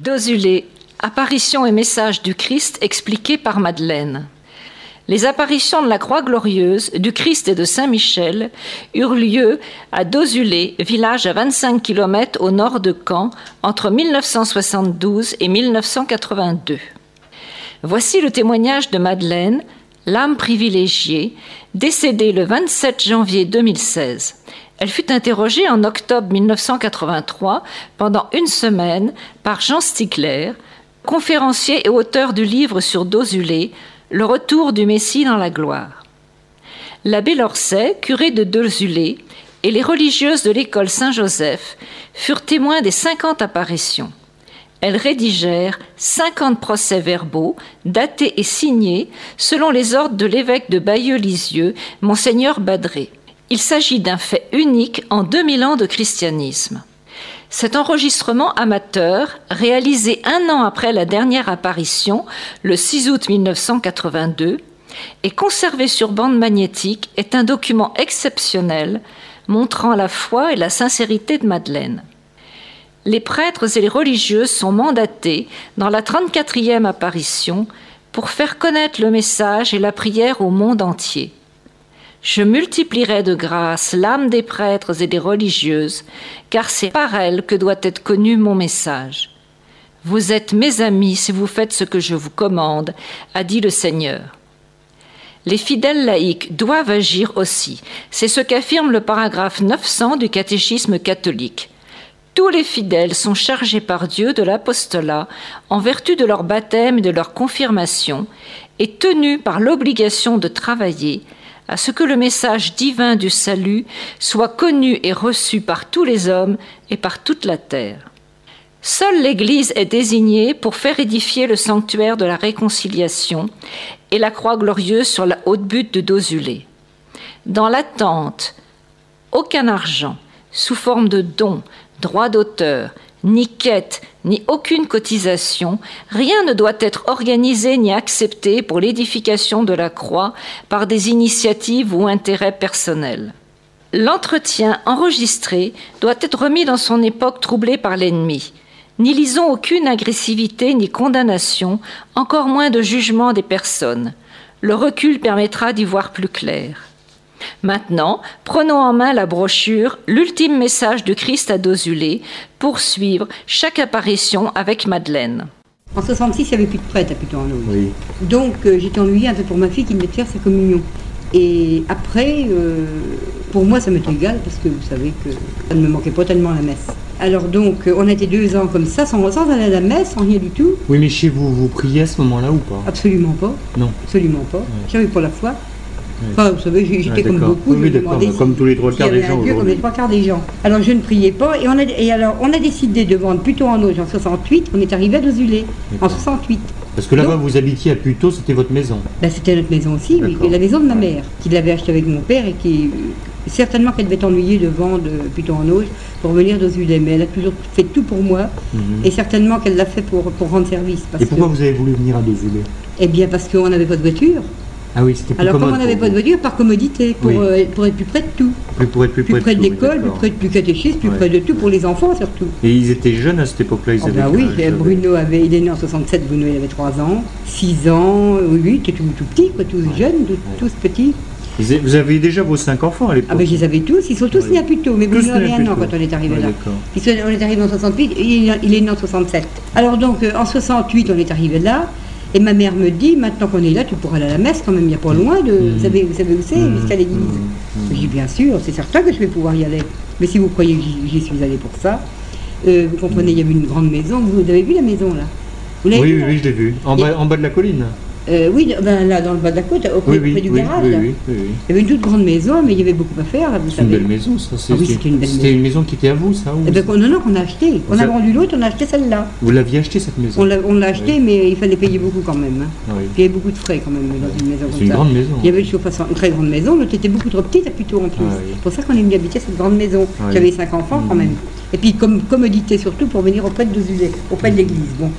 Dosulé, apparition et message du Christ expliqué par Madeleine. Les apparitions de la croix glorieuse, du Christ et de Saint Michel eurent lieu à Dosulé, village à 25 km au nord de Caen, entre 1972 et 1982. Voici le témoignage de Madeleine, l'âme privilégiée, décédée le 27 janvier 2016. Elle fut interrogée en octobre 1983 pendant une semaine par Jean Stickler, conférencier et auteur du livre sur Dosulé, Le retour du Messie dans la gloire. L'abbé Lorset, curé de Dosulé, et les religieuses de l'école Saint-Joseph furent témoins des 50 apparitions. Elles rédigèrent 50 procès-verbaux, datés et signés selon les ordres de l'évêque de Bayeux-Lisieux, Monseigneur Badré. Il s'agit d'un fait unique en 2000 ans de christianisme. Cet enregistrement amateur, réalisé un an après la dernière apparition, le 6 août 1982, et conservé sur bande magnétique, est un document exceptionnel montrant la foi et la sincérité de Madeleine. Les prêtres et les religieuses sont mandatés dans la 34e apparition pour faire connaître le message et la prière au monde entier. Je multiplierai de grâce l'âme des prêtres et des religieuses, car c'est par elles que doit être connu mon message. Vous êtes mes amis si vous faites ce que je vous commande, a dit le Seigneur. Les fidèles laïcs doivent agir aussi. C'est ce qu'affirme le paragraphe 900 du catéchisme catholique. Tous les fidèles sont chargés par Dieu de l'apostolat en vertu de leur baptême et de leur confirmation, et tenus par l'obligation de travailler à ce que le message divin du salut soit connu et reçu par tous les hommes et par toute la terre. Seule l'Église est désignée pour faire édifier le sanctuaire de la réconciliation et la croix glorieuse sur la haute butte de Dosulé. Dans l'attente, aucun argent, sous forme de dons, droits d'auteur, ni quête, ni aucune cotisation, rien ne doit être organisé ni accepté pour l'édification de la croix par des initiatives ou intérêts personnels. L'entretien enregistré doit être remis dans son époque troublée par l'ennemi. N'y lisons aucune agressivité ni condamnation, encore moins de jugement des personnes. Le recul permettra d'y voir plus clair. Maintenant, prenons en main la brochure L'ultime message du Christ à Dosulé pour suivre chaque apparition avec Madeleine. En 66, il n'y avait plus de prêtre à plutôt en oui. Donc euh, j'étais ennuyée un peu pour ma fille qui venait de faire sa communion. Et après, euh, pour moi, ça m'était égal parce que vous savez que ça ne me manquait pas tellement la messe. Alors donc, euh, on a été deux ans comme ça, sans, sans aller à la messe, sans rien du tout. Oui, mais chez vous, vous priez à ce moment-là ou pas? Absolument pas. Non. Absolument pas. J'avais pour la foi. Enfin, vous savez, j'étais comme beaucoup. Oui, comme tous les trois quarts des gens. comme les trois quarts des gens. Alors je ne priais pas et on a, et alors, on a décidé de vendre plutôt en Auge en 68. On est arrivé à Dosulé en 68. Parce que là-bas, vous habitiez à Puteaux, c'était votre maison ben, C'était notre maison aussi, oui, la maison de ma mère, qui l'avait achetée avec mon père et qui. Certainement qu'elle devait ennuyer de vendre plutôt en Auge pour venir Dosulé, mais elle a toujours fait tout pour moi mhm. et certainement qu'elle l'a fait pour, pour rendre service. et pourquoi vous avez voulu venir à Dosulé Eh bien, parce qu'on n'avait pas de voiture. Ah oui, c'était plus Alors, comme on n'avait pas de voiture, par commodité, pour, euh, pour, être plus près de tout. pour être plus, près, de l'école, plus près plus catéchisme, plus près de tout, pour les enfants surtout. Et ils étaient jeunes à cette époque-là ils oh, bah Oui, Bruno avait, il est né en 67, Bruno il avait 3 ans, 6 ans, oui, oui, était tout, tout petit, quoi, tous jeunes, tous petits. Vous avez déjà vos 5 enfants à l'époque Ah ben je les avais tous, ils sont tous nés à Puteaux, mais Bruno avait un an quand on est arrivé là. on est arrivé en 68, il, il est né en 67. Alors donc euh, en 68 on est arrivé là, et ma mère me dit, maintenant qu'on est là, tu pourras aller à la messe quand même, il n'y a pas loin de... Vous, savez, vous savez où c'est, mmh. jusqu'à l'église. Mmh. Je dis, bien sûr, c'est certain que je vais pouvoir y aller. Mais si vous croyez que j'y suis allée pour ça, euh, vous comprenez, il y avait une grande maison, vous avez vu la maison là? Oui, oui, oui, je l'ai vue, en, en bas de la colline. Euh, oui, ben, là, dans le bas de la côte, au près, du garage. il y avait une toute grande maison, mais il y avait beaucoup à faire. C'est une belle maison, ça. Ah c'était une, une, maison qui était à vous, ça eh ben, Non, non, qu'on a acheté. On a vendu l'autre, on a acheté celle-là. Vous l'aviez acheté, cette maison On l'a acheté, mais il fallait payer beaucoup quand même. Hein. il y avait beaucoup de frais quand même dans une maison comme ça. C'est une grande maison. Il y avait une très grande maison, l'autre était beaucoup trop petite, plutôt en plus. C'est pour ça qu'on est venu habiter cette grande maison. J'avais cinq enfants quand même. Et puis comme commodité surtout pour venir auprès de Dosulé, auprès de l'église, bon.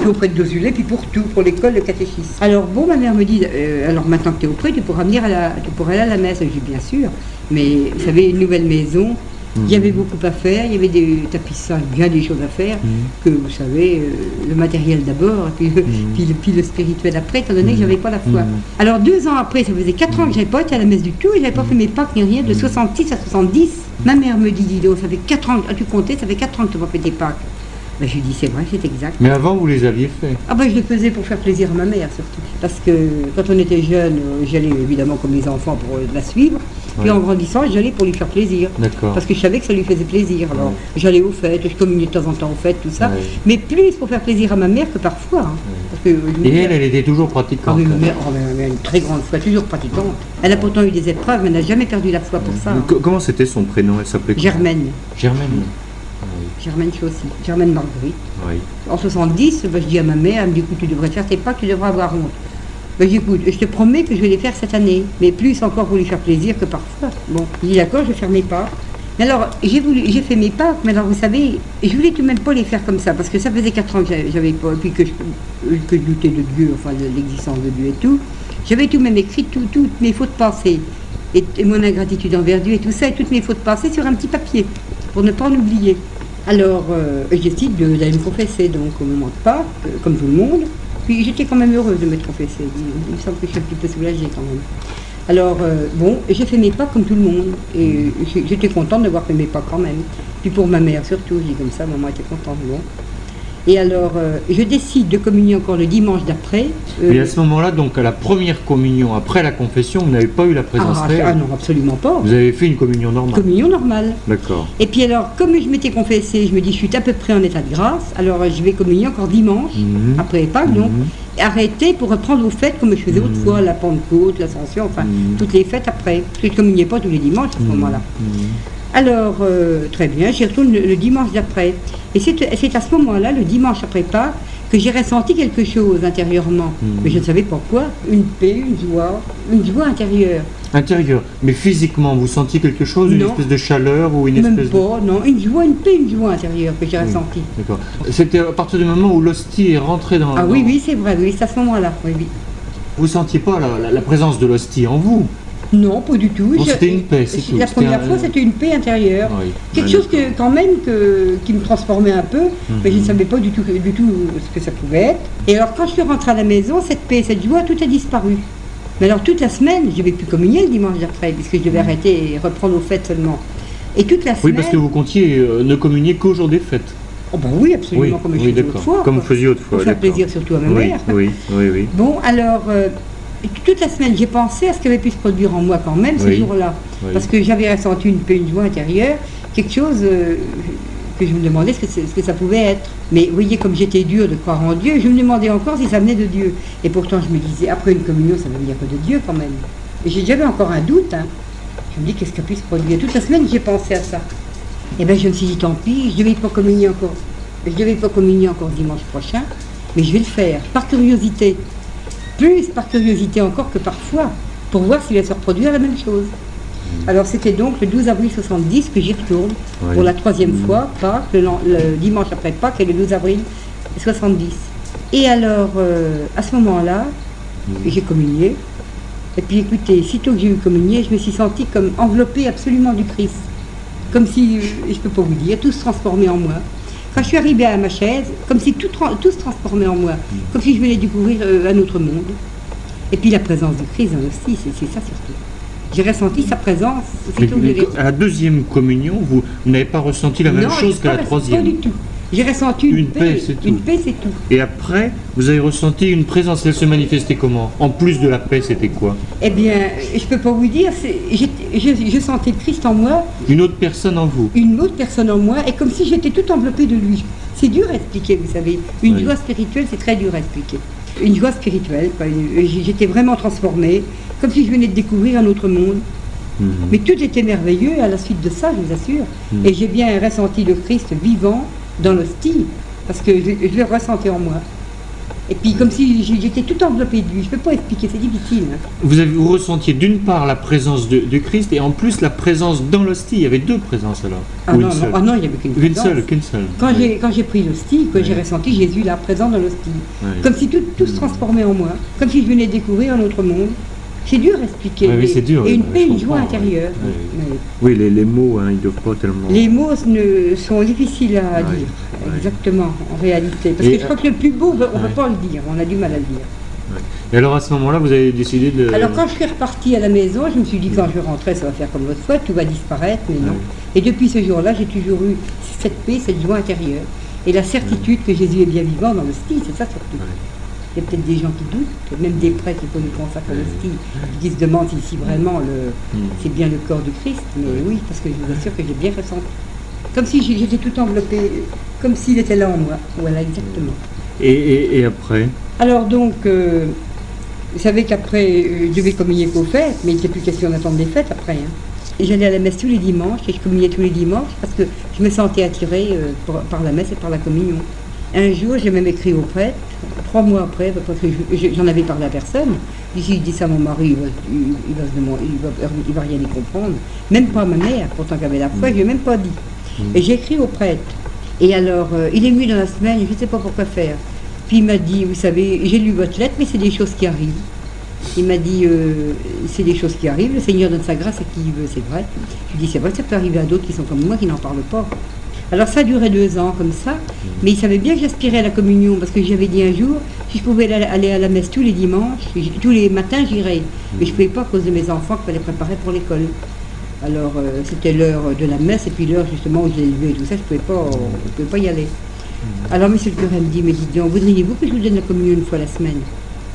Puis auprès de Dosulé, puis pour tout, pour l'école, le catéchisme. Alors bon, ma mère me dit, euh, alors maintenant que tu es auprès, tu pourras venir à la, tu aller à la messe. J'ai bien sûr, mais vous savez, une nouvelle maison, Il y avait beaucoup à faire, il y avait des tapissages, bien des choses à faire, que vous savez, euh, le matériel d'abord, puis, puis, le spirituel après, étant donné que j'avais pas la foi. Alors deux ans après, ça faisait quatre ans que j'avais pas été à la messe du tout, et j'avais pas fait mes Pâques ni rien, de 66 à 70. Ma mère me dit, dis ça fait quatre ans, as-tu compté, ça fait quatre ans que tu n'as pas fait tes Pâques. Ben, je lui dis, c'est vrai, c'est exact. Mais avant, vous les aviez fait Ah ben, je les faisais pour faire plaisir à ma mère, surtout. Parce que quand on était jeune, euh, j'allais évidemment comme les enfants pour euh, la suivre. Puis en grandissant, j'allais pour lui faire plaisir. Parce que je savais que ça lui faisait plaisir. Alors j'allais aux fêtes, je communiais de temps en temps aux fêtes, tout ça. Mais plus pour faire plaisir à ma mère que parfois. Hein. Et elle, elle était toujours pratiquante. Ah, ma mère, oh, a une très grande foi, toujours pratiquante. Elle a pourtant eu des épreuves, mais elle n'a jamais perdu la foi pour ça. Hein. Comment c'était son prénom? Elle s'appelait Germaine. Germaine. Germaine aussi, Germaine Marguerite. En 70, bah, je dis à ma mère, elle me dit écoute, tu devrais faire tes pas, tu devrais avoir honte. Ben, j'écoute, je te promets que je vais les faire cette année, mais plus encore pour lui faire plaisir que parfois. Bon, je dis d'accord, je vais faire mes pas. Mais alors, j'ai voulu, j'ai fait mes pas, mais alors vous savez, je voulais tout de même pas les faire comme ça, parce que ça faisait 4 ans que j'avais pas, puis que je, que je doutais de Dieu, enfin de l'existence de Dieu et tout. J'avais tout de même écrit toutes mes fautes passées, et, mon ingratitude envers Dieu et tout ça, et toutes mes fautes passées sur un petit papier, pour ne pas en oublier. Alors, euh, je décide d'aller me confesser, donc au moment de Pâques, euh, comme tout le monde. Puis j'étais quand même heureuse de m'être confessée. Il me semble que je suis un petit peu soulagée quand même. Alors, euh, bon, j'ai fait mes pas comme tout le monde. Et j'étais contente d'avoir fait mes pas quand même. Puis pour ma mère surtout, je dis comme ça, maman était contente. Bon. Et alors, euh, je décide de communier encore le dimanche d'après. Euh, et à ce moment-là, donc à la première communion, après la confession, vous n'avez pas eu la présence ah, ah, non, absolument pas. Vous avez fait une communion normale Communion normale. D'accord. Et puis alors, comme je m'étais confessée, je me dis, je suis à peu près en état de grâce, alors je vais communier encore dimanche, mhm. après Pâques, donc, mhm. arrêter pour reprendre aux fêtes comme je faisais mhm. autrefois, la Pentecôte, l'Ascension, enfin, toutes les fêtes après. Parce que je ne communiais pas tous les dimanches à ce moment-là. Alors, euh, très bien, j'y retourne le, dimanche d'après. Et c'est à ce moment-là, le dimanche après Pâques, que j'ai ressenti quelque chose intérieurement. Hmm. Mais je ne savais pas quoi. Une paix, une joie, une joie intérieure. Intérieure. Mais physiquement, vous sentiez quelque chose, une espèce de chaleur ou une Même espèce pas, non, une joie, une paix, une joie intérieure que j'ai ressentie. D'accord. C'était à partir du moment où l'hostie est rentrée dans... Ah oui, oui, c'est vrai, oui, c'est à ce moment-là, oui, oui. Vous sentiez pas la présence de l'hostie en vous non, pas du tout. c'était une paix, c'est tout. La première fois, c'était une paix intérieure. Quelque chose que, quand même qui me transformait un peu, mais je ne mhm. savais pas du tout, du tout ce que ça pouvait être. Et alors, quand je suis rentrée à la maison, cette paix, cette joie, tout a disparu. Mais alors, toute la semaine, je n'avais plus communier le dimanche d'après, puisque je devais mhm. arrêter et reprendre aux fêtes seulement. Et toute la semaine. Oui, parce que vous comptiez euh, ne communier qu'au jour des fêtes. Oh ben oui, absolument, comme je faisais autrefois. Comme vous faisiez autrefois. Pour faire plaisir surtout à ma mère. Oui, oui, oui. Bon, alors, euh, toute la semaine, j'ai pensé à ce qui avait pu se produire en moi quand même ce jour-là. Parce que j'avais ressenti une paix, une joie intérieure, quelque chose euh, que je me demandais ce que, ce que, ça pouvait être. Mais vous voyez, comme j'étais dur de croire en Dieu, je me demandais encore si ça venait de Dieu. Et pourtant, je me disais, après une communion, ça veut venir que de Dieu quand même. Et j'avais encore un doute. Hein. Je me dis, qu'est-ce qui a pu se produire? Toute la semaine, j'ai pensé à ça. Et eh bien, je me suis dit, tant pis, je ne devais pas communier encore. Je devais pas communier encore dimanche prochain, mais je vais le faire, par curiosité plus par curiosité encore que parfois, pour voir s'il va se reproduire la même chose. Mm. Alors c'était donc le 12 avril 70 que j'y retourne pour la troisième mm. fois, Pâques, le, dimanche après Pâques et le 12 avril 70. Et alors, euh, à ce moment-là, mm. j'ai communié. Et puis écoutez, sitôt que j'ai eu communié, je me suis sentie comme enveloppée absolument du Christ. Comme si, je ne peux pas vous dire, tout se transformait en moi. Quand je suis arrivée à ma chaise, comme si tout, se transformait en moi, mm. comme si je venais découvrir euh, un autre monde. Et puis la présence de Christ aussi, c'est ça surtout. J'ai ressenti sa présence. à la deuxième communion, vous, n'avez pas ressenti la même chose qu'à la troisième Pas du tout. J'ai ressenti une, paix, c'est tout. Une paix, c'est tout. Et après, vous avez ressenti une présence. Elle se manifestait comment? En plus de la paix, c'était quoi? Eh bien, je ne peux pas vous dire. Je, sentais Christ en moi. Une autre personne en vous? Une autre personne en moi, et comme si j'étais tout enveloppée de lui. C'est dur à expliquer, vous savez. Une joie spirituelle, c'est très dur à expliquer. Une joie spirituelle, j'étais vraiment transformée, comme si je venais de découvrir un autre monde. Mhm. Mais tout était merveilleux à la suite de ça, je vous assure. Mhm. Et j'ai bien ressenti le Christ vivant, dans l'hostie, parce que je, je, le ressentais en moi. Et puis comme si j'étais tout enveloppé de lui, je ne peux pas expliquer, c'est difficile. Hein. Vous, avez, vous ressentiez d'une part la présence de, Christ et en plus la présence dans l'hostie. Il y avait deux présences alors Ah, non, non, ah non, il n'y avait qu'une Une seule, qu'une seule. Quand j'ai pris l'hostie, j'ai ressenti Jésus là, présent dans l'hostie. Comme si tout, tout, se transformait en moi, comme si je venais découvrir un autre monde. C'est dur à expliquer. Oui, c'est dur, Et oui, une paix, une joie intérieure. Oui. Oui, les, les mots, hein, ils doivent pas tellement. Les mots ne, sont difficiles à dire, exactement, en réalité. Parce Et, que je crois que le plus beau, on ne peut pas le dire, on a du mal à le dire. Et alors à ce moment-là, vous avez décidé de. Alors quand je suis repartie à la maison, je me suis dit quand je rentrais, ça va faire comme l'autre fois, tout va disparaître, mais non. Et depuis ce jour-là, j'ai toujours eu cette paix, cette joie intérieure. Et la certitude que Jésus est bien vivant dans le style, c'est ça surtout. Il y a peut-être des gens qui doutent, même des prêtres qui nous consacrent le style, qui se demandent si, si vraiment le, Hmm. c'est bien le corps du Christ. Mais oui, parce que je vous assure que j'ai bien ressenti. Comme si j'étais tout enveloppé, comme s'il était là en moi. Voilà, exactement. Et, et, et après? Alors donc, euh, vous savez qu'après, euh, je devais communier qu'aux fêtes, mais il n'était plus question d'attendre les fêtes après. hein. Et j'allais à la messe tous les dimanches, et je communiais tous les dimanches, parce que je me sentais attirée euh, par la messe et par la communion. Un jour, j'ai même écrit au prêtre, trois mois après, parce que je- je- j'en avais parlé à personne. Ici, je dis ça à mon mari, il va, il- va se demander, il va, il va rien y comprendre. Même pas à ma mère, pourtant qu'elle avait la foi, je lui ai même pas dit. Et j'ai écrit au prêtre. Et alors, euh, il est venu dans la semaine, je ne sais pas pourquoi faire. Puis il m'a dit, vous savez, j'ai lu votre lettre, mais c'est des choses qui arrivent. Il m'a dit, euh, c'est des choses qui arrivent, le Seigneur donne sa grâce à qui il veut, c'est vrai. Je lui dis, c'est vrai que ça peut arriver à d'autres qui sont comme moi, qui n'en parlent pas. Alors ça a duré deux ans comme ça, mais il savait bien que j'aspirais à la communion, parce que j'avais dit un jour, si je pouvais aller à la messe tous les dimanches, tous les matins j'irais. Mais je ne pouvais pas à cause de mes enfants qu'il fallait préparer pour l'école. Alors euh, c'était l'heure de la messe et puis l'heure justement où je l'ai levé et tout ça, je ne pouvais, pas- je pouvais pas y aller. Alors monsieur le curé me dit, mais dites donc, voudriez-vous que je vous donne la communion une fois la semaine?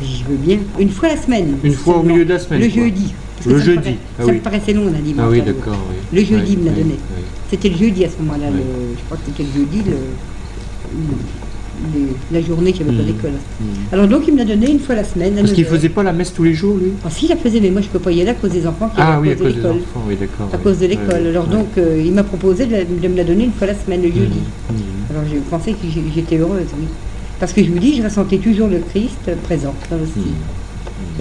Je veux bien, une fois la semaine. Une fois au milieu de la semaine, Le jeudi. Le ça jeudi, ah ça oui. me paraissait long la dimanche. Ah oui, d'accord. oui. Le jeudi, il me l'a donné. C'était le jeudi à ce moment-là, je crois que c'était le jeudi, le- le- la journée qu'il n'y avait pas Mhm. d'école. Mhm. Alors donc il me l'a donné une fois la semaine. Parce qu'il 9 heures. faisait pas la messe tous les jours, lui? Ah si, il la faisait, mais moi je ne peux pas y aller à cause des enfants qui Ah oui, à cause de l'école. oui, d'accord. À cause de l'école. Alors donc euh, il m'a proposé de, la- de me la donner une fois la semaine, le jeudi. Mhm. Alors j'ai pensé que j'étais heureuse, oui. Parce que je me dis, je ressentais toujours le Christ présent dans le style.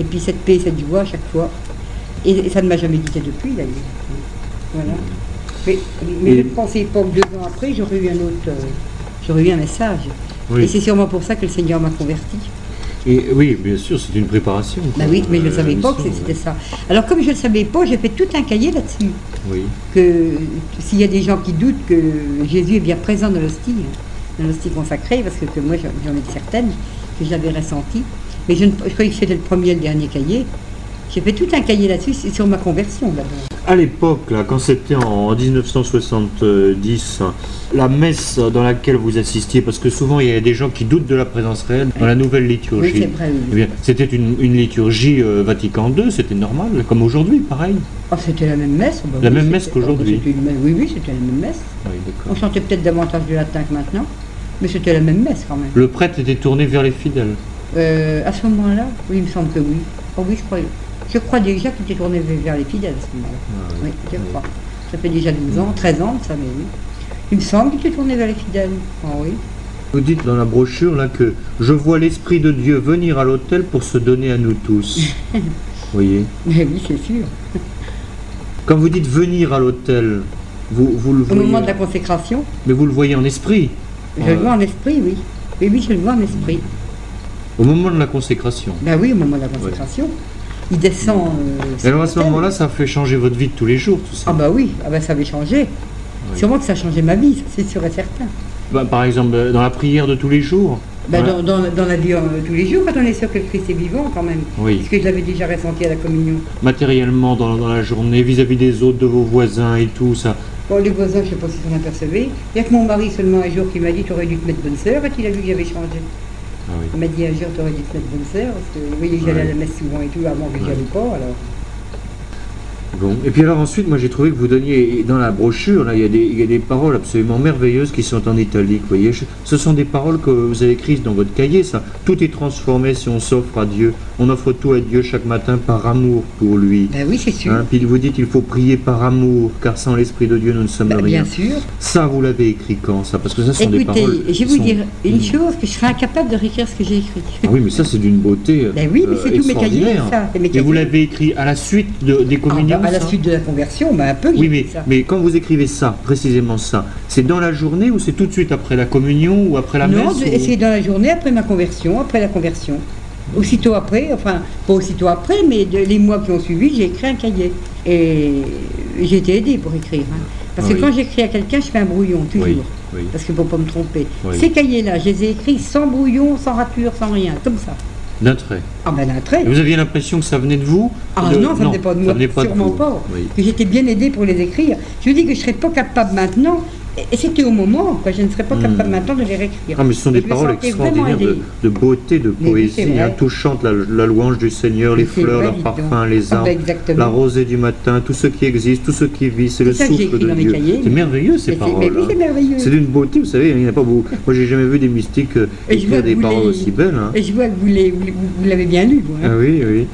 Et puis cette paix, cette joie à chaque fois. Et, et ça ne m'a jamais quitté depuis, d'ailleurs. Voilà. Mais, mais Et- je ne pensais pas que deux ans après, j'aurais eu un autre. euh, j'aurais eu un message. Oui. Et c'est sûrement pour ça que le Seigneur m'a converti. Et oui, bien sûr, c'est une préparation. Bah oui, mais je ne savais pas que c'était ça. Alors comme je ne le savais pas, j'ai fait tout un cahier là-dessus. Oui. Que s'il y a des gens qui doutent que Jésus est bien présent dans l'hostie, dans l'hostie consacrée, parce que, que moi j'en j'en étais certaine, que je l'avais ressenti. Mais je, ne, je croyais que c'était le premier et le dernier cahier. J'ai fait tout un cahier là-dessus, c'est sur ma conversion d'abord. À l'époque, là, quand c'était en 1970, la messe dans laquelle vous assistiez, parce que souvent il y a des gens qui doutent de la présence réelle dans la nouvelle liturgie. Oui, c'est vrai, oui. Eh bien, c'était une, une liturgie euh, Vatican II, c'était normal, comme aujourd'hui, pareil. Ah, c'était la même messe oh, bah La oui, même messe qu'aujourd'hui. oh, bah, une Oui, oui, c'était la même messe. On chantait peut-être davantage de latin que maintenant, mais c'était la même messe quand même. Le prêtre était tourné vers les fidèles. Euh, à ce moment-là, oui, il me semble que oui. Oh oui, je crois, je crois déjà qu'il était tourné vers- vers les fidèles à ce moment-là. Ah, Oui, je crois. Ça fait déjà 12 ans, 13 ans, ça, mais oui. Il me semble qu'il était tourné vers les fidèles. Ah oui. Vous dites dans la brochure là que je vois l'Esprit de Dieu venir à l'autel pour se donner à nous tous. Vous voyez Mais oui, c'est sûr. Quand vous dites venir à l'autel, vous, vous le Au voyez. moment de la consécration, Mais vous le voyez en esprit. je Euh, le vois en esprit, oui. Oui, oui, je le vois en esprit. Au moment de la consécration. Ben oui, au moment de la consécration. Il descend. euh, Et sur alors à ce moment-là, ça a fait changer votre vie de tous les jours, tout ça. Ah bah oui, ah bah ça avait changé. Sûrement que ça a changé ma vie, c'est sûr et certain. Bah, par exemple, euh, dans la prière de tous les jours. Ouais. dans, dans- dans la vie euh, tous les jours, quand on est sûr que le Christ est vivant quand même. Oui. Parce que je l'avais déjà ressenti à la communion. Matériellement, dans, dans la journée, vis-à-vis des autres, de vos voisins et tout ça. Bon, les voisins, je ne sais pas si s'en apercevaient. Il y a que mon mari seulement un jour qui m'a dit Tu aurais dû te mettre bonne sœur et il a vu que j'avais changé. Ah oui. Il m'a dit un jour Tu aurais dû te mettre bonne sœur parce que vous voyez, j'allais à la messe souvent et tout avant que j'y allais pas. Alors. Bon. Et puis alors ensuite, moi j'ai trouvé que vous donniez, dans la brochure, là, il y, a des, il y a des paroles absolument merveilleuses qui sont en italique. Vous voyez, ce sont des paroles que vous avez écrites dans votre cahier, ça. Tout est transformé si on s'offre à Dieu. On offre tout à Dieu chaque matin par amour pour lui. Ben oui, c'est sûr. Hein, puis vous dites il faut prier par amour, car sans l'Esprit de Dieu nous ne sommes Ben, rien. bien sûr. Ça, vous l'avez écrit quand ça? Parce que ça sont des Écoutez, paroles. je vais vous sont- dire une Mm. chose que je serais incapable de réécrire ce que j'ai écrit. Ah oui, mais ça c'est d'une beauté. euh, Ben oui, mais c'est tous mes cahiers, ça, Et vous l'avez écrit à la suite de- des Ah, communions à la ça suite de la conversion, ben un peu. Oui, mais, ça. mais quand vous écrivez ça, précisément ça, c'est dans la journée ou c'est tout de suite après la communion ou après la non, messe de- ou- c'est dans la journée après ma conversion, après la conversion. aussitôt après, enfin, pas aussitôt après, mais les mois qui ont suivi, j'ai écrit un cahier. Et j'ai été aidée pour écrire. Hein. Parce que quand j'écris à quelqu'un, je fais un brouillon, toujours. Parce que pour pas me tromper. Ces cahiers-là, je les ai écrits sans brouillon, sans rature, sans rien, comme ça. D'un trait. Ah ben d'un trait. vous aviez l'impression que ça venait de vous Ah non, ça ne venait pas de moi, sûrement pas. Que j'étais bien aidée pour les écrire. Je vous dis que je ne serais pas capable maintenant et c'était au moment, quoi. je ne serais pas capable hmm. maintenant de les réécrire. Ah, mais ce sont des paroles extraordinaires de, beauté, de poésie, hein, touchante, la, louange du Seigneur, les fleurs, leurs parfums, les ah, arbres, ben, la rosée du matin, tout ce qui existe, tout ce qui vit, c'est le souffle de Dieu. C'est merveilleux ces paroles. Hein. c'est d'une beauté, vous savez, il n'y a pas beaucoup. Moi, j'ai jamais vu des mystiques euh, écrire des paroles aussi belles. Hein. Et je vois que vous l'avez bien lu. Ah oui, oui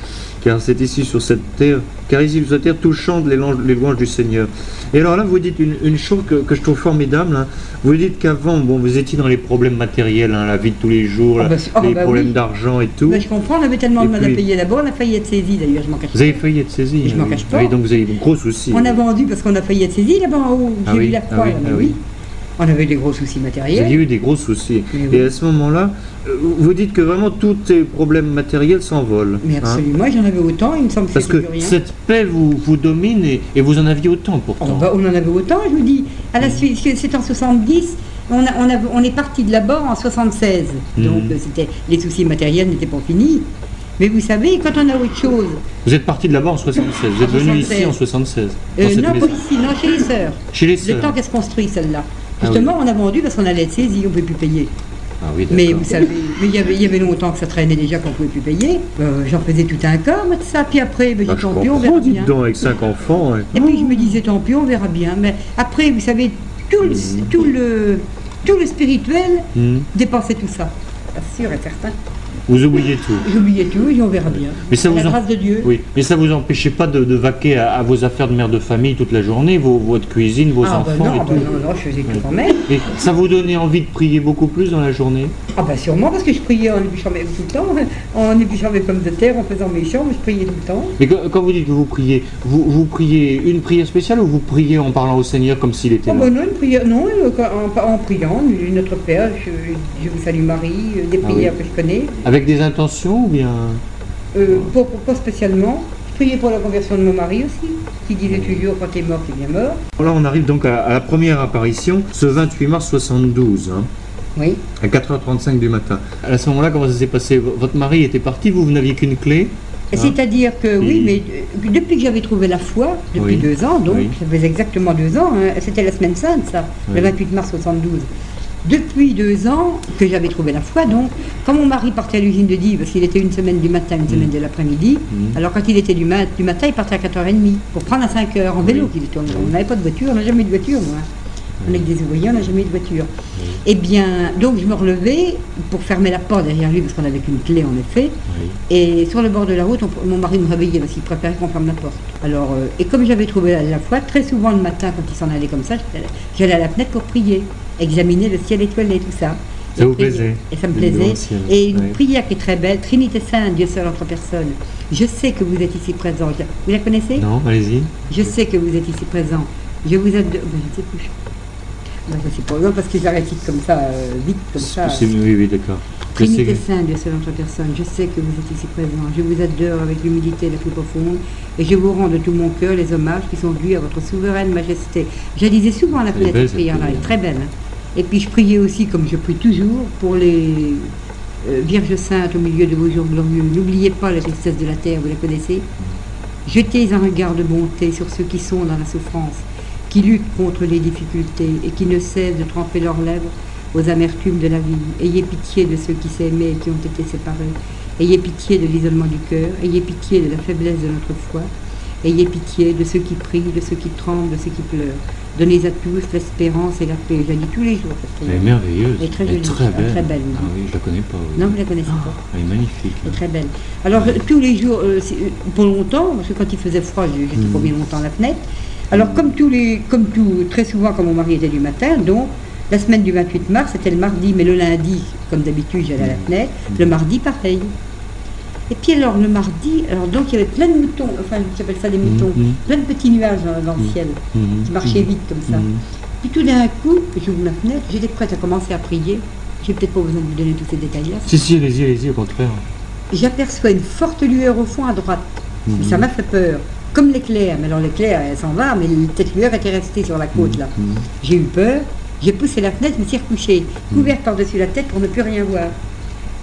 car c'est ici sur cette terre, car ici sur cette terre tout chante les, louanges du Seigneur. Et alors là, vous dites une, chose que, je trouve formidable. Hein. Vous dites qu'avant, bon, vous étiez dans les problèmes matériels, hein, la vie de tous les jours, ah bah, oh, les bah problèmes d'argent et tout. Bah, je comprends, on avait tellement de mal à payer d'abord, on a failli être saisi d'ailleurs, je m'en cache Vous avez failli être saisi Je m'en cache pas. Oui, donc vous avez de gros soucis. On a vendu parce qu'on a failli être saisi là-bas en haut. J'ai ah vu la ah croix, oui. On avait des gros soucis matériels. Vous avez eu des gros soucis. Et à ce moment-là, euh, vous dites que vraiment tous les problèmes matériels s'envolent. Mais hein. absolument, j'en avais autant, il me semble que Parce que cette paix vous, vous domine et, vous en aviez autant pourtant. Oh, bah, on en avait autant, je vous dis. À la suite, c'est en 70, on, a, on, est parti de là-bas en 76. Hmm. Donc c'était les soucis matériels n'étaient pas finis. Mais vous savez, quand on a autre chose. Vous êtes parti de là-bas en 76, vous êtes venu ici en 76 euh, Non, pas ici, non, chez les sœurs. Chez les sœurs. Le temps qu'elle se construit celle-là. Ah Justement, on a vendu parce qu'on allait être saisi, on ne pouvait plus payer. Ah oui, mais vous savez, il, y avait, il y avait longtemps que ça traînait déjà qu'on ne pouvait plus payer. Euh, j'en faisais tout un corps, de ça. Puis après, ben, ah, tant pis, on verra bien. Donc, avec cinq enfants. Et puis je me disais, tant pis, on verra bien. Mais après, vous savez, tout le, mmh. tout le, tout le spirituel mmh. dépensait tout ça. Sûr et certain. Vous oubliez tout. J'oubliais tout et on verra bien. Mais ça la vous grâce de Dieu. Oui, mais ça vous empêchait pas de, vaquer à, vos affaires de mère de famille toute la journée, votre cuisine, vos ah, enfants bah non, et bah tout. non, non, je faisais tout quand même. Et ça vous donnait envie de prier beaucoup plus dans la journée? Ah bah sûrement parce que je priais en ébûchant tout le temps, en ébûchant mes pommes de terre, en faisant mes champs, je priais tout le temps. Mais quand vous dites que vous priez, vous, vous priez une prière spéciale ou vous priez en parlant au Seigneur comme s'il était ah, là? non, une prière, non, euh, en, priant, notre Père, je, je vous salue Marie, euh, des ah prières que je connais. Avec des intentions ou bien? Euh, pas, spécialement. Je priais pour la conversion de mon mari aussi, qui disait toujours quand t'es mort, t'es bien mort. Là, on arrive donc à, la première apparition, ce 28 mars 72. Hein. Oui. À 4h35 du matin. À ce moment-là, comment ça s'est passé? Votre mari était parti, vous, vous n'aviez qu'une clé hein? c'est-à-dire que oui, mais euh, depuis que j'avais trouvé la foi, depuis deux ans, donc ça faisait exactement deux ans, hein, c'était la semaine sainte, ça, le 28 mars 72 depuis deux ans que j'avais trouvé la foi. Donc, quand mon mari partait à l'usine de Die, parce qu'il était une semaine du matin, une semaine mm. de l'après-midi, mm. alors quand il était du, du, matin, il partait à 4h30 pour prendre à 5h en vélo. On n'avait pas de voiture, on n'a jamais eu de voiture, moi. On est des ouvriers, on n'a jamais eu de voiture. Eh bien, donc je me relevais pour fermer la porte derrière lui, parce qu'on avait qu'une clé en effet. Et sur le bord de la route, mon mari me réveillait parce qu'il préférait qu'on ferme la porte. Alors, euh, et comme j'avais trouvé la, la, foi, très souvent le matin, quand il s'en allait comme ça, j'allais à la fenêtre pour prier examiner le ciel étoilé, tout ça. Ça vous plaisait Et ça me plaisait. Et une prière qui est très belle, Trinité Sainte, Dieu seul entre personne. Je sais que vous êtes ici présent. Vous la connaissez? Non, allez-y. Je sais que vous êtes ici présent. Je vous aide. Ben, je sais plus. C'est pas parce que j'arrête comme ça, euh, vite, comme ça. Oui, oui, d'accord. Trinité Sainte, Dieu seul entre personne. Je sais que vous êtes ici présent. Je vous adore avec l'humilité la plus profonde. Et je vous rends de tout mon cœur les hommages qui sont dus à votre souveraine majesté. Je disais souvent à la fenêtre cette prière-là. Elle est très belle. Hein. Et puis je priais aussi, comme je prie toujours, pour les euh, Vierges Saintes au milieu de vos jours glorieux. N'oubliez pas la tristesse de la terre, vous la connaissez Jetez un regard de bonté sur ceux qui sont dans la souffrance, qui luttent contre les difficultés et qui ne cessent de tremper leurs lèvres aux amertumes de la vie. Ayez pitié de ceux qui s'aimaient et qui ont été séparés. Ayez pitié de l'isolement du cœur. Ayez pitié de la faiblesse de notre foi. Ayez pitié de ceux qui prient, de ceux qui tremblent, de ceux qui pleurent. Donnez à tous l'espérance et la paix. Je la dis tous les jours. Elle est merveilleuse. Elle est très jolie. très belle. Très belle ah oui, je la connais pas. Non, vous ne la connaissez pas. Elle est magnifique. Elle est très belle. Alors, tous les jours, euh, euh, pour longtemps, parce que quand il faisait froid, j'étais mmh. pas bien longtemps à la fenêtre. Alors, comme tous les, comme tout, très souvent, quand mon mari était du matin, donc, la semaine du 28 mars, c'était le mardi, mais le lundi, comme d'habitude, j'allais à la fenêtre. Le mardi, pareil. Et puis alors le mardi, alors donc il y avait plein de moutons, enfin j'appelle ça des moutons, mhm. plein de petits nuages dans, le ciel, mhm. qui marchaient vite comme ça. Mhm. Puis tout d'un coup, j'ouvre la fenêtre, j'étais prête à commencer à prier. J'ai peut-être pas besoin de vous donner tous ces détails-là. Si, si, allez-y, allez-y, au contraire. j'aperçois une forte lueur au fond à droite. Mhm. Ça m'a fait peur. Comme l'éclair, mais alors l'éclair, elle s'en va, mais cette lueur était restée sur la côte là. Mhm. J'ai eu peur, j'ai poussé la fenêtre, je me suis recouchée, Mhm. couverte par-dessus la tête pour ne plus rien voir.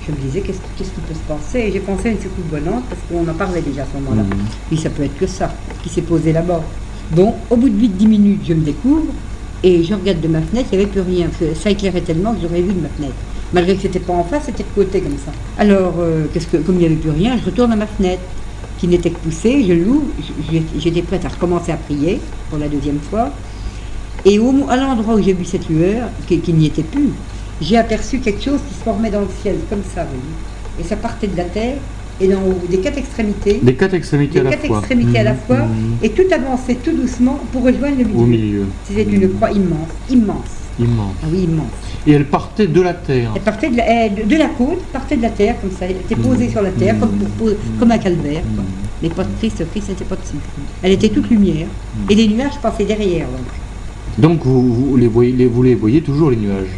Je me disais, qu'est-ce qui peut se passer? Et j'ai pensé à une secoupe volante, parce qu'on en parlait déjà à ce moment-là. Mhm. Puis ça peut être que ça, qui s'est posé là-bas. Bon, au bout de 8-10 minutes, je me découvre, et je regarde de ma fenêtre, il n'y avait plus rien, parce que ça éclairait tellement que j'aurais vu de ma fenêtre. Malgré que c'était pas en face, c'était de côté comme ça. Alors, euh, qu'est-ce que, comme il n'y avait plus rien, je retourne à ma fenêtre, qui n'était que poussée, je j- j'étais prête à recommencer à prier pour la deuxième fois. Et au, à l'endroit où j'ai vu cette lueur, qui, qui n'y était plus, j'ai aperçu quelque chose qui se formait dans le ciel, comme ça, vous voyez. Et ça partait de la terre, et dans des quatre extrémités, Des quatre extrémités des à la quatre fois. extrémités à la fois, Mhm. et tout avançait tout doucement pour rejoindre le milieu. Au milieu. C'était une croix immense, immense. Immense. Ah oui, immense. Et elle partait de la terre. Elle partait de la, euh, de- de la côte, partait de la terre, comme ça. Elle était posée Mhm. sur la terre, comme, pour- comme un calvaire. quoi. Mais pas de Christ, Christ n'était pas dessus. Elle était toute lumière. Et les nuages passaient derrière. Donc. Donc vous, vous les voyez, les, vous les voyez toujours les nuages.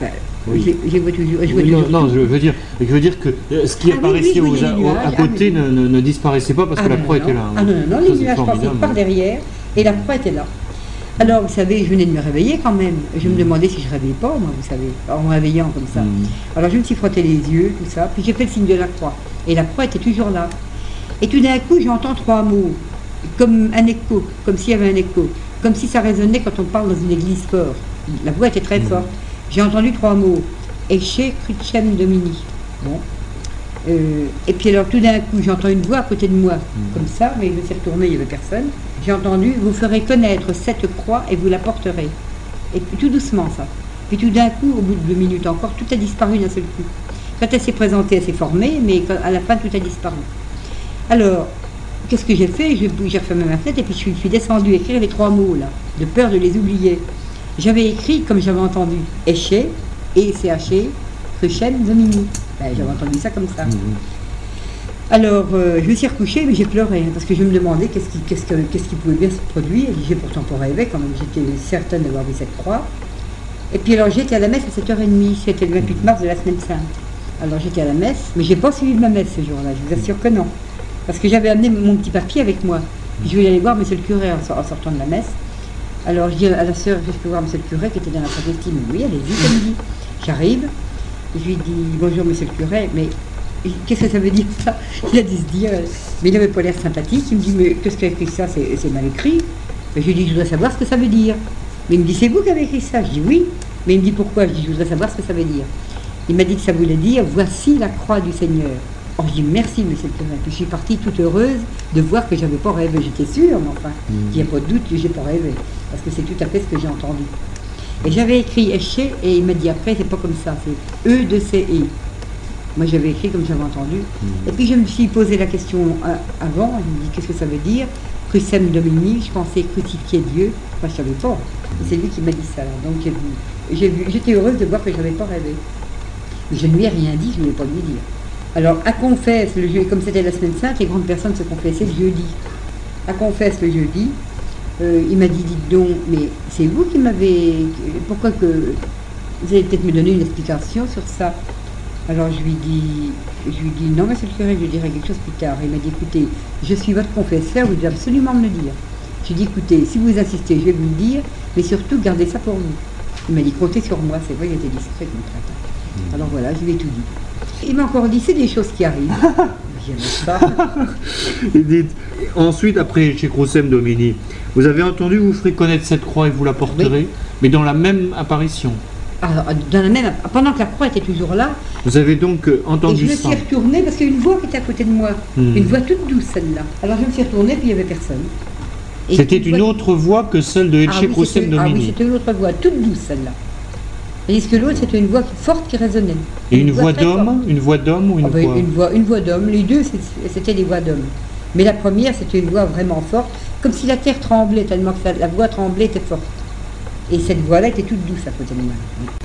Ben, Oui. je, les- je les vois toujours. Je vois Oui, non, toujours non, tout. je veux dire, je veux dire que euh, ce qui Ah apparaissait oui, aux- les à- Ah, côté mais- ne, ne- ne disparaissait pas parce Ah que la croix non, était là. hein. Ah non, non, non, Ça, les nuages passaient par derrière et la croix était là. Alors, vous savez, je venais de me réveiller quand même. Je me demandais si je rêvais pas, moi, vous savez, en me réveillant comme ça. Mhm. Alors, je me suis frotté les yeux, tout ça, puis j'ai fait le signe de la croix. Et la croix était toujours là. Et tout d'un coup, j'entends trois mots, comme un écho, comme s'il y avait un écho, comme si ça résonnait quand on parle dans une église fort. La voix était très Mhm. forte. J'ai entendu trois mots, Eche Crucem Domini. Bon. Euh, et puis alors tout d'un coup, j'entends une voix à côté de moi, comme ça, mais je me suis retournée, il n'y avait personne. J'ai entendu, vous ferez connaître cette croix et vous la porterez. Et puis tout doucement ça. Puis tout d'un coup, au bout de deux minutes encore, tout a disparu d'un seul coup. Quand elle s'est présentée, elle s'est formée, mais quand- à la fin, tout a disparu. Alors, qu'est-ce que j'ai fait? Je- J'ai refermé ma fenêtre et puis je suis, je suis descendue écrire les trois mots là, de peur de les oublier. J'avais écrit comme j'avais entendu Éché, E-C-H-E, Cruchem, Domini. Ben, j'avais entendu ça comme ça. Mhm. Alors, euh, je me suis recouchée, mais j'ai pleuré, hein, parce que je me demandais qu'est-ce qui, que- qui pouvait bien se produire. J'ai pourtant pas rêvé, quand même, j'étais certaine d'avoir vu cette croix. Et puis alors, j'étais à la messe à 7h30, c'était le 28 mars de la semaine sainte. Alors, j'étais à la messe, mais j'ai pas suivi ma messe ce jour-là, je vous assure que non. Parce que j'avais amené mon petit papier avec moi. Je voulais aller voir monsieur le curé en, sor- en sortant de la messe. Alors, je dis à la sœur, je peux voir monsieur le curé qui était dans la sacristie. Mais oui, allez-y, elle me dit. J'arrive, je lui dis bonjour monsieur le curé, mais qu'est-ce que ça veut dire ça? Il a dit se dire, mais il n'avait pas l'air sympathique. Il me dit, mais qu'est-ce qu'a écrit ça? C'est mal écrit. Mais je lui dis, je voudrais savoir ce que ça veut dire. Mais il me dit, c'est vous qui avez écrit ça? Je dis oui. Mais il me dit pourquoi? Je dis, je voudrais savoir ce que ça veut dire. Il m'a dit que ça voulait dire, voici la croix du Seigneur. Oh, je dis merci, monsieur le curé. Puis je suis partie toute heureuse de voir que j'avais pas rêvé. J'étais sûre, mais enfin, il n'y a pas de doute que j'ai pas rêvé. Parce que c'est tout à fait ce que j'ai entendu. Et j'avais écrit Eché et il m'a dit après, c'est pas comme ça, c'est E de C E. Moi j'avais écrit comme j'avais entendu. Et puis je me suis posé la question euh, avant, je me dis qu'est-ce que ça veut dire? Crucem Domini, je pensais crucifier Dieu, moi je savais pas. C'est lui qui m'a dit ça. là. Donc j'étais heureuse de voir que je n'avais pas rêvé. Mais je ne lui ai rien dit, je ne voulais pas lui dire. Alors à Confesse, le jeudi, comme c'était la semaine sainte, les grandes personnes se confessaient le jeudi. À Confesse le jeudi, euh, il m'a dit, dites donc, mais c'est vous qui m'avez... Pourquoi que... Vous allez peut-être me donner une explication sur ça? Alors je lui dis, je lui dis, non monsieur le curé, je dirai quelque chose plus tard. Il m'a dit, écoutez, je suis votre confesseur, vous devez absolument me le dire. Je lui ai dit, écoutez, si vous insistez, je vais vous le dire, mais surtout gardez ça pour vous. Il m'a dit, comptez sur moi, c'est vrai, il était discret comme prêtre. Alors voilà, je lui ai tout dit. Il m'a encore dit, c'est des choses qui arrivent. Ça. Et dites, ensuite, après chez Crucem Domini, vous avez entendu, vous ferez connaître cette croix et vous la porterez, mais dans la même apparition. Alors, dans la même, pendant que la croix était toujours là, Vous avez donc euh, et je entendu me suis retournée parce qu'il y a une voix qui était à côté de moi. Hmm. Une voix toute douce, celle-là. Alors je me suis retournée, puis il n'y avait personne. C'était une voix- autre voix que celle de Ah Elche oui, Crucem c'était- ah oui, c'était une autre voix, toute douce, celle-là. Tandis que l'autre, c'était une voix forte qui résonnait? et une voix d'homme Une voix d'homme ou une Ah ben, voix une voix, une voix d'homme. Les deux, c'était des voix d'homme. Mais la première, c'était une voix vraiment forte, comme si la terre tremblait, tellement que la, voix tremblait était forte. Et cette voix-là était toute douce à côté de moi.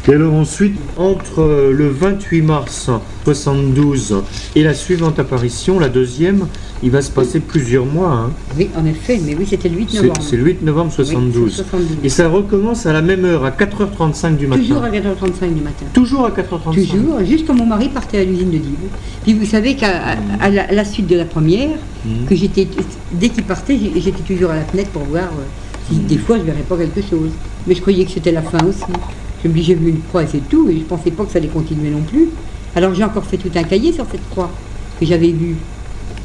Et alors ensuite, entre euh, le 28 mars 72 et la suivante apparition, la deuxième, il va se passer plusieurs mois. hein. Oui, en effet, mais oui, c'était le 8 C'est novembre. c'est le 8 novembre Oui, 72. c'est 72. Et ça recommence à la même heure, à 4h35 du matin. Toujours à 4h35 du matin. Toujours à 4h35. Toujours, juste quand mon mari partait à l'usine de Dives. Puis vous savez qu'à la, suite de la première, Mhm. que j'étais dès qu'il partait, j'étais toujours à la fenêtre pour voir euh, des fois je verrais pas quelque chose. Mais je croyais que c'était la fin aussi. Je me dis j'ai vu une croix et c'est tout, et je pensais pas que ça allait continuer non plus. Alors j'ai encore fait tout un cahier sur cette croix que j'avais vue.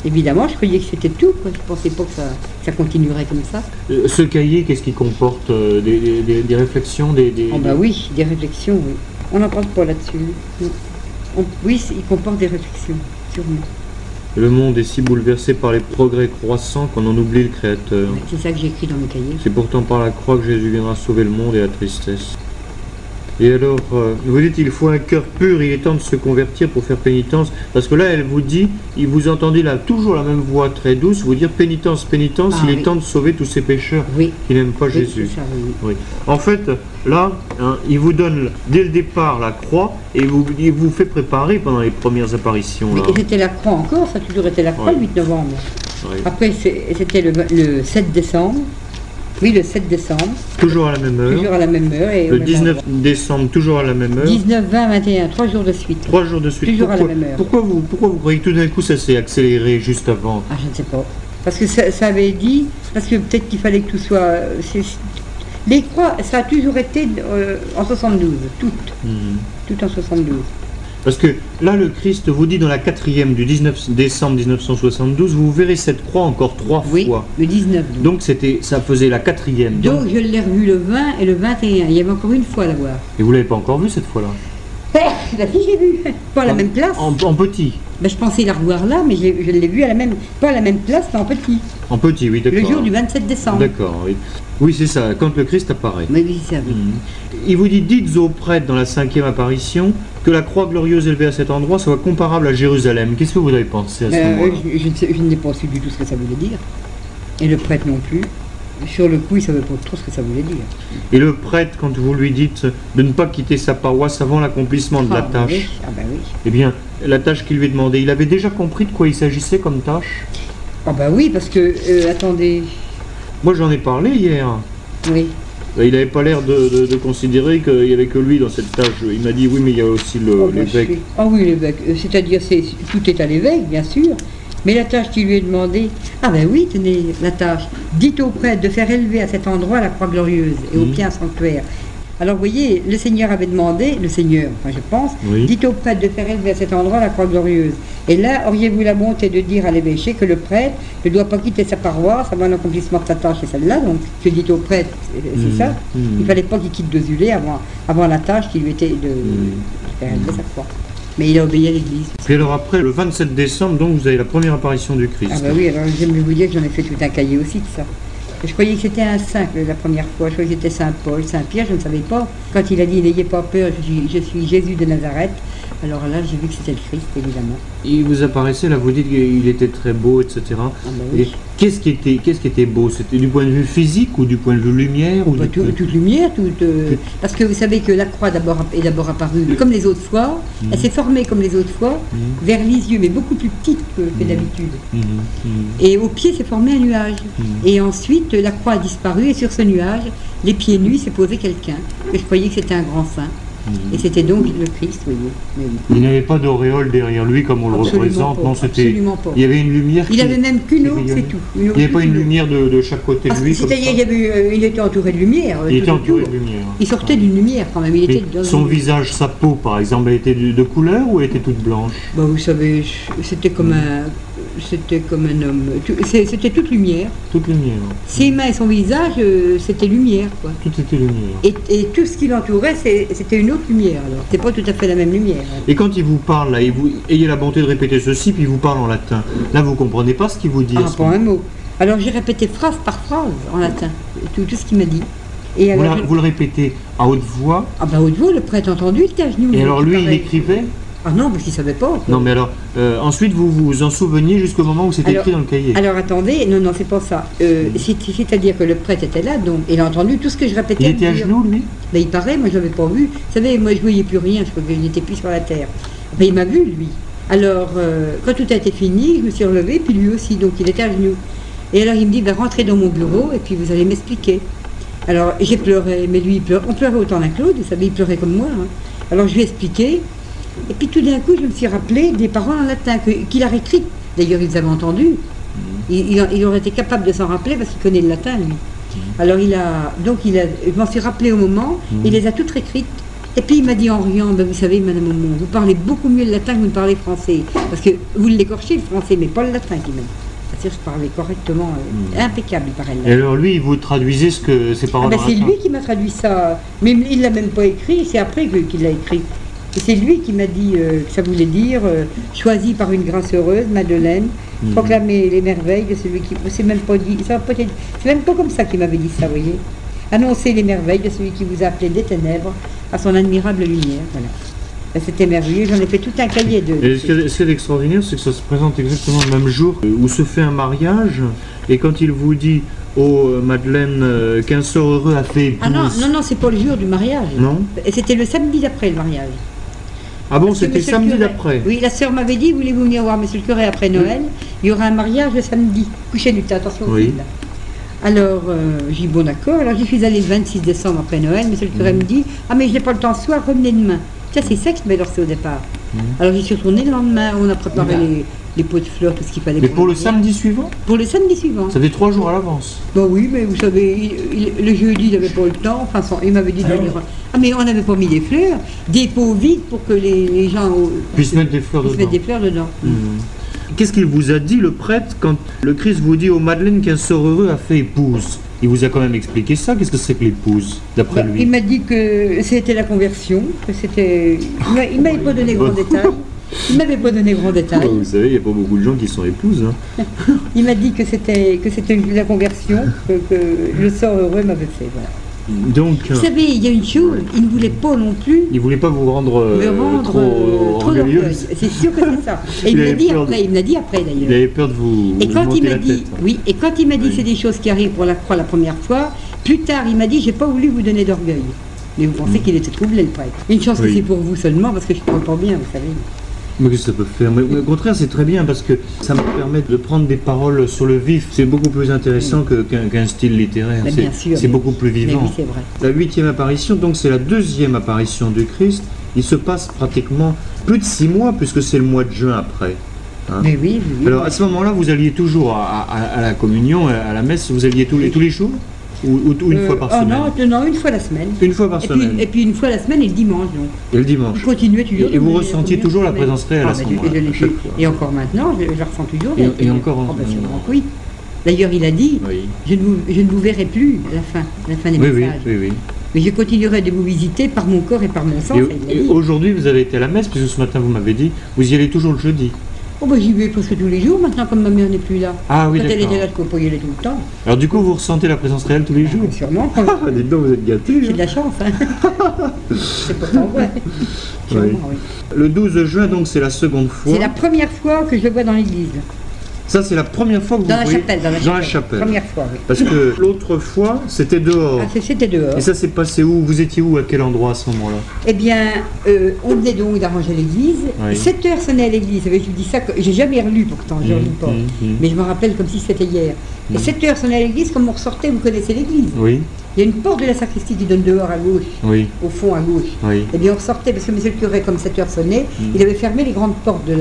Évidemment, je croyais que c'était tout. quoi. Je pensais pas que ça, que ça continuerait comme ça. Euh, Ce cahier, qu'est-ce qu'il comporte euh, des, des- réflexions des, des- Oh bah oui, des réflexions, oui. On n'en parle pas là-dessus. Oui, il comporte des réflexions, sûrement. Le monde est si bouleversé par les progrès croissants qu'on en oublie le Créateur. C'est ça que j'ai écrit dans mes cahiers. C'est pourtant par la croix que Jésus viendra sauver le monde et la tristesse. Et alors, euh, vous dites il faut un cœur pur, il est temps de se convertir pour faire pénitence. Parce que là, elle vous dit, il vous entendez là toujours la même voix très douce, vous dire pénitence, pénitence, Ah il est temps de sauver tous ces pécheurs Oui, qui n'aiment pas oui, Jésus. ça. En fait, là, hein, il vous donne dès le départ la croix et vous, il vous fait préparer pendant les premières apparitions. Mais Là. c'était la croix encore, ça a toujours été la croix le 8 novembre. Après, c'était le, le 7 décembre. Oui, le 7 décembre, Toujours à la même heure. toujours à la même heure. Et Le même 19 endroit. décembre, toujours à la même heure. 19, 20, 21, trois jours de suite. Trois jours de suite. Toujours à la pourquoi, même heure. Pourquoi vous, pourquoi vous croyez que tout d'un coup ça s'est accéléré juste avant? Ah, je ne sais pas. Parce que ça, ça avait dit, parce que peut-être qu'il fallait que tout soit. les croix, ça a toujours été euh, en 72, toutes, Hmm. toutes en 72. Parce que là, le Christ vous dit dans la quatrième du 19 décembre 1972, vous verrez cette croix encore trois Oui, fois. le 19. Donc, Donc c'était, ça faisait la quatrième. Donc- Donc, je l'ai revu le 20 et le 21. Il y avait encore une fois à la voir. et vous l'avez pas encore vu cette fois-là? La fille, j'ai vu. Pas à la même place. en, en petit. Ben, je pensais la revoir là, mais je l'ai vu à la même, pas à la même place, mais en petit. En petit, oui, d'accord. Le jour du 27 décembre. D'accord, oui. Oui, c'est ça, quand le Christ apparaît. Oui, oui, c'est ça, oui. Mhm. Il vous dit, dites aux prêtres dans la cinquième apparition que la croix glorieuse élevée à cet endroit soit comparable à Jérusalem. Qu'est-ce que vous avez pensé à ce Ben, moment-là? euh, je, je ne sais- je n'ai pas su du tout ce que ça voulait dire. Et le prêtre non plus. Sur le coup, il ne savait pas trop ce que ça voulait dire. Et le prêtre, quand vous lui dites de ne pas quitter sa paroisse avant l'accomplissement de la Ah, ben tâche, oui, Ah ben oui. eh bien, la tâche qu'il lui est demandée, il avait déjà compris de quoi il s'agissait comme tâche Ah ben oui, parce que, euh, attendez, Moi, j'en ai parlé hier. oui. Il n'avait pas l'air de, de- de considérer qu'il n'y avait que lui dans cette tâche. Il m'a dit, oui, mais il y a aussi le- ben, l'évêque. suis- Ah oui, l'évêque. Euh, C'est-à-dire, c'est, tout est à l'évêque, bien sûr. Mais la tâche qui lui est demandée, ah ben oui, tenez, la tâche. Dites au prêtre de faire élever à cet endroit la croix glorieuse et au Mhm. pied un sanctuaire. Alors, vous voyez, le Seigneur avait demandé, le Seigneur, enfin, je pense, Oui. dites au prêtre de faire élever à cet endroit la croix glorieuse. Et là, auriez-vous la bonté de dire à l'évêché que le prêtre ne doit pas quitter sa paroisse avant l'accomplissement de sa tâche et celle-là. Donc, que dites au prêtre, c'est Mhm. ça. Mhm. Il fallait pas qu'il quitte Dozulé avant, avant la tâche qui lui était de, Mhm. de faire élever sa croix. Mais il a obéi à l'église. Puis alors après, le 27 décembre, donc, vous avez la première apparition du Christ. Ah bah oui, alors j'aime vous dire que j'en ai fait tout un cahier aussi de ça. Je croyais que c'était un saint la première fois, je croyais que c'était Saint Paul, Saint Pierre, je ne savais pas. Quand il a dit n'ayez pas peur, je suis, je suis Jésus de Nazareth, alors là j'ai vu que c'était le Christ, évidemment. Il vous apparaissait, là, vous dites qu'il était très beau, etc. Ah bah Et oui. qu'est-ce qui était, qu'est-ce qui était beau? C'était du point de vue physique ou du point de vue lumière ou Bah, du- tout- toute lumière, toute, euh, parce que vous savez que la croix d'abord est d'abord apparue comme les autres fois, elle s'est formée comme les autres fois, Mhm. vers Lisieux, mais beaucoup plus petite que, que d'habitude. Mhm, mhm. Et au pied s'est formé un nuage. Mhm. Et ensuite, la croix a disparu et sur ce nuage, les pieds nus, s'est posé quelqu'un. Et je croyais que c'était un grand saint. Mhm. Et c'était donc le Christ, vous voyez. Mais oui. Il n'avait pas d'auréole derrière lui comme on le Absolument représente. pas, non, c'était. absolument pas. Il y avait une lumière. Il qui- avait même qu'une eau, qui c'est tout. Il n'y avait pas une lumière de, de chaque côté de Parce lui. c'est-à-dire, il, euh, il était entouré de lumière. Il était entouré de lumière. Il sortait d'une lumière quand même. Il Mais était dans son une- visage, sa peau, par exemple, elle était de, de couleur ou elle était toute blanche? Bah, vous savez, c'était comme un, c'était comme un homme. C'était toute lumière. Toute lumière. Ses mains et son visage, euh, c'était lumière, quoi. Tout était lumière. Et, et tout ce qui l'entourait, c'était une autre lumière. Alors, c'est pas tout à fait la même lumière. hein. Et quand il vous parle, là, et vous ayez la bonté de répéter ceci, puis il vous parle en latin. Là, vous comprenez pas ce qu'il vous dit. Ah, pas un mot. Alors j'ai répété phrase par phrase en latin, tout, tout ce qu'il m'a dit. Et Vous, alors, la- vous le répétez à haute voix. ah bah haute voix, le prêtre a entendu, il était à genoux. Et alors lui, il écrivait Ah non, parce qu'il ne savait pas. quoi. Non, mais alors, euh, ensuite, vous vous en souveniez jusqu'au moment où c'était écrit dans le cahier. Alors attendez, non, non, c'est pas ça. Euh, c'est- C'est-à-dire que le prêtre était là, donc il a entendu tout ce que je répétais. Il était à genoux, lui Ben, il paraît, moi je l'avais pas vu. Vous savez, moi je voyais plus rien, je crois n'étais plus sur la terre. Ben, il m'a vu, lui. Alors, euh, quand tout a été fini, je me suis relevée, puis lui aussi, donc il était à genoux. Et alors il me dit, ben, rentrez dans mon bureau et puis vous allez m'expliquer. Alors j'ai pleuré, mais lui il pleurait. On pleurait autant d'un Claude, vous savez, il pleurait comme moi. hein. Alors je lui ai expliqué. Et puis tout d'un coup, je me suis rappelé des paroles en latin qu'il a écrites. D'ailleurs, ils avaient entendu. Il, il- il aurait été capable de s'en rappeler parce qu'il connaît le latin, lui. Alors il a, donc il a, je m'en suis rappelé au moment, il les a toutes écrites. Et puis il m'a dit en riant, Ben, vous savez, Madame Aumont, vous parlez beaucoup mieux le latin que vous ne parlez français. Parce que vous l'écorchez le français, mais pas le latin qui. C'est-à-dire je parlais correctement, euh, impeccable, il paraît. Et alors, lui, il vous traduisait ce que ces Ah paroles ben, en c'est latin lui qui m'a traduit ça. Mais il l'a même pas écrit, c'est après qu'il l'a écrit. Et c'est lui qui m'a dit euh, que ça voulait dire euh, choisi par une grâce heureuse, Madeleine, Mhm. proclamer les merveilles de celui qui. C'est même pas dit. C'est même pas comme ça qu'il m'avait dit ça, vous voyez. Annoncer les merveilles de celui qui vous a appelé des ténèbres à son admirable lumière. Voilà. Ben, C'était merveilleux, j'en ai fait tout un cahier de. Et ce qui est, ce qui est extraordinaire, c'est que ça se présente exactement le même jour où se fait un mariage, et quand il vous dit Oh euh, Madeleine, euh, qu'un sort heureux a fait. Ah non, non, non, c'est pas le jour du mariage. Non Et C'était le samedi d'après le mariage. Ah bon, c'était samedi d'après Oui, la sœur m'avait dit, voulez-vous venir voir monsieur le curé après Noël? Il y aura un mariage le samedi. Coucher du thé, attention au Oui. Alors, euh, j'ai dit, bon d'accord. Alors, j'y suis allée le 26 décembre après Noël. Monsieur le curé Mhm. me dit, ah mais je n'ai pas le temps ce soir, revenez demain. Ça, c'est ça qui m'a lancé au départ. Mhm. Alors, j'y suis retournée le lendemain, on a préparé les, les pots de fleurs, tout ce qu'il fallait. Mais pour le samedi suivant Pour le samedi suivant. Ça fait trois jours à l'avance. Bon oui, mais vous savez, il- il- le jeudi, il n'avait pas le temps. Enfin, son- il m'avait dit de venir. Ah, mais on n'avait pas mis des fleurs, des pots vides pour que les, les gens euh, Puissent mettre des fleurs dedans. mettre des fleurs dedans. Mhm. Qu'est-ce qu'il vous a dit, le prêtre, quand le Christ vous dit, oh Madeleine, qu'un sort heureux a fait épouse? Il vous a quand même expliqué ça Qu'est-ce que c'est que l'épouse, d'après Bah, lui? il m'a dit que c'était la conversion, que c'était. Il m'a- pas donné grand détail. Il m'avait pas donné grand détail. Vous savez, il n'y a pas beaucoup de gens qui sont épouses. hein. Il m'a dit que c'était que c'était la conversion, que, que le sort heureux m'avait fait. Voilà. Donc, euh, Vous savez, il y a une chose, il ne voulait pas non plus il voulait pas vous rendre euh, rendre trop, euh, trop. C'est sûr que c'est ça. Et Il me l'a dit de- dit après d'ailleurs. Il avait peur de vous, Et vous quand il m'a dit, tête. oui, et quand il m'a dit Oui. c'est des choses qui arrivent pour la croix la première fois, plus tard il m'a dit j'ai pas voulu vous donner d'orgueil. Mais vous pensez qu'il était troublé le prêtre. Une chance Mm. Oui. que c'est pour vous seulement parce que je ne parle pas bien, vous savez. Mais que ça peut faire mais, mais au contraire, c'est très bien parce que ça me permet de prendre des paroles sur le vif. C'est beaucoup plus intéressant qu'un style littéraire. C'est beaucoup plus vivant. oui, vrai. La huitième apparition, donc c'est la deuxième apparition du Christ. Il se passe pratiquement plus de six mois puisque c'est le mois de juin après. hein. Mais oui, oui, oui. Alors à ce moment-là, vous alliez toujours à, à- à la communion, à la messe, vous alliez tous les, tous les jours? Ou, ou- ou une Euh, fois par oh semaine non, non, une fois la semaine. Une fois par Et semaine. puis, et puis une fois la semaine et le dimanche donc. Et le dimanche. Je toujours. Et- vous ressentiez toujours la présence réelle à Ah, ce moment-là, à fait. fois. Et encore maintenant, je, je la ressens toujours. Et- encore en- Oh, sûrement que oui. D'ailleurs, il a dit Oui. je ne, vous, je ne vous verrai plus à la fin, à la fin des Oui, oui, messages. oui, oui. Mais je continuerai de vous visiter par mon corps et par mon sang, Et, et aujourd'hui, vous avez été à la messe, puisque ce matin, vous m'avez dit, vous y allez toujours le jeudi. Oh bah j'y vais presque tous les jours maintenant comme ma mère n'est plus là. Ah oui, Quand elle était là, je aller tout le temps. Alors du coup, vous ressentez la présence réelle tous les jours Sûrement. Ah, dites donc, vous êtes gâtés. J'ai de la chance. Hein. c'est pourtant vrai. Sûrement, oui. Le 12 juin, donc, c'est la seconde fois. C'est la première fois que je le vois dans l'église. Ça, c'est la première fois que vous Dans la chapelle. Dans la chapelle. Première fois, oui. Parce que l'autre fois, c'était dehors. Ah, c'était dehors. Et ça s'est passé où Vous étiez où À quel endroit à ce moment-là Eh bien, euh, on venait donc d'arranger l'église. Oui. 7 heures sonnait à l'église. Je vous dis ça, que j'ai jamais relu pourtant, je ne relis pas. Mhm, mhm. Mais je me rappelle comme si c'était hier. Et Mhm. 7 heures sonnait à l'église, comme on ressortait, vous connaissez l'église. Oui, Il y a une porte de la sacristie qui donne dehors à gauche, oui, au fond à gauche. oui. Eh bien, on sortait, parce que monsieur le curé, comme 7 heures sonnait, il avait fermé les grandes portes de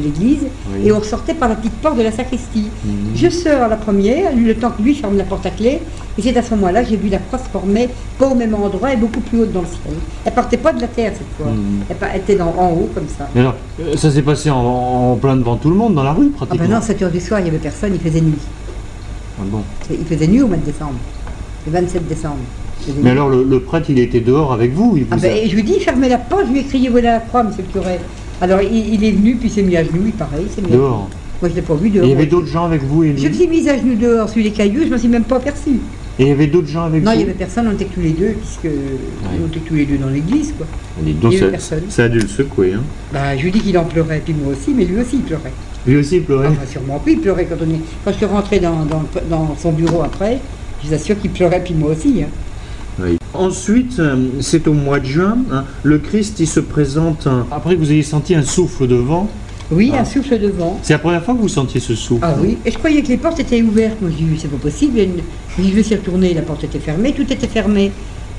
l'église, Oui. et on sortait par la petite porte de la sacristie. Je sors la première, le temps que lui ferme la porte à clé, et c'est à ce moment-là que j'ai vu la croix se former, pas au même endroit et beaucoup plus haute dans le ciel. Elle partait pas de la terre cette fois, Mhm. elle, était dans- en haut comme ça. Mais alors, euh, ça s'est passé en, en plein devant tout le monde, dans la rue, Ah pratiquement. ben non, 7 heures du soir, il n'y avait personne, il faisait nuit. Ah bon. Il faisait nuit au mois de décembre, le 27 décembre. Mais alors, le, le prêtre, il était dehors avec vous il vous Ah ben, je lui dis, fermez la porte, je lui ai crié, voilà la croix, monsieur le curé. Alors il, il est venu, puis il s'est mis à genoux, il pareil, il s'est mis à genoux. Moi je ne l'ai pas vu Et dehors. il y avait d'autres gens avec vous et Je me lui suis mise à genoux dehors sur les cailloux, je ne m'en suis même pas aperçue. Et il y avait d'autres gens avec Non, vous il n'y avait personne, on était tous les deux, puisque on était tous les deux dans l'église, quoi. Et donc, il y avait ça, personne. ça a dû le secouer. Hein. Bah, je lui dis qu'il en pleurait, puis moi aussi, mais lui aussi il pleurait. Lui aussi, il pleurait. Enfin, sûrement, puis il pleurait quand on est... Quand je suis rentrée dans, dans, dans son bureau après, je vous assure qu'il pleurait, puis moi aussi. Hein. Oui. Ensuite, euh, c'est au mois de juin, hein, le Christ, il se présente. hein, après que vous ayez senti un souffle de vent, Oui, Ah. un souffle de vent. c'est la première fois que vous sentiez ce souffle. Ah oui, et je croyais que les portes étaient ouvertes. Moi, j'ai dit, c'est pas possible. Et Je me suis retournée, la porte était fermée, tout était fermé.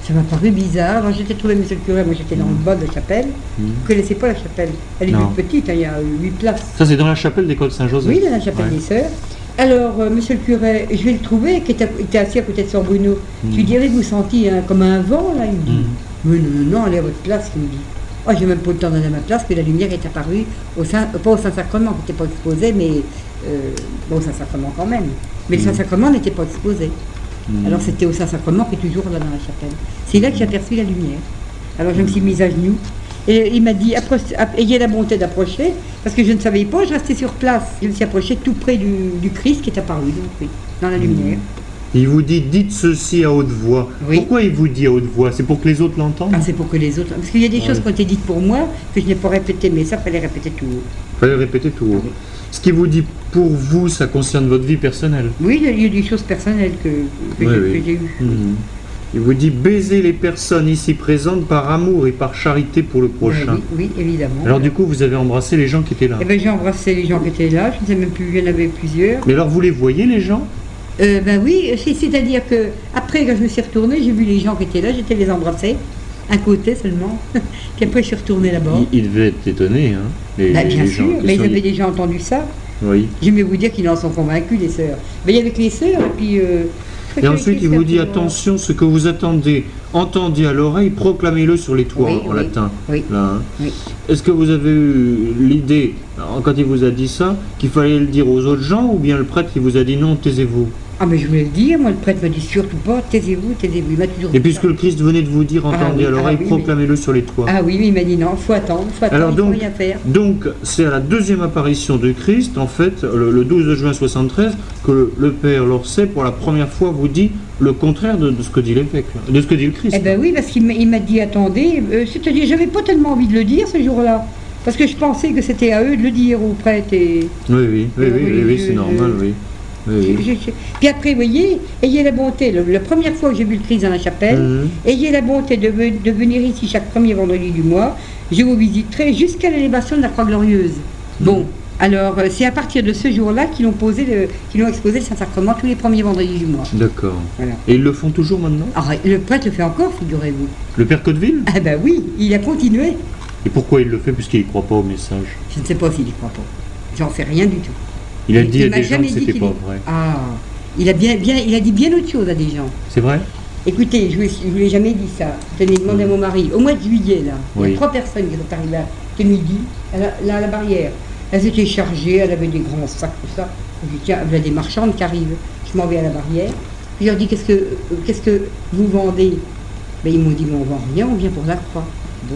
Ça m'a paru bizarre. Alors, j'étais trouvé monsieur le curé, moi j'étais dans le bas de la chapelle. Mhm. Vous ne connaissez pas la chapelle? Elle est Non. toute petite, hein, il y a 8 places. Ça, c'est dans la chapelle d'école Saint-Joseph. Oui, dans la chapelle Ouais. des sœurs. Alors, euh, monsieur le curé, je vais le trouver, qui était, était assis à côté de Sœur Bruno. Je lui dis, avez-vous senti hein, comme un vent, là Il me dit, mais non, non, non, allez à votre place, il me dit. Oh, j'ai même pas le temps d'aller à ma place, que la lumière est apparue, au Saint, euh, pas au Saint-Sacrement, qui n'était pas exposé, mais euh, bon, au Saint-Sacrement quand même. Mais le Mhm. Saint-Sacrement n'était pas exposé. Mhm. Alors c'était au Saint-Sacrement qui est toujours là dans la chapelle. C'est là que j'ai aperçu la lumière. Alors je me suis mise à genoux. Et il m'a dit, ayez la bonté d'approcher, parce que je ne savais pas, je restais sur place. Je me suis approchée tout près du, du Christ qui est apparu, donc, oui, dans la lumière. Il vous dit dites ceci à haute voix. Oui. Pourquoi il vous dit à haute voix? C'est pour que les autres l'entendent? Ah, c'est pour que les autres. Parce qu'il y a des Ouais. choses qui ont été dites pour moi que je n'ai pas répétées, mais ça, fallait répéter tout haut. Fallait répéter tout haut. Oui. Ce qui vous dit pour vous, ça concerne votre vie personnelle? Oui, il y a- il des choses personnelles que, que Oui, j'ai eues. Mhm. Il vous dit baiser les personnes ici présentes par amour et par charité pour le prochain. Oui, oui, évidemment. Alors du coup, vous avez embrassé les gens qui étaient là? Eh ben, j'ai embrassé les gens qui étaient là, je ne sais même plus, il y en avait plusieurs. Mais alors vous les voyez les gens? Euh, ben oui, c'est- c'est-à-dire que après quand je me suis retournée, j'ai vu les gens qui étaient là, j'étais les embrasser, un côté seulement. Puis après je suis retournée là-bas. ils, ils devaient être étonnés, hein les, Ben, bien les sûr, gens mais ils avaient déjà entendu ça. Oui. J'aimais vous dire qu'ils en sont convaincus, les sœurs. Mais il y avait que les sœurs, et puis... euh, Et ensuite, il vous dit attention, ce que vous attendez, entendez à l'oreille, proclamez-le sur les toits Oui, en oui, latin. oui. Là, hein. Oui. Est-ce que vous avez eu l'idée, quand il vous a dit ça, qu'il fallait le dire aux autres gens, ou bien le prêtre qui vous a dit non, taisez-vous? Ah mais je voulais le dire, moi le prêtre m'a dit surtout pas, taisez-vous, taisez-vous. Il m'a toujours Et puisque le Christ venait de vous dire, entendez oui, à l'oreille, ah oui, mais- proclamez-le sur les toits. Ah oui, mais il m'a dit non, faut attendre, faut attendre, Alors il faut donc, rien faire. donc c'est à la deuxième apparition de Christ, en fait, le, le 12 de juin 73, que le, le Père Lorset, pour la première fois, vous dit le contraire de, de ce que dit l'évêque, de ce que dit le Christ. Eh ben oui, parce qu'il m'a dit attendez, euh, c'est-à-dire j'avais pas tellement envie de le dire ce jour-là, parce que je pensais que c'était à eux de le dire aux prêtres et... Oui, oui, oui, oui, Euh, oui, oui, je- c'est normal, oui. Oui, oui. Je- je- Puis après, vous voyez, ayez la bonté, le- la première fois que j'ai vu le Christ dans la chapelle, Mhm. ayez la bonté de, ve- de venir ici chaque premier vendredi du mois, je vous visiterai jusqu'à l'élévation de la Croix Glorieuse. Bon, alors euh, c'est à partir de ce jour-là qu'ils ont posé le, qu'ils ont exposé le Saint-Sacrement tous les premiers vendredis du mois. D'accord. Voilà. Et ils le font toujours maintenant? Alors, le prêtre le fait encore, figurez-vous. Le Père Codeville Ah ben oui, il a continué. Et pourquoi il le fait? Puisqu'il ne croit pas au message. Je ne sais pas s'il y croit pas. J'en sais rien du tout. Il a dit il à des gens que c'était pas vrai. Ah, il a, bien, bien, il a dit bien autre chose à des gens. C'est vrai? Écoutez, je ne vous l'ai jamais dit ça. Je l'ai demandé à mon mari. Au mois de juillet, là, il y a trois personnes qui sont arrivées à midi, à la, là, à la barrière. Elles étaient chargées, elles avaient des grands sacs, tout ça. Je dis, tiens, il y a des marchandes qui arrivent. Je m'en vais à la barrière. Puis je leur dis, qu'est-ce que, euh, qu'est-ce que vous vendez? Ben, Ils m'ont dit, mais on vend rien, on vient pour la croix. Bon.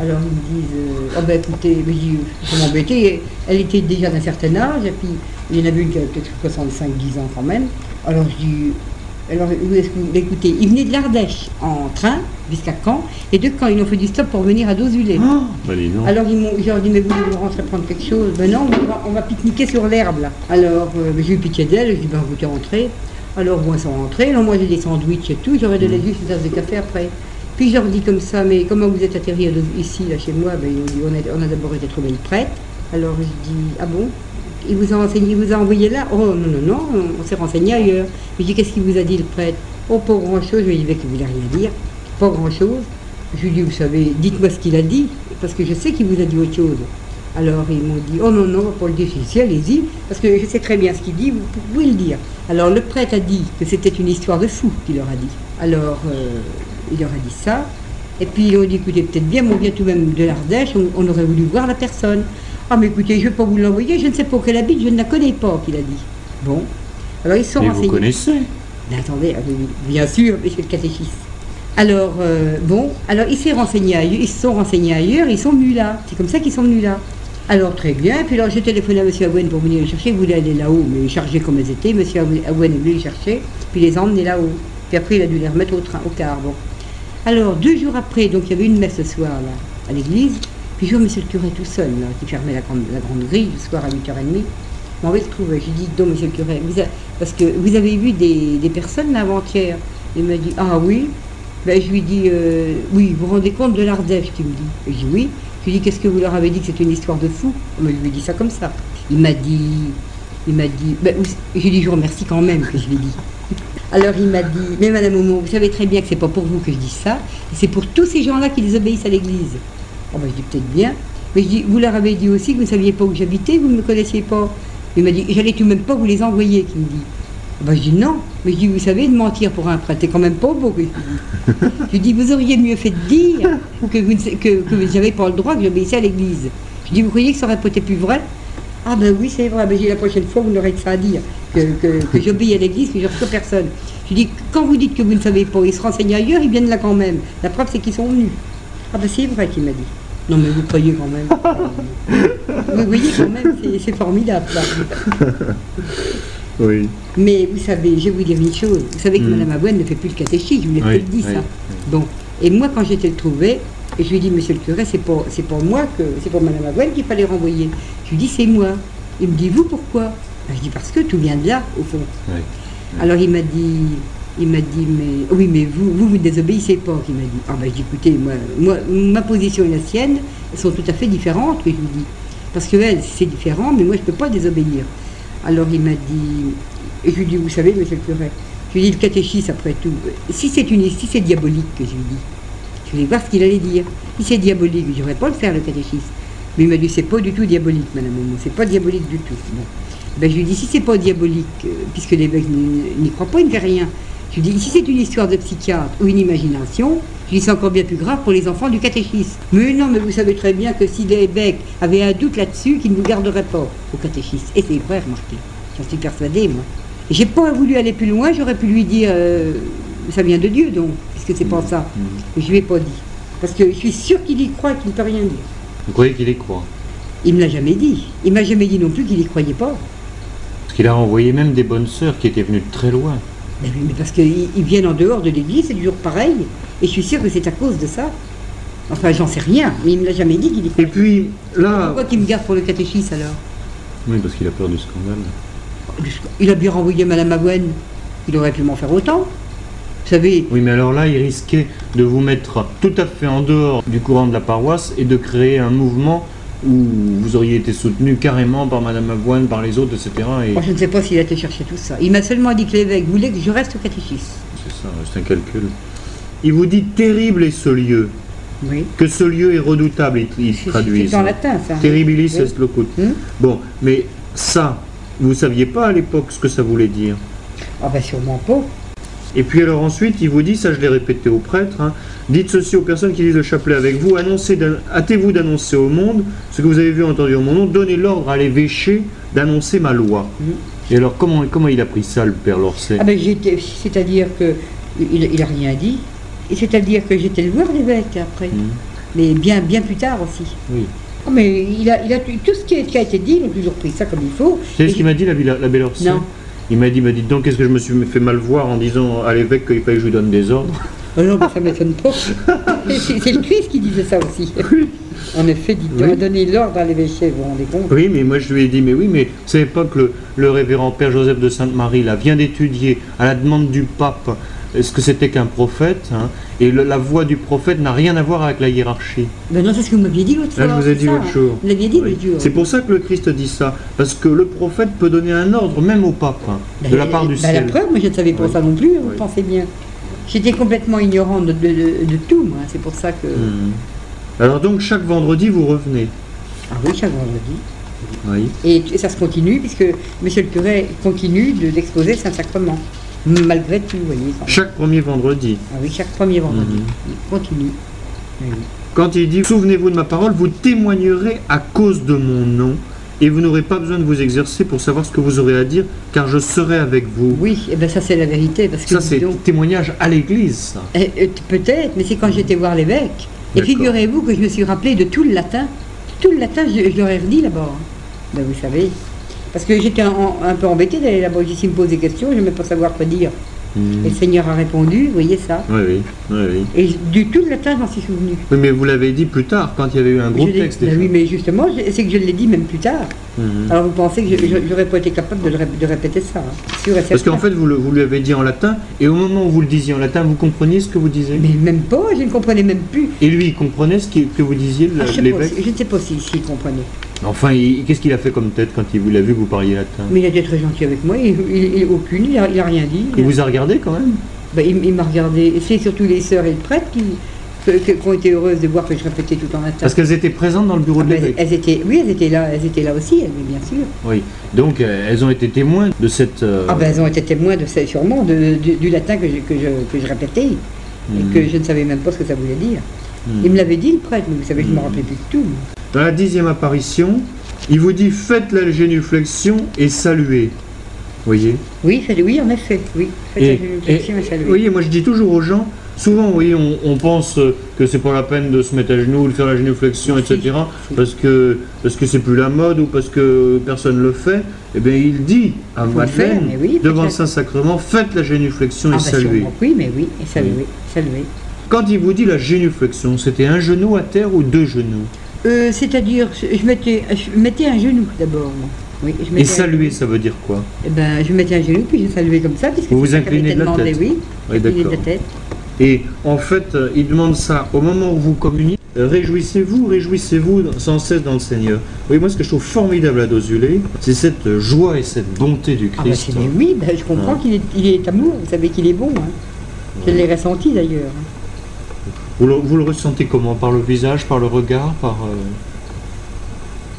Alors ils me disent, euh, oh ben écoutez, mais je vais m'embêter. Elle était déjà d'un certain âge, et puis il y en avait une qui avait peut-être 65-10 ans quand même. Alors je dis, alors où est-ce que vous- écoutez, ils venaient de l'Ardèche en train jusqu'à Caen, et de Caen ils ont fait du stop pour venir à Dozulé. Ah bah dis donc. Alors ils m'ont, je leur ai dit, mais vous voulez rentrer prendre quelque chose? Ben non, on va, on va pique-niquer sur l'herbe là. Alors euh, j'ai eu pitié d'elle, je dis, ben vous êtes rentrée. Alors bon, elles sont rentrées, alors moi j'ai des sandwichs et tout, j'aurais donné juste une tasse de café après. Puis je leur dis comme ça, mais comment vous êtes atterri ici, là chez moi? Ben dit, on a, d'abord été trouver le prêtre. Alors je dis, ah bon? Il vous a enseigné, il vous a envoyé là? Oh non, non, non, on s'est renseigné ailleurs. Je dis, qu'est-ce qu'il vous a dit le prêtre? Oh, pas grand-chose. Je lui ai dit, qu'il voulait rien dire. Pas grand-chose. Je lui ai dit, vous savez, dites-moi ce qu'il a dit, parce que je sais qu'il vous a dit autre chose. Alors ils m'ont dit, oh non, non, Je dis, si, allez-y, parce que je sais très bien ce qu'il dit, vous pouvez le dire. Alors le prêtre a dit que c'était une histoire de fou qu'il leur a dit. Alors euh, il leur a dit ça, et puis ils ont dit, écoutez, peut-être bien, mais on vient tout de même de l'Ardèche, on, on aurait voulu voir la personne. Ah mais écoutez, je ne vais pas vous l'envoyer, je ne sais pas où elle habite, je ne la connais pas, qu'il a dit. Bon, alors ils se sont Mais vous renseignés. connaissez Mais attendez, ah bien sûr, monsieur le catéchiste. Alors, euh, bon, alors il s'est renseigné ailleurs, ils se sont renseignés ailleurs, ils sont venus là. C'est comme ça qu'ils sont venus là. Alors très bien, puis alors j'ai téléphoné à M. Agouen pour venir le chercher, il voulait aller là-haut, mais chargé comme elles étaient, M. Agouen est venu les chercher, puis les emmener là-haut. Puis après il a dû les remettre au train, au car. Bon. Alors deux jours après, donc il y avait une messe ce soir là, à l'église, puis je vois M. le curé tout seul, qui fermait la grande, grille le soir à 8h30. M'en vais le trouver. J'ai dit, donc monsieur le curé, parce que vous avez vu des, personnes avant-hier? Il m'a dit, ah oui. Ben, je lui dis, euh, oui, vous vous rendez compte de l'Ardèche, tu me dis. Je dis, oui. Je lui dis, qu'est-ce que vous leur avez dit que c'était une histoire de fou? Je lui ai dit ça comme ça. Il m'a dit, il m'a dit, ben, j'ai dit, je vous remercie quand même que je l'ai dit. Alors il m'a dit, mais Madame Aumont, vous savez très bien que c'est pas pour vous que je dis ça, c'est pour tous ces gens-là qui désobéissent à l'Église. Oh ben, je dis peut-être bien, mais je dis, vous leur avez dit aussi que vous ne saviez pas où j'habitais, vous ne me connaissiez pas. Il m'a dit, j'allais tout même pas vous les envoyer, qui me dit. Ben, je dis non, mais je dis, vous savez, de mentir pour un prêtre, c'est quand même pas beau. je, dis. vous auriez mieux fait de dire que vous n'avez pas le droit que j'obéissais à l'église. Je dis, vous croyez que ça aurait été plus vrai? Ah ben oui, c'est vrai, j'ai la prochaine fois, vous n'aurez que ça à dire, que, que, j'obéis à l'église, que je reçois personne. Je dis, quand vous dites que vous ne savez pas, ils se renseignent ailleurs, ils viennent là quand même. La preuve, c'est qu'ils sont venus. Ah ben c'est vrai qu'il m'a dit. Non, mais vous croyez quand même. vous voyez quand même, c'est formidable. Oui. Mais vous savez, je vais vous dire une chose. Vous savez que Mme mm. Mme ne fait plus le catéchisme, je vous l'ai peut-être dit ça. Bon. Et moi, quand j'étais le trouvé, et je lui ai dit, monsieur le curé, c'est pour, c'est pour moi que, c'est pour Mme Avoine qu'il fallait renvoyer. Je lui ai dit, c'est moi. Il me dit, vous, pourquoi? Ben, Je dis, parce que tout vient de là, au fond. Alors il m'a dit, il m'a dit, mais oui, mais vous, vous, vous ne désobéissez pas. Il m'a dit, ah ben j'ai écoutez, moi, moi, ma position et la sienne sont tout à fait différentes, que je lui dis. Parce que elle, c'est différent, mais moi, je ne peux pas désobéir. Alors il m'a dit, et je lui dis, vous savez, monsieur le curé, je lui dis, le catéchisme, après tout, si c'est une, si c'est diabolique, que je lui dis, je vais voir ce qu'il allait dire. Si c'est diabolique, je ne pas le faire, le catéchisme. Mais il m'a dit, c'est pas du tout diabolique, madame Momo, c'est pas diabolique du tout. Ben, je lui dis, si c'est pas diabolique, euh, puisque l'évêque n'y croit pas, il ne fait rien. Je lui dis, si c'est une histoire de psychiatre ou une imagination, je dis, c'est encore bien plus grave pour les enfants du catéchisme. Mais non, mais vous savez très bien que si l'évêque avait un doute là-dessus, qu'il ne vous garderait pas au catéchisme. Et c'est vrai, remarquez. J'en suis persuadée, moi. J'ai pas voulu aller plus loin, j'aurais pu lui dire, euh, ça vient de Dieu, donc, puisque c'est pas ça. Mais mm. je lui ai pas dit. Parce que je suis sûre qu'il y croit et qu'il ne peut rien dire. Vous croyez qu'il y croit? Il me l'a jamais dit. Il m'a jamais dit non plus qu'il y croyait pas. Parce qu'il a envoyé même des bonnes sœurs qui étaient venues de très loin. Mais, mais parce qu'ils viennent en dehors de l'église, c'est toujours pareil. Et je suis sûre que c'est à cause de ça. Enfin, j'en sais rien, mais il ne me l'a jamais dit qu'il Et puis, là... Pourquoi qu'il me garde pour le catéchisme, alors? Oui, parce qu'il a peur du scandale. Il a bien renvoyé Madame Aguen. Il aurait pu m'en faire autant. Savez... Oui, mais alors là, il risquait de vous mettre tout à fait en dehors du courant de la paroisse et de créer un mouvement où vous auriez été soutenu carrément par Madame Avoine, par les autres, etc. Et... je ne sais pas s'il a été chercher tout ça. Il m'a seulement dit que l'évêque voulait que je reste au catéchisme. C'est ça, c'est un calcul. Il vous dit terrible est ce lieu. Oui. Que ce lieu est redoutable, il traduit. C'est en latin, ça. Terribilis est locut. Hmm? Bon, mais ça, vous ne saviez pas à l'époque ce que ça voulait dire? Ah ben sûrement pas. Et puis alors ensuite, il vous dit, ça je l'ai répété au prêtre, hein, dites ceci aux personnes qui lisent le chapelet avec vous, hâtez-vous d'annoncer au monde ce que vous avez vu entendu au mon nom, donnez l'ordre à l'évêché d'annoncer ma loi. Et alors comment, comment il a pris ça, le père Lorset ah ben, C'est-à-dire que il n'a rien dit, c'est-à-dire que j'étais le voir l'évêque après, mmh. mais bien, bien plus tard aussi. Oui. Ah, mais il a, il a tout ce qui a, été dit, il a toujours pris ça comme il faut. C'est ce qu'il m'a dit la, la, Non. Il m'a dit, bah, dites donc, qu'est-ce que je me suis fait mal voir en disant à l'évêque qu'il fallait que je lui donne des ordres? Oh Non, ça ne m'étonne pas. C'est le Christ qui disait ça aussi. En effet, dit on a donné l'ordre à l'évêché, vous vous rendez compte? Oui, mais moi je lui ai dit, mais oui, mais vous savez pas que le, révérend Père Joseph de Sainte-Marie, là, vient d'étudier à la demande du pape ce que c'était qu'un prophète, hein, et la voix du prophète n'a rien à voir avec la hiérarchie. Ben non, c'est ce que vous m'aviez dit l'autre fois. Là, je vous ai dit l'autre jour. Vous l'aviez dit l'autre jour. C'est pour ça que le Christ dit ça, parce que le prophète peut donner un ordre, même au pape, hein, de la part du ben, ciel. La preuve, moi je ne savais pas ça non plus, vous pensez bien. J'étais complètement ignorante de, tout, moi, c'est pour ça que... Hmm. Alors donc, chaque vendredi, vous revenez Ah oui, chaque vendredi. Oui. Et, ça se continue, puisque monsieur le curé continue d'exposer Saint-Sacrement. Malgré tout, vous voyez. Chaque premier vendredi. Ah oui, chaque premier vendredi. Mhm. Il continue. Quand il dit Souvenez-vous de ma parole, vous témoignerez à cause de mon nom, et vous n'aurez pas besoin de vous exercer pour savoir ce que vous aurez à dire, car je serai avec vous. Oui, et eh ben ça c'est la vérité. Parce que ça c'est témoignage à l'église. Eh, euh, peut-être, mais c'est quand j'étais voir l'évêque. Et figurez-vous que je me suis rappelé de tout le latin. Tout le latin, je, je l'aurais redit là-bas. hein. Ben, vous savez. Parce que j'étais un, un peu embêtée d'aller là-bas. Ici, me poser des questions, je n'aimais pas savoir quoi dire. Mhm. Et le Seigneur a répondu, vous voyez ça. Oui, oui, oui, oui. Et du tout le latin, j'en suis souvenu. Oui, mais vous l'avez dit plus tard, quand il y avait eu un gros texte ben déjà. oui, mais justement, c'est que je l'ai dit même plus tard. Mhm. Alors vous pensez que j'aurais pas été capable de, le de répéter ça hein. Parce qu'en fait, vous, le- vous lui avez dit en latin, et au moment où vous le disiez en latin, vous compreniez ce que vous disiez? Mais même pas, je ne comprenais même plus. Et lui, il comprenait ce que vous disiez, le- Ah, je, l'évêque? si- je ne sais pas s'il s'il comprenait. Enfin, qu'est-ce qu'il a fait comme tête quand il vous l'a vu que vous parliez latin Mais il a été très gentil avec moi, il, il- il- aucune, il a, il a rien dit. Il vous a regardé quand même Ben, il, il m'a regardé. C'est surtout les sœurs et le prêtre qui, ont été heureuses de voir que je répétais tout en latin. Parce qu'elles étaient présentes dans le bureau Ah, de ben, l'évêque. elles étaient, oui, elles étaient là, elles étaient là aussi, elles, bien sûr. Oui. Donc, euh, elles ont été témoins de cette. euh, Ah ben, elles ont été témoins de ça, sûrement, de- du, du latin que je, que je, que je répétais, et Mhm. que je ne savais même pas ce que ça voulait dire. Mhm. Il me l'avait dit, le prêtre, mais vous savez, je ne me rappelais plus de tout. Dans la dixième apparition, il vous dit faites la génuflexion et saluez. Vous voyez? Oui, oui, en effet, oui. Faites Et- la génuflexion et saluez. Vous voyez, moi je dis toujours aux gens, souvent, voyez, on, on pense que c'est pas la peine de se mettre à genoux, de faire la génuflexion, etc. Parce que parce que c'est plus la mode ou parce que personne le fait. Eh bien, il dit à Madeleine, oui, devant le. Saint-Sacrement, faites la génuflexion Ah, et ben, saluez. sûrement, Oui, mais oui, et saluez, saluez. Quand il vous dit la génuflexion, c'était un genou à terre ou deux genoux? Euh, C'est-à-dire, je mettais, je mettais un genou d'abord. Oui, je Et saluer, ça veut dire quoi? Eh ben, je mettais un genou, puis je saluais comme ça, puisque Vous vous qu'avait inclinez de la tête. Oui, Oui, d'accord. tête. Et en fait, euh, il demande ça au moment où vous communiez. euh, Réjouissez-vous, réjouissez-vous sans cesse dans le Seigneur. Oui, moi, ce que je trouve formidable à Dosulé, c'est cette joie et cette bonté du Ah ben, Christ. mais oui, ben, je comprends Ouais. qu'il est, il est amour, vous savez qu'il est bon. Hein. Je l'ai ressenti d'ailleurs. Vous, le, vous le ressentez comment? Par le visage, par le regard, par. euh,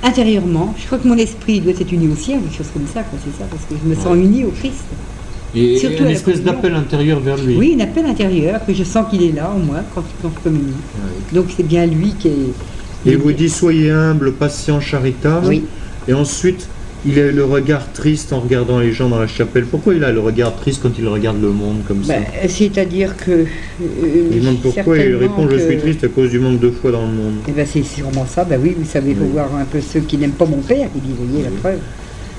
Intérieurement, je crois que mon esprit doit être uni au sien, quelque chose comme ça, quoi, c'est ça, parce que je me sens Ouais. uni au Christ. Et, Surtout une espèce d'appel intérieur vers lui. Oui, un appel intérieur, que je sens qu'il est là en moi quand, quand je communie. Ouais. Donc c'est bien lui qui est. Et il vous dit soyez humble, patient, charitable. Oui. Et ensuite, il a le regard triste en regardant les gens dans la chapelle. Pourquoi il a le regard triste quand il regarde le monde comme ça Ben, C'est-à-dire que. euh, Il demande pourquoi et il répond Je suis triste à cause du manque de foi dans le monde. Eh ben c'est sûrement ça, ben oui, vous savez, il faut Oui. voir un peu ceux qui n'aiment pas mon père, il dit, voyez la preuve.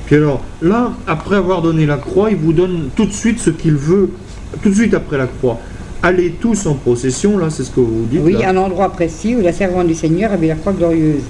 Puis alors, là, après avoir donné la croix, il vous donne tout de suite ce qu'il veut, tout de suite après la croix. Allez tous en procession, là, c'est ce que vous dites. Oui, là. un endroit précis où la servante du Seigneur avait la croix glorieuse.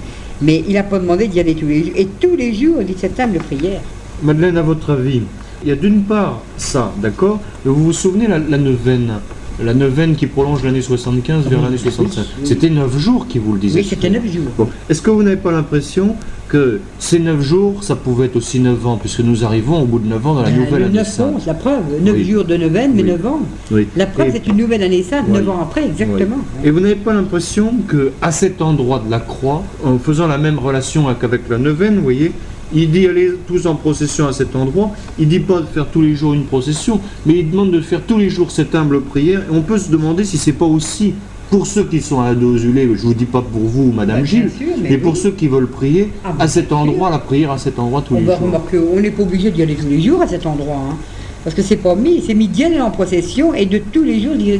Mais il n'a pas demandé d'y aller tous les jours. Et tous les jours, il dit cette table de prière. Madeleine, à votre avis, il y a d'une part ça, d'accord vous vous souvenez la neuvaine La neuvaine qui prolonge l'année 75 vers l'année 65. oui. C'était neuf jours qui vous le disaient. Oui, c'était neuf jours. Bon, est-ce que vous n'avez pas l'impression que ces neuf jours, ça pouvait être aussi neuf ans, puisque nous arrivons au bout de neuf ans dans la Ben, nouvelle le année 9 sainte onze, la preuve. 9 Oui. jours de neuvaine, mais Oui. 9 ans. Oui. La preuve, c'est une nouvelle année sainte. 9 ans après, exactement. Et vous n'avez pas l'impression que à cet endroit de la croix, en faisant la même relation qu'avec la neuvaine, vous voyez, il dit allez tous en procession à cet endroit. Il dit pas de faire tous les jours une procession, mais il demande de faire tous les jours cette humble prière. Et on peut se demander si c'est pas aussi pour ceux qui sont à Dosulé, je vous dis pas pour vous, Madame bien Gilles, sûr, mais mais pour ceux qui veulent prier Ah, ben, à cet endroit, la prière à cet endroit tous On les va jours. remarquer, on n'est pas obligé d'y aller tous les jours à cet endroit. hein. Parce que c'est pas mis, c'est mis d'y aller en procession et de tous les jours dire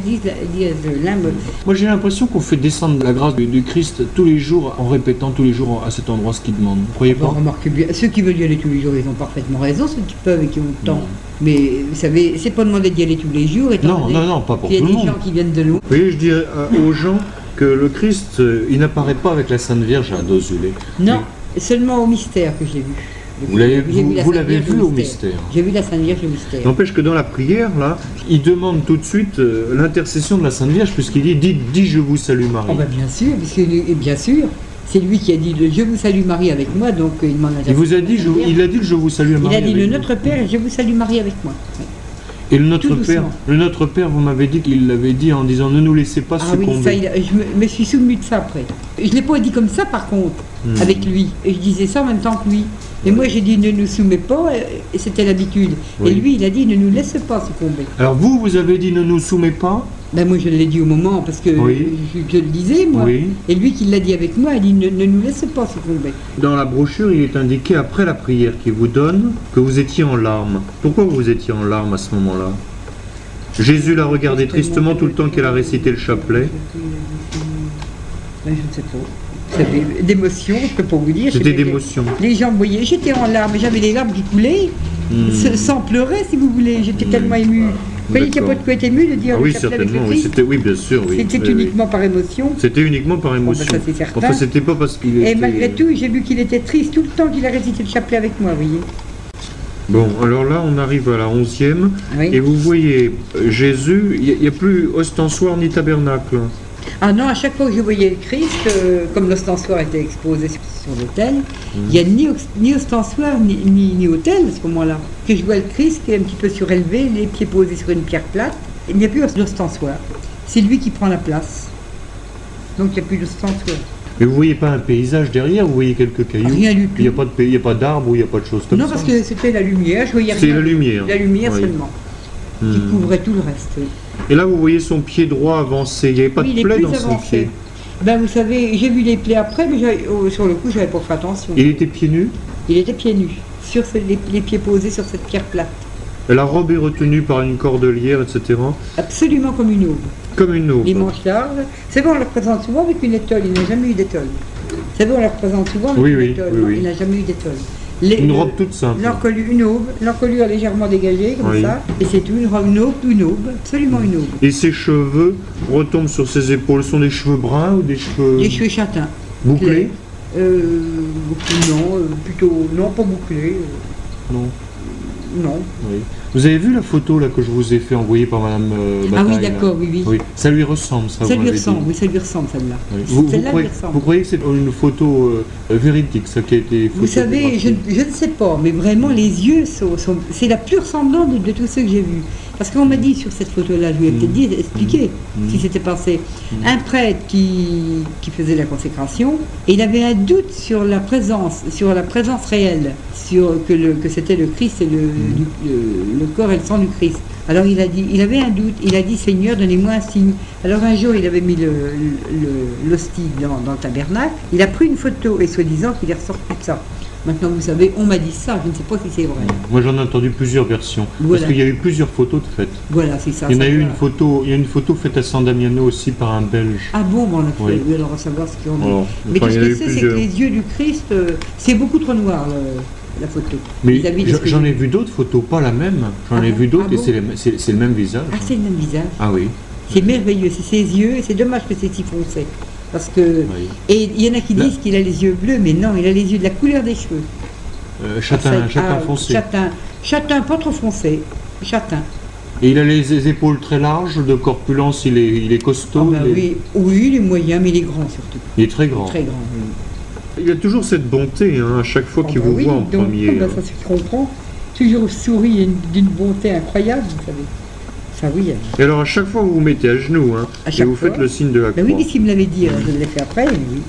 l'âme. Moi j'ai l'impression qu'on fait descendre la grâce du, du Christ tous les jours en répétant tous les jours à cet endroit ce qu'il demande. Vous croyez On pas remarque bien. Ceux qui veulent y aller tous les jours, ils ont parfaitement raison, ceux qui peuvent et qui ont le temps. Non. Mais vous savez, c'est pas demandé d'y aller tous les jours. Non, donné non, non, pas pour qu'il y a tout le des monde. gens qui viennent de loin. Vous voyez, je dis euh, aux gens que le Christ, euh, il n'apparaît pas avec la Sainte Vierge à Dosulé. Non, seulement au mystère que j'ai vu. Vous l'avez vous, vu au mystère. J'ai vu la Sainte Vierge au mystère. N'empêche que dans la prière, là, il demande tout de suite euh, l'intercession de la Sainte Vierge, puisqu'il dit Dis, dis je vous salue Marie. Oh, bah, bien sûr, bien sûr, c'est lui qui a dit le Je vous salue Marie avec moi, donc euh, il m'en a il vous a dit je, Il a dit le je vous salue Il Marie. a dit le Notre Père et je vous salue Marie avec moi. Oui. Et le Notre Père, le Notre Père, vous m'avez dit qu'il l'avait dit en disant Ne nous laissez pas Ah oui, succomber. ça, il a- je me, me suis souvenu de ça après. Je ne l'ai pas dit comme ça par contre, Hmm. avec lui. Et je disais ça en même temps que lui. Et moi j'ai dit ne nous soumets pas, et c'était l'habitude. Oui. Et lui il a dit ne nous laisse pas succomber. Alors vous, vous avez dit Ne nous soumets pas. Ben moi je l'ai dit au moment parce que Oui. je, je le disais moi. Oui. Et lui qui l'a dit avec moi, il dit ne, ne nous laisse pas succomber. Dans la brochure, il est indiqué après la prière qu'il vous donne que vous étiez en larmes. Pourquoi vous étiez en larmes à ce moment-là? Jésus l'a regardé tristement tout le temps qu'elle a récité le chapelet. Ben, je ne sais pas. D'émotion, je peux pas vous dire. C'était d'émotion. Les gens voyaient, j'étais en larmes, j'avais les larmes qui coulaient, hmm. sans pleurer si vous voulez, j'étais tellement émue. Vous voyez qu'il n'y a pas de quoi être ému de dire ah oui, certainement, oui, c'était, oui, bien sûr. Oui. C'était uniquement par émotion. C'était uniquement par ben, émotion. ça, c'est certain. Enfin, c'était pas parce qu'il était... Et malgré tout, j'ai vu qu'il était triste tout le temps qu'il a récité le chapelet avec moi, vous voyez. Bon, alors là, on arrive à la onzième, et vous voyez, Jésus, il n'y a, plus ostensoir ni tabernacle. Ah non, à chaque fois que je voyais le Christ, euh, comme l'ostensoir était exposé sur, l'autel, il n'y a ni, ni ostensoir ni, ni, autel à ce moment-là. Que je vois le Christ qui est un petit peu surélevé, les pieds posés sur une pierre plate, il n'y a plus d'ostensoir. C'est lui qui prend la place. Donc il n'y a plus d'ostensoir. Mais vous voyez pas un paysage derrière, vous voyez quelques cailloux? Rien du tout. Il n'y a pas d'arbres ou il n'y a pas de choses comme ça Non, parce que c'était la lumière, je voyais rien. C'est la lumière. La lumière seulement, qui hmm. couvrait tout le reste. Et là, vous voyez son pied droit avancé, il n'y avait pas de plaie dans son pied ben, vous savez, j'ai vu les plaies après, mais oh, sur le coup, j'avais pas fait attention. Il était pieds nus Il était pieds nus, sur les, pieds posés sur cette pierre plate. la robe est retenue par une cordelière, etc. Absolument comme une aube. Comme une aube. Les manches larges. C'est bon, on le représente souvent avec une étole, il n'a jamais eu d'étole. C'est bon, on le représente souvent avec une étole, il n'a jamais eu d'étole une robe toute simple. L'encolure, une aube, l'encolure légèrement dégagée, comme ça, et c'est tout, une robe, une aube, une aube, absolument une aube. Et ses cheveux retombent sur ses épaules, sont des cheveux bruns ou des cheveux... Des cheveux châtains. Bouclés euh, Non, euh, plutôt, non, pas bouclés. Non. Non. Oui. Vous avez vu la photo là que je vous ai fait envoyer par Madame euh, Ah oui, d'accord, oui, oui, Ça lui ressemble, ça. Ça lui ressemble, oui, ça lui ressemble celle-là. Vous, croyez, que c'est une photo euh, véridique, ça qui a été Vous savez, je, ne sais pas, mais vraiment les yeux sont, c'est la pure semblante de, de tous ceux que j'ai vus. Parce qu'on m'a dit sur cette photo-là, je lui ai peut-être dit, expliqué mmh. si c'était passé. Mmh. Un prêtre qui, qui, faisait la consécration, et il avait un doute sur la présence, sur la présence réelle, sur que, le, que c'était le Christ et le, mmh. le, corps et le sang du Christ. Alors il a dit, il avait un doute, il a dit Seigneur, donnez-moi un signe. Alors un jour, il avait mis l'hostie dans, dans le tabernacle, il a pris une photo et soi-disant qu'il est ressorti de ça. Maintenant, vous savez, on m'a dit ça, je ne sais pas si c'est vrai. Moi, j'en ai entendu plusieurs versions. Parce qu'il y a eu plusieurs photos de fête. Voilà, c'est ça. Il y en a eu une photo, il y a une photo faite à San Damiano aussi par un Belge. Ah bon, bon on a fait, oui. alors savoir ce qu'il y en a. Mais ce que sais, c'est que les yeux du Christ, euh, c'est beaucoup trop noir. La photo. Mais j'en ai vu d'autres photos, pas la même. J'en ai ah vu d'autres ah et c'est le même visage. Ah, c'est le même visage. Ah oui. C'est merveilleux, c'est ses yeux, et c'est dommage que c'est si foncé. Parce que. Et il y en a qui disent qu'il a les yeux bleus, mais non, il a les yeux de la couleur des cheveux. Euh, châtain, châtain foncé. Châtain, châtain, pas trop foncé, châtain. Et il a les épaules très larges, de corpulence, il est, il est costaud. Ah bah oui, oui, il est moyen, mais il est grand surtout. Il est très grand. Très grand. Il a toujours cette bonté hein, à chaque fois ah qu'il bah vous voit en premier. Bah, ça se comprend. Toujours sourit d'une bonté incroyable, vous savez. Ça oui. Hein. Et alors à chaque fois vous vous mettez à genoux hein, et vous faites le signe de la croix. oui, puisqu'il me l'avait dit, je l'ai fait après, oui.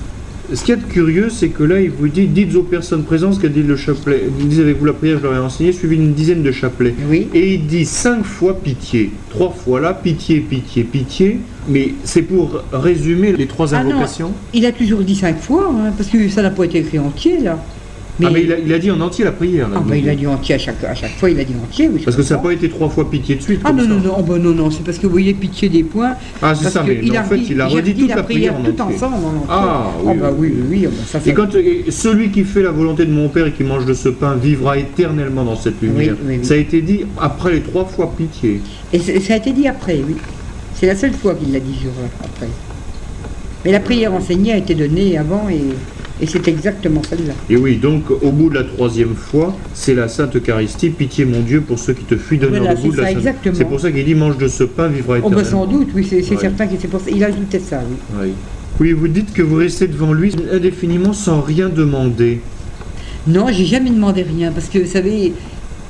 Ce qui est curieux, c'est que là, il vous dit dites aux personnes présentes ce qu'a dit le chapelet. Dit avec vous la prière, je leur ai enseigné, suivi une dizaine de chapelets. Oui. Et il dit cinq fois pitié. Trois fois là, pitié, pitié, pitié. Mais c'est pour résumer les trois ah invocations. il a toujours dit cinq fois, hein, parce que ça n'a pas été écrit entier là. Ah, mais il a, dit en entier la prière. ah, il a dit entier à chaque, à chaque fois, il a dit entier. Oui, parce que ça n'a pas été trois fois pitié de suite. Ah non, non, non, oh, ben non, non, c'est parce que vous voyez pitié des points. Ah, c'est ça, mais en fait, il a redit toute la, prière, en tout ensemble. En ah, oui. Oh, bah, oui, oui, oh, bah, ça, Et quand celui qui fait la volonté de mon Père et qui mange de ce pain vivra éternellement dans cette lumière. ça a été dit après les trois fois pitié. Et ça a été dit après, oui. C'est la seule fois qu'il l'a dit jour après. Mais la prière enseignée a été donnée avant et. Et c'est exactement celle-là. Et oui, donc au bout de la troisième fois, c'est la Sainte Eucharistie, pitié mon Dieu pour ceux qui te fuient de voilà, au bout de la Sainte C'est pour ça qu'il dit mange de ce pain, vivra éternellement. Oh sans doute, oui, c'est certain qu'il pour ça. Il ajoutait ça, oui. oui. Oui, vous dites que vous restez devant lui indéfiniment sans rien demander. Non, j'ai jamais demandé rien, parce que vous savez,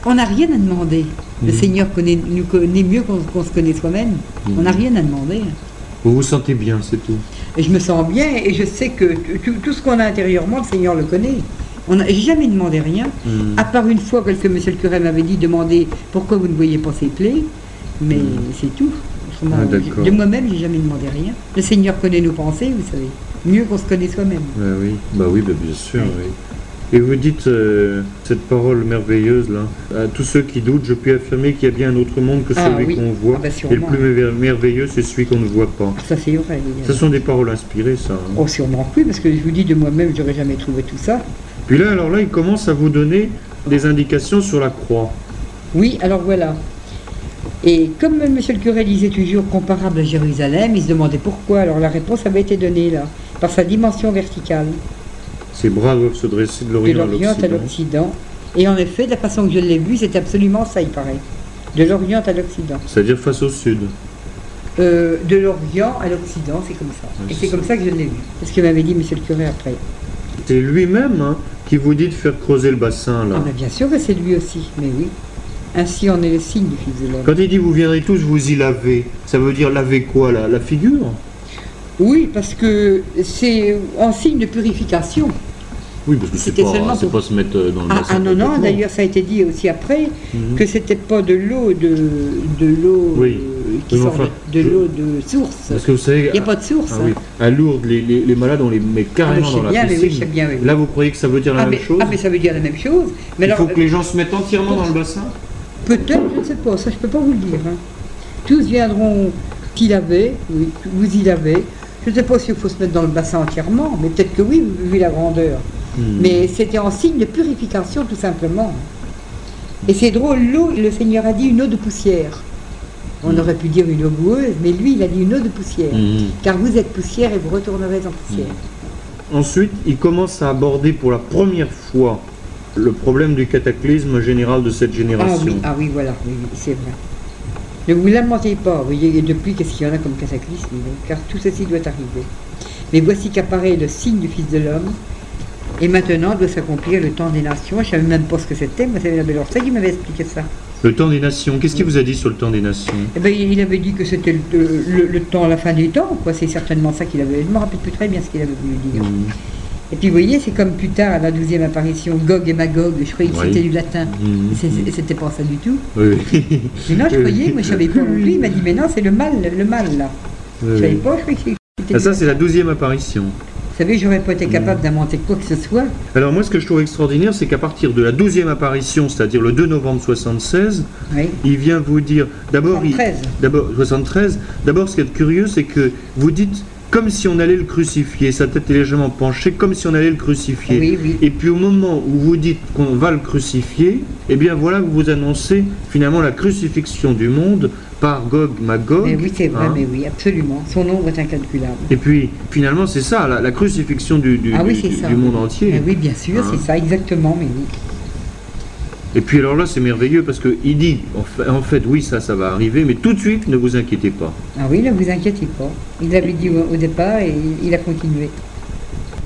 on n'a rien à demander. Le mhm. Seigneur connaît, nous connaît mieux qu'on se connaît soi-même. On n'a mhm. rien à demander. Vous vous sentez bien, c'est tout. Et je me sens bien et je sais que tout, ce qu'on a intérieurement, le Seigneur le connaît. On n'a jamais demandé rien, hmm. à part une fois que monsieur le curé m'avait dit demander pourquoi vous ne voyez pas ces plaies, mais c'est tout. Ah, de moi-même, j'ai jamais demandé rien. Le Seigneur connaît nos pensées, vous savez, mieux qu'on se connaît soi-même. oui, bah oui, bah bien sûr. Oui. Et vous dites euh, cette parole merveilleuse là, à tous ceux qui doutent, je puis affirmer qu'il y a bien un autre monde que Ah celui oui. qu'on voit. Ah bah et le plus mer- merveilleux, c'est celui qu'on ne voit pas. Ça c'est vrai. Ce sont des paroles inspirées, ça. hein. Oh, sûrement plus, parce que je vous dis de moi-même, j'aurais jamais trouvé tout ça. Puis là, alors là, il commence à vous donner des indications sur la croix. Oui, alors voilà. Et comme monsieur le curé disait toujours comparable à Jérusalem, il se demandait pourquoi. Alors la réponse avait été donnée là, par sa dimension verticale, Ses bras doivent se dresser de de l'Orient à l'Orient à l'Occident. Et en effet, de la façon que je l'ai vu, c'est absolument ça, il paraît. De l'Orient à l'Occident. C'est-à-dire face au sud. Euh, de l'Orient à l'Occident, c'est comme ça. Oui, Et c'est comme ça que je l'ai vu. C'est ce que m'avait dit monsieur le curé après. C'est lui-même hein, qui vous dit de faire creuser le bassin, là. Ah, bien sûr que c'est lui aussi, mais oui. Ainsi en est le signe du Fils de l'homme. Quand il dit vous viendrez tous vous y laver, ça veut dire laver quoi là La figure? Oui, parce que c'est en signe de purification. Oui, parce que c'est C'était pas, seulement pour- pas se mettre euh, dans le Ah, bassin. ah non, non, d'ailleurs ça a été dit aussi après Mhm. que c'était pas de l'eau de, de l'eau Oui. euh, qui sort enfin, de, de je- l'eau de source. Parce que vous savez, Il n'y a pas de source. ah hein. oui, à Lourdes, les, les- les malades, on les met Ah, carrément dans la bien, mais piscine. oui, je sais bien, oui. Là, vous croyez que ça veut dire la Ah même chose ah, mais ça veut dire la même chose. Mais Il alors, faut que les gens se mettent entièrement dans le bassin peut-être, je ne sais pas, ça je peux pas vous le dire. hein. Tous viendront y laver, oui, vous y lavez. Je ne sais pas s'il faut se mettre dans le bassin entièrement, mais peut-être que oui, vu la grandeur. Hmm. Mais c'était en signe de purification tout simplement. Et c'est drôle, l'eau, le Seigneur a dit une eau de poussière. On Mm. aurait pu dire une eau boueuse, mais lui, il a dit une eau de poussière. Mhm. Car vous êtes poussière et vous retournerez en poussière. Ensuite, il commence à aborder pour la première fois le problème du cataclysme général de cette Ah génération. oui, ah oui, voilà, oui, oui, c'est vrai. Ne vous lamentez pas, vous voyez, depuis, qu'est-ce qu'il y en a comme cataclysme? Car tout ceci doit arriver. Mais voici qu'apparaît le signe du Fils de l'homme, et maintenant doit s'accomplir le temps des nations. Je ne savais même pas ce que c'était, moi c'est la belle Orsay qui m'avait expliqué ça. Le temps des nations, qu'est-ce qu'il vous a dit sur le temps des nations? Eh ben, il avait dit que c'était le, le- le temps, la fin des temps, quoi. C'est certainement ça qu'il avait. Je ne me rappelle plus très bien ce qu'il avait voulu dire. Et puis, vous voyez, c'est comme plus tard, à la douzième apparition, Gog et Magog. Je croyais que Oui. c'était du latin. C'est- C'était pas ça du tout. Oui. Mais non, je croyais, moi je savais pas non plus. Il m'a dit, mais non, c'est le mal, le mal là. Je Oui. savais pas, je croyais que c'était. Ah, ça, c'est la douzième apparition. Vous savez, j'aurais pas été capable d'inventer quoi que ce soit. Alors moi, ce que je trouve extraordinaire, c'est qu'à partir de la douzième apparition, c'est-à-dire le 2 novembre 76, Oui. il vient vous dire, d'abord, il- 73. d'abord 73, d'abord, ce qui est curieux, c'est que vous dites comme si on allait le crucifier, sa tête est légèrement penchée, comme si on allait le crucifier. Oui, oui. Et puis au moment où vous dites qu'on va le crucifier, eh bien voilà que vous annoncez finalement la crucifixion du monde par Gog Magog. Mais oui, c'est vrai, hein. mais oui, absolument. Son nombre est incalculable. Et puis finalement c'est ça, la, la crucifixion du, du- ah oui, du- monde entier. Mais oui, bien sûr, Hein. c'est ça, exactement, mais oui. Et puis alors là c'est merveilleux parce qu'il dit en fait, oui ça ça va arriver, mais tout de suite ne vous inquiétez pas. Ah oui, ne vous inquiétez pas. Il l'avait dit au, départ et il a continué.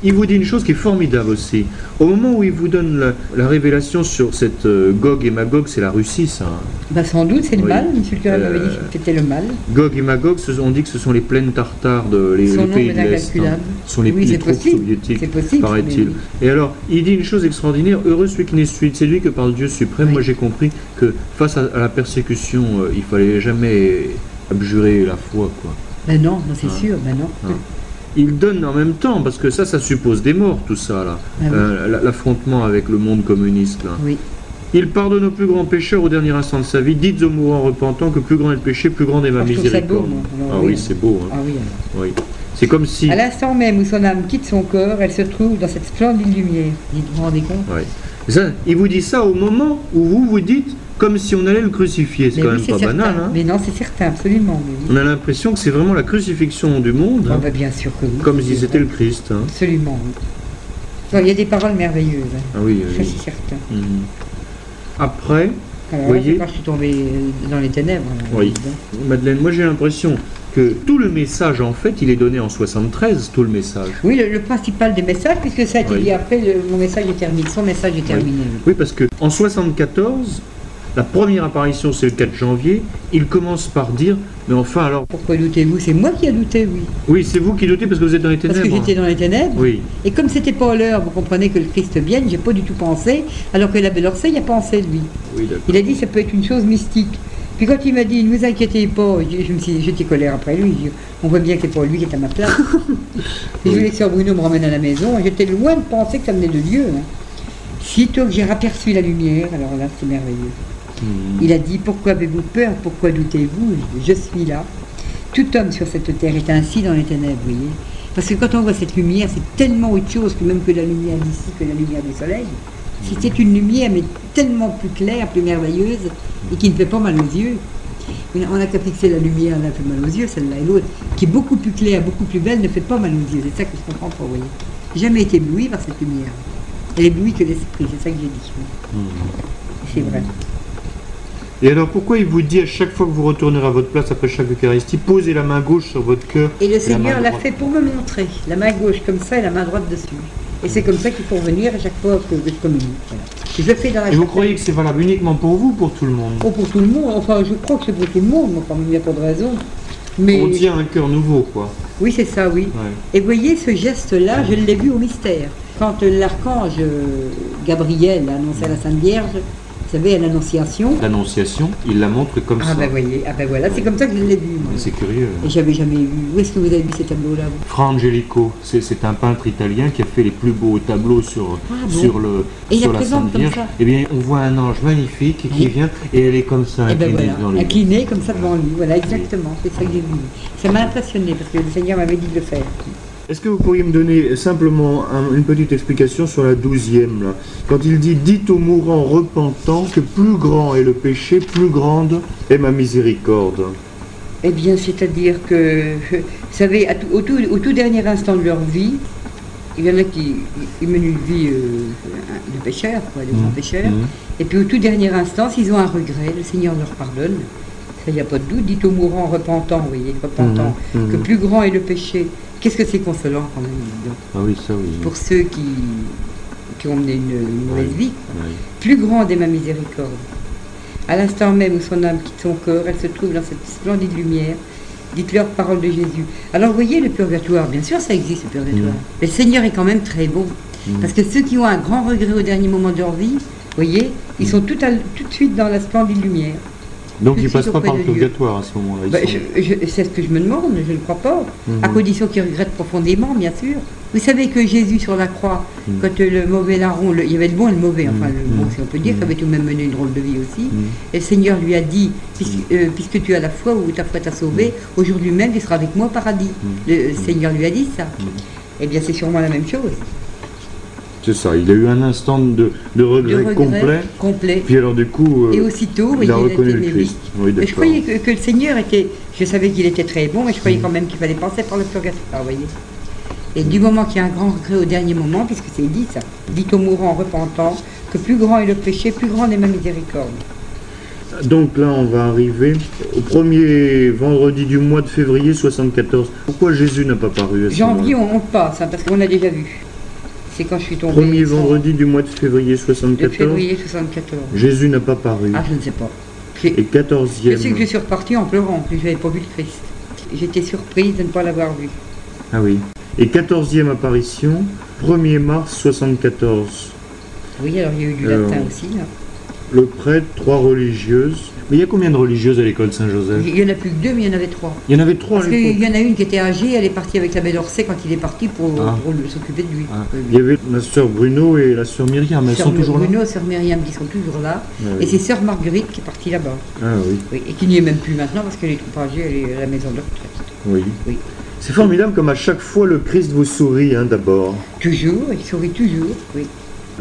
Il vous dit une chose qui est formidable aussi. Au moment où il vous donne la, la révélation sur cette euh, Gog et Magog, c'est la Russie ça. hein. Bah, sans doute, c'est le Oui. mal. Monsieur le curé m'avait dit Euh, que c'était le mal. Gog et Magog, ce- on dit que ce sont les plaines tartares de les, Son les pays nombre de est l'Est. incalculable. hein. Ce sont les, Oui, les c'est troupes possible. soviétiques, C'est possible. paraît-il. Et alors, il dit une chose extraordinaire, heureux celui qui n'est suite, c'est lui que par le Dieu suprême. Oui. Moi j'ai compris que face à, à la persécution, euh, il fallait jamais abjurer la foi. quoi. Ben non, non, c'est Ah. sûr, ben non. Ah. Il donne en même temps, parce que ça, ça suppose des morts, tout ça, là. Ah oui. Euh, la- L'affrontement avec le monde communiste, là. Oui. Il pardonne aux plus grands pécheurs au dernier instant de sa vie. Dites aux mourants repentants que plus grand est le péché, plus grande est ma Ah, beau, miséricorde. ah oui. oui, c'est beau. hein. Ah oui. Oui. C'est comme si. À l'instant même où son âme quitte son corps, elle se trouve dans cette splendide lumière. Vous vous rendez compte? Ouais. Ça, il vous dit ça au moment où vous vous dites comme si on allait le crucifier. C'est quand oui, même pas certain. banal. Hein Mais non, c'est certain, absolument. mais oui. on a l'impression que c'est vraiment la crucifixion du monde, Ah hein, bah, bien sûr que oui. comme si c'était le Christ. hein. Absolument. Non, Il y a des paroles merveilleuses. Ah oui, ça c'est certain. Mhm. Après, Alors Vous là, voyez quand je suis tombée dans les ténèbres. là, Oui. Madeleine, moi j'ai l'impression que tout le message, en fait, il est donné en 73, tout le message. Oui, le, le principal des messages, puisque ça a été Oui. dit après, le- mon message est terminé, son message est terminé. oui. Oui, parce que en 74, la première apparition c'est le 4 janvier, il commence par dire, mais enfin alors, Pourquoi doutez-vous? C'est moi qui ai douté, oui. oui, c'est vous qui doutez parce que vous êtes dans les Parce que ténèbres. j'étais dans les ténèbres. Oui, Et comme c'était pas l'heure, vous comprenez que le Christ vienne, j'ai pas du tout pensé, alors que l'abbé Orsay y a pensé, lui. oui, d'accord. Il a dit ça peut être une chose mystique. Puis quand il m'a dit ne vous inquiétez pas, je, je me suis j'étais colère après lui. Je- on voit bien que c'est pas lui qui est à ma place. Et je voulais que Sœur Bruno me ramène à la maison. J'étais loin de penser que ça venait de Dieu. hein. Sitôt que j'ai aperçu la lumière, alors là, c'est merveilleux. Hmm. Il a dit Pourquoi avez-vous peur Pourquoi doutez-vous? Je suis là. Tout homme sur cette terre est ainsi dans les ténèbres, vous voyez. Parce que quand on voit cette lumière, c'est tellement autre chose que même que la lumière d'ici, que la lumière du soleil. Si c'est une lumière, mais tellement plus claire, plus merveilleuse, et qui ne fait pas mal aux yeux. On n'a qu'à fixer la lumière, elle a fait mal aux yeux, celle-là et l'autre, qui est beaucoup plus claire, beaucoup plus belle, ne fait pas mal aux yeux. C'est ça que je comprends pas, vous voyez. Jamais été ébloui par cette lumière. Elle éblouit que l'esprit, c'est ça que j'ai dit. oui. C'est vrai. Et alors pourquoi il vous dit à chaque fois que vous retournerez à votre place après chaque Eucharistie, posez la main gauche sur votre cœur Et le Seigneur l'a fait pour me montrer. La main gauche comme ça et la main droite dessus. Et c'est comme ça qu'il faut revenir à chaque fois que je communie. Voilà. Je fais dans la Et vous croyez que c'est valable uniquement pour vous ou pour tout le monde? Oh, pour tout le monde, enfin je crois que c'est pour tout le monde, mais enfin, il n'y a pas de raison. Mais On tient un cœur nouveau, quoi. oui, c'est ça, oui. Ouais. Et voyez, ce geste-là, je l'ai vu au mystère. Quand l'archange euh, Gabriel a annoncé à la Sainte Vierge, vous savez, à l'Annonciation. L'annonciation, il la montre comme Ah ça. ben voyez, ah ben voilà, c'est comme ça que je l'ai vu. C'est curieux. Et j'avais jamais vu. Où est-ce que vous avez vu ces tableaux-là Fra Angelico, c'est un peintre italien qui a fait les plus beaux tableaux sur, Ah bon? sur, le, Et il sur la Sainte comme Vierge. ça? Eh bien, on voit un ange magnifique qui Oui. vient et elle est comme ça, Et ben inclinée voilà, devant lui. incliné comme ça devant lui. Voilà, exactement, c'est ça que j'ai vu. Ça m'a impressionné parce que le Seigneur m'avait dit de le faire. Est-ce que vous pourriez me donner simplement un- une petite explication sur la douzième là Quand il dit Dites aux mourants repentants que plus grand est le péché, plus grande est ma miséricorde. Eh bien, c'est-à-dire que, vous savez, au, tout, au tout dernier instant de leur vie, il y en a qui ils mènent une vie euh, de pécheurs, quoi, de grands pécheurs. Mhm. Et puis au tout dernier instant, s'ils ont un regret, le Seigneur leur pardonne. Il n'y a pas de doute. Dites aux mourants repentants, vous voyez, repentants, Mhm, mhm. que plus grand est le péché. Qu'est-ce que c'est consolant quand même, donc, Ah oui, ça oui. pour ceux qui, qui ont mené une, une mauvaise Oui. vie. Plus grande est ma miséricorde. À l'instant même où son âme quitte son corps, elle se trouve dans cette splendide lumière. Dites-leur parole de Jésus. Alors, vous voyez, le purgatoire, bien sûr, ça existe, le purgatoire. Mm. Mais le Seigneur est quand même très bon. Mm. Parce que ceux qui ont un grand regret au dernier moment de leur vie, vous voyez, ils sont tout, à- tout de suite dans la splendide lumière. Donc Tout il de suite passe pas par le purgatoire à ce moment-là. ils Bah, sont- c'est ce que je me demande, je ne crois pas. Mhm. À condition qu'ils regrettent profondément, bien sûr. Vous savez que Jésus sur la croix, Mhm. quand le mauvais larron, le- il y avait le bon et le mauvais, enfin Mhm. le bon si on peut dire, Mhm. qui avait tout de même mené une drôle de vie aussi. Mhm. Et le Seigneur lui a dit, puisque, euh, puisque tu as la foi ou ta foi t'a sauvé, aujourd'hui même tu seras avec moi au paradis. Mhm. Le Seigneur lui a dit ça. Mhm. Eh bien c'est sûrement la même chose. C'est ça, il a eu un instant de, de regret, complet. complet. Puis alors du coup, euh, Et aussitôt, il a reconnu le. Christ. Oui, je croyais que, que le Seigneur était. Je savais qu'il était très bon, mais je croyais Mhm. quand même qu'il fallait passer par le purgatoire, vous voyez. Et du moment qu'il y a un grand regret au dernier moment, puisque c'est dit ça, dit aux mourants repentant que plus grand est le péché, plus grande est ma miséricorde. Donc là, on va arriver au premier vendredi du mois de février 74. Pourquoi Jésus n'a pas paru à ce Janvier, on, on passe, hein, parce qu'on l'a déjà vu. C'est quand je suis tombée. Premier vendredi du mois de février de 74. février 74. Jésus n'a pas paru. Ah, je ne sais pas. Et Je sais que 14e. je suis repartie en pleurant, je n'avais pas vu le Christ. J'étais surprise de ne pas l'avoir vu. Ah oui. Et 14e apparition, 1er mars 74. Oui, alors il y a eu du latin aussi. là. Le prêtre, trois religieuses. Mais il y a combien de religieuses à l'école Saint-Joseph Il n'y en a plus que deux, mais il y en avait trois. Il y en avait trois Parce qu'il y en a une qui était âgée, elle est partie avec l'abbé d'Orsay quand il est parti pour, Ah. pour s'occuper de lui. Ah, Il y avait la sœur Bruno et la sœur Myriam, elles Sœur sont toujours Bruno, sœur Myriam qui sont toujours là. là Ah Et c'est sœur Marguerite qui est partie là-bas. Ah oui, Oui, et qui n'y est même plus maintenant parce qu'elle est trop âgée, elle est à la maison de retraite. oui. Oui. C'est formidable comme à chaque fois le Christ vous sourit hein, d'abord. Toujours, il sourit toujours. Oui.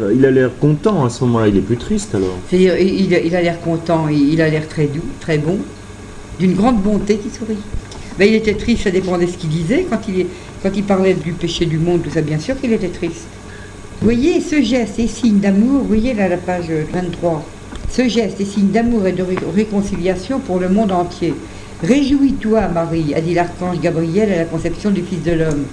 Euh, Il a l'air content à ce moment-là, il est plus triste alors. C'est-à-dire, il, il a- l'air content, il, a l'air très doux, très bon, d'une grande bonté qui sourit. Ben, il était triste, ça dépendait de ce qu'il disait. Quand il, parlait du péché du monde, tout ça, bien sûr qu'il était triste. Vous voyez, ce geste est signe d'amour, vous voyez là la page 23. Ce geste est signe d'amour et de ré- réconciliation pour le monde entier. Réjouis-toi, Marie, a dit l'archange Gabriel à la conception du Fils de l'homme.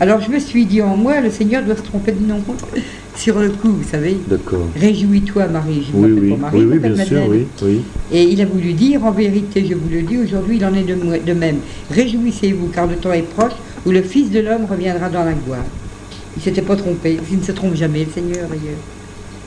Alors je me suis dit en moi, le Seigneur doit se tromper de nom. Sur le coup, vous savez. D'accord. Réjouis-toi, Marie. Je Oui, oui, pas Marie, oui, bien sûr, oui, oui. Et il a voulu dire, en vérité, je vous le dis, aujourd'hui il en est de, même. Réjouissez-vous, car le temps est proche où le Fils de l'homme reviendra dans la gloire. Il s'était pas trompé, il ne se trompe jamais, le Seigneur d'ailleurs.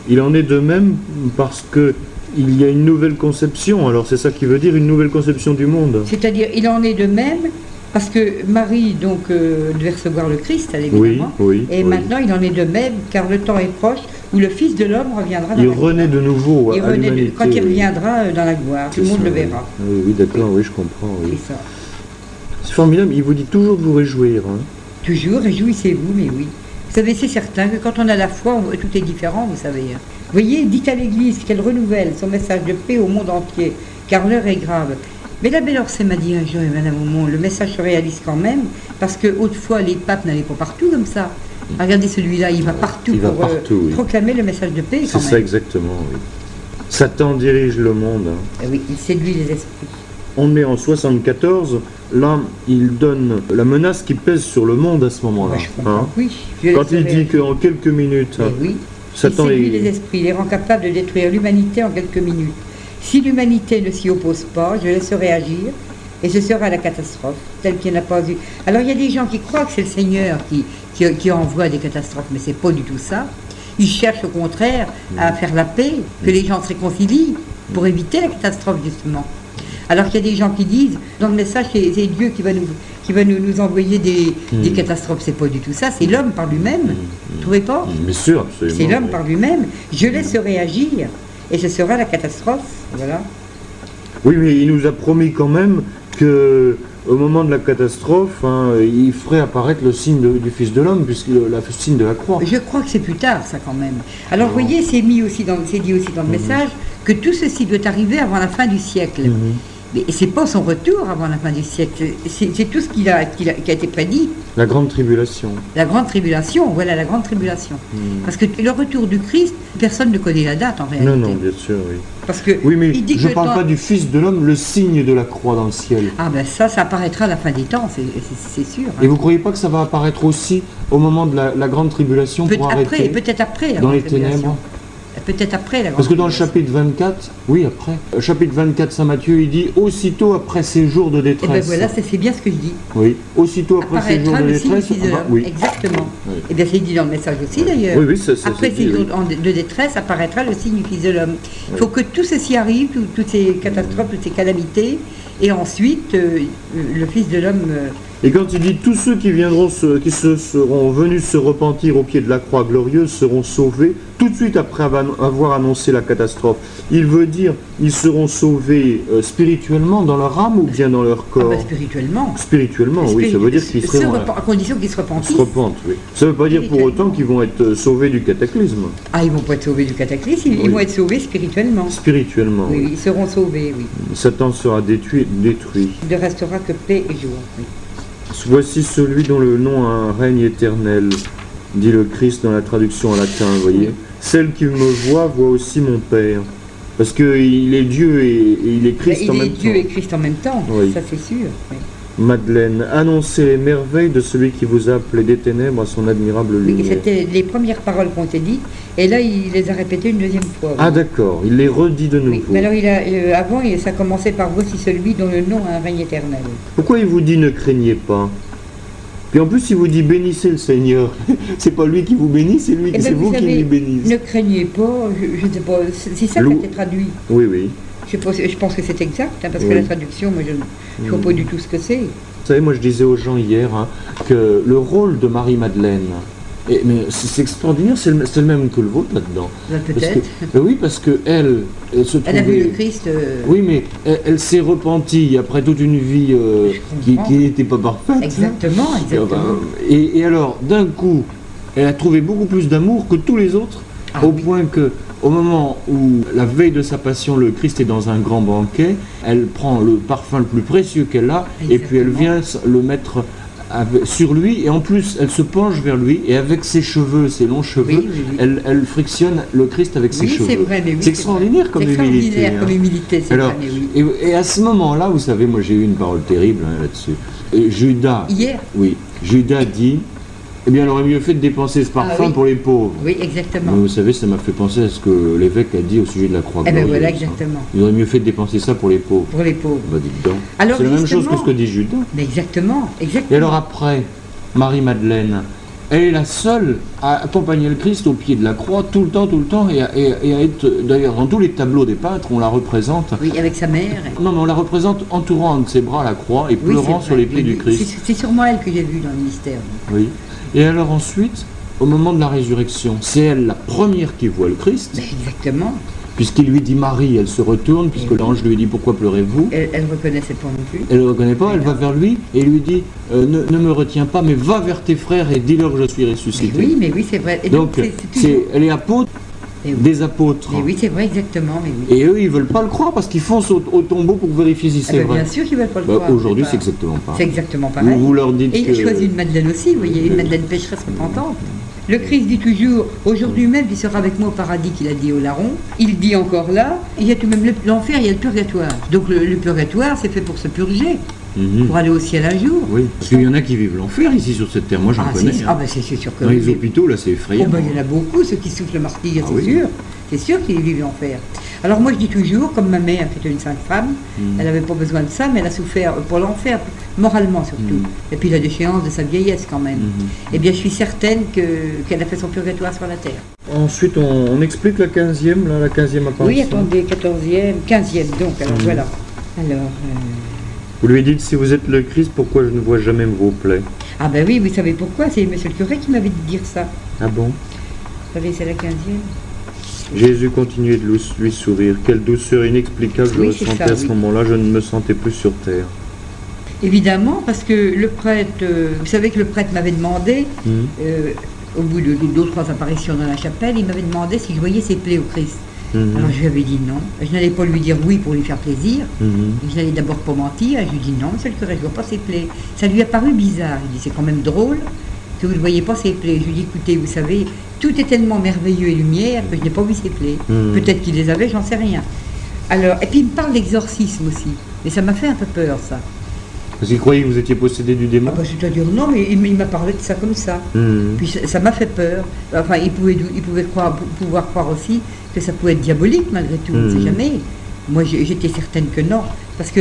Il en est de même parce que il y a une nouvelle conception. Alors c'est ça qui veut dire une nouvelle conception du monde. C'est-à-dire, il en est de même parce que Marie, donc, euh, devait recevoir le Christ, elle, Oui, oui. Et oui. maintenant, il en est de même, car le temps est proche où le Fils de l'homme reviendra dans Il la renaît de nouveau il à renaît de-. Quand il reviendra euh, dans la gloire, tout le monde ça, le verra. Oui, oui, d'accord, oui, je comprends. oui. C'est ça. C'est formidable, il vous dit toujours de vous réjouir. hein. Toujours, réjouissez-vous, mais oui. Vous savez, c'est certain que quand on a la foi, on- tout est différent, vous savez. hein. Vous voyez, dites à l'Église qu'elle renouvelle son message de paix au monde entier, car l'heure est grave. Mais la belle Orsay m'a dit un jour, et Madame Aumont, le message se réalise quand même, parce que autrefois les papes n'allaient pas partout comme ça. Regardez celui-là, il va partout Il va pour euh, oui. proclamer le message de paix C'est ça exactement, oui. Satan dirige le monde. hein. Eh oui, il séduit les esprits. On est en 74, là, il donne la menace qui pèse sur le monde à ce moment-là. Hein. oui. Je Quand il dit qu'en quelques minutes, Eh oui. Satan il séduit est- les esprits, il les rend capables de détruire l'humanité en quelques minutes. Si l'humanité ne s'y oppose pas, je laisserai agir et ce sera la catastrophe, telle qu'il n'y en a pas eu. Alors il y a des gens qui croient que c'est le Seigneur qui, qui, qui envoie des catastrophes, mais c'est pas du tout ça. Ils cherchent au contraire à faire la paix, que les gens se réconcilient pour éviter la catastrophe justement. Alors qu'il y a des gens qui disent, dans le message, c'est Dieu qui va nous, qui va nous, nous envoyer des, des catastrophes. C'est pas du tout ça, c'est l'homme par lui-même. Vous trouvez pas? Bien sûr, absolument. c'est l'homme oui. par lui-même. Je laisserai agir et ce sera la catastrophe. Voilà. Oui, mais il nous a promis quand même que au moment de la catastrophe, hein, il ferait apparaître le signe de- du Fils de l'homme, puisque le, la- le signe de la croix. Je crois que c'est plus tard, ça quand même. Alors, vous voyez, c'est mis aussi dans, c'est dit aussi dans Mhm. le message que tout ceci doit arriver avant la fin du siècle. Mhm. Mais c'est pas son retour avant la fin du siècle. C'est tout ce qu'il a, qu'il a- qui a été prédit. La grande tribulation. La grande tribulation, voilà la grande tribulation. Mhm. Parce que le retour du Christ, personne ne connaît la date en réalité. Non, non, bien sûr, oui. Parce que Oui, mais il dit je que parle pas du Fils de l'homme, le signe de la croix dans le ciel. Ah ben ça, ça apparaîtra à la fin des temps, c'est sûr. hein. Et vous croyez pas que ça va apparaître aussi au moment de la, la grande tribulation Peut- pour après, arrêter peut-être après la dans les ténèbres Peut-être après la grande Parce que dans le tribulation. chapitre 24, oui, après, le chapitre 24 Saint Matthieu, il dit aussitôt après ces jours de Et détresse. ben voilà, c'est bien ce que je dis. Oui, aussitôt après ces jours de le signe du détresse. Fils de ah bah, l'homme. oui. Exactement. Oui. Et bien c'est dit dans le message aussi d'ailleurs. Oui, oui, ça, ça Après ces jours oui. de détresse apparaîtra le signe du Fils de l'homme. Il faut que tout ceci arrive, tout- toutes ces catastrophes, toutes ces calamités, et ensuite euh, le Fils de l'homme. euh, Et quand il dit tous ceux qui viendront, se- qui se seront venus se repentir au pied de la croix glorieuse seront sauvés, tout de suite après avoir annoncé la catastrophe. Il veut dire ils seront sauvés euh, spirituellement dans leur âme ou bien dans leur ah corps bah, spirituellement. Spirituellement, oui, ça veut dire qu'ils Se seront. à condition qu'ils se Ils repentissent. se repentent, oui. Ça ne veut pas dire pour autant qu'ils vont être euh, sauvés du cataclysme. Ah, ils vont pas être sauvés du cataclysme, ils, vont être sauvés spirituellement. Spirituellement, Oui, oui. ils seront sauvés, oui. Satan sera détruit. détruit. Il ne restera que paix et joie. oui. Voici celui dont le nom a un règne éternel, dit le Christ dans la traduction en latin, vous voyez. Celle qui me voit voit aussi mon Père. Parce qu'il est Dieu et, et il est Christ il en est même Dieu temps. et Christ en même temps, Oui. ça c'est sûr. oui. Madeleine, annoncez les merveilles de celui qui vous a appelé des ténèbres à son admirable lumière. c'était les premières paroles qu'on s'est dites, et là il les a répétées une deuxième fois. oui. Ah d'accord, il les redit de nouveau. Oui, mais alors il a, euh, avant, ça commençait par voici celui dont le nom a un règne éternel. Pourquoi il vous dit ne craignez pas? Puis en plus il vous dit bénissez le Seigneur. c'est pas lui qui vous bénit, c'est lui, Eh ben, c'est vous, qui savez, lui bénissez. Ne craignez pas, je ne sais pas, c'est ça qui a été traduit. Oui, oui. Je pense, je pense que c'est exact, hein, parce Oui. que la traduction, moi je ne vois pas du tout ce que c'est. Vous savez, moi je disais aux gens hier hein, que le rôle de Marie-Madeleine, et- mais c'est extraordinaire, c'est le, même que le vôtre là-dedans. Ben, Parce Peut-être. euh, oui, parce que elle, elle se Elle a vu le Christ. euh, Oui, mais elle, elle s'est repentie après toute une vie euh, qui n'était pas parfaite. Exactement, Et, exactement. Et, et alors, d'un coup, elle a trouvé beaucoup plus d'amour que tous les autres, Ah au oui. point que, au moment où, la veille de sa passion, le Christ est dans un grand banquet, elle prend le parfum le plus précieux qu'elle a, et puis elle vient le mettre sur lui, et en plus, elle se penche vers lui, et avec ses cheveux, ses longs cheveux, Oui, oui, oui. Elle, elle frictionne le Christ avec ses cheveux. c'est vrai, mais oui, C'est extraordinaire comme humilité. hein. comme humilité, Alors, vrai, et, et à ce moment-là, vous savez, moi j'ai eu une parole terrible hein, là-dessus. Judas, Hier, oui, Judas dit, eh bien, elle aurait mieux fait de dépenser ce parfum Ah oui. pour les pauvres. oui, exactement. Mais vous savez, ça m'a fait penser à ce que l'évêque a dit au sujet de la croix Eh glorieuse, voilà, exactement. Il aurait mieux fait de dépenser ça pour les pauvres. Pour les pauvres. Bah, dites donc. C'est la même chose que ce que dit Judas. Mais exactement, exactement. Et alors après, Marie-Madeleine, elle est la seule à accompagner le Christ au pied de la croix tout le temps, tout le temps, et à, et- et à être, d'ailleurs, dans tous les tableaux des peintres, on la représente. Oui, avec sa mère. Non, mais on la représente entourant de ses bras la croix et Oui, pleurant sur les pieds Oui, du. Christ. C'est- sûrement elle que j'ai vue dans le ministère. Oui. Et alors ensuite, au moment de la résurrection, c'est elle la première qui voit le Christ. Exactement. Puisqu'il lui dit Marie, elle se retourne, puisque l'ange lui dit Pourquoi pleurez-vous? Elle ne reconnaissait pas non plus. Elle ne reconnaît pas, elle va vers lui et lui dit euh, ne, ne me retiens pas, mais va vers tes frères et dis-leur que je suis ressuscité. Mais oui, mais oui, c'est vrai. Et Donc, toujours- elle est apôtre. Des apôtres. Mais oui, c'est vrai, exactement. Mais oui. Et eux, ils veulent pas le croire parce qu'ils foncent au, au tombeau pour vérifier si Ah c'est ben, vrai. bien sûr qu'ils veulent pas le Bah, croire. Aujourd'hui, c'est exactement C'est pareil. exactement pareil. Vous, vous leur dites Et que... choisi une Madeleine aussi, vous voyez, une Madeleine pécheresse repentante. Le Christ dit toujours, aujourd'hui même, il sera avec moi au paradis qu'il a dit au larron. Il dit encore là, il y a tout de même le- l'enfer, il y a le purgatoire. Donc le, le purgatoire, c'est fait pour se purger, Mhm. pour aller au ciel un jour. Oui, parce qu'il y en a qui vivent l'enfer ici sur cette terre. Moi, j'en Ah, connais. hein. ah, ben c'est sûr que Dans les hôpitaux, là, c'est Oh, effrayant. ben, il y en a beaucoup, ceux qui souffrent le martyr, Ah c'est oui. sûr. C'est sûr qu'ils vivent l'enfer. Alors moi je dis toujours, comme ma mère qui était une sainte femme, Mhm. elle n'avait pas besoin de ça, mais elle a souffert pour l'enfer, moralement surtout. Mhm. Et puis la déchéance de sa vieillesse quand même. Eh bien je suis certaine que- qu'elle a fait son purgatoire sur la terre. Ensuite, on, on explique la 15e, là, la 15e apparition. Oui, attendez, 14e, 15e donc, alors voilà. Alors, euh, Vous lui dites, si vous êtes le Christ, pourquoi je ne vois jamais vos plaies ah ben oui, vous savez pourquoi C'est monsieur le curé qui m'avait dit dire ça. Ah bon Vous savez, c'est la 15e. Jésus continuait de lui- sourire. Quelle douceur inexplicable je Oui, ressentais ça, à ce oui. moment-là. Je ne me sentais plus sur terre. Évidemment, parce que le prêtre, euh, vous savez que le prêtre m'avait demandé, Mhm. euh, au bout de deux ou trois apparitions dans la chapelle, il m'avait demandé si je voyais ses plaies au Christ. Mhm. Alors je lui avais dit non. Je n'allais pas lui dire oui pour lui faire plaisir. Mhm. Je n'allais d'abord pas mentir. Je lui dis non, monsieur le curé, je ne vois pas ses plaies. Ça lui a paru bizarre. Il dit c'est quand même drôle que vous ne voyez pas ses plaies. Je lui dis écoutez, vous savez, tout est tellement merveilleux et lumière que je n'ai pas vu ses plaies. Mhm. Peut-être qu'il les avait, j'en sais rien. Alors, et puis il me parle d'exorcisme aussi. Et ça m'a fait un peu peur, ça. Parce qu'il croyait que vous étiez possédé du Ah démon bah, c'est-à-dire non, mais il, il m'a parlé de ça comme ça. Mhm. Puis ça m'a fait peur. Enfin, il pouvait, il pouvait croire, pou- pouvoir croire aussi que ça pouvait être diabolique malgré tout, on ne sait jamais. Moi, j'étais certaine que non. Parce que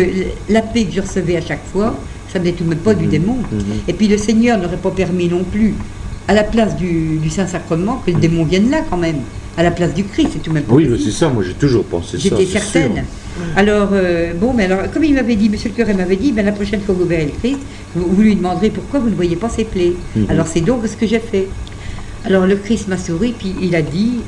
la paix que je recevais à chaque fois, ça de même pas du Mhm. démon. Et puis le Seigneur n'aurait pas permis non plus, à la place du, du Saint-Sacrement, que le démon vienne là quand même. À la place du Christ, c'est tout même pas Oui, c'est ça. Moi, j'ai toujours pensé ça. J'étais certaine. sûr. Alors, euh, bon, mais alors, comme il m'avait dit, monsieur le curé m'avait dit, ben, la prochaine fois que vous verrez le Christ, vous, vous lui demanderez pourquoi vous ne voyez pas ses plaies. Mhm. Alors, c'est donc ce que j'ai fait. Alors, le Christ m'a souri, puis il a dit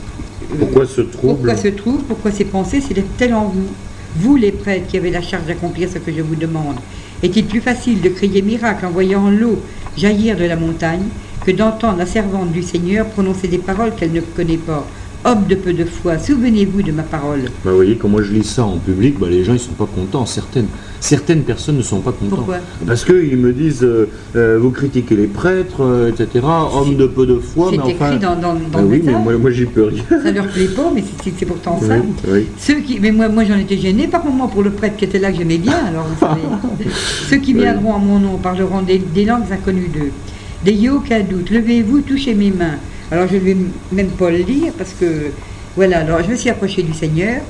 euh, Pourquoi ce trouble pourquoi ce trouble, pourquoi ces pensées s'élèvent-elles en vous Vous, les prêtres qui avez la charge d'accomplir ce que je vous demande, est-il plus facile de crier miracle en voyant l'eau jaillir de la montagne que d'entendre la servante du Seigneur prononcer des paroles qu'elle ne connaît pas Homme de peu de foi, souvenez-vous de ma parole. Bah, vous voyez, quand moi je lis ça en public, bah, les gens ils sont pas contents. Certaines, certaines personnes ne sont pas contents. Pourquoi? Parce qu'ils me disent, euh, euh, vous critiquez les prêtres, euh, etc. Hommes de peu de foi, C'est mais écrit enfin. dans, dans, dans Ah le oui, mais moi, moi j'y peux rien. Ça leur plaît pas, mais c'est- pourtant ça. Oui, oui. Ceux qui, mais moi, moi j'en étais gênée par moment pour le prêtre qui était là que j'aimais bien. Alors vous savez, ceux qui viendront en mon nom parleront des, des langues inconnues d'eux. Des yo qu'à doute, levez-vous, touchez mes mains. Alors je ne vais même pas le lire parce que voilà. Alors je me suis approchée du Seigneur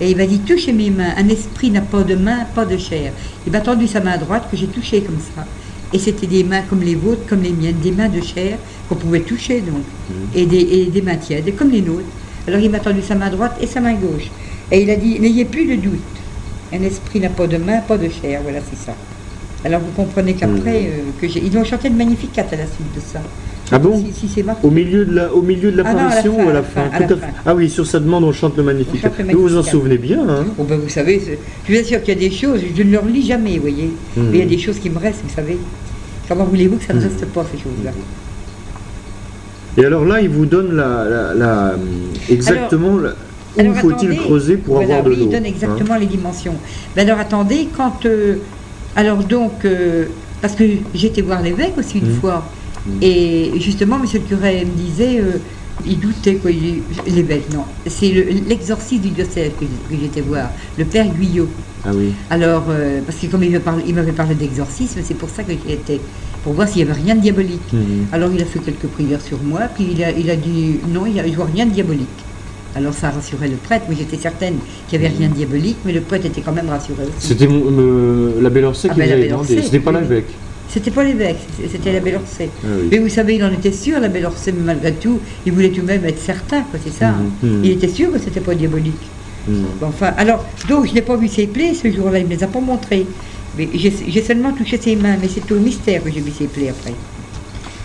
et il m'a dit touchez mes mains. Un esprit n'a pas de main, pas de chair. Il m'a tendu sa main droite que j'ai touchée comme ça. Et c'était des mains comme les vôtres, comme les miennes, des mains de chair qu'on pouvait toucher donc, et, des, et des mains tièdes, comme les nôtres. Alors il m'a tendu sa main droite et sa main gauche. Et il a dit, n'ayez plus de doute. Un esprit n'a pas de main, pas de chair. Voilà, c'est ça. Alors vous comprenez qu'après, Mhm. euh, que j'ai... ils ont chanté le Magnificat à la suite de ça. Ah bon Si, si c'est marqué. Au milieu de la, au milieu de Ah non, à la l'apparition fin, ou à la fin, à la. Ah oui, sur sa demande, on chante le chante le Vous vous en souvenez bien, hein Oh ben vous savez, je vous assure qu'il y a des choses, je ne leur lis jamais, vous voyez. Mhm. Mais il y a des choses qui me restent, vous savez. Comment voulez-vous que ça ne Mhm. reste pas, ces choses-là Et alors là, il vous donne la, la- la- exactement où Alors, faut-il attendez, creuser pour voilà, avoir de oui, l'eau. Il donne hein exactement les dimensions. Ben alors attendez, quand. euh, alors donc, euh, parce que j'étais voir l'évêque aussi une Mhm. fois. Et justement, monsieur le curé me disait. euh, il doutait, quoi. il dit- L'évêque, non. C'est le- l'exorciste du diocèse que, que j'étais voir, le père Guyot. Ah oui. Alors, euh, parce que comme il m'avait parlé d'exorcisme, c'est pour ça que j'y étais, pour voir s'il n'y avait rien de diabolique. Mhm. Alors il a fait quelques prières sur moi, puis il a, il a dit non, il ne vois rien de diabolique. Alors ça rassurait le prêtre, mais j'étais certaine qu'il n'y avait rien de diabolique, mais le prêtre était quand même rassuré aussi. C'était l'abbé Lorset Ah qui ben, vous avait l'abbé demandé. C'était pas l'évêque. C'était pas l'évêque, c'était l'abbé Lorset. Ah oui. Mais vous savez, il en était sûr, l'abbé Lorset, mais malgré tout, il voulait tout de même être certain, quoi, c'est ça. hein. Mhm, mhm. Il était sûr que c'était pas diabolique. Mhm. Bon, Enfin, alors, donc je n'ai pas vu ses plaies ce jour-là, il ne me les a pas montrées. Mais j'ai j'ai seulement touché ses mains, mais c'est au mystère que j'ai vu ses plaies après.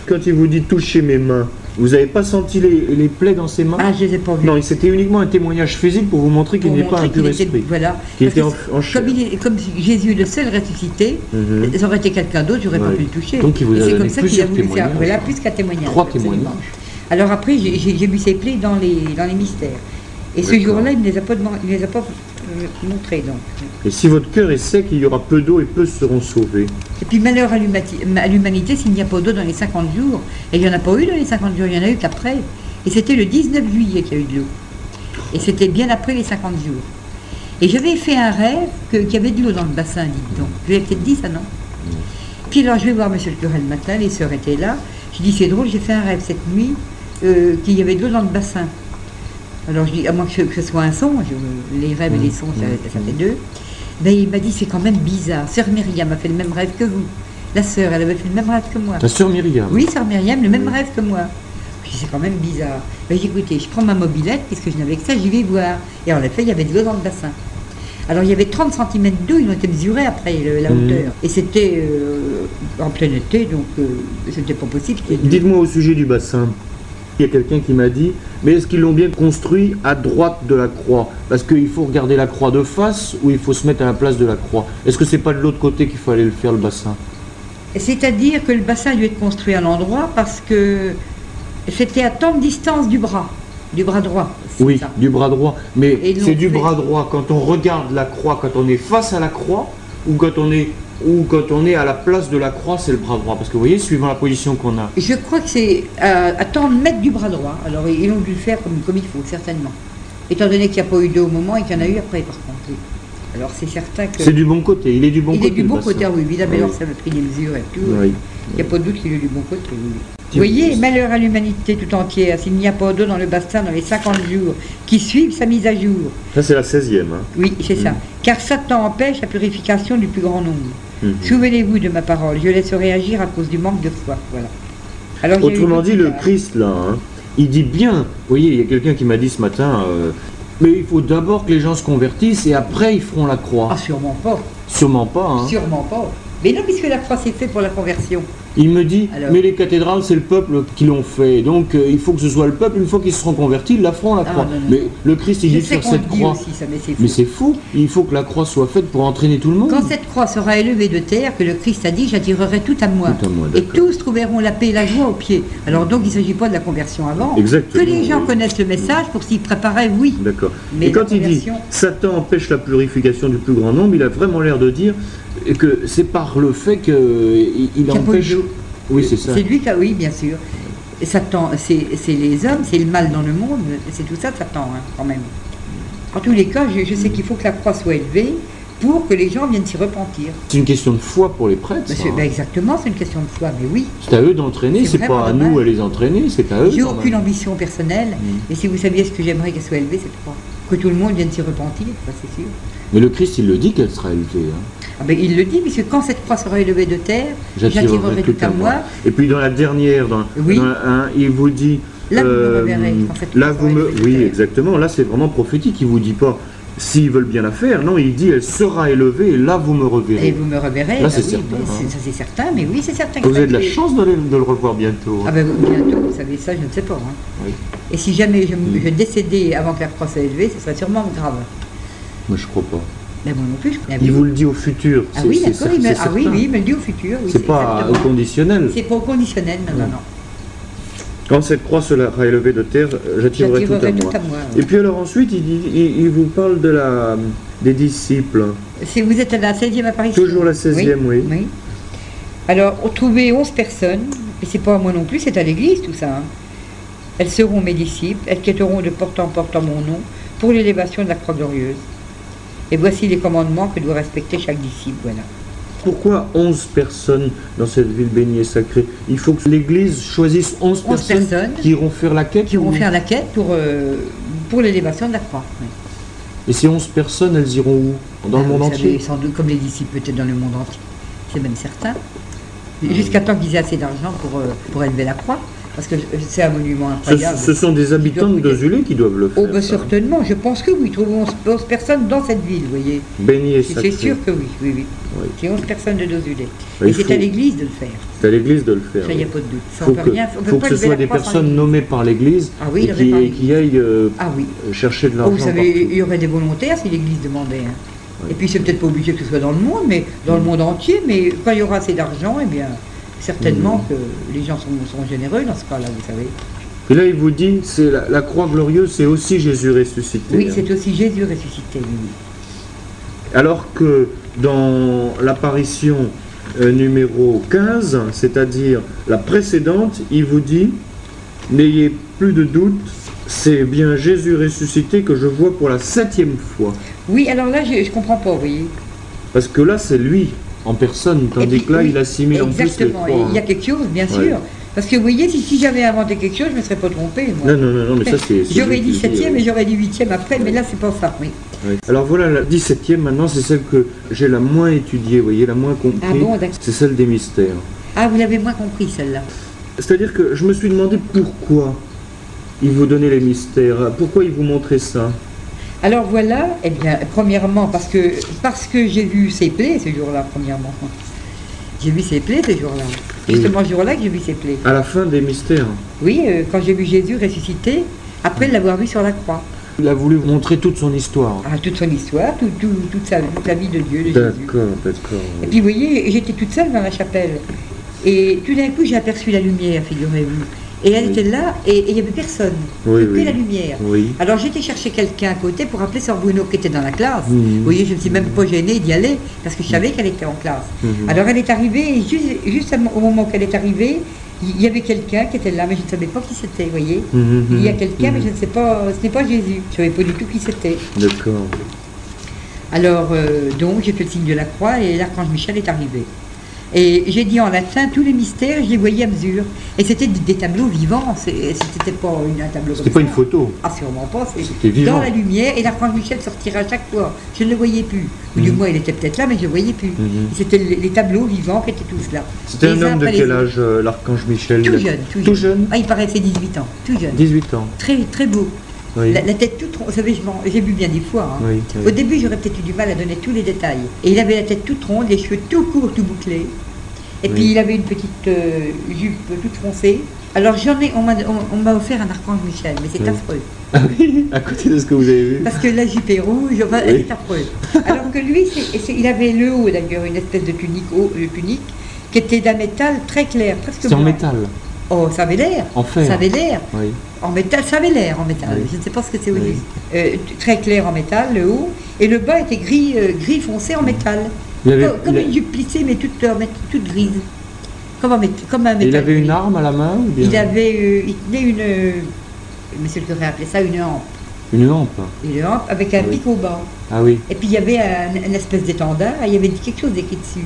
Quand il vous dit toucher mes mains, Vous n'avez pas senti les, plaies dans ses mains Ah, je les ai pas vues. Non, c'était uniquement un témoignage physique pour vous montrer qu'il n'est pas un pur esprit. Voilà. était comme, Jésus est le seul ressuscité, mhm. ça aurait été quelqu'un d'autre, j'aurais pas pu le toucher. Donc il vous a c'est comme ça qu'il a voulu faire. Voilà, plus qu'un témoignage. Trois témoignages. Alors après, j'ai vu ses plaies dans les, dans les mystères. Et ce jour-là, il ne les a pas, les a pas euh, montrés. Donc. Et si votre cœur est sec, il y aura peu d'eau et peu seront sauvés. Et puis malheur à l'humanité s'il n'y a pas d'eau dans les 50 jours. Et il n'y en a pas eu dans les 50 jours, il y en a eu qu'après. Et c'était le 19 juillet qu'il y a eu de l'eau. Et c'était bien après les 50 jours. Et j'avais fait un rêve qu'il y avait de l'eau dans le bassin, dites donc. Je lui peut-être dit ça, non Puis alors je vais voir monsieur le curé le matin, les sœurs étaient là. Je dis c'est drôle, j'ai fait un rêve cette nuit euh, qu'il y avait de l'eau dans le bassin. Alors je dis, à moins que ce, soit un songe, les rêves et les sons, ça, fait deux. Ben, il m'a dit, c'est quand même bizarre. Sœur Myriam a fait le même rêve que vous. La sœur, elle avait fait le même rêve que moi. La sœur Myriam Oui, sœur Myriam, le même rêve que moi. Je dis, c'est quand même bizarre. Ben, j'ai écoutez, je prends ma mobilette, puisque je n'avais que ça, j'y vais voir. Et en effet, il y avait de l'eau dans le bassin. Alors il y avait 30 cm d'eau, ils ont été mesurés après la mmh. hauteur. Et c'était euh, en plein été, donc euh, c'était pas possible. Dites-moi au sujet du bassin. Il y a quelqu'un qui m'a dit, mais est-ce qu'ils l'ont bien construit à droite de la croix? Parce qu'il faut regarder la croix de face ou il faut se mettre à la place de la croix. Est-ce que c'est pas de l'autre côté qu'il fallait le faire, le bassin? C'est-à-dire que le bassin a dû être construit à l'endroit parce que c'était à tant de distance du bras, du bras droit. Oui, du bras droit. Mais c'est du bras droit quand on regarde la croix, quand on est face à la croix ou quand on est ou quand on est à la place de la croix, c'est le bras droit Parce que vous voyez, suivant la position qu'on a. Je crois que c'est à, tant de mètres du bras droit. Alors ils ont dû le faire comme, comme il faut, certainement. Étant donné qu'il n'y a pas eu d'eau au moment et qu'il y en a eu après, par contre. Alors c'est certain que. C'est du bon côté, il est du bon côté. Il est du bon côté, oui, évidemment, alors ça m'a pris des mesures et tout. Il n'y a pas de doute qu'il est du bon côté. Vous voyez, malheur à l'humanité tout entière, s'il n'y a pas d'eau dans le bassin dans les 50 jours qui suivent sa mise à jour. Ça, c'est la 16e. Hein. Oui, c'est ça. Mm. Car Satan empêche la purification du plus grand nombre. Mhm. Souvenez-vous de ma parole, je laisse réagir à cause du manque de foi. Voilà. Alors, Autrement dit, le Christ, là, hein, il dit bien, vous voyez, il y a quelqu'un qui m'a dit ce matin, euh, mais il faut d'abord que les gens se convertissent et après ils feront la croix. Ah, sûrement pas. Sûrement pas. Hein. Sûrement pas. Mais non, puisque la croix c'est fait pour la conversion. Il me dit, mais les cathédrales, c'est le peuple qui l'ont fait. Donc euh, il faut que ce soit le peuple, une fois qu'ils seront convertis, ils la feront la ah, croix. Mais le Christ, il dit de faire cette croix. mais c'est fou. Il faut que la croix soit faite pour entraîner tout le monde. Quand cette croix sera élevée de terre, que le Christ a dit, j'attirerai tout à moi. et tous trouveront la paix et la joie au pied. Alors donc il ne s'agit pas de la conversion avant. Exactement. Que les gens connaissent le message pour s'y préparer, oui. D'accord. Et quand il dit, Satan empêche la purification du plus grand nombre, il a vraiment l'air de dire que c'est par le fait qu'il empêche. Oui, c'est ça. C'est lui qui a, oui, bien sûr. Satan, c'est les hommes, c'est le mal dans le monde, c'est tout ça Satan, hein, quand même. En tous les cas, je, sais qu'il faut que la croix soit élevée pour que les gens viennent s'y repentir. C'est une question de foi pour les prêtres. Hein. Ben, exactement, c'est une question de foi, mais oui. C'est à eux d'entraîner, c'est pas à nous à les entraîner, c'est à eux. J'ai aucune ambition personnelle, mm. et si vous saviez ce que j'aimerais qu'elle soit élevée, cette croix. Que tout le monde vienne s'y repentir, c'est sûr. Mais le Christ, il le dit qu'elle sera élevée. Hein. Ah ben, il le dit, puisque quand cette croix sera élevée de terre, j'attirerai tout à moi. Et puis dans la dernière, dans, il vous dit. Là, vous me euh, reverrez. là, vous me. Oui, exactement. Là, c'est vraiment prophétique. Il vous dit pas s'ils veulent bien la faire. Non, il dit elle sera élevée et là vous me reverrez. Et vous me reverrez. Là, c'est certain. Hein. Ça, c'est certain, mais oui, c'est certain. Vous avez de la chance de, le revoir bientôt. Hein. Ah ben bientôt, vous savez ça, je ne sais pas. Hein. Et si jamais je, mm. je, décédais avant que la croix soit élevée, ce serait sûrement grave. Moi, je crois pas. Ben moi non plus. Il vous le dit au futur. Ah oui, d'accord. Ah oui, oui, il me le dit au futur. c'est pas au conditionnel. C'est pas au conditionnel, non, non, non. Quand cette croix sera élevée de terre, j'attirerai tout, à moi. Et puis alors ensuite, il, il, vous parle de la, des disciples. Si vous êtes à la 16e apparition. Toujours la 16e, oui. oui. Alors, trouver 11 personnes, et c'est pas à moi non plus, c'est à l'église tout ça. Hein. Elles seront mes disciples, elles quitteront de porte en porte en mon nom pour l'élévation de la croix glorieuse. Et voici les commandements que doit respecter chaque disciple. Voilà. Pourquoi 11 personnes dans cette ville bénie et sacrée? Il faut que l'Église choisisse 11, personnes, qui iront faire la quête Qui iront faire la quête pour, euh, pour l'élévation de la croix. Et ces 11 personnes, elles iront où? Dans le monde entier? Sans doute comme les disciples, peut-être dans le monde entier. C'est même certain. Jusqu'à temps qu'ils aient assez d'argent pour, euh, pour élever la croix. Parce que c'est un monument incroyable. ce sont des habitants de Dozulé qui doivent le faire. Oh, ben certainement, je pense que oui. Ils trouvent 11, 11 personnes dans cette ville, vous voyez. Béni et C'est sûr que oui, oui, oui. Oui. C'est 11 personnes de Dozulé. Il Et c'est faut- à l'église de le faire. C'est à l'église de le faire. Ça, il n'y a pas de doute. Ça, faut que, rien, faut ce soit des personnes nommées par l'église Ah oui, et qui, et qui aillent euh, Ah oui. chercher de Oh, l'argent vous savez, il y aurait des volontaires si l'église demandait. hein. Oui. Et puis, c'est peut-être pas obligé que ce soit dans le monde, mais dans le monde entier. Mais quand il y aura assez d'argent, eh bien, certainement Mhm. que les gens sont, sont généreux dans ce cas-là, vous savez. Et là, il vous dit, c'est la, la croix glorieuse, c'est aussi Jésus ressuscité. Oui, hein. c'est aussi Jésus ressuscité, oui, oui. Alors que dans l'apparition euh, numéro 15, c'est-à-dire la précédente, il vous dit N'ayez plus de doute, c'est bien Jésus ressuscité que je vois pour la septième fois. Oui, alors là, je ne comprends pas, vous voyez. Parce que là, c'est lui en personne, tandis puis, que là, oui, il assimile en plus les Exactement, trois. il y a quelque chose, bien Ouais. sûr. Parce que vous voyez, si, si j'avais inventé quelque chose, je ne me serais pas trompé. moi. Non, non, non, non, mais ça, c'est. J'aurais dit septième et j'aurais dit huitième après, mais là, c'est pas ça, oui. Alors voilà, la 17e maintenant, c'est celle que j'ai la moins étudiée, vous voyez, la moins compris. Ah bon, d'accord. c'est celle des mystères. Ah, vous l'avez moins compris, celle-là. C'est-à-dire que je me suis demandé pourquoi il vous donnait les mystères, pourquoi il vous montrait ça? Alors voilà, eh bien, premièrement, parce que, parce que j'ai vu ses plaies ce jour-là, premièrement. J'ai vu ses plaies ce jour-là. Justement, ce jour-là que j'ai vu ses plaies. À la fin des mystères, Oui, euh, quand j'ai vu Jésus ressuscité, après l'avoir vu sur la croix. il a voulu vous montrer toute son histoire. Ah, toute son histoire, tout- tout- toute, sa, toute la vie de Dieu, de Jésus. D'accord, d'accord. Et puis vous voyez, j'étais toute seule dans la chapelle. Et tout d'un coup, j'ai aperçu la lumière, figurez-vous. Et elle Oui. était là, et il n'y avait personne. Oui, que oui. la lumière. Oui. Alors j'étais chercher quelqu'un à côté pour appeler Sœur Bruno qui était dans la classe. Mhm. Vous voyez, je ne me suis même pas gênée d'y aller parce que je savais qu'elle était en classe. Mhm. Alors elle est arrivée, et juste, juste au moment qu'elle est arrivée, il y avait quelqu'un qui était là, mais je ne savais pas qui c'était, vous voyez. Mhm, Il y a mhm, quelqu'un, mais mhm. je ne sais pas, ce n'est pas Jésus. Je ne savais pas du tout qui c'était. D'accord. Alors, euh, donc, j'ai fait le signe de la croix et l'archange Michel est arrivé. Et j'ai dit en latin tous les mystères, je les voyais à mesure. Et c'était des, tableaux vivants, c'était pas une, un tableau C'était pas ça. une photo. Ah, sûrement pas. C'était vivant. Dans la lumière, et l'archange Michel sortira à chaque fois. Je ne le voyais plus. Ou du Mhm. moins, il était peut-être là, mais je ne le voyais plus. Mhm. C'était les, les tableaux vivants qui étaient tous là. C'était un homme de quel âge, euh, l'archange Michel? Tout jeune, tout jeune. Tout jeune Ah, il paraissait 18 ans, tout jeune. 18 ans. Très, très beau. Oui. La, la tête toute ronde. Vous savez, je m'en- j'ai vu bien des fois. hein. Oui, oui. Au début, j'aurais peut-être eu du mal à donner tous les détails. Et il avait la tête toute ronde, les cheveux tout courts, tout bouclés. Et puis il avait une petite euh, jupe toute foncée. Alors j'en ai, on m'a offert un archange Michel, mais c'est affreux. Ah oui, à côté de ce que vous avez vu. Parce que la jupe est rouge, enfin, c'est affreux. Alors que lui, il avait le haut d'ailleurs, une espèce de tunique, haut, tunique qui était d'un métal très clair, presque C'est en métal. Oh, ça avait l'air. En fer. Ça avait l'air. Oui. En métal, ça avait l'air en métal. Oui. Je ne sais pas ce que c'est Oui. Euh, très clair en métal, le haut, et le bas était gris, euh, gris foncé en métal. Il avait, comme il une jupe plissée, mais toute, euh, toute grise. Comme un, mét- comme un il métal. avait une arme à la main ou bien Il avait, euh, il tenait une, monsieur le curé appelait ça une hampe. Une lampe. Une hampe avec un Oui. pic au bas. Ah oui. Et puis il y avait un, une espèce d'étendard, il y avait quelque chose écrit dessus.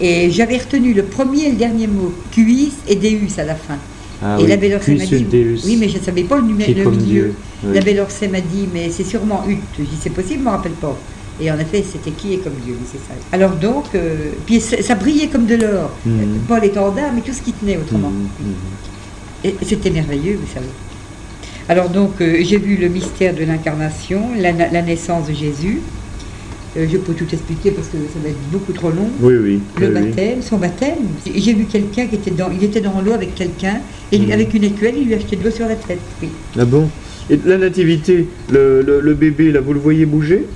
Et j'avais retenu le premier et le dernier mot, QIS et DEUS à la fin. Ah et oui. la belle Orsay m'a dit, Deus. oui, mais je ne savais pas le, numé- Qui est le milieu. Dieu. Oui. La belle Orsay m'a dit, mais c'est sûrement Hutte. Je dis, c'est possible, je ne me rappelle pas. Et en effet, c'était qui est comme Dieu, c'est ça. Alors donc, euh, puis ça, brillait comme de l'or. Euh, Pas l'étendard, mais tout ce qui tenait autrement. Mhm, mhm. Et c'était merveilleux, vous savez. Alors donc, euh, j'ai vu le mystère de l'incarnation, la, na- la naissance de Jésus. Euh, je peux tout expliquer parce que ça va être beaucoup trop long. Oui, oui. Le oui, oui. baptême, son baptême. J'ai vu quelqu'un qui était dans, il était dans l'eau avec quelqu'un et Mhm. avec une écuelle, il lui achetait de l'eau sur la tête. Oui. Ah bon? Et la nativité, le, le- le bébé, là, vous le voyez bouger?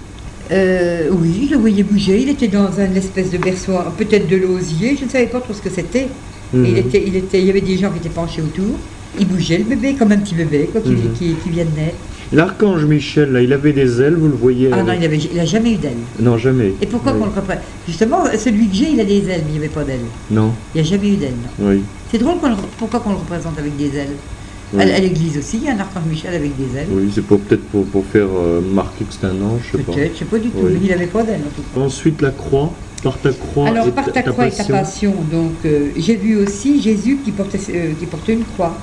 Euh, oui, je le voyais bouger. Il était dans un espèce de berceau, peut-être de l'osier. Je ne savais pas trop ce que c'était. Il, était, il, était, il y avait des gens qui étaient penchés autour. Il bougeait le bébé comme un petit bébé quoi, qui, qui- qui vient de naître. L'archange Michel, là, il avait des ailes, vous le voyez Ah non, il n'a jamais eu d'ailes. Non, jamais. Et pourquoi Oui. qu'on le reprenne? Justement, celui que j'ai, il a des ailes, mais il n'y avait pas d'ailes. Non, Il n'y a jamais eu d'ailes. non. oui. C'est drôle qu'on le- pourquoi qu'on le représente avec des ailes? Oui. À, l'église aussi, il y a un archange Michel avec des ailes. Oui, c'est pour peut-être pour, pour faire euh, marquer que c'est un ange, je sais pas. Peut-être, je ne sais pas du tout, Oui. il n'avait pas d'ailes en tout cas. Ensuite, la croix, par ta croix Alors, et par ta croix et ta passion, donc euh, j'ai vu aussi Jésus qui portait, euh, qui portait une croix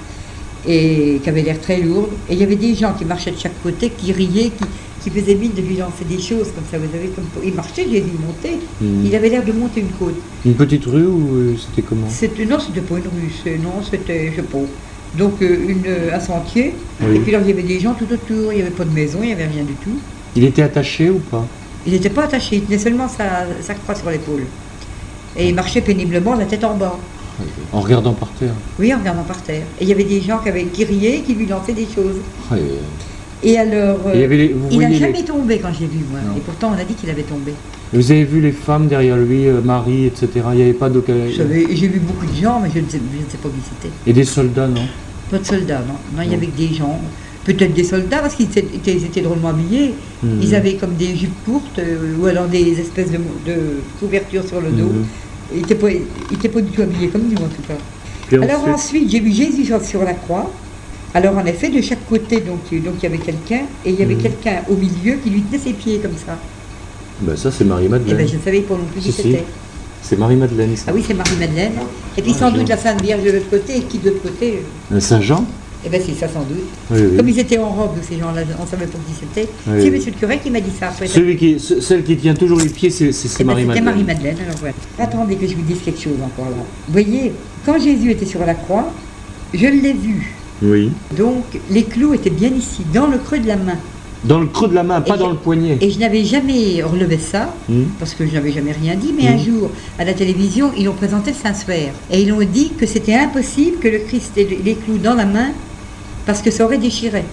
et qui avait l'air très lourde. Et il y avait des gens qui marchaient de chaque côté, qui riaient, qui, qui faisaient mine de lui lancer des choses comme ça. Vous savez, comme il marchait, il montait. Mhm. Il avait l'air de monter une côte. Une petite rue ou euh, c'était comment? C'était non, c'était pas une rue. c'est- Non, c'était, je sais pas. donc euh, une, un sentier. Oui. Et puis là, il y avait des gens tout autour, il n'y avait pas de maison, il n'y avait rien du tout. Il était attaché ou pas? Il n'était pas attaché, il tenait seulement sa, sa croix sur l'épaule. Et il marchait péniblement, la tête en bas. En regardant par terre. Oui, en regardant par terre. Et il y avait des gens qui, avaient, qui riaient, qui lui lançaient des choses. Ouais. Et alors, euh, Et il les- n'a les- jamais tombé quand j'ai vu, moi. Non. Et pourtant, on a dit qu'il avait tombé. Vous avez vu les femmes derrière lui, euh, Marie, etc. Il n'y avait pas savez, J'ai vu beaucoup de gens, mais je ne sais, je ne sais pas qui c'était. Et des soldats, non? Pas de soldats, non. Non, il y avait que des gens. Peut-être des soldats, parce qu'ils étaient, drôlement habillés. Mhm. Ils avaient comme des jupes courtes, euh, ou alors des espèces de, de couvertures sur le dos. Mhm. Ils n'étaient pas, du tout habillés comme nous, en tout cas. Alors ensuite- ensuite, j'ai vu Jésus sur, la croix. Alors en effet, de chaque côté, donc, euh, donc il y avait quelqu'un, et il y avait Mhm. quelqu'un au milieu qui lui tenait ses pieds comme ça. Ben, ça, c'est Marie-Madeleine. bien je ne savais pas non plus qui Si, c'était. C'est Marie-Madeleine, ça. Ah oui, c'est Marie-Madeleine. Et puis Ah, sans doute la Sainte Vierge de l'autre côté, et qui de l'autre côté Euh, Saint-Jean Eh bien c'est ça sans doute. Oui, oui. Comme ils étaient en robe, ces gens-là, on ne savait pas qui c'était. Oui, c'est monsieur le curé qui m'a dit ça. Après, Celui qui, ce- celle qui tient toujours les pieds, c'est Eh ben, C'était Marie-Madeleine. Marie-Madeleine, alors voilà. Attendez que je vous dise quelque chose encore là. Vous voyez, quand Jésus était sur la croix, je l'ai vu. oui. Donc les clous étaient bien ici, dans le creux de la main. Dans le creux de la main, pas Et dans le poignet. Et je n'avais jamais relevé ça, Hmm. parce que je n'avais jamais rien dit, mais un jour, à la télévision, ils ont présenté le Saint-Suaire. Et ils ont dit que c'était impossible que le Christ ait les clous dans la main, parce que ça aurait déchiré.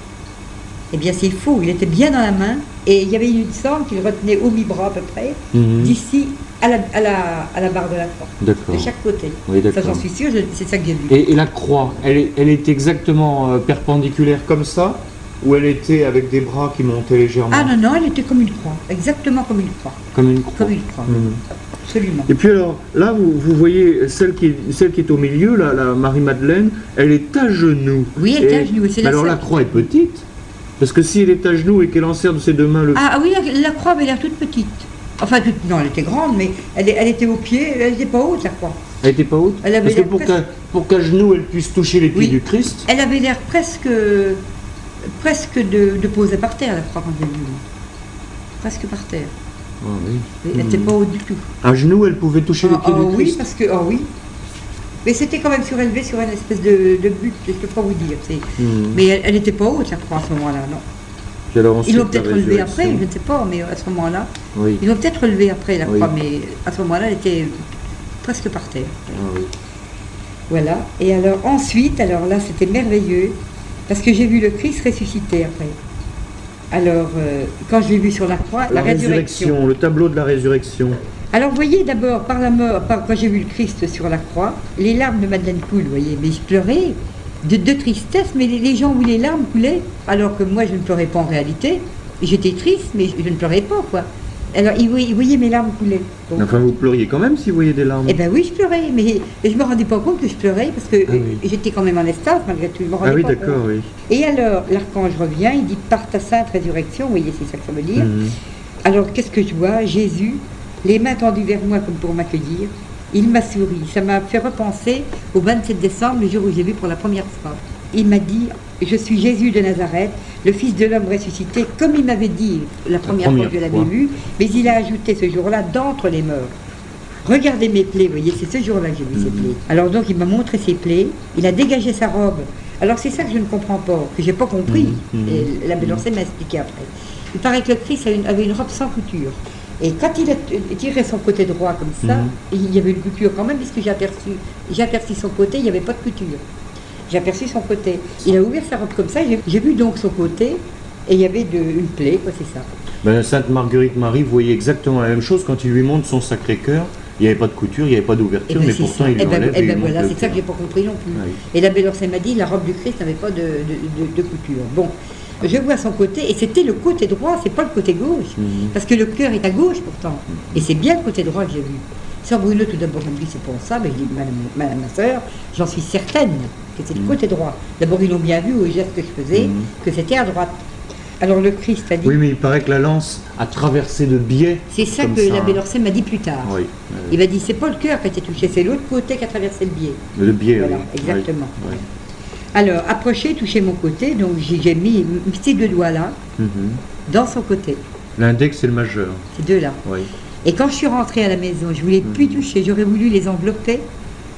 Eh bien, c'est faux, il était bien dans la main, et il y avait une sangle qu'il retenait au mi-bras à peu près, Mhm. d'ici à la, à, la, à la barre de la D'accord. de chaque côté. Oui, Ça, j'en suis sûre, je- c'est ça que j'ai vu. Et, et la croix, elle, est- elle est exactement euh, perpendiculaire comme ça Ou elle était avec des bras qui montaient légèrement? Ah non, non, elle était comme une croix, exactement comme une croix, Comme une croix. comme une croix, Mhm. Absolument. Et puis alors, là, vous, vous voyez celle qui, est, celle qui est au milieu, là, la Marie-Madeleine, elle est à genoux. Oui, elle est à genoux, mais la alors seule. la croix est petite. Parce que si elle est à genoux et qu'elle en sert de ses deux mains le Ah ah oui, la, la croix avait l'air toute petite. Enfin, toute, non, elle était grande, mais elle, est- elle était au pied, elle n'était pas haute, la croix. Elle était pas haute Elle avait Parce que pour presque- qu'à genoux elle puisse toucher les pieds Oui. du Christ, Elle avait l'air presque, presque de, de poser par terre, la croix, quand j'ai vu. Presque par terre. Ah oui. Oui, Elle n'était pas haute du tout. à genoux elle pouvait toucher Ah, les pieds ah du oui, Christ. parce que, ah oui. Mais c'était quand même surélevé sur une espèce de, de butte, je ne peux pas vous dire. Mhm. Mais elle n'était pas haute, la croix, à ce moment-là, non. Puis alors Ils l'ont peut-être relevée après, je ne sais pas, mais à ce moment-là. Oui. Ils l'ont peut-être relevée après, la Oui. croix, mais à ce moment-là, elle était presque par terre. Ah oui. Voilà. Et alors ensuite, alors là, c'était merveilleux, parce que j'ai vu le Christ ressusciter après. Alors, euh, quand je l'ai vu sur la croix, la, La résurrection. résurrection, le tableau de la résurrection. Alors, vous voyez, d'abord, par la mort, par- quand j'ai vu le Christ sur la croix, les larmes de Madeleine coulent, vous voyez, mais je pleurais de, de tristesse, mais les, les gens où les larmes coulaient, alors que moi, je ne pleurais pas en réalité. J'étais triste, mais je ne pleurais pas, quoi. Alors, ils voyaient mes larmes couler. Donc, Enfin, vous pleuriez quand même si vous voyez des larmes. Eh bien oui, je pleurais, mais je me rendais pas compte que je pleurais parce que Ah oui. j'étais quand même en estase malgré tout. Je me rendais ah oui, d'accord, oui. Et alors, l'archange revient, il dit par ta sainte résurrection, vous voyez, c'est ça que ça veut dire. Mhm. Alors, qu'est-ce que je vois? Jésus, les mains tendues vers moi comme pour m'accueillir. Il m'a souri. Ça m'a fait repenser au 27 décembre, le jour où j'ai vu pour la première fois. Il m'a dit Je suis Jésus de Nazareth, le Fils de l'homme ressuscité, comme il m'avait dit la première, première fois que je l'avais vu, mais il a ajouté ce jour-là d'entre les morts. Regardez mes plaies, vous voyez, c'est ce jour-là que j'ai vu ces Mhm. plaies. Alors donc il m'a montré ses plaies, il a dégagé sa robe. Alors c'est ça que je ne comprends pas, que j'ai pas compris. Mhm. Mhm. Et la Bélancée m'a expliqué après. Il paraît que le Christ une- avait une robe sans couture. Et quand il a tiré son côté droit comme ça, il y avait une couture quand même, puisque j'ai aperçu, j'ai aperçu son côté, il n'y avait pas de couture. J'ai aperçu son côté. Il a ouvert sa robe comme ça, j'ai- vu donc son côté, et il y avait de, une plaie, quoi, c'est ça. Ben, Sainte Marguerite Marie voyait exactement la même chose quand il lui montre son Sacré-Cœur. Il n'y avait pas de couture, il n'y avait pas Et d'ouverture, ben, mais pourtant ça. il Eh ben, l'enlève eh et il ben, montre voilà, le c'est ça que j'ai pas compris non plus. Oui. Et la Bélancée m'a dit, la robe du Christ n'avait pas de, de- de- de couture. Bon, je vois son côté, et c'était le côté droit, c'est pas le côté gauche. Mhm. Parce que le cœur est à gauche pourtant. Et c'est bien le côté droit que j'ai vu. Sœur Bruno, tout d'abord, elle me dit c'est pour ça, mais je dis, madame, madame ma sœur, j'en suis certaine que c'est le Mhm. côté droit. D'abord, ils l'ont bien vu au geste que je faisais, Mhm. que c'était à droite. Alors le Christ a dit, Oui, mais il paraît que la lance a traversé de biais. c'est ça que l'abbé. Lorset m'a dit plus tard. Oui, Il m'a dit c'est pas le cœur qui a été touché, c'est l'autre côté qui a traversé le biais. le biais. Voilà, oui. exactement. Oui, Alors, approchez, touchez mon côté, donc j'ai mis ces deux doigts-là oui. Mhm. dans son côté, L'index et le majeur. ces deux-là. Oui. Et quand je suis rentrée à la maison, je voulais plus Mhm. toucher, j'aurais voulu les envelopper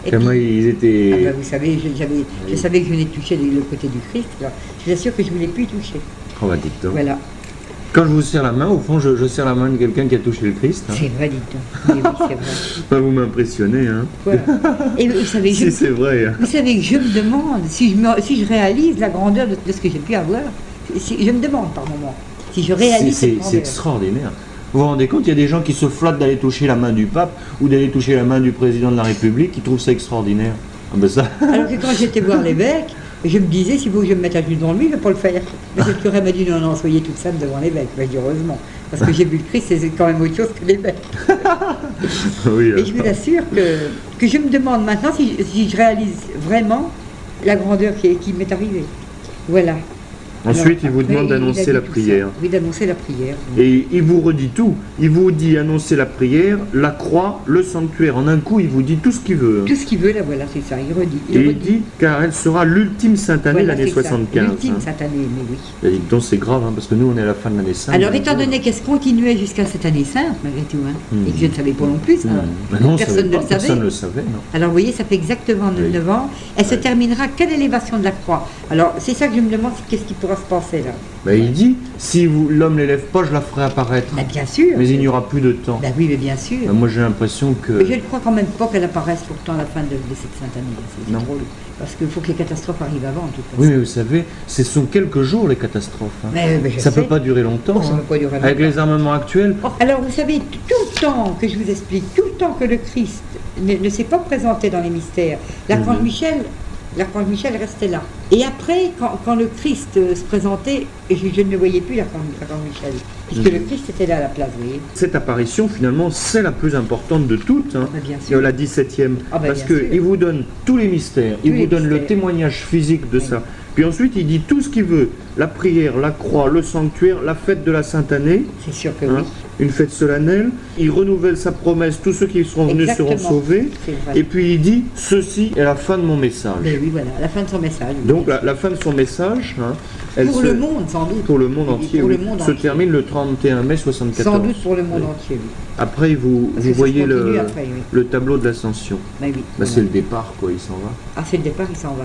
Et Comment puis- ils étaient. Ah bah, vous savez, je, savais que je venais de toucher le côté du Christ. alors je vous assure que je ne voulais plus y toucher. Oh, bah, dites donc. Voilà, Quand je vous serre la main, au fond, je, je serre la main de quelqu'un qui a touché le Christ. hein. c'est vrai, dites donc. Oui, vrai. Vous m'impressionnez, hein. Voilà. Et vous savez, je, Si vrai. hein. vous savez que je me demande si je, me- si je réalise la grandeur de, de ce que j'ai pu avoir. Si- je me demande par moment si je réalise C'est extraordinaire. Vous vous rendez compte, il y a des gens qui se flattent d'aller toucher la main du pape ou d'aller toucher la main du président de la République qui trouvent ça extraordinaire. Ah ben ça, Alors que quand j'étais voir l'évêque, je me disais, si vous que je me mette à genoux devant lui, je ne vais pas le faire. Mais le curé m'a dit, non, non, soyez toute simple devant l'évêque. Ben, je dis, heureusement. Parce que j'ai vu le Christ, c'est quand même autre chose que l'évêque. oui. Et je vous assure que, que je me demande maintenant si, si je réalise vraiment la grandeur qui, qui m'est arrivée. Voilà. Ensuite, il vous demande il d'annoncer la ça. prière. Oui, d'annoncer la prière. Et il vous redit tout. Il vous dit annoncer la prière, la croix, le sanctuaire. En un coup, il vous dit tout ce qu'il veut. Tout ce qu'il veut, là, voilà, c'est ça. Il redit. Il Et il redit. dit car elle sera l'ultime sainte année Voilà, l'année c'est ça. 75. L'ultime hein. cette année, mais oui. Et donc c'est grave, hein, parce que nous on est à la fin de l'année sainte. Alors, donc, étant donné qu'elle se continuait jusqu'à cette année sainte, malgré tout, hein, Hmm. et que je ne savais pas non plus, hmm. alors, Mais non, on personne ne le savait. Personne ne le savait, non. Alors, vous voyez, ça fait exactement Oui. 9 ans. Elle se terminera qu'à l'élévation de la croix. Alors, c'est ça que je me demande, c'est qu'est-ce qui pourra se passer là Ben, il dit si vous l'homme l'élève pas, je la ferai apparaître. Ben, Bien sûr. Mais il n'y aura plus de temps. Ben oui, mais bien sûr. Ben, moi j'ai l'impression que. Mais je ne crois quand même pas qu'elle apparaisse pourtant à la fin de, de cette sainte année. C'est Non. drôle. Parce qu'il faut que les catastrophes arrivent avant, en tout cas. Oui, mais vous savez, ce sont quelques jours les catastrophes. hein. Mais, mais je ça sais. peut pas durer longtemps. Oh, ça hein. peut pas durer Avec les armements actuels, Oh, Alors, vous savez, tout le temps que je vous explique, tout le temps que le Christ ne, ne s'est pas présenté dans les mystères, l'archange Mhm. Michel, l'archange Michel restait là. Et après, quand, quand le Christ euh, se présentait, je, je ne le voyais plus, l'archange Michel, puisque le Christ était là à la place, vous voyez. cette apparition finalement c'est la plus importante de toutes. hein. Ah, bien sûr. La 17e. Ah, bah, parce qu'il vous donne tous les mystères, il vous donne le témoignage physique de Oui. ça. Puis ensuite, il dit tout ce qu'il veut la prière, la croix, le sanctuaire, la fête de la Sainte Année. C'est sûr que hein, oui. Une fête solennelle. Il renouvelle sa promesse, tous ceux qui seront venus seront sauvés. Et puis il dit, ceci est la fin de mon message. Mais oui, voilà, à la fin de son message. oui. Donc la, la fin de son message, hein, elle pour se- le monde, sans doute. pour le monde entier, pour oui, le monde se entier. termine le 31 mai 74. Sans doute pour le monde Oui. entier, oui. Après, vous, Parce vous voyez le, après, oui. le tableau de l'ascension. Mais oui, Bah, voilà. C'est le départ, quoi, il s'en va. Ah, c'est le départ, il s'en va.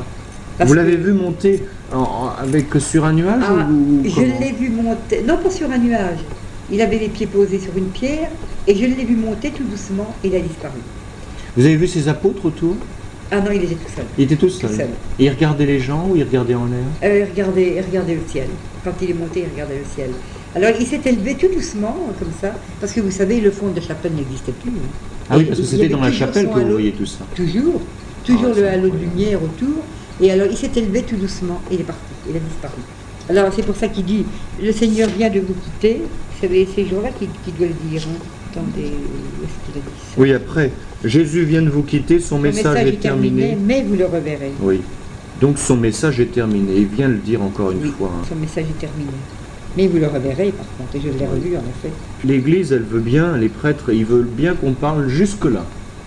Parce vous que- l'avez vu monter en- en- avec sur un nuage Ah, ou, je l'ai vu monter, non pas sur un nuage, il avait les pieds posés sur une pierre et je l'ai vu monter tout doucement et il a disparu. Vous avez vu ses apôtres autour? Ah non, il était tout seul. Il était tout seul. Tout seul. Et il regardait les gens ou il regardait en l'air? Euh, il, regardait, il regardait le ciel. Quand il est monté, il regardait le ciel. Alors il s'est élevé tout doucement, comme ça, parce que vous savez, le fond de chapelle n'existait plus. hein. Ah oui, parce que c'était dans la chapelle que vous voyez tout ça. Toujours, toujours Ah, le halo de lumière autour. Et alors il s'est élevé tout doucement et il est parti, il a disparu. Alors c'est pour ça qu'il dit, le Seigneur vient de vous quitter. Savez, ces jours-là doit le dire. Hein. Attendez, où est-ce qu'il a dit ça Oui, après, Jésus vient de vous quitter, son, Son message, est terminé. mais vous le reverrez. Oui. Donc son message est terminé. Il vient le dire encore une Oui, fois. hein. son message est terminé. Mais vous le reverrez par contre, et je l'ai revu en effet. L'Église, elle veut bien, les prêtres, ils veulent bien qu'on parle jusque-là.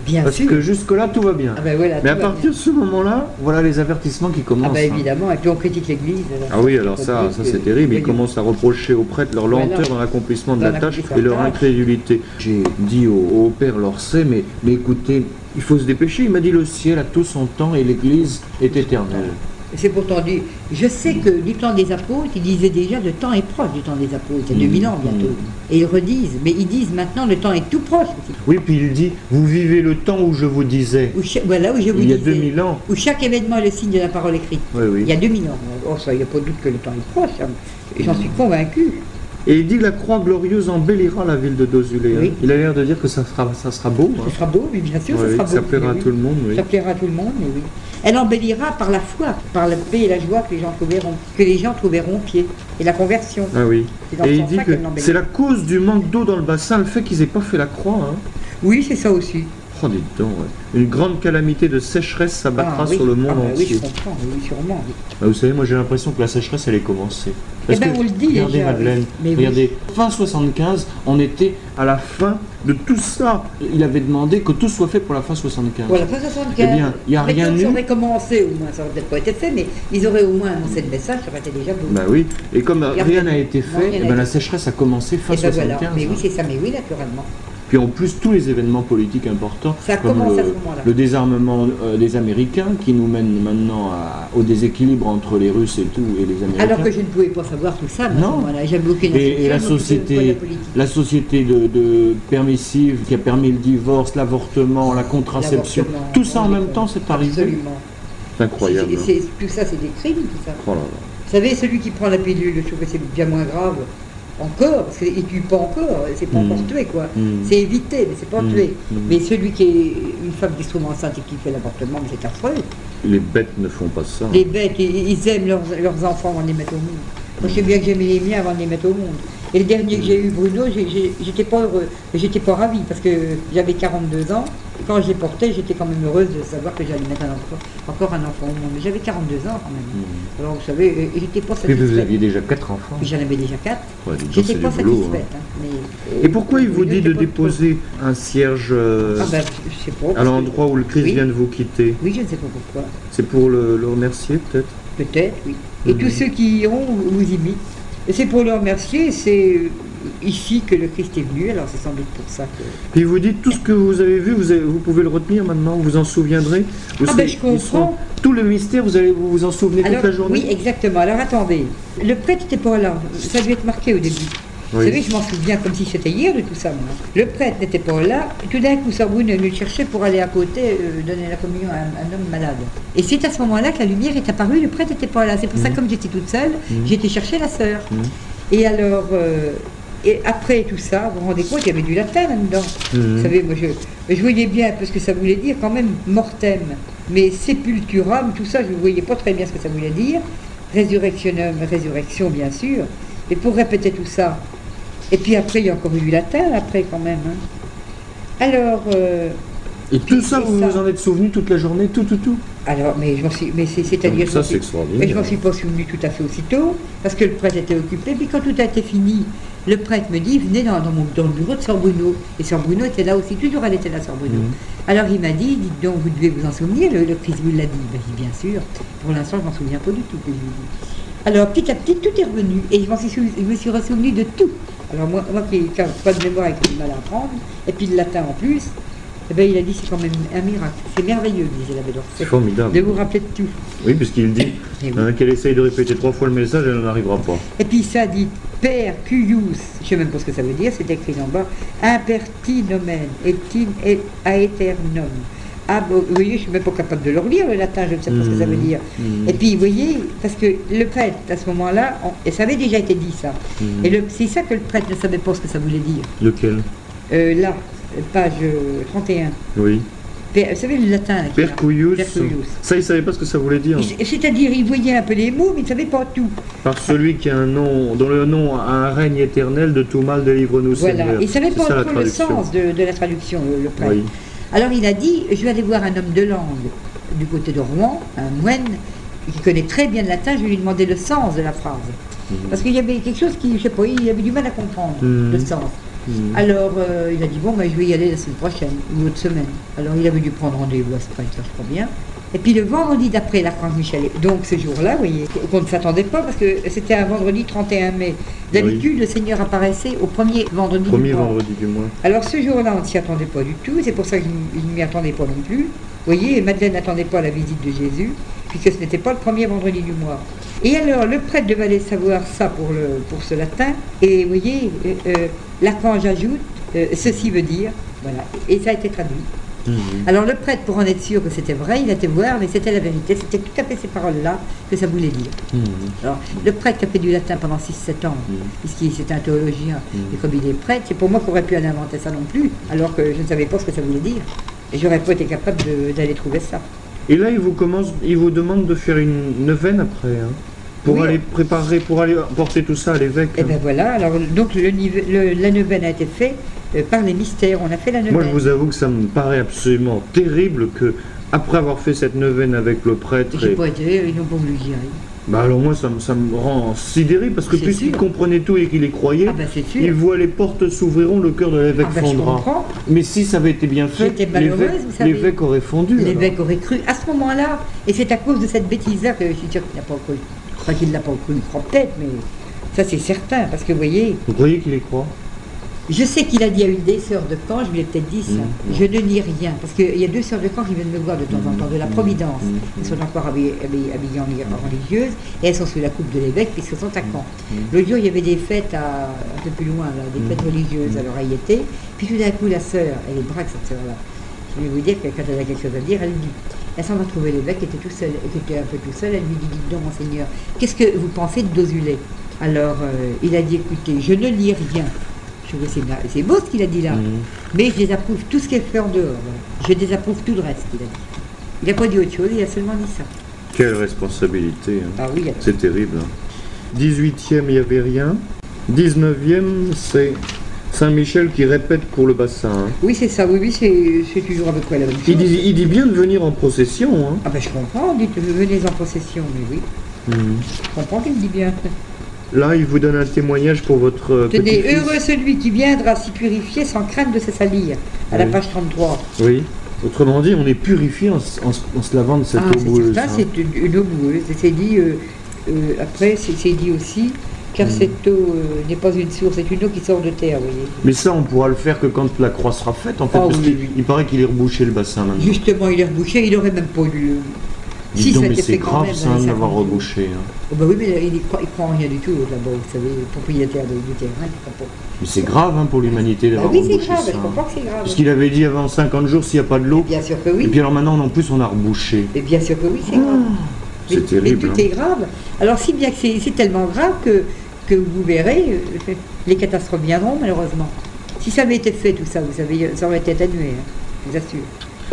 Bien Parce sûr. que jusque-là, tout va bien. Ah ben voilà, Mais à partir de ce moment-là, voilà les avertissements qui commencent. Ah ben hein. évidemment, et puis on critique l'Église. Ah oui, alors ça, ça c'est terrible. Ils commencent à reprocher aux prêtres leur Voilà. lenteur dans l'accomplissement de Dans la tâche et leur incrédulité. J'ai dit au, au père Lorset, mais, mais écoutez, il faut se dépêcher. Il m'a dit le ciel a tout son temps et l'Église est éternelle. C'est pourtant dit, je sais que du temps des apôtres, ils disaient déjà le temps est proche du temps des apôtres, il y a 2000 ans bientôt. Mm. Et ils redisent, mais ils disent maintenant le temps est tout proche. Oui, puis il dit, vous vivez le temps où je vous disais, Où cha- voilà où je vous il y a disais, 2000 ans. où chaque événement est le signe de la parole écrite. Oui, oui. Il y a 2000 ans. Oh, ça, il n'y a pas de doute que le temps est proche. hein. J'en suis convaincu. Et il dit la croix glorieuse embellira la ville de Dozulé. hein. Il a l'air de dire que ça sera, ça sera beau. hein. Ce sera beau, oui, bien sûr, ce sera que beau. ça plaira à tout le monde. oui. Ça plaira à tout le monde, mais oui. Elle embellira par la foi, par la paix et la joie que les gens trouveront, que les gens trouveront pied. Et la conversion. Ah oui. Et il dit que c'est la cause du manque d'eau dans le bassin, le fait qu'ils aient pas fait la croix. hein. Oui, c'est ça aussi. Oh, ouais. Une grande calamité de sécheresse s'abattra Ah, oui. sur le monde Ah, bah oui, entier. je comprends, oui, sûrement. oui. Bah, vous savez, moi j'ai l'impression que la sécheresse elle est commencée. Parce Eh ben, que, on le dit regardez déjà, Madeleine. Mais regardez, fin 75, on était à la fin de tout ça. Il avait demandé que tout soit fait pour la fin 75. Voilà, fin 75. Eh bien, il y a Mais rien eu. ça aurait commencé, au moins, ça aurait peut-être pas été fait, mais ils auraient au moins annoncé le message, ça aurait été déjà beau. Bah oui, et comme rien n'a été fait, eh ben, la sécheresse a commencé fin ben voilà. 75. Mais oui, hein. c'est ça, mais oui, naturellement. Puis en plus, tous les événements politiques importants, comme le, désarmement euh, des Américains, qui nous mène maintenant au déséquilibre entre les Russes et tout, et les Américains. Alors que je ne pouvais pas savoir tout ça, non. J'avais aucune et, et la société, la société de, permissive qui a permis le divorce, l'avortement, la contraception, tout ça en même temps, c'est arrivé. Absolument. C'est incroyable. Tout ça, c'est des crimes, tout ça. Oh Vous savez, celui qui prend la pilule, je trouve que c'est bien moins grave encore, parce qu'il ne tue pas encore, c'est pas encore mm. tué quoi. Mm. C'est évité, mais c'est pas mm. tué. Mais celui qui est une femme qui se trouve enceinte et qui fait l'avortement, c'est affreux. Les bêtes ne font pas ça. Les bêtes, ils, aiment leurs, leurs enfants avant de les mettre au monde. Moi, je sais bien que j'aimais les miens avant de les mettre au monde. Et le dernier que j'ai eu, Bruno, j'étais pas heureux, j'étais pas ravie parce que j'avais 42 ans. Quand je l'ai porté, j'étais quand même heureuse de savoir que j'allais mettre un enfant, encore un enfant au monde. Mais j'avais 42 ans quand même. Mmh. Alors vous savez, j'étais pas satisfaite. Mais vous aviez déjà 4 enfants J'en avais déjà 4. j'étais pas satisfaite. Hein. Hein, mais, et pourquoi il vous dit de déposer un cierge euh, ah ben, je sais pas, à l'endroit où le Christ vient de vous quitter? Oui, je ne sais pas pourquoi. C'est pour le, remercier peut-être? Peut-être, oui. Et mmh. tous ceux qui iront vous imitent. Et c'est pour le remercier, c'est ici que le Christ est venu, alors c'est sans doute pour ça que... Puis vous dites tout ce que vous avez vu, vous, pouvez le retenir maintenant, vous en souviendrez vous Ah ben je comprends. tout le mystère, vous allez vous, vous en souvenir toute la journée Oui, exactement. Alors attendez, le prêtre n'était pas là, ça devait être marqué au début. Vous savez, je m'en souviens comme si c'était hier de tout ça. Moi. Le prêtre n'était pas là. Tout d'un coup, Sarboune est venu chercher pour aller à côté euh, donner la communion à un, homme malade. Et c'est à ce moment-là que la lumière est apparue. Le prêtre n'était pas là. C'est pour ça que, mmh. comme j'étais toute seule, mmh. été chercher la sœur. Mmh. Et alors, euh, et après tout ça, vous vous rendez compte, il y avait du latin là-dedans. Vous savez, moi, je, je, voyais bien parce que ça voulait dire quand même mortem. Mais sepulturam, tout ça, je ne voyais pas très bien ce que ça voulait dire. Résurrectionnum, résurrection, bien sûr. Et pour répéter tout ça, et puis après, il y a encore eu du latin, après quand même. Hein. Alors. Euh, et tout ça, vous vous en êtes souvenu toute la journée, tout, tout, tout? Alors, mais je m'en suis. Mais c'est-à-dire. Ça, c'est extraordinaire. Mais je m'en suis pas souvenu tout à fait aussitôt, parce que le prêtre était occupé. Puis quand tout a été fini, le prêtre me dit venez dans, mon, dans le bureau de Sœur Bruno. Et Sœur Bruno était là aussi, toujours elle était là, Sœur Bruno. Mhm. Alors il m'a dit dites donc, vous devez vous en souvenir, le, Christ vous l'a dit. Ben, bien sûr. Pour l'instant, je m'en souviens pas du tout. Alors petit à petit, tout est revenu. Et je, suis, je me suis ressouvenu de tout. Alors moi, moi qui n'ai pas de mémoire et qui mal à apprendre, et puis le latin en plus, eh ben, il a dit c'est quand même un miracle. C'est merveilleux, disait l'abbé C'est formidable. De vous rappeler de tout. Oui, puisqu'il dit eh hein, qu'elle essaye de répéter trois fois le message, elle n'en arrivera pas. Et puis ça dit Per cuius, je ne sais même pas ce que ça veut dire, c'est écrit en bas, impertinomen et et aeternum. Ah, vous voyez, je ne suis même pas capable de le relire, le latin, je ne sais pas ce que ça veut mmh. dire. Mmh. Et puis, vous voyez, parce que le prêtre, à ce moment-là, et ça avait déjà été dit, ça. Mmh. Et c'est ça que le prêtre ne savait pas ce que ça voulait dire. Lequel? Euh, Là, page 31. Euh, oui. vous savez le latin là, Percuius. Ça, il ne savait pas ce que ça voulait dire. C'est-à-dire, il voyait un peu les mots, mais il ne savait pas tout. Par celui qui a un nom, dont le nom a un règne éternel, de tout mal délivre-nous, voilà. Seigneur. Il ne savait pas trop le sens de, la traduction, le, prêtre. Oui. Alors il a dit, je vais aller voir un homme de langue du côté de Rouen, un moine qui connaît très bien le latin, je vais lui demander le sens de la phrase. Mhm. Parce qu'il y avait quelque chose qui, je sais pas, il avait du mal à comprendre mhm. le sens. Mhm. Alors euh, il a dit, bon, ben, je vais y aller la semaine prochaine, ou l'autre semaine. Alors il avait dû prendre rendez-vous à ce prêtre, je crois bien. Et puis le vendredi d'après, la France Michel. Donc ce jour-là, vous voyez, qu'on ne s'attendait pas parce que c'était un vendredi 31 mai. D'habitude, le Seigneur apparaissait au premier vendredi premier du mois. vendredi du mois. Alors ce jour-là, on ne s'y attendait pas du tout. C'est pour ça que je ne m'y attendais pas non plus. Vous voyez, Madeleine n'attendait pas la visite de Jésus, puisque ce n'était pas le premier vendredi du mois. Et alors, le prêtre devait aller savoir ça pour, le, pour ce latin. Et vous voyez, euh, euh, l'archange ajoute, euh, ceci veut dire, voilà. Et ça a été traduit. Mhm. Alors le prêtre, pour en être sûr que c'était vrai, il a été voir, mais c'était la vérité, c'était tout à fait ces paroles-là que ça voulait dire. Mhm. Alors le prêtre qui a fait du latin pendant 6-7 ans, mhm. puisqu'il c'était un théologien, et comme il est prêtre, c'est pour moi qu'on aurait pu en inventer ça non plus, alors que je ne savais pas ce que ça voulait dire. Et j'aurais pas été capable d'aller trouver ça. Et là, il vous, commence, il vous demande de faire une neuvaine après hein pour aller préparer, pour aller porter tout ça à l'évêque. Et eh bien voilà, alors donc le, la neuvaine a été faite euh, par les mystères, on a fait la neuvaine. Moi je vous avoue que ça me paraît absolument terrible que, après avoir fait cette neuvaine avec le prêtre... J'ai pas été, ils n'ont pas voulu dire. Bah alors moi ça, ça me rend sidéré parce que puisqu'il comprenait tout et qu'il y croyait, ah bah il voit les portes s'ouvriront, le cœur de l'évêque ah bah fondra. Mais si ça avait été bien fait, l'évêque aurait fondu. L'évêque aurait cru à ce moment-là, et c'est à cause de cette bêtise-là que je suis sûr qu'il n'a pas cru. Qu'il ne l'a pas cru, il croit peut-être, mais ça c'est certain, parce que vous voyez... Vous croyez qu'il y croit Je sais qu'il a dit à une des sœurs de camp, je lui ai peut-être dit ça, Mm. je ne lis rien. Parce qu'il y a deux sœurs de camp qui viennent me voir de temps en temps, de la Providence. Mm. Elles sont encore habillées, habillées- en religieuse et elles sont sous la coupe de l'évêque puisqu'elles sont à Caen. Mm. L'autre jour, il y avait des fêtes à, un peu plus loin, là, des fêtes religieuses, alors elle y était. Puis tout d'un coup, la sœur, elle est braque cette sœur-là. Je vais vous dire que quand elle a quelque chose à dire, elle dit. Elle s'en va trouver l'évêque qui était tout seul, qui était un peu tout seul. Elle lui dit, dites donc, monseigneur, qu'est-ce que vous pensez de Dosulé Alors, euh, il a dit, écoutez, je ne lis rien. Je c'est beau ce qu'il a dit là. Mhm. Mais je désapprouve tout ce est fait en dehors. Je désapprouve tout le reste, il a dit. Il n'a pas dit autre chose, il a seulement dit ça. Quelle responsabilité. hein. Ah oui, C'est terrible. hein. 18e, il n'y avait rien. 19e, c'est Saint-Michel qui répète pour le bassin. hein. Oui, c'est ça, oui, oui, c'est c'est toujours à peu près la même chose. Il dit, il dit bien de venir en procession. hein. Ah ben je comprends, dites venez en possession, mais oui, Mhm. je comprends qu'il dit bien. Là, il vous donne un témoignage pour votre euh, Tenez, petit-fils. heureux celui qui viendra s'y purifier sans crainte de se salir, à la Oui. page 33. Oui. Autrement dit, on est purifié en, se- en se- en se lavant de cette ah, eau c'est boueuse. certain, hein. c'est une, une eau boueuse. Et C'est dit, euh, euh, après, c'est c'est dit aussi, car Mm. cette eau euh, n'est pas une source, c'est une eau qui sort de terre, vous voyez. Mais ça, on pourra le faire que quand la croix sera faite, en fait, Ah parce oui, qu'il oui. il paraît qu'il est rebouché le bassin maintenant. Justement, il est rebouché, il aurait même pas eu. Dis Si, donc, ça a mais c'est grave même ça les de l'avoir 50. rebouché. hein. Oh, bah oui, mais il ne croit, croit en rien du tout là-bas, vous savez, le propriétaire de- du terrain, pas. Mais c'est grave hein, pour l'humanité Bah d'avoir oui, c'est rebouché grave, ça. je comprends que c'est grave. Parce qu'il avait dit avant 50 jours s'il n'y a pas de l'eau. Bien sûr que Et oui. puis alors maintenant, en plus, on a rebouché. Et bien sûr que oui, c'est grave. C'est Mais- terrible. Mais tout hein. est grave. Alors si bien que c'est c'est tellement grave que, que vous verrez, euh, les catastrophes viendront malheureusement. Si ça avait été fait tout ça, vous savez, ça aurait été atténué, hein, je vous assure.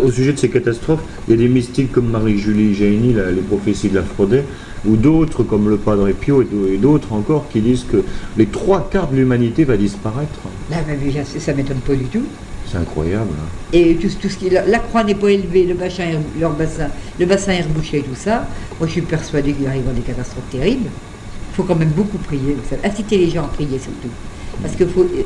Au sujet de ces catastrophes, il y a des mystiques comme Marie-Julie Jaini, les prophéties de la Frodet, ou d'autres comme le Padre Pio et d'au- et d'autres encore qui disent que les trois quarts de l'humanité va disparaître. Là, mais bien ça m'étonne pas du tout. C'est incroyable. hein. Et tout, tout ce qui, la, la croix n'est pas élevée, le bassin, est- leur bassin, le bassin est rebouché, tout ça. Moi, je suis persuadée qu'il arrivera des catastrophes terribles. Il faut quand même beaucoup prier, vous savez. Inciter les gens à prier surtout. Parce que faut, euh,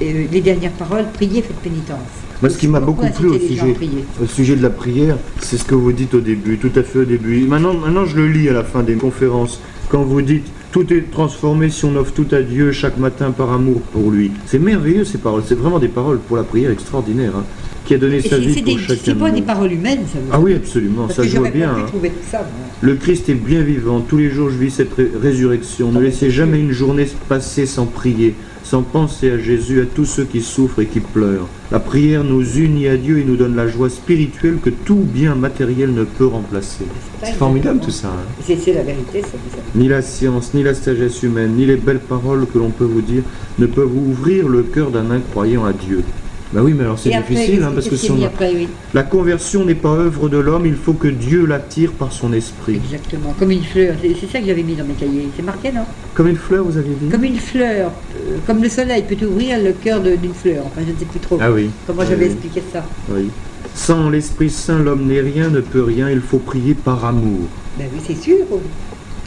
euh, les dernières paroles, priez, faites pénitence. Moi, ce qui m'a beaucoup plu au sujet, au sujet de la prière, c'est ce que vous dites au début, tout à fait au début. Maintenant, maintenant, je le lis à la fin des conférences, quand vous dites tout est transformé si on offre tout à Dieu chaque matin par amour pour lui. C'est merveilleux ces paroles, c'est vraiment des paroles pour la prière extraordinaires, hein, qui a donné Et sa vie c'est pour des- chacun c'est de pas des paroles humaines, ça Ah oui, absolument, Parce ça que j'aurais bien. pas pu hein. trouver ça. Le Christ est bien vivant, tous les jours je vis cette ré- résurrection. Ne laissez jamais une journée passer sans prier, sans penser à Jésus, à tous ceux qui souffrent et qui pleurent. La prière nous unit à Dieu et nous donne la joie spirituelle que tout bien matériel ne peut remplacer. C'est formidable tout ça. hein. C'est la vérité, ça. Ni la science, ni la sagesse humaine, ni les belles paroles que l'on peut vous dire ne peuvent ouvrir le cœur d'un incroyant à Dieu. Bah oui, mais alors c'est après, difficile, hein, parce que si on après, oui. la conversion n'est pas œuvre de l'homme, il faut que Dieu l'attire par son esprit. Exactement, comme une fleur. C'est ça que j'avais mis dans mes cahiers. C'est marqué, non? Comme une fleur, vous avez dit? Comme une fleur, euh, comme le soleil peut ouvrir le cœur d'une fleur. Enfin, je ne sais plus trop Ah oui. comment Oui, j'avais oui. expliqué ça. Oui. Sans l'Esprit Saint, l'homme n'est rien, ne peut rien, il faut prier par amour. Ben oui, c'est sûr.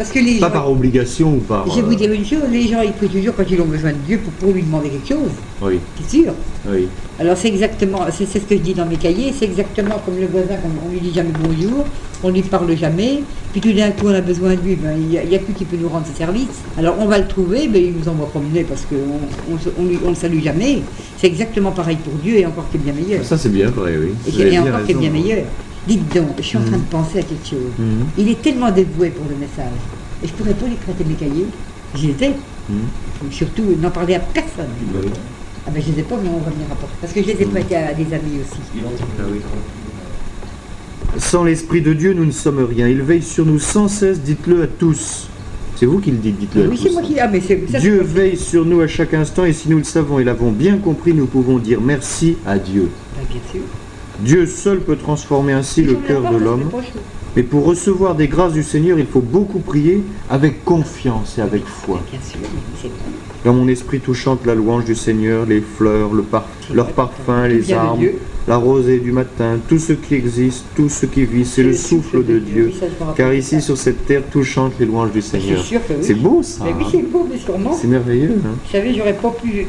Parce que les Pas gens. par obligation ou par... Je vais vous euh, dire une chose, les gens ils prient toujours quand ils ont besoin de Dieu pour, pour lui demander quelque chose, Oui, c'est sûr. oui. Alors c'est exactement, c'est ce que je dis dans mes cahiers, c'est exactement comme le voisin, on, on lui dit jamais bonjour, on lui parle jamais, puis tout d'un coup on a besoin de lui, ben, il n'y a, plus qui peut nous rendre ses services. Alors on va le trouver, ben, il nous envoie promener parce qu'on on, se- on lui- on le salue jamais. C'est exactement pareil pour Dieu et encore qui est bien meilleur. Ça c'est bien vrai, oui. Et, et bien encore qui est bien meilleur. Dites donc, je suis en train Mhm. de penser à quelque chose. Mhm, Il est tellement dévoué pour le message. Et je pourrais pas lui prêter mes cahiers. J'y étais. mhm. Surtout, n'en parler à personne. Bah oui. Ah ben je ne les ai pas, mais on va venir rapporter. Parce que je les ai prêtés à des amis aussi. Ah oui. Sans l'Esprit de Dieu, nous ne sommes rien. Il veille sur nous sans cesse, dites-le à tous. C'est vous qui le dites, dites-le à Oui, c'est moi qui. Ah, mais ça, Dieu veille sur nous à chaque instant et si nous le savons et l'avons bien compris, nous pouvons dire merci à Dieu. Ben, bien sûr. Dieu seul peut transformer ainsi le cœur de l'homme. Mais pour recevoir des grâces du Seigneur, il faut beaucoup prier avec confiance et avec foi. Dans mon esprit tout chante la louange du Seigneur, les fleurs, le par- leur parfum, les arbres, la rosée du matin, tout ce qui existe, tout ce qui vit, c'est le souffle de Dieu. Car ici, sur cette terre, tout chante les louanges du Seigneur. C'est beau ça. Mais oui, hein c'est beau, mais sûrement. C'est merveilleux. hein. Vous savez, j'aurais pas pu.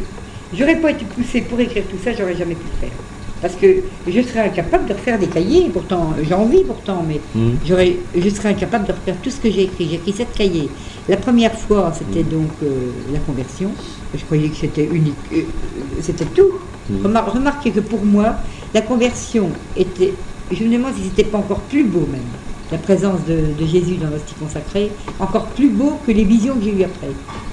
J'aurais pas été poussé pour écrire tout ça, j'aurais jamais pu le faire. Parce que je serais incapable de refaire des cahiers, pourtant, j'ai envie pourtant, mais Mhm. j'aurais, je serais incapable de refaire tout ce que j'ai écrit. J'ai écrit sept cahiers. La première fois, c'était donc euh, la conversion. Je croyais que c'était unique, euh, c'était tout. remarquez que pour moi, la conversion était, je me demande si c'était pas encore plus beau même, la présence de, Jésus dans l'hostie consacrée, encore plus beau que les visions que j'ai eues après.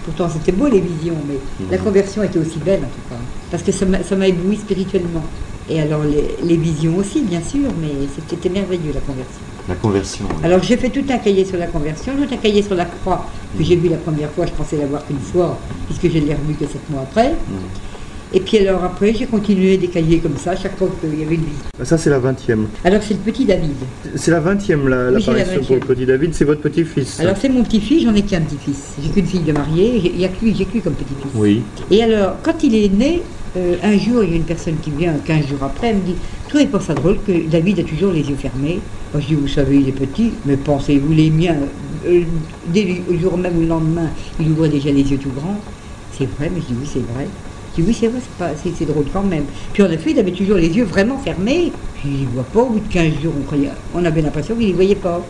Pourtant, c'était beau les visions, mais la conversion était aussi belle en tout cas, parce que ça m'a ébloui spirituellement. Et alors les, visions aussi, bien sûr, mais c'était merveilleux la conversion. La conversion. Alors j'ai fait tout un cahier sur la conversion, tout un cahier sur la croix, que j'ai vu la première fois, je pensais l'avoir qu'une fois, puisque je l'ai revu que sept mois après. Mm. Et puis alors après, j'ai continué des cahiers comme ça, chaque fois qu'il y avait une visite. Ça, c'est la 20e. Alors c'est le petit David. C'est la 20e, l'apparition pour le petit David, c'est votre petit-fils. Alors c'est mon petit-fils, j'en ai qu'un petit-fils. J'ai qu'une fille de mariée, il n'y a que lui, j'ai que lui comme petit-fils. Oui. Et alors, quand il est né, euh, un jour, il y a une personne qui vient 15 jours après, elle me dit Trouvez pas ça drôle que David a toujours les yeux fermés Moi, je dis Vous savez, il est petit, mais pensez-vous les miens euh, Dès le jour même ou le lendemain, il ouvrait déjà les yeux tout grands. C'est vrai, mais je dis Oui, c'est vrai. Oui, c'est vrai, c'est, drôle quand même. Puis en effet, il avait toujours les yeux vraiment fermés. Je dis vois pas, au bout de 15 jours, on, croyait, on avait l'impression qu'il ne voyait pas.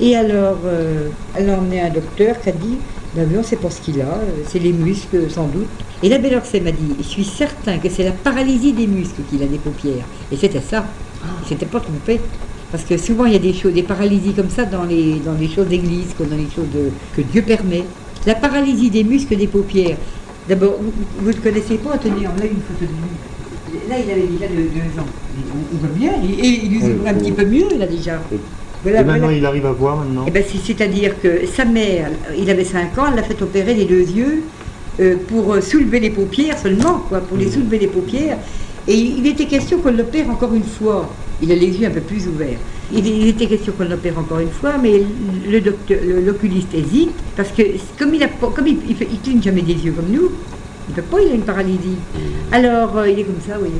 Et alors, euh, elle a un docteur qui a dit ben on sait pas ce qu'il a, euh, c'est les muscles sans doute. Et la belle m'a dit, je suis certain que c'est la paralysie des muscles qu'il a des paupières. Et c'était ça. Il s'était pas trompé. Parce que souvent il y a des choses, des paralysies comme ça dans les, choses d'église, dans les choses que Dieu permet. La paralysie des muscles des paupières. D'abord, vous ne connaissez pas, tenez, on a une photo de lui. Là, il avait déjà deux, ans. On, voit bien, et, il ouvre un petit peu mieux, là déjà et maintenant, il arrive à voir maintenant eh ben, C'est-à-dire que sa mère, il avait 5 ans, elle l'a fait opérer les deux yeux euh, pour soulever les paupières seulement, quoi, pour les mmh. soulever les paupières. Et il était question qu'on l'opère encore une fois. Il a les yeux un peu plus ouverts. Il, était question qu'on l'opère encore une fois, mais le docteur, l'oculiste hésite parce que comme il a, comme il, il, cligne jamais des yeux comme nous, il peut pas, il a une paralysie. Mmh. Alors euh, il est comme ça, oui.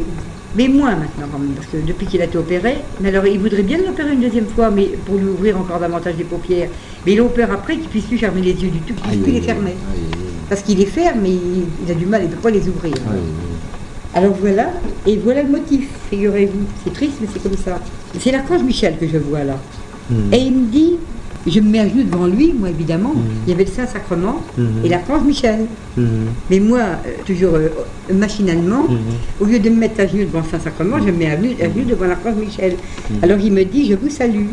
Mais moins maintenant quand même, parce que depuis qu'il a été opéré, mais alors il voudrait bien l'opérer une deuxième fois, mais pour lui ouvrir encore davantage les paupières. Mais il opère après qu'il puisse plus fermer les yeux du tout, qu'il puisse plus les fermer. Parce qu'il les ferme, mais il, a du mal, il ne peut pas les ouvrir. Alors voilà, et voilà le motif, figurez-vous. C'est triste, mais c'est comme ça. C'est l'archange Michel que je vois là. Hmm. Et il me dit, je me mets à genoux devant lui, moi évidemment. Mhm. Il y avait le Saint-Sacrement mhm. et l'archange Michel. Mais moi, euh, toujours euh, machinalement, au lieu de me mettre à genoux devant le Saint-Sacrement, je me mets à genoux, devant l'archange Michel. Alors il me dit, je vous salue.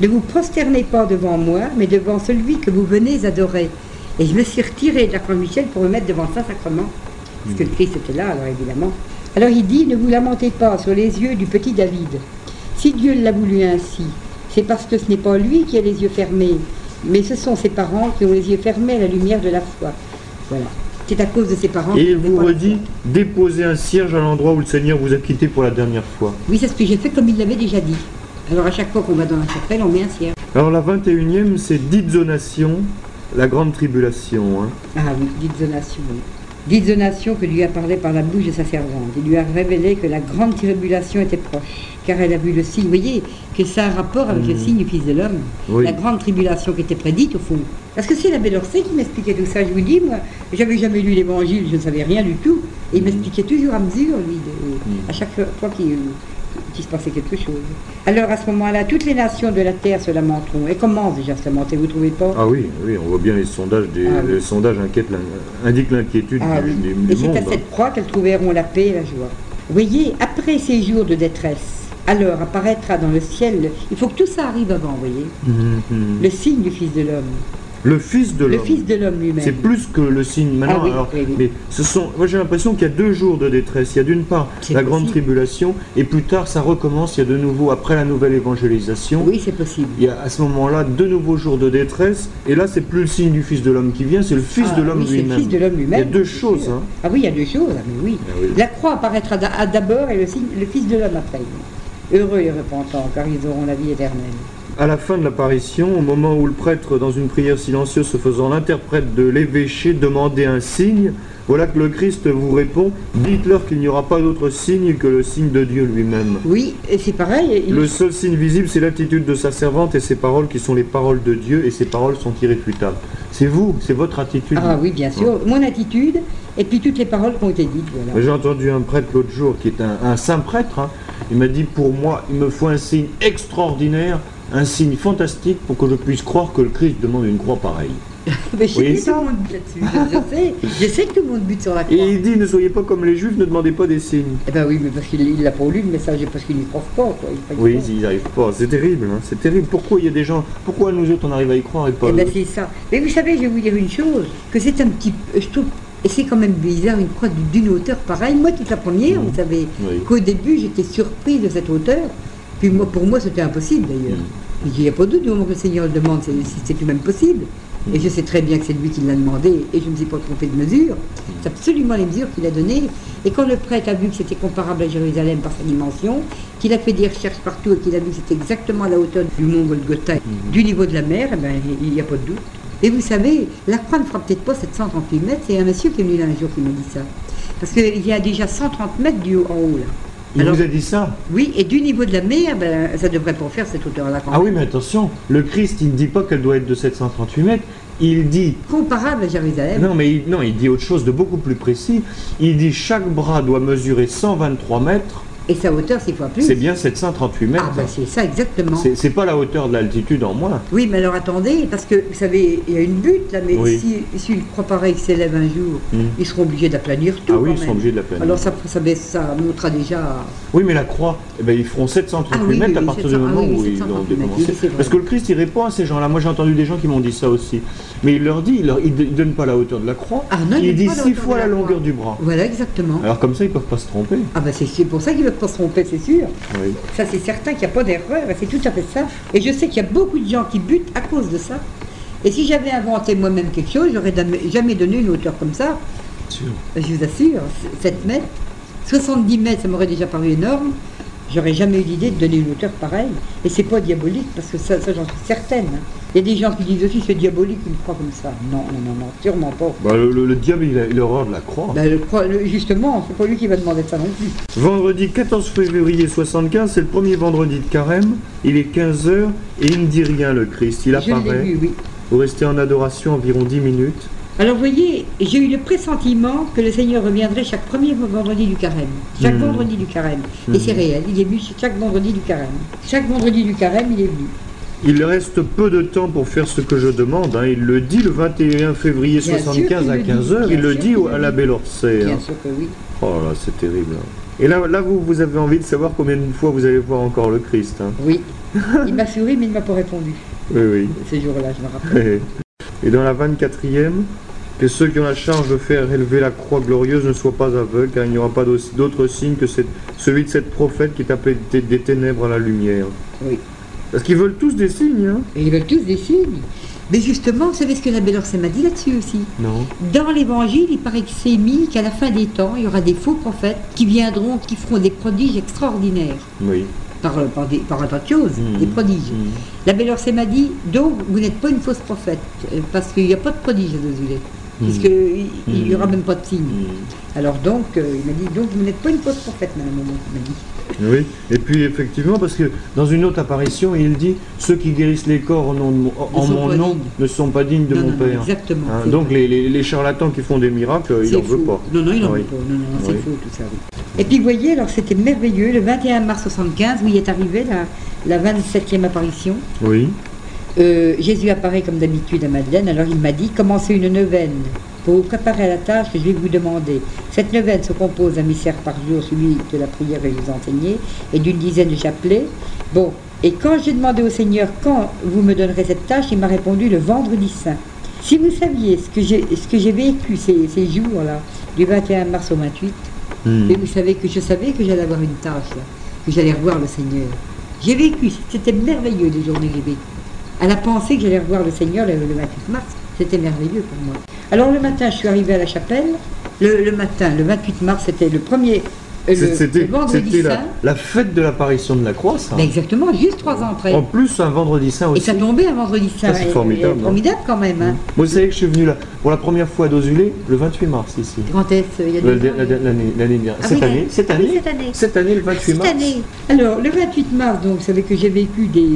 Ne vous prosternez pas devant moi, mais devant celui que vous venez adorer. Et je me suis retiré de l'archange Michel pour me mettre devant le Saint-Sacrement. Parce que le Christ était là, alors évidemment. Alors il dit, ne vous lamentez pas sur les yeux du petit David. Si Dieu l'a voulu ainsi, c'est parce que ce n'est pas lui qui a les yeux fermés, mais ce sont ses parents qui ont les yeux fermés à la lumière de la foi. Voilà. C'est à cause de ses parents. Et il vous redit déposer un cierge à l'endroit où le Seigneur vous a quitté pour la dernière fois. Oui, c'est ce que j'ai fait comme il l'avait déjà dit. Alors à chaque fois qu'on va dans la chapelle, on met un cierge. Alors la 21e, c'est dite zonation, la grande tribulation. Hein. Ah oui, dite zonation, oui. Dite zonation que lui a parlé par la bouche de sa servante. Il lui a révélé que la grande tribulation était proche car elle a vu le signe. Vous voyez que c'est un rapport avec le hmm. signe du Fils de l'homme. La grande tribulation qui était prédite, au fond. Parce que c'est la belle Orsay qui m'expliquait tout ça. Je vous dis, moi, j'avais jamais lu l'évangile, je ne savais rien du tout. Et il m'expliquait toujours à mesure, lui, hmm. à chaque fois qu'il se passait quelque chose. Alors à ce moment-là, toutes les nations de la terre se lamenteront. Et commencent déjà à se lamenter, vous ne trouvez pas? Ah oui, oui, on voit bien les sondages, des, ah les sondages indiquent l'inquiétude ah, des, Et c'est à cette croix qu'elles trouveront la paix et la joie. Vous voyez, après ces jours de détresse, alors apparaîtra dans le ciel. Il faut que tout ça arrive avant, vous voyez. Mhm. Le signe du Fils de l'homme. Le Fils de l'homme. Le Fils de l'homme lui-même. C'est plus que le signe maintenant. Ah mais ce sont, moi j'ai l'impression qu'il y a deux jours de détresse. Il y a d'une part la grande tribulation et plus tard ça recommence. Il y a de nouveau après la nouvelle évangélisation. Oui, c'est possible. Il y a à ce moment-là deux nouveaux jours de détresse et là c'est plus le signe du Fils de l'homme qui vient, c'est le Fils ah de l'homme lui-même. Le Fils de l'homme lui-même. Il y a deux choses. Hein. Ah oui, il y a deux choses. Mais oui. Ah la croix apparaîtra d'abord et le, signe, le Fils de l'homme après. Heureux et repentants, car ils auront la vie éternelle. À la fin de l'apparition, au moment où le prêtre, dans une prière silencieuse se faisant l'interprète de l'évêché, demandait un signe, voilà que le Christ vous répond Dites-leur qu'il n'y aura pas d'autre signe que le signe de Dieu lui-même. Oui, et c'est pareil. Le seul signe visible, c'est l'attitude de sa servante et ses paroles qui sont les paroles de Dieu, et ses paroles sont irréfutables. C'est vous, c'est votre attitude. Ah oui, bien sûr. Mon attitude, et puis toutes les paroles qui ont été dites. J'ai entendu un prêtre l'autre jour, qui est un, saint prêtre, hein. il m'a dit Pour moi, il me faut un signe extraordinaire, un signe fantastique pour que je puisse croire que le Christ demande une croix pareille. Mais je Oui, sais que tout le monde là-dessus. Je, je sais, je sais que tout le monde bute sur la croix. Et il dit ne soyez pas comme les juifs, ne demandez pas des signes. Eh ben oui, mais parce qu'il il l'a pas lu le message parce qu'il n'y croit pas. Quoi. Il Oui, ils n'y arrivent pas. C'est terrible, hein, c'est terrible. Pourquoi il y a des gens. Pourquoi nous autres on arrive à y croire et pas Eh ben c'est ça. Mais vous savez, je vais vous dire une chose, que c'est un petit je trouve, et c'est quand même bizarre, une croix d'une hauteur pareille. Moi, toute la première, Mhm. vous savez, Oui. qu'au début, j'étais surprise de cette hauteur. Puis moi, pour moi, c'était impossible d'ailleurs. Mhm. Il n'y a pas de doute, du moment le Seigneur le demande, c'est c'est tout même possible. Et je sais très bien que c'est lui qui l'a demandé, et je ne me suis pas trompé de mesure. C'est absolument les mesures qu'il a données. Et quand le prêtre a vu que c'était comparable à Jérusalem par sa dimension, qu'il a fait des recherches partout et qu'il a vu que c'était exactement à la hauteur du mont Golgotha, du niveau de la mer, eh ben, il n'y a pas de doute. Et vous savez, la croix ne fera peut-être pas 738 mètres, c'est un monsieur qui est venu là un jour qui m'a dit ça. Parce qu'il y a déjà 130 mètres du haut en haut là. Il Alors- vous a dit ça Oui, et du niveau de la mer, ben, ça devrait pas faire cette hauteur-là Ah oui, mais attention, le Christ, il ne dit pas qu'elle doit être de 738 mètres. Il dit Comparable à Jérusalem. Non, mais il, non, il dit autre chose de beaucoup plus précis. Il dit chaque bras doit mesurer 123 mètres. Et sa hauteur, c'est fois plus. C'est bien 738 mètres. Ah ben c'est ça exactement. C'est- pas la hauteur de l'altitude en moins. Oui, mais alors attendez, parce que vous savez, il y a une butte là, mais Oui. si, si une croix pareille s'élève un jour, Hmm. ils seront obligés d'aplanir tout. Ah oui, quand ils sont même. obligés de la planer. Alors ça, ça, ça montrera déjà. Oui, mais la croix, eh ben, ils feront 738 Ah oui, mètres oui, à partir du 700, moment ah où ils 738 ont mètres, commencé. oui, c'est vrai. Parce que le Christ, il répond à ces gens-là. Moi, j'ai entendu des gens qui m'ont dit ça aussi. Mais il leur dit, il, ne donne pas la hauteur de la croix. Ah non, il il dit six fois la la longueur du bras. Voilà exactement. Alors comme ça, ils peuvent pas se tromper. Ah ben c'est pour ça qu'ils ne pas se tromper, c'est sûr. Oui. Ça c'est certain qu'il n'y a pas d'erreur, et c'est tout à fait ça. Et je sais qu'il y a beaucoup de gens qui butent à cause de ça. Et si j'avais inventé moi-même quelque chose, j'aurais jamais donné une hauteur comme ça. Sûr. Je vous assure, 7 mètres, 70 mètres, ça m'aurait déjà paru énorme. J'aurais jamais eu l'idée de donner une hauteur pareille. Et c'est pas diabolique, parce que ça, ça, j'en suis certaine. Il y a des gens qui disent aussi c'est diabolique une croix comme ça. Non, non, non, non, sûrement pas. Bah, le, le- le diable, il a il a horreur de la croix. Le le- justement, c'est pas lui qui va demander ça non plus. Vendredi 14 février 75, c'est le premier vendredi de carême. Il est 15h et il ne dit rien, le Christ. Il Je apparaît. vu, oui. Vous restez en adoration environ 10 minutes. Alors vous voyez, j'ai eu le pressentiment que le Seigneur reviendrait chaque premier vendredi du carême. Chaque Mhm. vendredi du carême. Et c'est réel, il est venu chaque vendredi du carême. Chaque vendredi du carême, il est venu. Il reste peu de temps pour faire ce que je demande. hein. Il le dit le 21 février Bien sûr 75 qu'il à le dit, 15h. bien Il le dit à l'abbé Lorcet. Bien hein. sûr que oui. Oh là, c'est terrible. hein. Et là, là vous, vous avez envie de savoir combien de fois vous allez voir encore le Christ. hein. Oui. Il m'a souri, mais il ne m'a pas répondu. Oui, oui. Ce jour-là, je me rappelle. Et dans la 24e, que ceux qui ont la charge de faire élever la croix glorieuse ne soient pas aveugles, car il n'y aura pas d'autre signe que cette- celui de cette prophète qui est appelée des, des ténèbres à la lumière. Oui. Parce qu'ils veulent tous des signes, hein ils veulent tous des signes. Mais justement, vous savez ce que l'abbé Lorcet m'a dit là-dessus aussi? Non. Dans l'évangile, il paraît que c'est mis qu'à la fin des temps, il y aura des faux prophètes qui viendront, qui feront des prodiges extraordinaires. Oui. Par, par, des, par de choses, Mhm. des prodiges. Mhm. L'abbé m'a dit, donc vous n'êtes pas une fausse prophète, euh, parce qu'il n'y a pas de prodige à Desulé, Puisqu'il n'y Mhm. aura même pas de signe. Mhm. Alors donc, euh, il m'a dit, donc vous n'êtes pas une fausse prophète, madame Momon, il m'a dit. Oui, et puis effectivement, parce que dans une autre apparition, il dit Ceux qui guérissent les corps en, nom mon- en nom dignes. ne sont pas dignes de Non, mon non, Père. exactement, Hein, donc les, les- les charlatans qui font des miracles, il n'en veut pas. Non, non, il n'en Oui. veut pas. Non, non, c'est Oui. faux tout ça. oui. Et puis, vous voyez, alors c'était merveilleux, le 21 mars 75, où il est arrivé la, la 27e apparition. Oui. Euh, Jésus apparaît comme d'habitude à Madeleine, alors il m'a dit commencez une neuvaine pour vous préparer à la tâche que je vais vous demander. Cette neuvaine se compose d'un mystère par jour, celui de la prière que je vous enseignais, et d'une dizaine de chapelets. Bon, et quand j'ai demandé au Seigneur quand vous me donnerez cette tâche, il m'a répondu le vendredi saint. Si vous saviez ce que j'ai ce que j'ai vécu ces, ces jours-là, du 21 mars au 28, Hmm. et vous savez que je savais que j'allais avoir une tâche, là, que j'allais revoir le Seigneur. J'ai vécu, c'était merveilleux les journées que j'ai vécues. À la pensée que j'allais revoir le Seigneur le, le 28 mars, c'était merveilleux pour moi. Alors le matin, je suis arrivée à la chapelle. Le, le matin, le 28 mars, c'était le premier, C'était le vendredi c'était la, saint. la fête de l'apparition de la croix, ça. Ben exactement, juste trois ans après. En plus, un vendredi saint Et aussi. ça tombait un vendredi saint. C'est Et- et formidable, hein. formidable quand même. Hein. Moi, vous savez que je suis venu là pour la première fois à Dosulé le 28 mars ici. Quand est-ce Il y a L'année dernière. Ah cette, année, cette ah année cette année. Cette année, le 28 Cette mars. année. Alors, le 28 mars, donc, vous savez que j'ai vécu des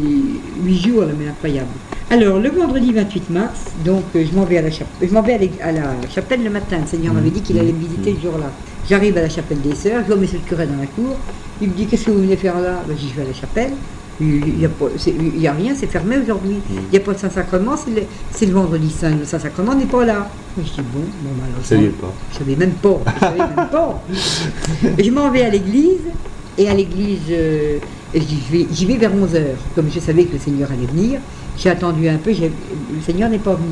huit jours, là, mais incroyable. Alors, le vendredi 28 mars, donc, euh, je m'en vais à la chapelle. Je m'en vais à, la chapelle le matin. Le Seigneur m'avait dit qu'il allait me visiter ce jour-là. J'arrive à la chapelle des sœurs, je vois monsieur le curé dans la cour. Il me dit Qu'est-ce que vous venez faire là? Ben, Je dis Je vais à la chapelle. Il n'y a, rien, c'est fermé aujourd'hui. Mm. Il n'y a pas de Saint-Sacrement, c'est le, vendredi saint. Le Saint-Sacrement n'est pas là. Je dis bon, bon, bah, alors. Je savais même pas. Je savais même pas. je m'en vais à l'église, et à l'église, euh, j'y vais, vers 11h. Comme je savais que le Seigneur allait venir, j'ai attendu un peu, le Seigneur n'est pas venu.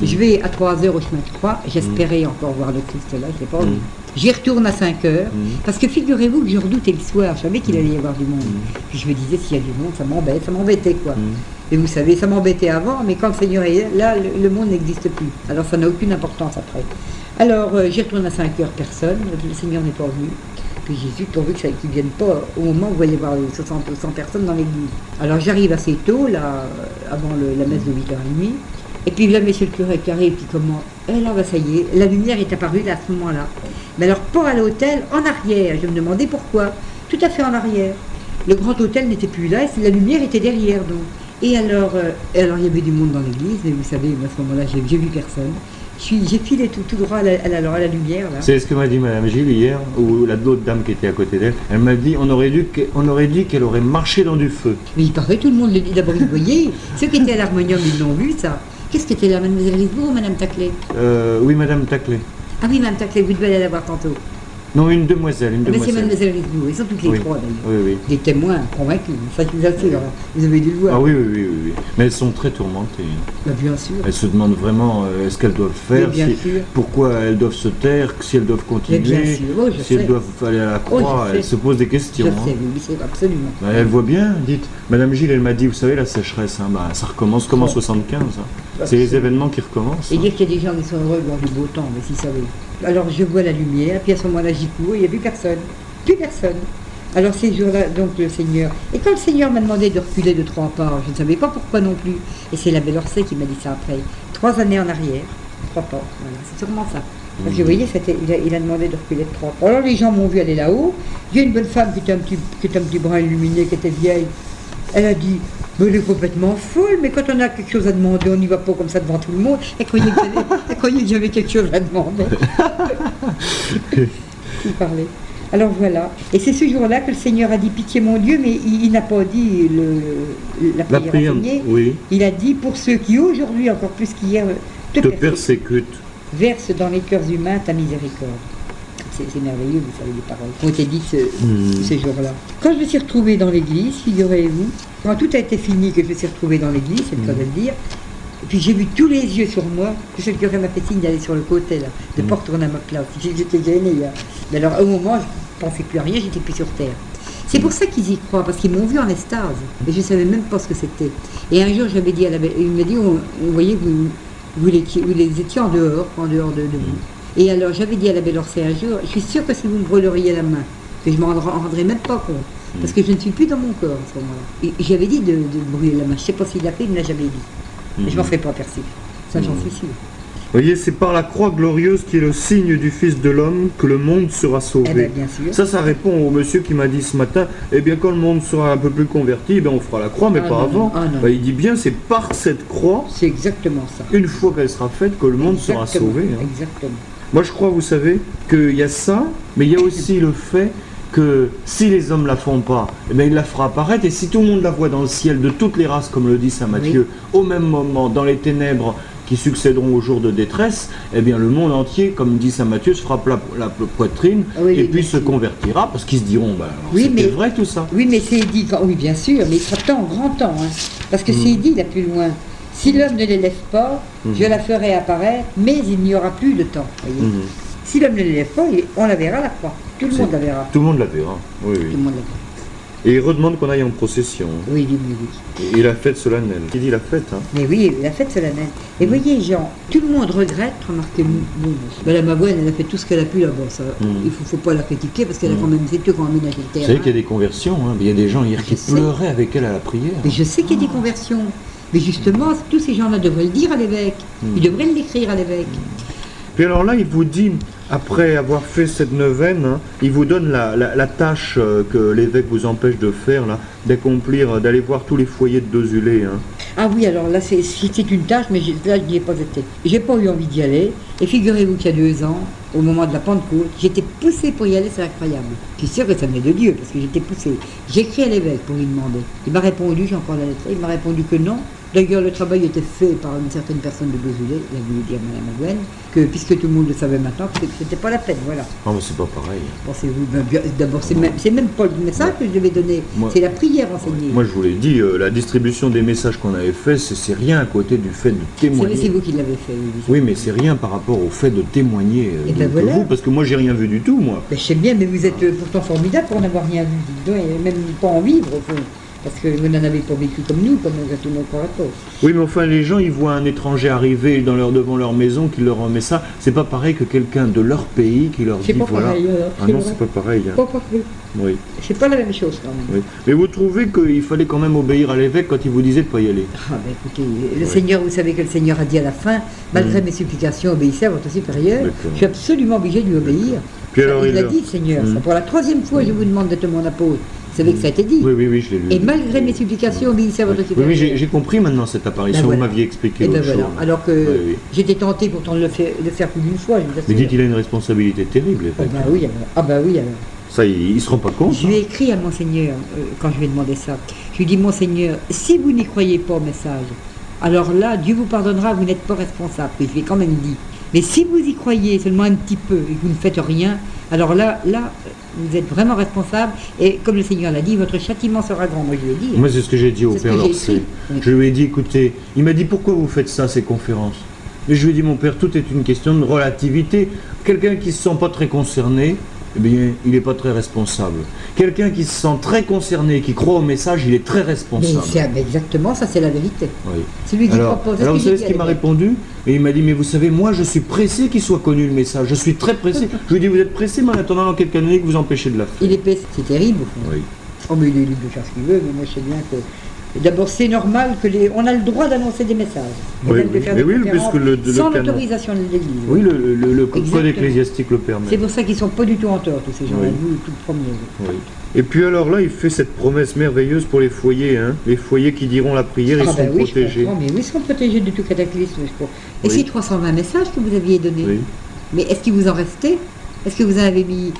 Mm. Je vais à 3h au chemin de croix, j'espérais encore voir le Christ là, je l'ai pas vu. J'y retourne à 5 heures, mm. parce que figurez-vous que je redoutais le soir, je savais qu'il allait y avoir du monde. Puis je me disais, s'il y a du monde, ça m'embête, ça m'embêtait quoi. Et vous savez, ça m'embêtait avant, mais quand le Seigneur est là, le, monde n'existe plus. Alors ça n'a aucune importance après. Alors euh, j'y retourne à 5 heures, personne, le Seigneur n'est pas venu. Puis Jésus, pourvu ça ne vienne pas au moment où vous voyez voir 60 ou 100 personnes dans l'église. Alors j'arrive assez tôt, là, avant la messe de 8h30. Et puis là, monsieur le curé qui arrive, puis comment Et là, bah, ça y est, la lumière est apparue là, à ce moment-là. Mais alors, pas à l'hôtel, en arrière. Je me demandais pourquoi. Tout à fait en arrière. Le grand hôtel n'était plus là, et la lumière était derrière, donc. Et alors, euh, alors il y avait du monde dans l'église, et vous savez, à ce moment-là, j'ai vu personne. J'ai filé tout, tout droit à la, à la, lumière. C'est ce que m'a dit Madame Gilles hier, ou la d'autres dame qui était à côté d'elle. Elle, m'a dit on aurait, dû, on aurait dit qu'elle aurait marché dans du feu. Mais il paraît, tout le monde le dit. D'abord, vous voyez, ceux qui étaient à l'harmonium, ils l'ont vu, ça. Qu'est-ce que était là, Mademoiselle Risbourg ou Madame Taclé euh, Oui, Madame Taclé. Ah oui, Madame Taclé, vous devez aller la voir tantôt. Non, une demoiselle. Une demoiselle. c'est Mademoiselle Risbourg. Ils sont toutes les trois d'ailleurs. Oui, oui. Des témoins convaincus. Ça, je vous assure. Vous avez dû le voir. Ah oui, oui, oui. oui, Mais elles sont très tourmentées. Bah, bien sûr. Elles se demandent vraiment euh, ce qu'elles doivent faire. bien sûr. Pourquoi elles doivent se taire, si elles doivent continuer. bien sûr. Oh, si elles doivent aller à la oh, croix. elles se posent des questions. Je sais, hein. oui, c'est absolument. Bah, elle voit bien, dites. Madame Gilles, elle m'a dit, vous savez, la sécheresse, hein, bah, ça recommence comme en 75. Hein. C'est les événements qui recommencent. Et dire qu'il y a des gens qui sont heureux de voir du beau temps, mais si ça veut. Alors je vois la lumière, puis à ce moment-là j'y cours, il n'y a plus personne. Plus personne. Alors ces jours-là, donc le Seigneur. Et quand le Seigneur m'a demandé de reculer de trois pas, je ne savais pas pourquoi non plus. Et c'est la belle Orsay qui m'a dit ça après. Trois années en arrière, trois pas. Voilà, c'est sûrement ça. Parce que vous voyez, il a, il a, demandé de reculer de trois pas. Alors les gens m'ont vu aller là-haut. J'ai une bonne femme qui était un petit, qui était un petit brin illuminé, qui était vieille. Elle a dit mais elle est complètement folle, mais quand on a quelque chose à demander, on n'y va pas comme ça devant tout le monde. Elle croyait que j'avais quelque chose à demander. Vous parlez. Alors voilà. Et c'est ce jour-là que le Seigneur a dit pitié mon Dieu, mais il, n'a pas dit le, la prière, oui. Il a dit pour ceux qui aujourd'hui, encore plus qu'hier, te, te persécutent, verse dans les cœurs humains ta miséricorde c'est merveilleux, vous savez, les paroles qui ont été dites ce, ces jours-là. Quand je me suis retrouvée dans l'église, figurez-vous, quand tout a été fini, que je me suis retrouvée dans l'église, c'est le cas de le dire, et puis j'ai vu tous les yeux sur moi, que ce curé m'a fait signe d'aller sur le côté, là, de ne pas retourner à ma place. J'étais gênée. Hein. Mais alors, au moment, je ne pensais plus à rien, j'étais plus sur terre. C'est pour ça qu'ils y croient, parce qu'ils m'ont vu en estase. Et je ne savais même pas ce que c'était. Et un jour, j'avais dit à la il m'a dit, vous voyez, vous, vous, étiez, vous étiez en dehors, en dehors de, de vous. Et alors j'avais dit à la belle Orsay un jour, je suis sûre que si vous me brûleriez la main, que je ne m'en rendrais même pas compte, parce que je ne suis plus dans mon corps à ce moment-là. Et j'avais dit de, brûler la main, je ne sais pas s'il l'a fait, il ne l'a jamais dit. Mais je m'en mhm. ferai pas percer, ça j'en suis sûre. Vous voyez, c'est par la croix glorieuse qui est le signe du Fils de l'homme que le monde sera sauvé. Eh ben, bien sûr. Ça, ça répond au monsieur qui m'a dit ce matin, eh bien quand le monde sera un peu plus converti, eh on fera la croix, mais ah, pas avant. Ah, bah, il dit bien, c'est par cette croix, c'est exactement ça. Une fois qu'elle sera faite, que le monde sera sauvé. Hein. Exactement. Moi, je crois, vous savez, qu'il y a ça, mais il y a aussi le fait que si les hommes la font pas, eh bien, il la fera apparaître. Et si tout le monde la voit dans le ciel de toutes les races, comme le dit saint Matthieu, au même moment, dans les ténèbres qui succéderont aux jours de détresse, eh bien, le monde entier, comme dit saint Matthieu, se frappe la, poitrine ah et puis se convertira parce qu'ils se diront, ben, oui, c'est vrai tout ça. Oui, mais c'est dit, oui, bien sûr, mais il sera temps, grand temps, hein, parce que mm. c'est dit là plus loin. Si l'homme ne l'élève pas, je mhm. la ferai apparaître, mais il n'y aura plus de temps. Mhm. Si l'homme ne l'élève pas, on la verra la croix. Tout le monde la verra. Tout le monde la verra. Oui, oui. Tout le monde la verra. Et il redemande qu'on aille en procession. Oui, oui, oui. Et la fête solennelle. Qui dit la fête hein? Mais oui, la fête solennelle. Et mhm. voyez, Jean, tout le monde regrette, remarquez, bon, Madame Avoine, elle a fait tout ce qu'elle a pu là-bas. Il ne faut, pas la critiquer parce qu'elle a quand même fait tout quand même Vous savez qu'il y a des conversions. Hein. Il y a des gens hier qui pleuraient avec elle à la prière. Mais je sais qu'il y a des conversions. Mais justement, tous ces gens-là devraient le dire à l'évêque. Ils devraient l'écrire à l'évêque. Puis alors là, il vous dit, après avoir fait cette neuvaine, hein, il vous donne la, tâche euh, que l'évêque vous empêche de faire, là, d'accomplir, euh, d'aller voir tous les foyers de Dozulé. Hein. Ah oui, alors là, c'était une tâche, mais là, je n'y ai pas été. J'ai pas eu envie d'y aller. Et figurez-vous qu'il y a deux ans, au moment de la Pentecôte, j'étais poussée pour y aller, c'est incroyable. Je suis sûre que ça venait de Dieu, parce que j'étais poussée. J'ai écrit à l'évêque pour lui demander. Il m'a répondu, j'ai encore la lettre, il m'a répondu que non, D'ailleurs, le travail était fait par une certaine personne de Beaujolais, il a voulu dire Madame Gwen, que puisque tout le monde le savait maintenant, que c'était pas la peine, voilà. Non, mais c'est pas pareil. Ben, d'abord, c'est même, même, pas le message que je devais donner, c'est la prière enseignée. Moi, je vous l'ai dit, euh, la distribution des messages qu'on avait fait, c'est rien à côté du fait de témoigner. C'est vous qui l'avez fait, oui. Oui, mais c'est rien par rapport au fait de témoigner euh, de, ben vous, parce que moi, j'ai rien vu du tout, moi. Ben, je sais bien, mais vous êtes euh, pourtant formidable pour n'avoir rien vu, et même pas en vivre, au fond. Parce que vous n'en avez pas vécu comme nous, comme tout le monde Oui, mais enfin, les gens, ils voient un étranger arriver dans leur, devant leur maison, qui leur remet ça. C'est pas pareil que quelqu'un de leur pays qui leur dit pas voilà. Pareil, ah non, c'est pas pareil. Hein. Pas pareil. Oui. C'est pas la même chose quand même. Oui. Mais vous trouvez qu'il fallait quand même obéir à l'évêque quand il vous disait de pas y aller Ah ben écoutez, le Seigneur, vous savez que le Seigneur a dit à la fin, malgré mm. mes supplications, obéissez à votre supérieur. Je suis absolument obligé de lui obéir. Puis alors, il, a dit, Seigneur, mm. pour la troisième fois, je vous demande d'être mon apôtre. Vous savez que ça a été dit. Oui, oui, oui, je l'ai lu. Et malgré mes supplications, obéissez à votre supérieur. Oui, oui j'ai compris maintenant cette apparition, ben vous m'aviez expliqué. Et ben voilà. Alors que j'étais tenté pourtant de le faire, de faire plus d'une fois. Mais dites, il a une responsabilité terrible. Ah bah oui, alors. Ah oui, alors. Ça, il ne se rend pas compte. Je lui ai écrit à Monseigneur euh, quand je lui ai demandé ça. Je lui ai dit, Monseigneur, si vous n'y croyez pas au message, alors là, Dieu vous pardonnera, vous n'êtes pas responsable. Et je lui ai quand même dit. Mais si vous y croyez seulement un petit peu et que vous ne faites rien, alors là, là, vous êtes vraiment responsable. Et comme le Seigneur l'a dit, votre châtiment sera grand. Moi, je lui ai dit. Moi, c'est ce que j'ai dit au Père Lorcé. Je lui ai dit, écoutez, il m'a dit, pourquoi vous faites ça, ces conférences? Et je lui ai dit, mon Père, tout est une question de relativité. Quelqu'un qui ne se sent pas très concerné, eh bien, il n'est pas très responsable. Quelqu'un qui se sent très concerné, qui croit au message, il est très responsable. Mais exactement, ça c'est la vérité. Oui. C'est lui qui alors, propose. Alors vous savez ce qu'il m'a répondu Et il m'a dit, mais vous savez, moi je suis pressé qu'il soit connu le message. Je suis très pressé. je lui ai dit, vous êtes pressé, mais en attendant dans quelques années que vous empêchez de la faire. Il est pressé, c'est terrible. Oui. Oh, mais il est libre de faire ce qu'il veut, mais moi je sais bien que D'abord, c'est normal que les, on a le droit d'annoncer des messages. Oui, oui, mais oui, puisque le, sans l'autorisation de l'Église. Oui, le, code ecclésiastique le permet. C'est pour ça qu'ils ne sont pas du tout en tort, tous ces gens-là, nous, tout premier. Oui. Et puis alors là, il fait cette promesse merveilleuse pour les foyers, hein. les foyers qui diront la prière, ils ah, seront ben protégés. mais oui, ils seront protégés de tout cataclysme. Et ces 320 messages que vous aviez donnés, mais est-ce qu'il vous en restait Est-ce que vous en avez mis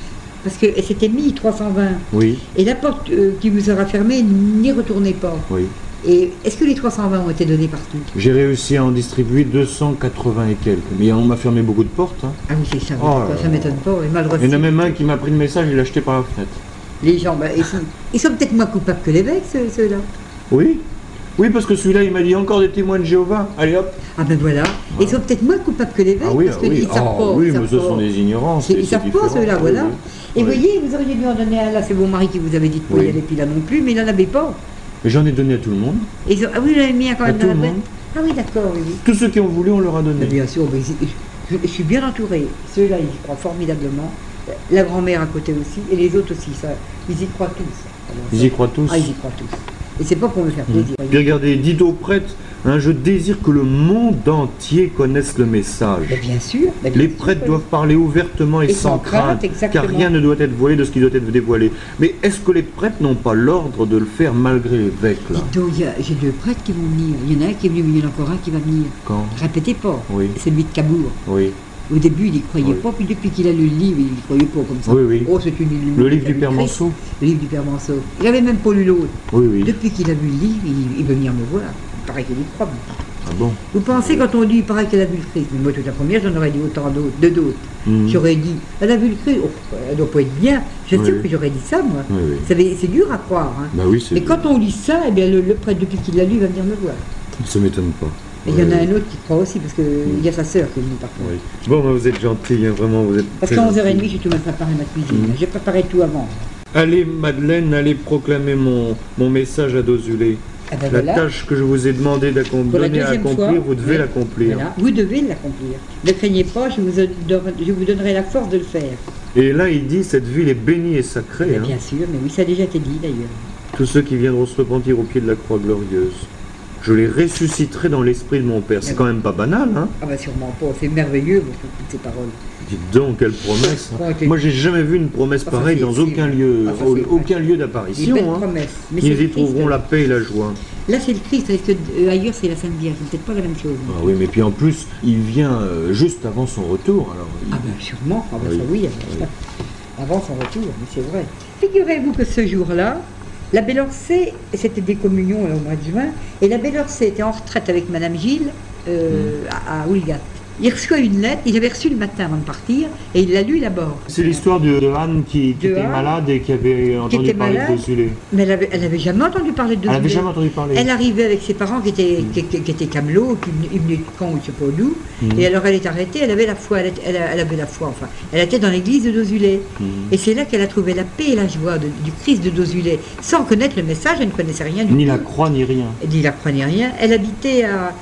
parce que c'était mis 320. Oui. Et la porte euh, qui vous sera fermée, n'y retournez pas. Oui. Et est-ce que les 320 ont été donnés partout? J'ai réussi à en distribuer 280 et quelques. Mais on m'a fermé beaucoup de portes. Hein. Ah oui, c'est ça. Oh ça m'étonne pas. Il y en a même un qui m'a pris le message, il l'a acheté par la fenêtre. Les gens, bah, ils sont, peut-être moins coupables que l'évêque, ceux-là. oui. Oui, parce que celui-là, il m'a dit encore des témoins de Jéhovah. Allez hop. Ah ben voilà. Ils sont peut-être moins coupables que l'évêque. Ah oui, parce ah oui. savent ah, oui mais ce sont des ignorants. Ils savent pas ceux-là, voilà. Et vous voyez, vous auriez dû en donner un là, c'est vos mari qui vous avait dit de pas y aller, puis là non plus, mais il n'en avait pas. Mais j'en ai donné à tout le monde. Et ah oui, vous l'avez mis quand même dans la boîte Ah oui, d'accord, oui. Tous ceux qui ont voulu, on leur a donné. bien sûr, je, suis bien entouré. Ceux-là, ils y croient formidablement. La grand-mère à côté aussi, et les autres aussi, ça, ils y croient tous. ils y croient tous Ah, ils y croient tous. Et c'est pas pour me faire mmh. plaisir. Puis regardez, dites aux prêtres, hein, je désire que le monde entier connaisse le message. bien sûr. les prêtres doivent parler ouvertement et, sans crainte, car rien ne doit être voilé de ce qui doit être dévoilé. Mais est-ce que les prêtres n'ont pas l'ordre de le faire malgré l'évêque là? J'ai deux prêtres qui vont venir. Il y en a un qui est venu, mais il y en a encore un qui va venir. Quand? Répétez pas. Oui. C'est lui de Cabourg. Oui. Au début, il n'y croyait pas, puis depuis qu'il a lu le livre, il n'y croyait pas comme ça. Oui, oui. Oh, c'est une, le livre du Père Manceau Le livre du Père Manceau. Il n'avait même pas lu l'autre. Oui, oui. Depuis qu'il a lu le livre, il, veut venir me voir. Il paraît qu'il y croit. Ah bon? Vous pensez, quand on dit, il paraît qu'elle a vu le Christ, mais moi, toute la première, j'en aurais dit autant d'autres, deux d'autres. Hmm. J'aurais dit, elle a vu le Christ, oh, elle doit pas être bien. Je sais que j'aurais dit ça, moi. C'est dur à croire. Hein. Bah oui, mais quand on lit ça, eh bien, le, le prêtre, depuis qu'il l'a lu, va venir me voir. Ça m'étonne pas. Et il y en a un autre qui croit aussi, parce qu'il y a sa sœur qui est venue parfois. Oui. Bon, bah, vous êtes gentil, hein, vraiment, vous êtes Parce qu'à 11h30, j'ai tout même préparé ma cuisine. Mm. J'ai préparé tout avant. Allez, Madeleine, allez proclamer mon, mon message à Dozulé. Ah ben la tâche que je vous ai demandé d'accomplir, vous devez l'accomplir. Vous devez l'accomplir. Ne craignez pas, je vous, je vous donnerai la force de le faire. Et là, il dit, cette ville est bénie et sacrée. Hein. Bien sûr, mais oui, ça a déjà été dit d'ailleurs. Tous ceux qui viendront se repentir au pied de la croix glorieuse. Je les ressusciterai dans l'esprit de mon Père. C'est quand même pas banal, hein Ah bah sûrement pas, c'est merveilleux toutes ces paroles. Dites donc, quelle promesse hein. Moi, j'ai jamais vu une promesse ah, pareille dans aucun lieu, ah, aucun lieu d'apparition. Hein. Ils y trouveront la paix et la joie. Là, c'est le Christ, parce que euh, ailleurs, c'est la Sainte Vierge. C'est peut-être pas la même chose. Ah oui, mais puis en plus, il vient euh, juste avant son retour. Alors, Ah ben sûrement, ah ben, oui. Ça, oui, avant son retour, mais c'est vrai. Figurez-vous que ce jour-là, la Bellorcée, c'était des communions au mois de juin, et la Bellorcée était en retraite avec Madame Gilles euh, mmh. à, à il reçoit une lettre, il avait reçu le matin avant de partir, et il l'a lu d'abord. C'est l'histoire de, Anne qui, était malade et qui avait entendu parler de Dosulé. Mais elle avait, elle jamais entendu parler de Dosulé. Elle avait jamais entendu parler. Elle arrivait avec ses parents qui étaient, mm. qui, étaient camelots, qui venaient de Caen ou je sais pas d'où, mm. et alors elle est arrêtée, elle avait la foi, elle, avait la foi, enfin. Elle était dans l'église de Dosulé. Mm. Et c'est là qu'elle a trouvé la paix et la joie du Christ de Dosulé, sans connaître le message, elle ne connaissait rien du ni tout. Ni la croix, ni rien. Ni la croix, ni rien. Elle habitait à...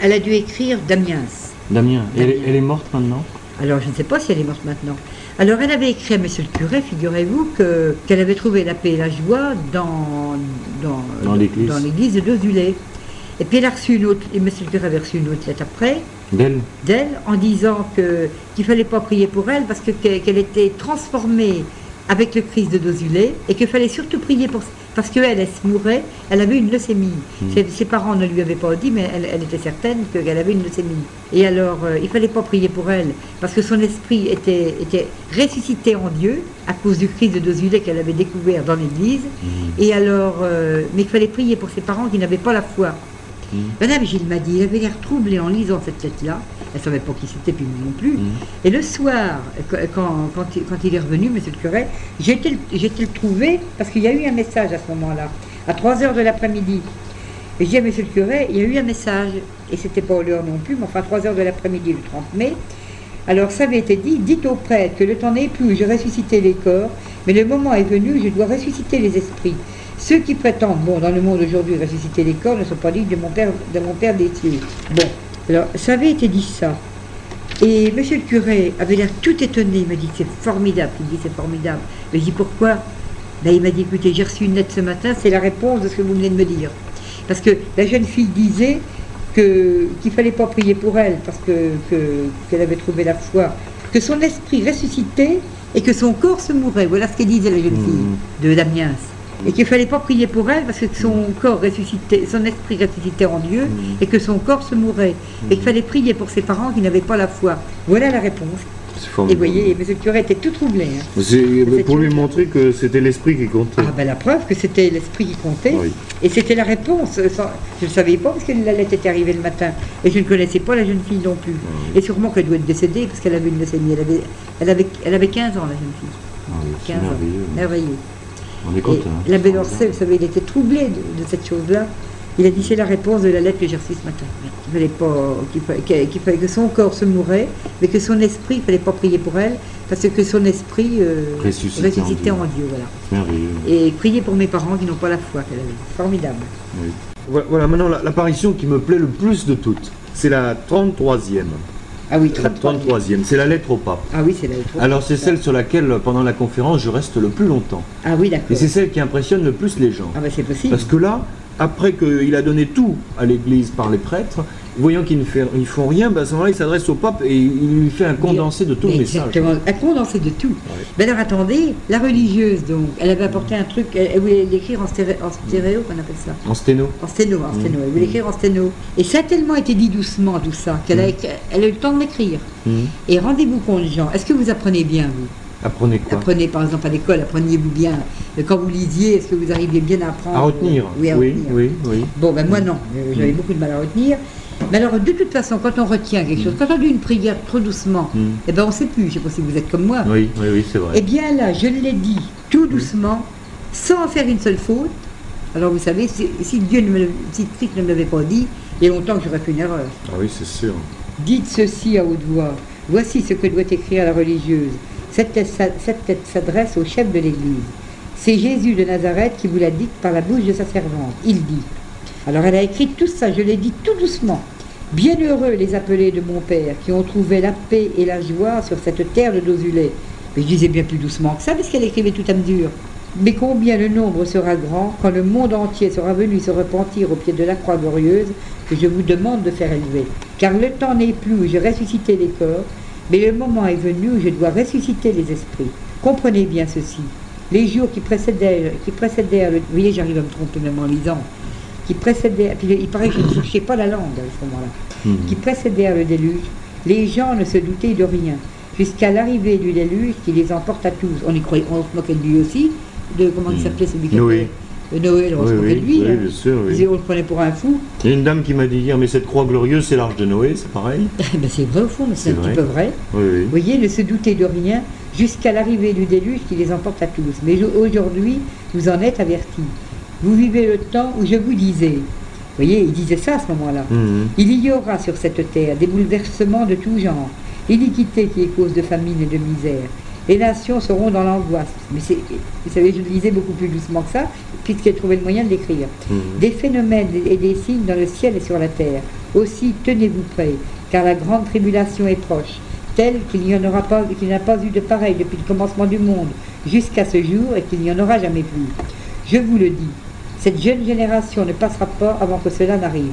Elle, a dû écrire Damiens. Damien, Elle, est morte maintenant Alors, je ne sais pas si elle est morte maintenant. Alors, elle avait écrit à Monsieur le curé, figurez-vous, que, qu'elle avait trouvé la paix et la joie dans, dans, dans, l'église. de Dozulé. Et puis, elle a reçu une autre, et Monsieur le curé avait reçu une autre lettre après. D'elle D'elle, en disant que, qu'il ne fallait pas prier pour elle parce que, qu'elle était transformée avec le Christ de Dozulé et qu'il fallait surtout prier pour parce qu'elle, elle se mourait, elle avait une leucémie. Hmm. Ses, parents ne lui avaient pas dit, mais elle, était certaine qu'elle avait une leucémie. Et alors, euh, il ne fallait pas prier pour elle, parce que son esprit était, était ressuscité en Dieu à cause du Christ de Dozulé qu'elle avait découvert dans l'église. Hmm. Et alors, euh, mais il fallait prier pour ses parents qui n'avaient pas la foi. Hmm. Madame Gilles m'a dit, il avait l'air troublé en lisant cette lettre-là. Elle ne savait pas qui c'était, puis non plus. Mm. Et le soir, quand, quand, il, est revenu, monsieur le curé, j'ai été, le trouver, parce qu'il y a eu un message à ce moment-là, à 3 heures de l'après-midi. Et j'ai dit à monsieur le curé, il y a eu un message, et c'était pas l'heure non plus, mais enfin à 3 heures de l'après-midi, le 30 mai. Alors ça avait été dit, dites au prêtre que le temps n'est plus, je ressuscité les corps, mais le moment est venu, je dois ressusciter les esprits. Ceux qui prétendent, bon, dans le monde aujourd'hui, ressusciter les corps ne sont pas dignes de mon Père, de mon père des cieux. Bon, alors, ça avait été dit ça. Et monsieur le curé avait l'air tout étonné. Il m'a dit c'est formidable. Il dit c'est formidable. Mais je dis pourquoi? Ben, Il m'a dit écoutez, j'ai reçu une lettre ce matin, c'est la réponse de ce que vous venez de me dire. Parce que la jeune fille disait qu'il ne fallait pas prier pour elle parce qu'elle que, avait trouvé la foi, que son esprit ressuscitait et que son corps se mourait. Voilà ce qu'elle disait la jeune mmh. fille de Damiens et qu'il ne fallait pas prier pour elle parce que son corps ressuscitait, son esprit ressuscitait en Dieu mm. et que son corps se mourait. Et qu'il fallait prier pour ses parents qui n'avaient pas la foi. Voilà la réponse. Et vous voyez, M. le curé était tout troublé. Hein. Pour lui montrer que c'était l'esprit qui comptait. Ah ben la preuve que c'était l'esprit qui comptait. Et c'était la réponse. je ne savais pas parce que la lettre était arrivée le matin. Et je ne connaissais pas la jeune fille non plus. Et sûrement qu'elle doit être décédée parce qu'elle avait une leucémie. Elle avait, elle, avait, elle avait 15 ans, la jeune fille. 15 ah ans. Merveilleux. On est content. L'abbé d'Orsay, vous savez, il était troublé de, cette chose-là. Il a dit c'est la réponse de la lettre que j'ai reçue ce matin. Qu'il fallait pas, qu'il fallait, que son corps se mourait, mais que son esprit, il fallait pas prier pour elle, parce que son esprit euh, ressuscitait en Dieu. voilà. Et prier pour mes parents qui n'ont pas la foi qu'elle avait. Formidable. Voilà, maintenant l'apparition qui me plaît le plus de toutes, c'est la 33e. Ah oui, 33e. C'est la lettre au pape. Ah oui, c'est la lettre au pape. Alors c'est celle sur laquelle, pendant la conférence, je reste le plus longtemps. Ah oui, d'accord. Et c'est celle qui impressionne le plus les gens. Ah ben c'est possible. Parce que là, après qu'il a donné tout à l'Église par les prêtres, voyant qu'ils ne font rien, ben à ce moment-là, il s'adresse au pape et il lui fait un condensé de tout le message. Exactement, un condensé de tout. Ben alors attendez, la religieuse, donc, elle avait apporté un truc, elle, voulait l'écrire en, stéréo, en stéréo qu'on appelle ça En sténo. En sténo, en sténo. Elle voulait mmh. l'écrire en sténo. Et ça a tellement été dit doucement, tout ça, qu'elle a, elle a eu le temps de l'écrire. Mmh. Et rendez-vous compte, Jean, est-ce que vous apprenez bien, vous? Apprenez quoi? Apprenez par exemple à l'école, appreniez-vous bien? Quand vous lisiez, est-ce que vous arriviez bien à apprendre? À retenir. Oui, oui, oui, oui, Bon, ben moi non, j'avais beaucoup de mal à retenir. Mais alors, de toute façon, quand on retient quelque chose, quand on dit une prière trop doucement, mm. eh ben on ne sait plus. Je ne sais pas si vous êtes comme moi. Oui, oui, oui, c'est vrai. Eh bien là, je l'ai dit tout doucement, sans faire une seule faute. Alors vous savez, si, Dieu ne me, si Christ ne me l'avait pas dit, il y a longtemps que j'aurais fait une erreur. Ah oui, c'est sûr. Dites ceci à haute voix. Voici ce que doit écrire la religieuse. Cette lettre s'adresse au chef de l'Église. C'est Jésus de Nazareth qui vous l'a dit par la bouche de sa servante. Il dit alors elle a écrit tout ça, je l'ai dit tout doucement. Bienheureux les appelés de mon Père, qui ont trouvé la paix et la joie sur cette terre de Dosulé. Mais je disais bien plus doucement que ça, parce qu'elle écrivait tout à mesure. Mais combien le nombre sera grand quand le monde entier sera venu se repentir au pied de la croix glorieuse que je vous demande de faire élever. Car le temps n'est plus où je ressusciter les corps, mais le moment est venu où je dois ressusciter les esprits. Comprenez bien ceci. Les jours qui précédèrent, qui précédèrent le, vous voyez, j'arrive à me tromper même en lisant, qui précédèrent, puis il paraît que je ne touchais pas la langue à ce moment-là, Mhm. qui précédèrent le déluge, les gens ne se doutaient de rien, jusqu'à l'arrivée du déluge qui les emporte à tous. On y croyait, on se moquait de lui aussi, de comment il Mhm. s'appelait celui qui Noé. était- euh, Noël, on Oui, se moquait oui, de lui. oui, hein. bien sûr, oui. On le prenait pour un fou. Il y a une dame qui m'a dit hier, mais cette croix glorieuse, c'est l'arche de Noé, c'est pareil Ben, c'est vrai au fond, mais c'est un petit peu vrai. Oui, oui. Vous voyez, ne se douter de rien jusqu'à l'arrivée du déluge qui les emporte à tous. Mais aujourd'hui, vous en êtes avertis. Vous vivez le temps où je vous disais. Vous voyez, il disait ça à ce moment-là. Mhm. Il y aura sur cette terre des bouleversements de tout genre, l'iniquité qui est cause de famine et de misère. Les nations seront dans l'angoisse. Mais c'est, vous savez, je le lisais beaucoup plus doucement que ça, puisqu'il a trouvé le moyen de l'écrire. Mhm. Des phénomènes et des signes dans le ciel et sur la terre. Aussi, tenez-vous prêts, car la grande tribulation est proche, telle qu'il n'y en aura pas, qu'il n'y a pas eu de pareil depuis le commencement du monde jusqu'à ce jour et qu'il n'y en aura jamais plus. Je vous le dis, cette jeune génération ne passera pas avant que cela n'arrive.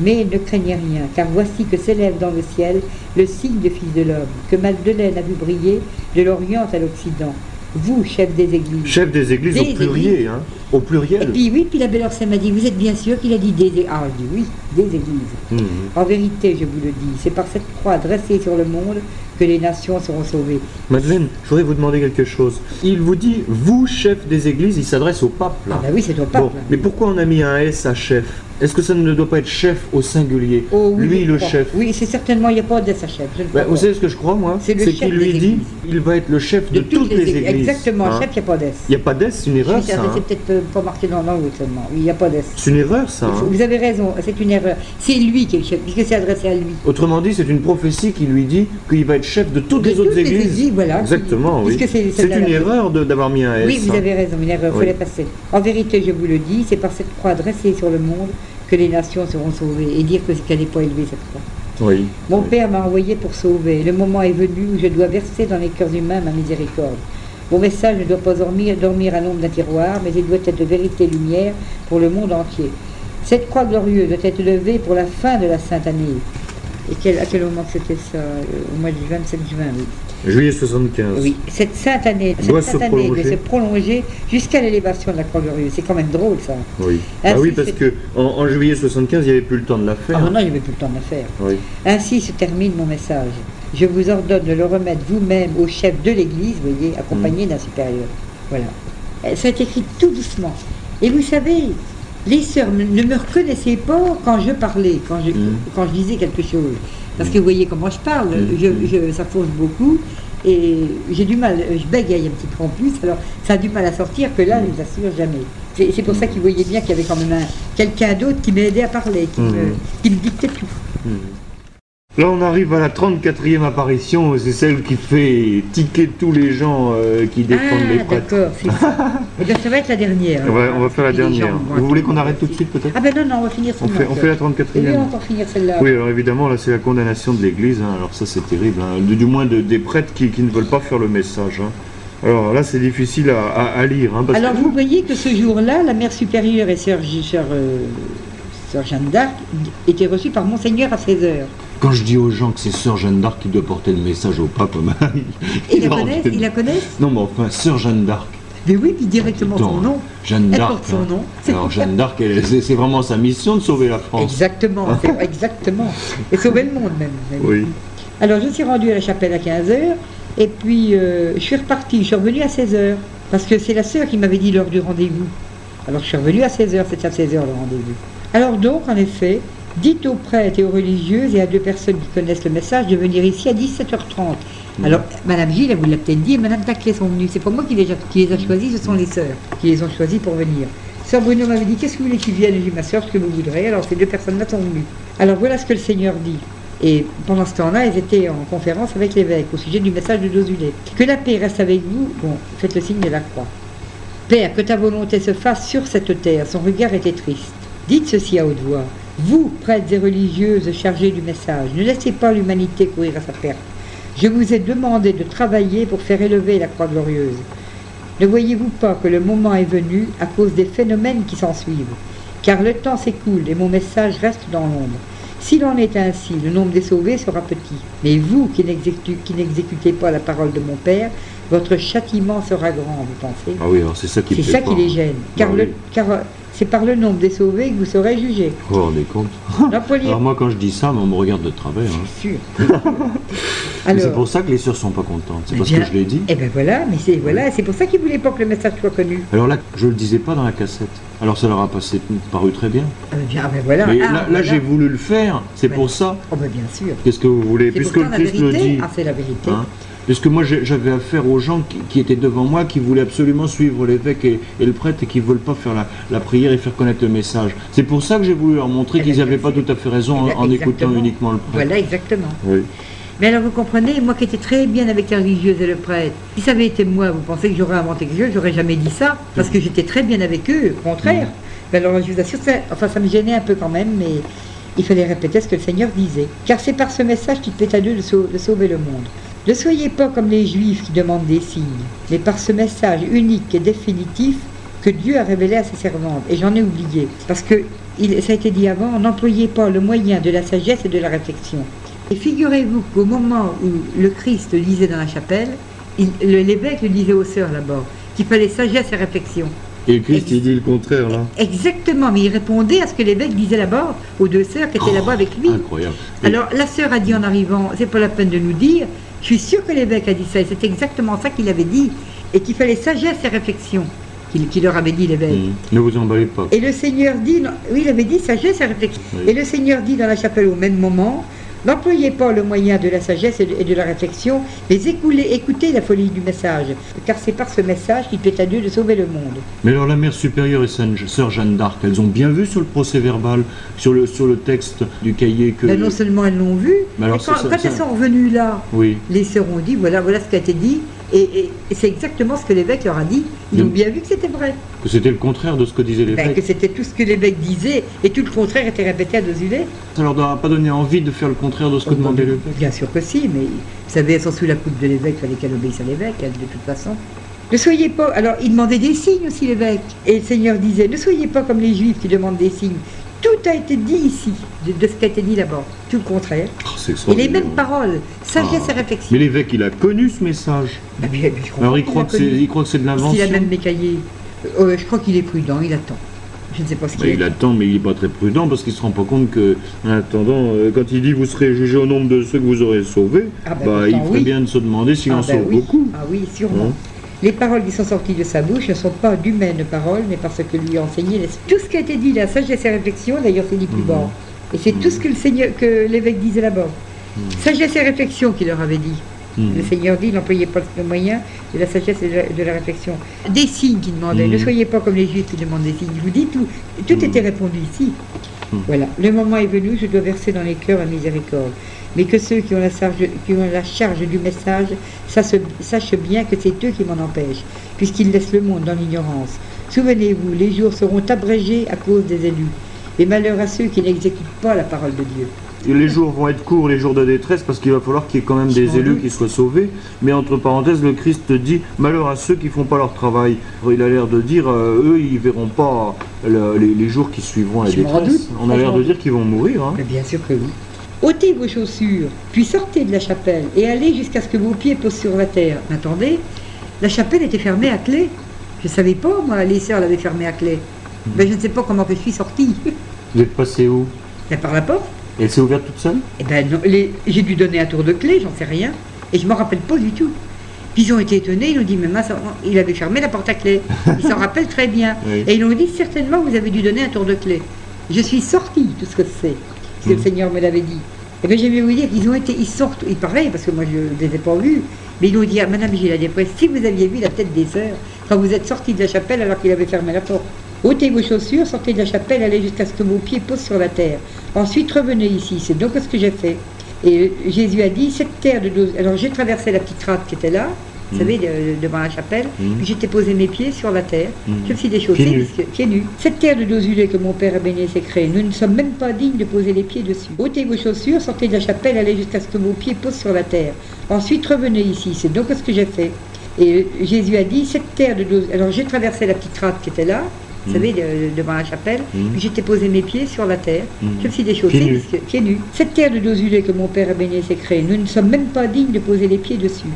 Mais ne craignez rien, car voici que s'élève dans le ciel le signe du Fils de l'homme, que Magdeleine a vu briller de l'Orient à l'Occident. Vous, chef des églises. Chef des églises Des au pluriel, hein Au Et pluriel. puis oui, puis la belle Orsay m'a dit, vous êtes bien sûr qu'il a dit des églises Ah, je dis oui, des églises. Mhm. En vérité, je vous le dis, c'est par cette croix dressée sur le monde que les nations seront sauvées. Madeleine, je voudrais vous demander quelque chose. Il vous dit, vous, chef des églises, il s'adresse au pape, là. Ah bah oui, c'est au pape. Bon, mais pourquoi on a mis un S à chef? Est-ce que ça ne doit pas être chef au singulier? Oh, oui, Lui, le crois. chef. Oui, c'est certainement, il n'y a pas de chef. Je ne crois Ben, vous savez ce que je crois, moi? C'est chef qu'il lui dit, il va être le chef de, toutes les églises. Exactement, hein? chef, il n'y a pas d'S. Il n'y a pas d'S, c'est une erreur, ça. hein? C'est peut-être euh, pas marqué dans l'angle seulement. Il n'y a pas d'S. C'est une erreur, ça. Hein? Vous avez raison, c'est une erreur. C'est lui qui est le chef, puisque c'est adressé à lui. Autrement dit, c'est une prophétie qui lui dit qu'il va être chef de toutes De les autres les églises. églises, voilà, Exactement, oui. c'est- une erreur de- d'avoir mis un S. Oui, vous hein. avez raison, une erreur, il faut la passer. En vérité, je vous le dis, c'est par cette croix dressée sur le monde que les nations seront sauvées. Et dire que c'est qu'elle n'est pas élevée, cette croix. Oui. Mon Oui. Père m'a envoyé pour sauver. Le moment est venu où je dois verser dans les cœurs humains ma miséricorde. Mon message ne doit pas dormir, dormir à l'ombre d'un tiroir, mais il doit être de vérité et lumière pour le monde entier. Cette croix glorieuse doit être levée pour la fin de la sainte année. Et quel- à quel moment c'était ça euh, Au mois du 27 juin, oui. Juillet 75. Oui, cette sainte année, cette sainte se année prolonger. se prolonger jusqu'à l'élévation de la croix glorieuse. C'est quand même drôle, ça. Oui. Ah, Ah oui, parce que en, en juillet 75, il n'y avait plus le temps de la faire. Ah non, non, il n'y avait plus le temps de la faire. Oui. Ainsi se termine mon message. Je vous ordonne de le remettre vous-même au chef de l'Église, vous voyez, Mm. accompagné d'un supérieur. Voilà. Euh, Ça est écrit tout doucement. Et vous savez, les sœurs ne me reconnaissaient pas quand je parlais, quand je, Mm. quand je disais quelque chose. Parce que vous voyez comment je parle, Mm. je, je- ça fausse beaucoup. Et j'ai du mal, je bégaye un petit peu en plus, alors ça a du mal à sortir que là, je vous assure jamais. C'est c'est pour ça qu'il voyait bien qu'il y avait quand même un- quelqu'un d'autre qui m'aidait à parler, qui, me, qui me dictait tout. Là, on arrive à la 34e apparition. C'est celle qui fait tiquer tous les gens euh, qui défendent les Ah, prêtres. d'accord, c'est ça. Eh bien, ça va être la dernière. On va, on va faire la Et dernière. gens Vous voulez qu'on arrête tout de suite, peut-être Ah ben non, non, on va finir on celle-là. fait, on fait la Et oui, on 34e. va encore finir celle-là. Oui, alors évidemment, là, c'est la condamnation de l'Église. hein. Alors ça, c'est terrible. hein. Du, du moins, de- des prêtres qui, qui ne veulent pas faire le message. hein. Alors là, c'est difficile à, à- à lire. parce Alors que- vous voyez que ce jour-là, la mère supérieure et sœur, sœur, euh, sœur Jeanne d'Arc étaient reçues par Monseigneur à 16h. Quand je dis aux gens que c'est Sœur Jeanne d'Arc qui doit porter le message au pape, ben, Ils la en connaissent. Ils la connaissent Non, mais enfin, Sœur Jeanne d'Arc. Mais oui, puis directement son nom. Jeanne Elle d'Arc. porte son hein. nom. Alors. Jeanne d'Arc, c'est vraiment sa mission de sauver la France. Exactement, c'est- exactement. Et sauver le monde même. même. Oui. Alors je suis rendue à la chapelle à 15h et puis euh, je suis repartie, je suis revenue à 16h parce que c'est la sœur qui m'avait dit l'heure du rendez-vous. Alors je suis revenue à 16h, c'était à 16h le rendez-vous. Alors donc en effet, dites aux prêtres et aux religieuses et à deux personnes qui connaissent le message de venir ici à 17h30. Alors Madame Gilles, elle vous l'a peut-être dit, et Madame Taclé sont venues. C'est pas moi qui les, a- qui les a choisis, ce sont les sœurs qui les ont choisis pour venir. Sœur Bruno m'avait dit, qu'est-ce que vous voulez qu'ils viennent J'ai dit, ma sœur, ce que vous voudrez. Alors ces deux personnes-là sont venues. Alors voilà ce que le Seigneur dit. Et pendant ce temps-là, ils étaient en conférence avec l'évêque au sujet du message de Dosulé. Que la paix reste avec vous. Bon, faites le signe de la croix. Père, que ta volonté se fasse sur cette terre. Son regard était triste. Dites ceci à haute voix. Vous, prêtres et religieuses chargés du message, ne laissez pas l'humanité courir à sa perte. Je vous ai demandé de travailler pour faire élever la croix glorieuse. Ne voyez-vous pas que le moment est venu à cause des phénomènes qui s'en suivent Car le temps s'écoule et mon message reste dans l'ombre. S'il en est ainsi, le nombre des sauvés sera petit. Mais vous qui n'exécutez pas la parole de mon Père, votre châtiment sera grand, vous pensez? Ah oui, c'est ça qui C'est ça qui les gêne. Car, le, car c'est par le nombre des sauvés que vous serez jugés. Oh, on est compte. Alors moi, quand je dis ça, on me regarde de travers. Hein. Sûr. c'est pour ça que les sœurs sont pas contentes. C'est parce que je l'ai dit. Eh ben voilà, mais c'est voilà, c'est pour ça qu'ils voulaient pas que le message soit connu. Alors là, je le disais pas dans la cassette. Alors ça leur a passé paru très bien. Ah ben, bien ben voilà. Mais ah, là, j'ai voulu le faire. C'est pour ça. Oh ben bien sûr. Qu'est-ce que vous voulez Puisque le Christ le dit. Ah, c'est la vérité. Hein parce que moi, j'avais affaire aux gens qui, étaient devant moi, qui voulaient absolument suivre l'évêque et, le prêtre et qui ne veulent pas faire la, prière et faire connaître le message? C'est pour ça que j'ai voulu leur montrer qu'ils n'avaient pas tout à fait raison en, écoutant uniquement le prêtre. Voilà, exactement. Mais alors vous comprenez, moi qui étais très bien avec la religieuse et le prêtre, si ça avait été moi, vous pensez que j'aurais inventé quelque chose, j'aurais jamais dit ça, parce que j'étais très bien avec eux, au contraire. Mm. Mais alors je vous assure, ça, enfin ça me gênait un peu quand même, mais il fallait répéter ce que le Seigneur disait. Car c'est par ce message qu'il fait à Dieu de sauver le monde. Ne soyez pas comme les Juifs qui demandent des signes, mais par ce message unique et définitif que Dieu a révélé à ses servantes. Et j'en ai oublié, parce que ça a été dit avant, n'employez pas le moyen de la sagesse et de la réflexion. Et figurez-vous qu'au moment où le Christ lisait dans la chapelle, l'évêque le disait aux sœurs là-bas, qu'il fallait sagesse et réflexion. Et le Christ, il dit le contraire, là. Exactement, mais il répondait à ce que l'évêque disait là-bas, aux deux sœurs qui étaient oh, là-bas avec lui. Incroyable. Alors, la sœur a dit en arrivant, c'est pas la peine de nous dire, je suis sûr que l'évêque a dit ça, et c'est exactement ça qu'il avait dit, et qu'il fallait sagesse et réflexion, qu'il leur avait dit l'évêque. Mmh. Ne vous emballez pas. Et le Seigneur dit, oui, il avait dit sagesse et réflexion. Et le Seigneur dit dans la chapelle au même moment, N'employez pas le moyen de la sagesse et de, la réflexion, mais écoutez, la folie du message, car c'est par ce message qu'il plaît à Dieu de sauver le monde. Mais alors la mère supérieure et sœur Jeanne d'Arc, elles ont bien vu sur le procès verbal, sur le, sur le texte du cahier que... Ben, non seulement elles l'ont vu, mais quand, elles sont revenues là, oui. les sœurs ont dit, voilà, voilà ce qui a été dit, et, c'est exactement ce que l'évêque leur a dit. Ils ont bien vu que c'était vrai. Que c'était le contraire de ce que disait l'évêque. Ben, que c'était tout ce que l'évêque disait et tout le contraire était répété à Dozulé. Ça leur a pas donné envie de faire le contraire de ce que oh, demandait l'évêque Bien sûr que si, mais vous savez, elles sont sous la coupe de l'évêque, il fallait qu'elle obéisse à l'évêque, de toute façon. Ne soyez pas. Alors, il demandait des signes aussi, l'évêque. Et le Seigneur disait Ne soyez pas comme les Juifs qui demandent des signes. Tout a été dit ici, de, ce qui a été dit là-bas. Tout le contraire. Oh, et les mêmes paroles, sagesse ah. et réflexion. Mais l'évêque, il a connu ce message. Bah, Alors il croit, que il croit que c'est de l'invention. Il a même mes cahiers. Euh, je crois qu'il est prudent, il attend. Je ne sais pas ce qu'il Il attend, mais il n'est pas très prudent parce qu'il ne se rend pas compte que, en attendant, euh, quand il dit vous serez jugé au nombre de ceux que vous aurez sauvés, ah, bah, bah, il ferait bien de se demander s'il ah, en bah sauve beaucoup. Ah oui, sûrement. Hein les paroles qui sont sorties de sa bouche ne sont pas d'humaines paroles, mais parce que lui a enseigné Tout ce qui a été dit là, sagesse et réflexion, d'ailleurs c'est dit plus mhm. bas. Et c'est tout ce que le Seigneur, que l'évêque disait là-bas. Mhm. Sagesse et réflexion qu'il leur avait dit. Mhm. Le Seigneur dit, n'employez pas le moyen de la sagesse et de la, réflexion. Des signes qu'il demandait. Ne soyez pas comme les Juifs qui demandent des signes. Je vous dis tout. Tout était répondu ici. Voilà. Le moment est venu, je dois verser dans les cœurs la miséricorde mais que ceux qui ont la charge, qui ont la charge du message sachent bien que c'est eux qui m'en empêchent, puisqu'ils laissent le monde dans l'ignorance. Souvenez-vous, les jours seront abrégés à cause des élus, et malheur à ceux qui n'exécutent pas la parole de Dieu. les jours vont être courts, les jours de détresse, parce qu'il va falloir qu'il y ait quand même des élus qui soient sauvés. Mais entre parenthèses, le Christ dit malheur à ceux qui font pas leur travail. Il a l'air de dire, euh, eux, ils verront pas les, jours qui suivront la détresse. On a l'air de dire qu'ils vont mourir. Hein. bien sûr que oui ôtez vos chaussures, puis sortez de la chapelle et allez jusqu'à ce que vos pieds posent sur la terre. Attendez, la chapelle était fermée à clé. Je ne savais pas, moi, les sœurs l'avaient fermée à clé. Hmm. Ben, je ne sais pas comment je suis sortie. Vous êtes passé où? Ben, Par la porte. Et elle s'est ouverte toute seule? Eh ben, j'ai dû donner un tour de clé, j'en sais rien. Et je ne me rappelle pas du tout. Puis ils ont été étonnés, ils ont dit, mais il avait fermé la porte à clé. Ils s'en rappellent très bien. Et ils ont dit, certainement, vous avez dû donner un tour de clé. Je suis sortie, tout ce que c'est. Que le hmm. Seigneur me l'avait dit. Et bien, vais vous dire qu'ils ont été, ils sortent, ils parlaient, parce que moi je ne les ai pas vus, mais ils ont dit, ah, madame, j'ai la dépression, si vous aviez vu la tête des sœurs, quand vous êtes sortis de la chapelle alors qu'il avait fermé la porte. ôtez vos chaussures, sortez de la chapelle, allez jusqu'à ce que vos pieds posent sur la terre. Ensuite, revenez ici. C'est donc ce que j'ai fait. Et Jésus a dit, cette terre de dos. Alors j'ai traversé la petite rate qui était là, vous savez, devant la chapelle. Mmh. J'étais posé mes pieds sur la terre. Mmh. Je me suis déchaussé, pieds, nus. pieds nus. Cette terre de dosulé que mon père a béni s'est créée, nous ne sommes même pas dignes de poser les pieds dessus. ôtez vos chaussures, sortez de la chapelle, allez jusqu'à ce que vos pieds posent sur la terre. Ensuite, revenez ici. C'est donc ce que j'ai fait. Et Jésus a dit, cette terre de dos... Alors j'ai traversé la petite rade qui était là, vous Mm. savez, de- devant la chapelle, j'étais posé mes pieds sur la terre. Mm. Je me suis déchaussée, Pieds nus. pieds. Cette terre de Dosulé que mon père a béni s'est créée, nous ne sommes même pas dignes de poser les pieds dessus.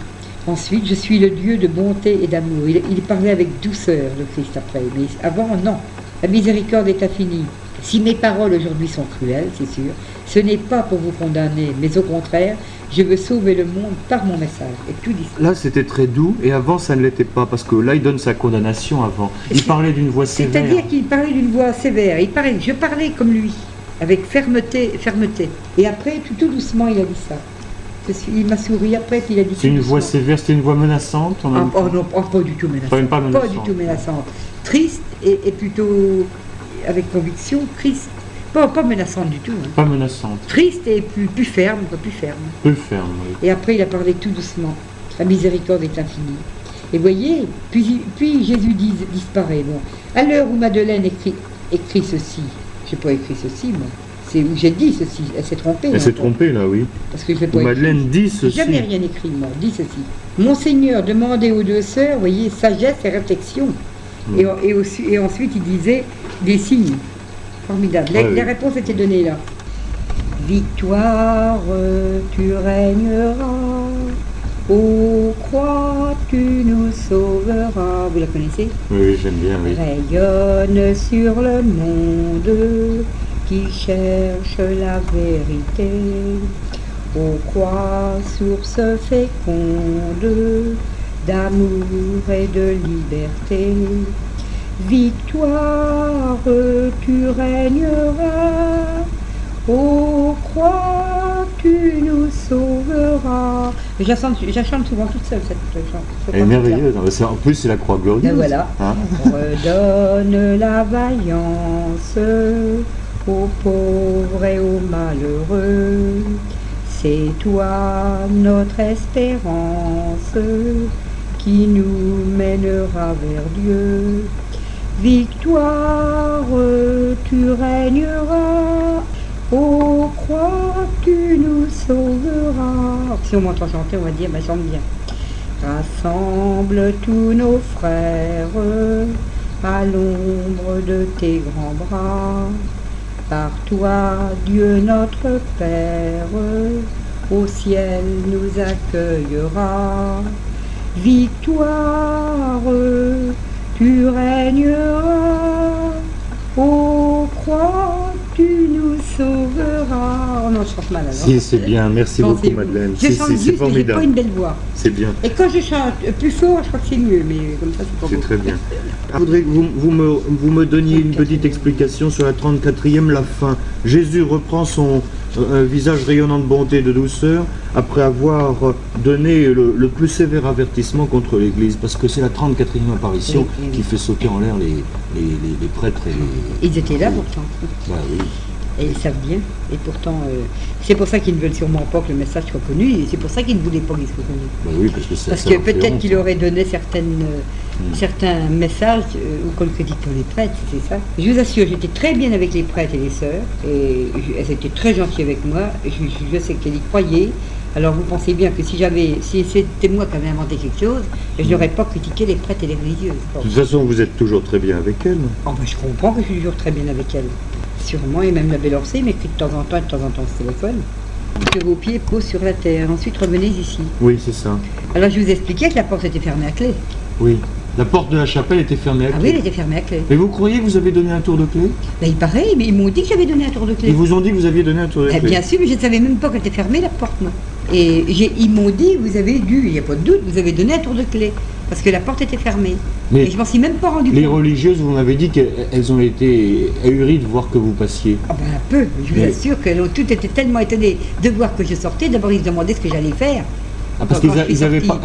Ensuite, je suis le Dieu de bonté et d'amour. Il, il parlait avec douceur, le Christ, après. Mais avant, non. La miséricorde est infinie. Si mes paroles aujourd'hui sont cruelles, c'est sûr, ce n'est pas pour vous condamner, mais au contraire, je veux sauver le monde par mon message. Et tout dit. Là, c'était très doux, et avant, ça ne l'était pas, parce que là, il donne sa condamnation avant. Il parlait d'une voix sévère. C'est-à-dire qu'il parlait d'une voix sévère. Il parlait, je parlais comme lui, avec fermeté, fermeté. Et après, tout, tout doucement, il a dit ça. Je suis- il m'a souri après, puis il a dit. C'est une voix sévère, c'était une voix menaçante en Ah, même oh temps. non, oh, pas du tout menaçante. Pas même pas du tout menaçante. Triste et, et plutôt avec conviction, triste. Pas, pas menaçante du tout. hein. Pas menaçante, Triste et plus, plus ferme, quoi, plus ferme. peu ferme. oui. Et après, il a parlé tout doucement. La miséricorde est infinie. Et voyez, puis, puis Jésus dis- disparaît. Bon. À l'heure où Madeleine écrit, écrit ceci, je n'ai pas écrit ceci, moi. C'est où j'ai dit ceci. Elle s'est trompée. Elle s'est encore. trompée, là, oui. Parce que je écrit. Madeleine dit ceci. jamais rien écrit, moi. Dis ceci. Monseigneur demandait aux deux sœurs, voyez, sagesse et réflexion. Mm. Et, et, aussi- et ensuite, il disait des signes. Formidable. Les, Ouais, les oui. réponses étaient données là. Victoire, tu régneras. Ô croix, tu nous sauveras. Vous la connaissez? Oui, oui, j'aime bien, oui. Rayonne sur le monde qui cherche la vérité. Ô croix, source féconde d'amour et de liberté. Victoire, tu régneras. Ô croix, tu nous sauveras. Je chante, souvent toute seule cette chanson. Elle est merveilleuse. hein. En plus, c'est la croix glorieuse. Ben voilà. Hein Redonne la vaillance aux pauvres et aux malheureux. C'est toi notre espérance qui nous mènera vers Dieu. Victoire, tu régneras. Ô croix, tu nous sauveras. Si on m'entend chanter, on va dire, ben chante bien. Rassemble tous nos frères à l'ombre de tes grands bras. Par toi, Dieu notre Père, au ciel nous accueillera. Victoire, tu régneras. Ô croix, tu nous sauveras. Oh non, je chante mal alors. Si, c'est bien. Merci beaucoup. Madeleine. Je Si, chante si, juste, c'est pas formidable. une belle voix. C'est bien. Et quand je chante plus fort, je crois que c'est mieux, mais comme ça, c'est pas C'est très bien. Je voudrais que vous, vous me, vous me donniez une petite explication sur la 34e, la fin. Jésus reprend son euh, visage rayonnant de bonté et de douceur après avoir donné le, le plus sévère avertissement contre l'Église, parce que c'est la 34e apparition Oui, oui, oui. qui fait sauter en l'air les, les, les- les prêtres et les... Ils étaient là pourtant. Bah oui. Et ils savent bien. Et pourtant, euh, c'est pour ça qu'ils ne veulent sûrement pas que le message soit connu. Et c'est pour ça qu'ils ne voulaient pas qu'il soit connu. Bah oui, parce que ça, Parce ça que peut-être qu'il aurait donné certaines, euh, Mm. certains messages euh, ou qu'on le critique pour les prêtres, c'est ça. Je vous assure, j'étais très bien avec les prêtres et les sœurs. Et je- elles étaient très gentilles avec moi. Je, je- je sais qu'elles y croyaient. Alors vous pensez bien que si j'avais, si c'était moi qui avais inventé quelque chose, je Mm. n'aurais pas critiqué les prêtres et les religieuses. De toute façon, vous êtes toujours très bien avec elle. Oh, ben, je comprends que je suis toujours très bien avec elle. Sûrement, et même la belle Orsay m'écrit de temps en temps et de temps en temps ce téléphone. Que vos pieds posent sur la terre. Ensuite, revenez ici. Oui, c'est ça. Alors, je vous expliquais que la porte était fermée à clé. Oui. La porte de la chapelle était fermée à Ah clé. oui, elle était fermée à clé. Mais vous croyez que vous avez donné un tour de clé? Là, il paraît, mais ils m'ont dit que j'avais donné un tour de clé. Ils vous ont dit que vous aviez donné un tour de Eh clé bien sûr, mais je ne savais même pas qu'elle était fermée, la porte, moi. Et ils m'ont dit, vous avez dû, il n'y a pas de doute, vous avez donné un tour de clé. Parce que la porte était fermée. Mais Et je m'en suis même pas rendu les compte. religieuses, vous m'avez dit qu'elles ont été ahuries de voir que vous passiez. Ah ben un peu, je vous Mais- assure que l'on- tout était tellement étonné de voir que je sortais. D'abord, ils se demandaient ce que j'allais faire. Ah, parce qu'elles ils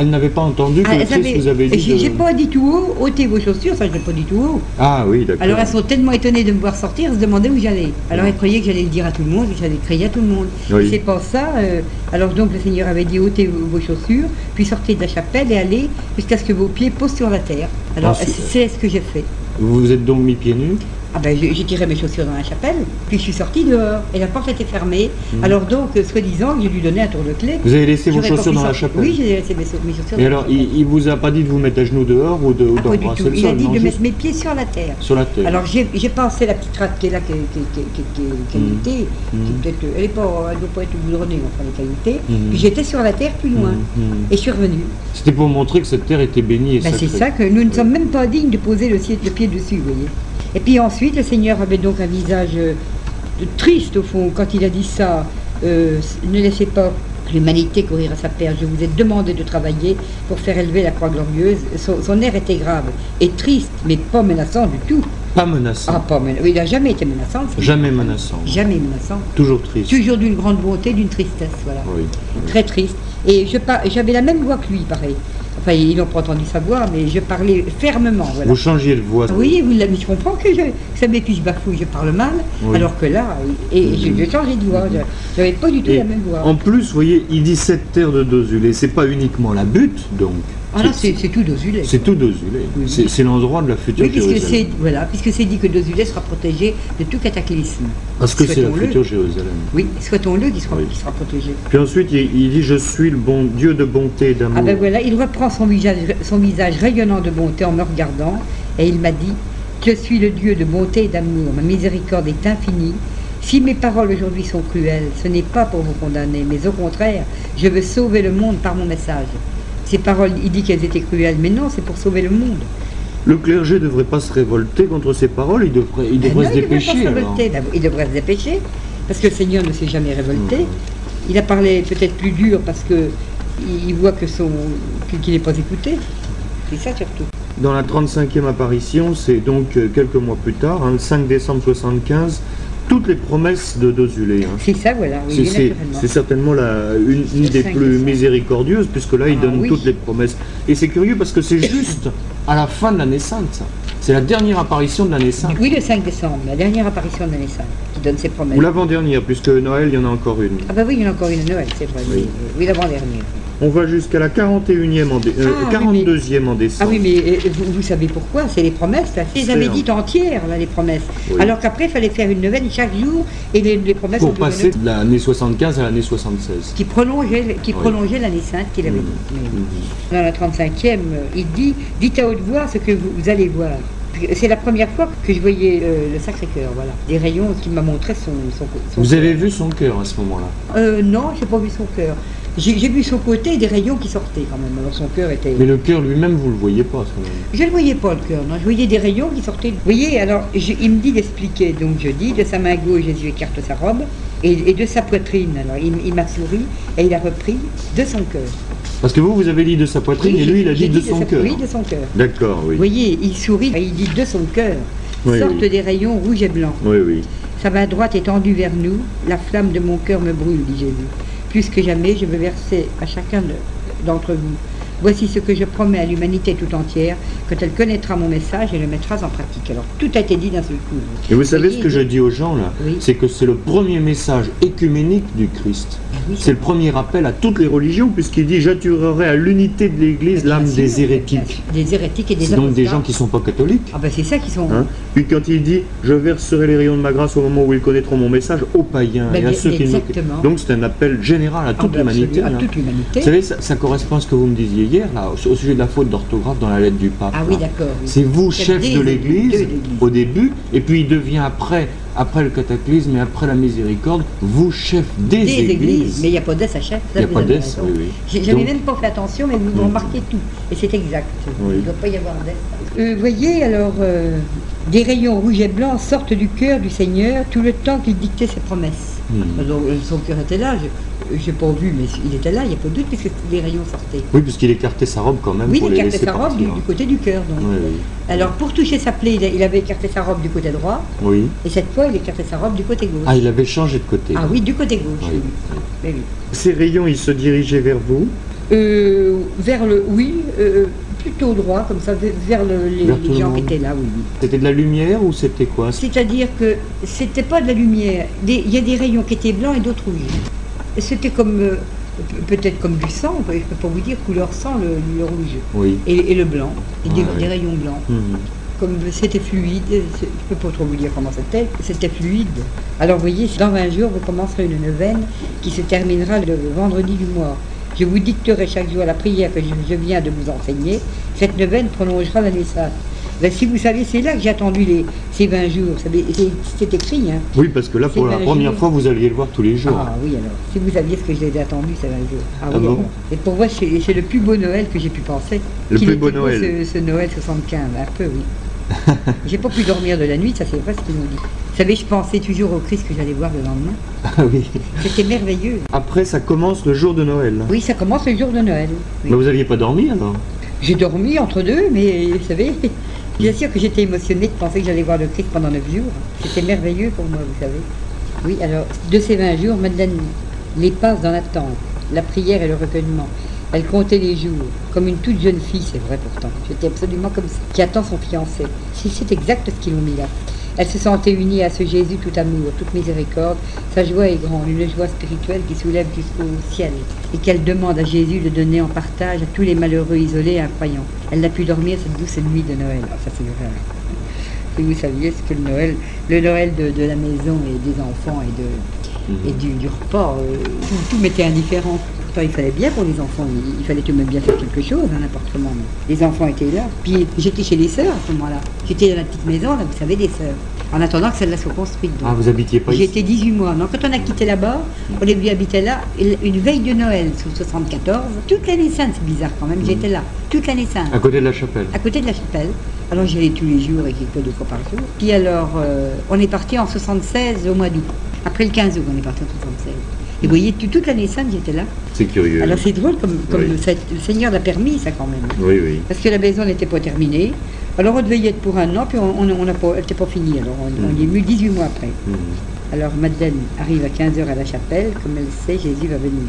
n'avaient pas entendu que Ah, vous avait dit. J'ai de- pas dit tout haut, ôtez vos chaussures, ça je l'ai pas dit tout haut. Ah oui, d'accord. Alors elles sont tellement étonnées de me voir sortir, elles se demandaient où j'allais. Alors elles croyaient que j'allais le dire à tout le monde, que j'allais crier à tout le monde. Oui. C'est pas ça. euh, alors donc le Seigneur avait dit ôtez vos vos chaussures, puis sortez de la chapelle et allez jusqu'à ce que vos pieds posent sur la terre. Alors, c'est ce que j'ai fait. Vous vous êtes donc mis pieds nus ah ben, j'ai tiré mes chaussures dans la chapelle, puis je suis sortie dehors, et la porte était fermée. Hmm. Alors donc, soi-disant, j'ai lui donné un tour de clé. Vous avez laissé vos chaussures dans la chapelle Oui, j'ai laissé mes, chaussures Et alors, il, il, vous a pas dit de vous mettre à genoux dehors ou de ah, d'embrasser le Il a dit de mettre mes pieds sur la terre. Sur la terre. Alors j'ai pensé la petite rate qui est là, qui, qui, hmm. était, hmm. elle n'est pas, elle doit pas être goudronnée, enfin les qualités. Puis j'étais sur la terre plus loin, et je suis revenue. C'était pour montrer que cette terre était bénie et ben, C'est ça, que nous ne sommes même pas dignes de poser le, le pied dessus, vous voyez. Et puis ensuite, le Seigneur avait donc un visage euh, triste au fond quand il a dit ça. Euh, ne laissez pas l'humanité courir à sa perte. Je vous ai demandé de travailler pour faire élever la croix glorieuse. Son, air était grave et triste, mais pas menaçant du tout. Pas menaçant. Ah, pas Il n'a jamais été menaçant. Jamais menaçant. Jamais menaçant. Toujours triste. Toujours d'une grande bonté, d'une tristesse, voilà. Oui. Très triste. Et j'avais la même voix que lui, pareil. Enfin, ils n'ont pas entendu sa voix, mais je parlais fermement. Vous changiez de voix Oui, vous, je comprends que, je, ça m'épuise bafouille, je parle mal, alors que là, et, j'ai changé de voix. Je n'avais pas du tout la même voix. En plus, vous voyez, il dit cette terre de Dozulé, c'est pas uniquement la butte, donc. Ah là, c'est tout Dozulé. C'est tout Dozulé. C'est l'endroit de la future oui, puisque Voilà, puisque c'est dit que Dozulé sera protégé de tout cataclysme. Parce que c'est la future Jérusalem. Oui, souhaitons-le qu'il sera, sera, protégé. Puis ensuite, il, dit Je suis le bon Dieu de bonté et d'amour. Ah ben voilà, il reprend son visage, son visage rayonnant de bonté en me regardant, et il m'a dit Je suis le Dieu de bonté et d'amour, ma miséricorde est infinie. Si mes paroles aujourd'hui sont cruelles, ce n'est pas pour vous condamner, mais au contraire, je veux sauver le monde par mon message. Ces paroles, il dit qu'elles étaient cruelles, mais non, c'est pour sauver le monde. Le clergé ne devrait pas se révolter contre ces paroles, il devrait, il devrait se dépêcher. Il devrait se dépêcher, parce que le Seigneur ne s'est jamais révolté. Il a parlé peut-être plus dur parce que il voit que son qu'il n'est pas écouté. C'est ça surtout. Dans la 35e apparition, c'est donc euh, quelques mois plus tard, hein, le 5 décembre 75, toutes les promesses de Dozulé. Hein. C'est ça, voilà. c'est certainement la, une, des plus miséricordieuses, puisque là, il ah donne toutes les promesses. Et c'est curieux parce que c'est juste à la fin de l'année sainte, C'est la dernière apparition de l'année sainte. Oui, le 5 décembre, la dernière apparition de l'année sainte, qui donne ses promesses. Ou l'avant-dernière, puisque Noël, il y en a encore une. Ah bah oui, il y en a encore une à Noël, c'est vrai. Oui, oui l'avant-dernière. On va jusqu'à la 41e en 42e euh, ah en décembre. Ah oui, mais euh, vous, savez pourquoi? C'est les promesses, là. Ils avaient dit entières, là, les promesses. Alors qu'après, il fallait faire une neuvaine chaque jour et les, promesses... Pour passer de l'année 75 à l'année 76. Qui prolongeait, qui prolongeait l'année sainte qu'il avait dit. Mhm. Dans la 35e, il dit, dites à haute voix ce que vous, allez voir. C'est la première fois que je voyais euh, le Sacré-Cœur, voilà. Des rayons qui m'a montré son, son, Vous avez vu son cœur à ce moment-là? Euh, Non, je n'ai pas vu son cœur. J'ai vu son côté des rayons qui sortaient quand même. Alors son cœur était. Mais le cœur lui-même, vous le voyez pas, Je ne le voyais pas, le cœur, non. Je voyais des rayons qui sortaient. Vous voyez, alors il me dit d'expliquer. Donc je dis de sa main gauche, Jésus écarte sa robe et, de sa poitrine. Alors il, m'a souri et il a repris de son cœur. Parce que vous, vous avez dit de sa poitrine et lui, il a dit, de, son cœur. Oui, de son cœur. D'accord, oui. Vous voyez, il sourit et il dit de son cœur. sortent des rayons rouges et blancs. Oui, oui. Sa main droite est tendue vers nous. La flamme de mon cœur me brûle, dit Jésus. Plus que jamais, je veux verser à chacun d'entre vous Voici ce que je promets à l'humanité tout entière, quand elle connaîtra mon message et le mettra en pratique. Alors tout a été dit d'un seul coup. Et vous savez ce que je dis aux gens là C'est que c'est le premier message écuménique du Christ. Eh c'est le premier appel à toutes les religions, puisqu'il dit J'attirerai à l'unité de l'Église l'âme des hérétiques. Des hérétiques et des C'est donc des gens qui ne sont pas catholiques. Ah ben c'est ça qui sont. Hein Puis quand il dit Je verserai les rayons de ma grâce au moment où ils connaîtront mon message aux païens ben, et à ceux qui nous. Donc c'est un appel général à toute ah, ben, l'humanité. Vous savez, ça, ça correspond à ce que vous me disiez là, au, sujet de la faute d'orthographe dans la lettre du pape. Ah oui, d'accord. C'est vous, chef de l'Église, au début, et puis il devient après, après le cataclysme et après la miséricorde, vous, chef des, églises. Mais il n'y a pas d'ess à chef. Il n'y a pas d'ess, oui, oui. J'avais même pas fait attention, mais vous remarquez tout. Et c'est exact. Il ne doit pas y avoir d'ess. Euh, voyez, alors, euh, des rayons rouges et blancs sortent du cœur du Seigneur tout le temps qu'il dictait ses promesses. Hmm. Donc, son cœur était là. Je n'ai pas vu, mais il était là, il n'y a pas de doute, puisque les rayons sortaient. Oui, puisqu'il écartait sa robe quand même. Oui, il écartait sa robe du, côté du cœur. Alors, pour toucher sa plaie, il, avait écarté sa robe du côté droit. Oui. Et cette fois, il écartait sa robe du côté gauche. Ah, il avait changé de côté. Ah oui, du côté gauche. Oui. Ces rayons, ils se dirigeaient vers vous? Euh, Vers le. Oui. Euh, plutôt droit, comme ça, vers les, gens qui étaient là, oui. C'était de la lumière ou c'était quoi? C'est-à-dire que c'était pas de la lumière. Il y a des rayons qui étaient blancs et d'autres rouges. C'était comme, euh, peut-être comme du sang, je ne peux pas vous dire couleur sang, le, rouge. Oui. Et, le blanc, et des, rayons blancs. Mhm. Comme c'était fluide, je ne peux pas trop vous dire comment c'était, c'était fluide. Alors vous voyez, dans 20 jours, vous commencerez une neuvaine qui se terminera le vendredi du mois. Je vous dicterai chaque jour la prière que je viens de vous enseigner. Cette neuvaine prolongera l'année sainte. Ben, si vous savez, c'est là que j'ai attendu les, ces 20 jours. C'est écrit. Hein. Oui, parce que là, pour la première fois, vous alliez le voir tous les jours. Ah oui, alors. Si vous saviez ce que j'ai attendu ces 20 jours. Ah, ah oui, bon Et pour moi, c'est le plus beau Noël que j'ai pu penser. Le plus beau Noël. Ce, ce, Noël 75, un peu, oui. j'ai pas pu dormir de la nuit, ça c'est vrai ce qu'il nous dit. Vous savez, je pensais toujours au Christ que j'allais voir le lendemain. Ah oui. C'était merveilleux. Après, ça commence le jour de Noël. Oui, ça commence le jour de Noël. Mais vous n'aviez pas dormi alors? J'ai dormi entre deux, mais vous savez, Bien sûr que j'étais émotionnée de penser que j'allais voir le Christ pendant 9 jours. C'était merveilleux pour moi, vous savez. Oui, alors, de ces 20 jours, Madeleine les passe dans l'attente, la prière et le recueillement. Elle comptait les jours, comme une toute jeune fille, c'est vrai pourtant. J'étais absolument comme ça, qui attend son fiancé. C'est exact ce qu'ils ont mis là. Elle se sentait unie à ce Jésus tout amour, toute miséricorde. Sa joie est grande, une joie spirituelle qui soulève jusqu'au ciel et qu'elle demande à Jésus de donner en partage à tous les malheureux isolés et incroyants. Elle n'a pu dormir cette douce nuit de Noël. Ah, ça c'est vrai. Si vous saviez ce que le Noël, le Noël de, la maison et des enfants et, de, et du, du repas, euh, tout m'était indifférent il fallait bien pour les enfants. Il, fallait tout de même bien faire quelque chose, hein, n'importe comment. Les enfants étaient là. Puis j'étais chez les sœurs à ce moment-là. J'étais dans la petite maison, là, vous savez, des sœurs. En attendant que celle-là soit construite. Ah, vous habitiez pas J'étais 18 mois. Donc quand on a quitté là-bas, on est venu habiter là. Une veille de Noël, sous 74, toute l'année sainte, c'est bizarre quand même, j'étais là. Toute l'année sainte. À côté de la chapelle À côté de la chapelle. Alors j'y allais tous les jours et quelques deux fois par jour. Puis alors, euh, on est parti en 76 au mois d'août. Après le 15 août, on est parti en 76. Et vous voyez, toute l'année sainte, j'étais là. C'est curieux. Alors c'est drôle, comme, le, Seigneur l'a permis, ça quand même. Oui, oui. Parce que la maison n'était pas terminée. Alors on devait y être pour un an, puis on n'était pas, pas fini. Alors on, y est venu 18 mois après. Mm. Alors Madeleine arrive à 15h à la chapelle, comme elle sait, Jésus va venir.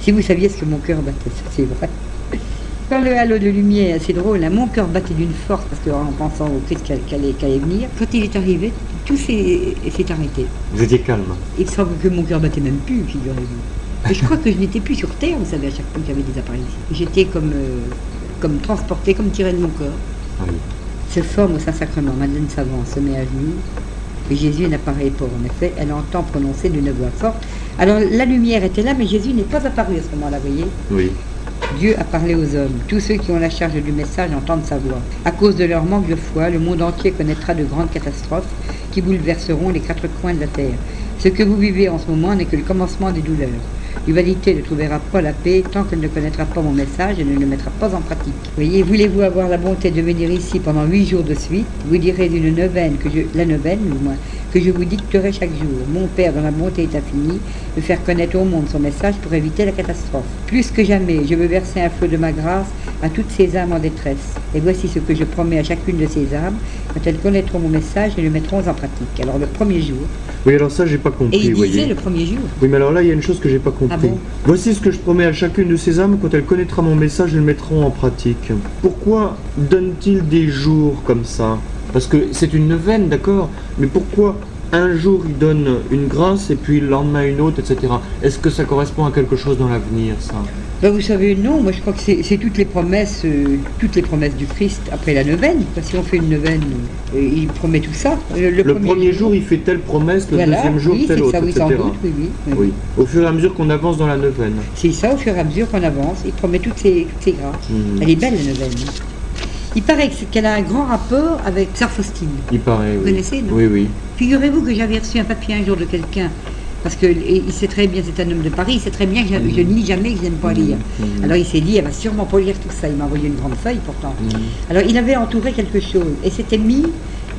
Si vous saviez ce que mon cœur battait, c'est vrai. Quand le halo de lumière, c'est drôle, hein, mon cœur battait d'une force, parce qu'en pensant au Christ qu'elle allait, venir, quand il est arrivé, tout s'est arrêté. Vous étiez calme Il semble que mon cœur battait même plus, figurez-vous. Je crois que je n'étais plus sur Terre, vous savez, à chaque fois qu'il y avait des apparitions. J'étais comme, euh, comme transportée, comme tirée de mon corps. Oui. Se forme au Saint-Sacrement, Madeleine Savant se met à genoux, et Jésus n'apparaît pas. En effet, elle entend prononcer d'une voix forte. Alors la lumière était là, mais Jésus n'est pas apparu à ce moment-là, vous voyez Oui. Dieu a parlé aux hommes. Tous ceux qui ont la charge du message entendent sa voix. À cause de leur manque de foi, le monde entier connaîtra de grandes catastrophes qui bouleverseront les quatre coins de la terre. Ce que vous vivez en ce moment n'est que le commencement des douleurs. L'humanité ne trouvera pas la paix tant qu'elle ne connaîtra pas mon message et ne le mettra pas en pratique. Voyez, voulez-vous avoir la bonté de venir ici pendant huit jours de suite? Vous direz d'une neuvaine, que je, la neuvaine, au moins, que je vous dicterai chaque jour. Mon Père, dont la bonté est infinie, de faire connaître au monde son message pour éviter la catastrophe. Plus que jamais, je veux verser un flot de ma grâce à toutes ces âmes en détresse. Et voici ce que je promets à chacune de ces âmes, quand elles connaîtront mon message et le mettront en pratique. Alors le premier jour. Oui, alors ça, j'ai pas compris. Et il disait le premier jour. Oui, mais alors là, il y a une chose que j'ai pas compris. Ah voici ce que je promets à chacune de ces âmes, quand elles connaîtront mon message, elles le mettront en pratique. Pourquoi donne-t-il des jours comme ça? Parce que c'est une neuvaine, d'accord? Mais pourquoi un jour il donne une grâce et puis le lendemain une autre, etc. Est-ce que ça correspond à quelque chose dans l'avenir, ça? Ben Vous savez, non. Moi, je crois que c'est toutes les promesses, euh, toutes les promesses du Christ après la neuvaine. Parce si on fait une neuvaine, euh, il promet tout ça. Le, premier, jour, il fait telle promesse, le deuxième jour telle autre, ça, etc. oui, oui, oui, Au fur et à mesure qu'on avance dans la neuvaine. C'est ça, au fur et à mesure qu'on avance, il promet toutes toutes grâces. Hmm. Elle est belle la neuvaine. Il paraît qu'elle a un grand rapport avec Sœur Faustine. Il paraît, Vous connaissez, non Oui, oui. Figurez-vous que j'avais reçu un papier un jour de quelqu'un, parce qu'il sait très bien, c'est un homme de Paris, il sait très bien que je, ne lis jamais, que je n'aime pas lire. Mmh, mmh. Alors il s'est dit, elle va sûrement pas lire tout ça. Il m'a envoyé une grande feuille pourtant. Mmh. Alors il avait entouré quelque chose, et c'était mis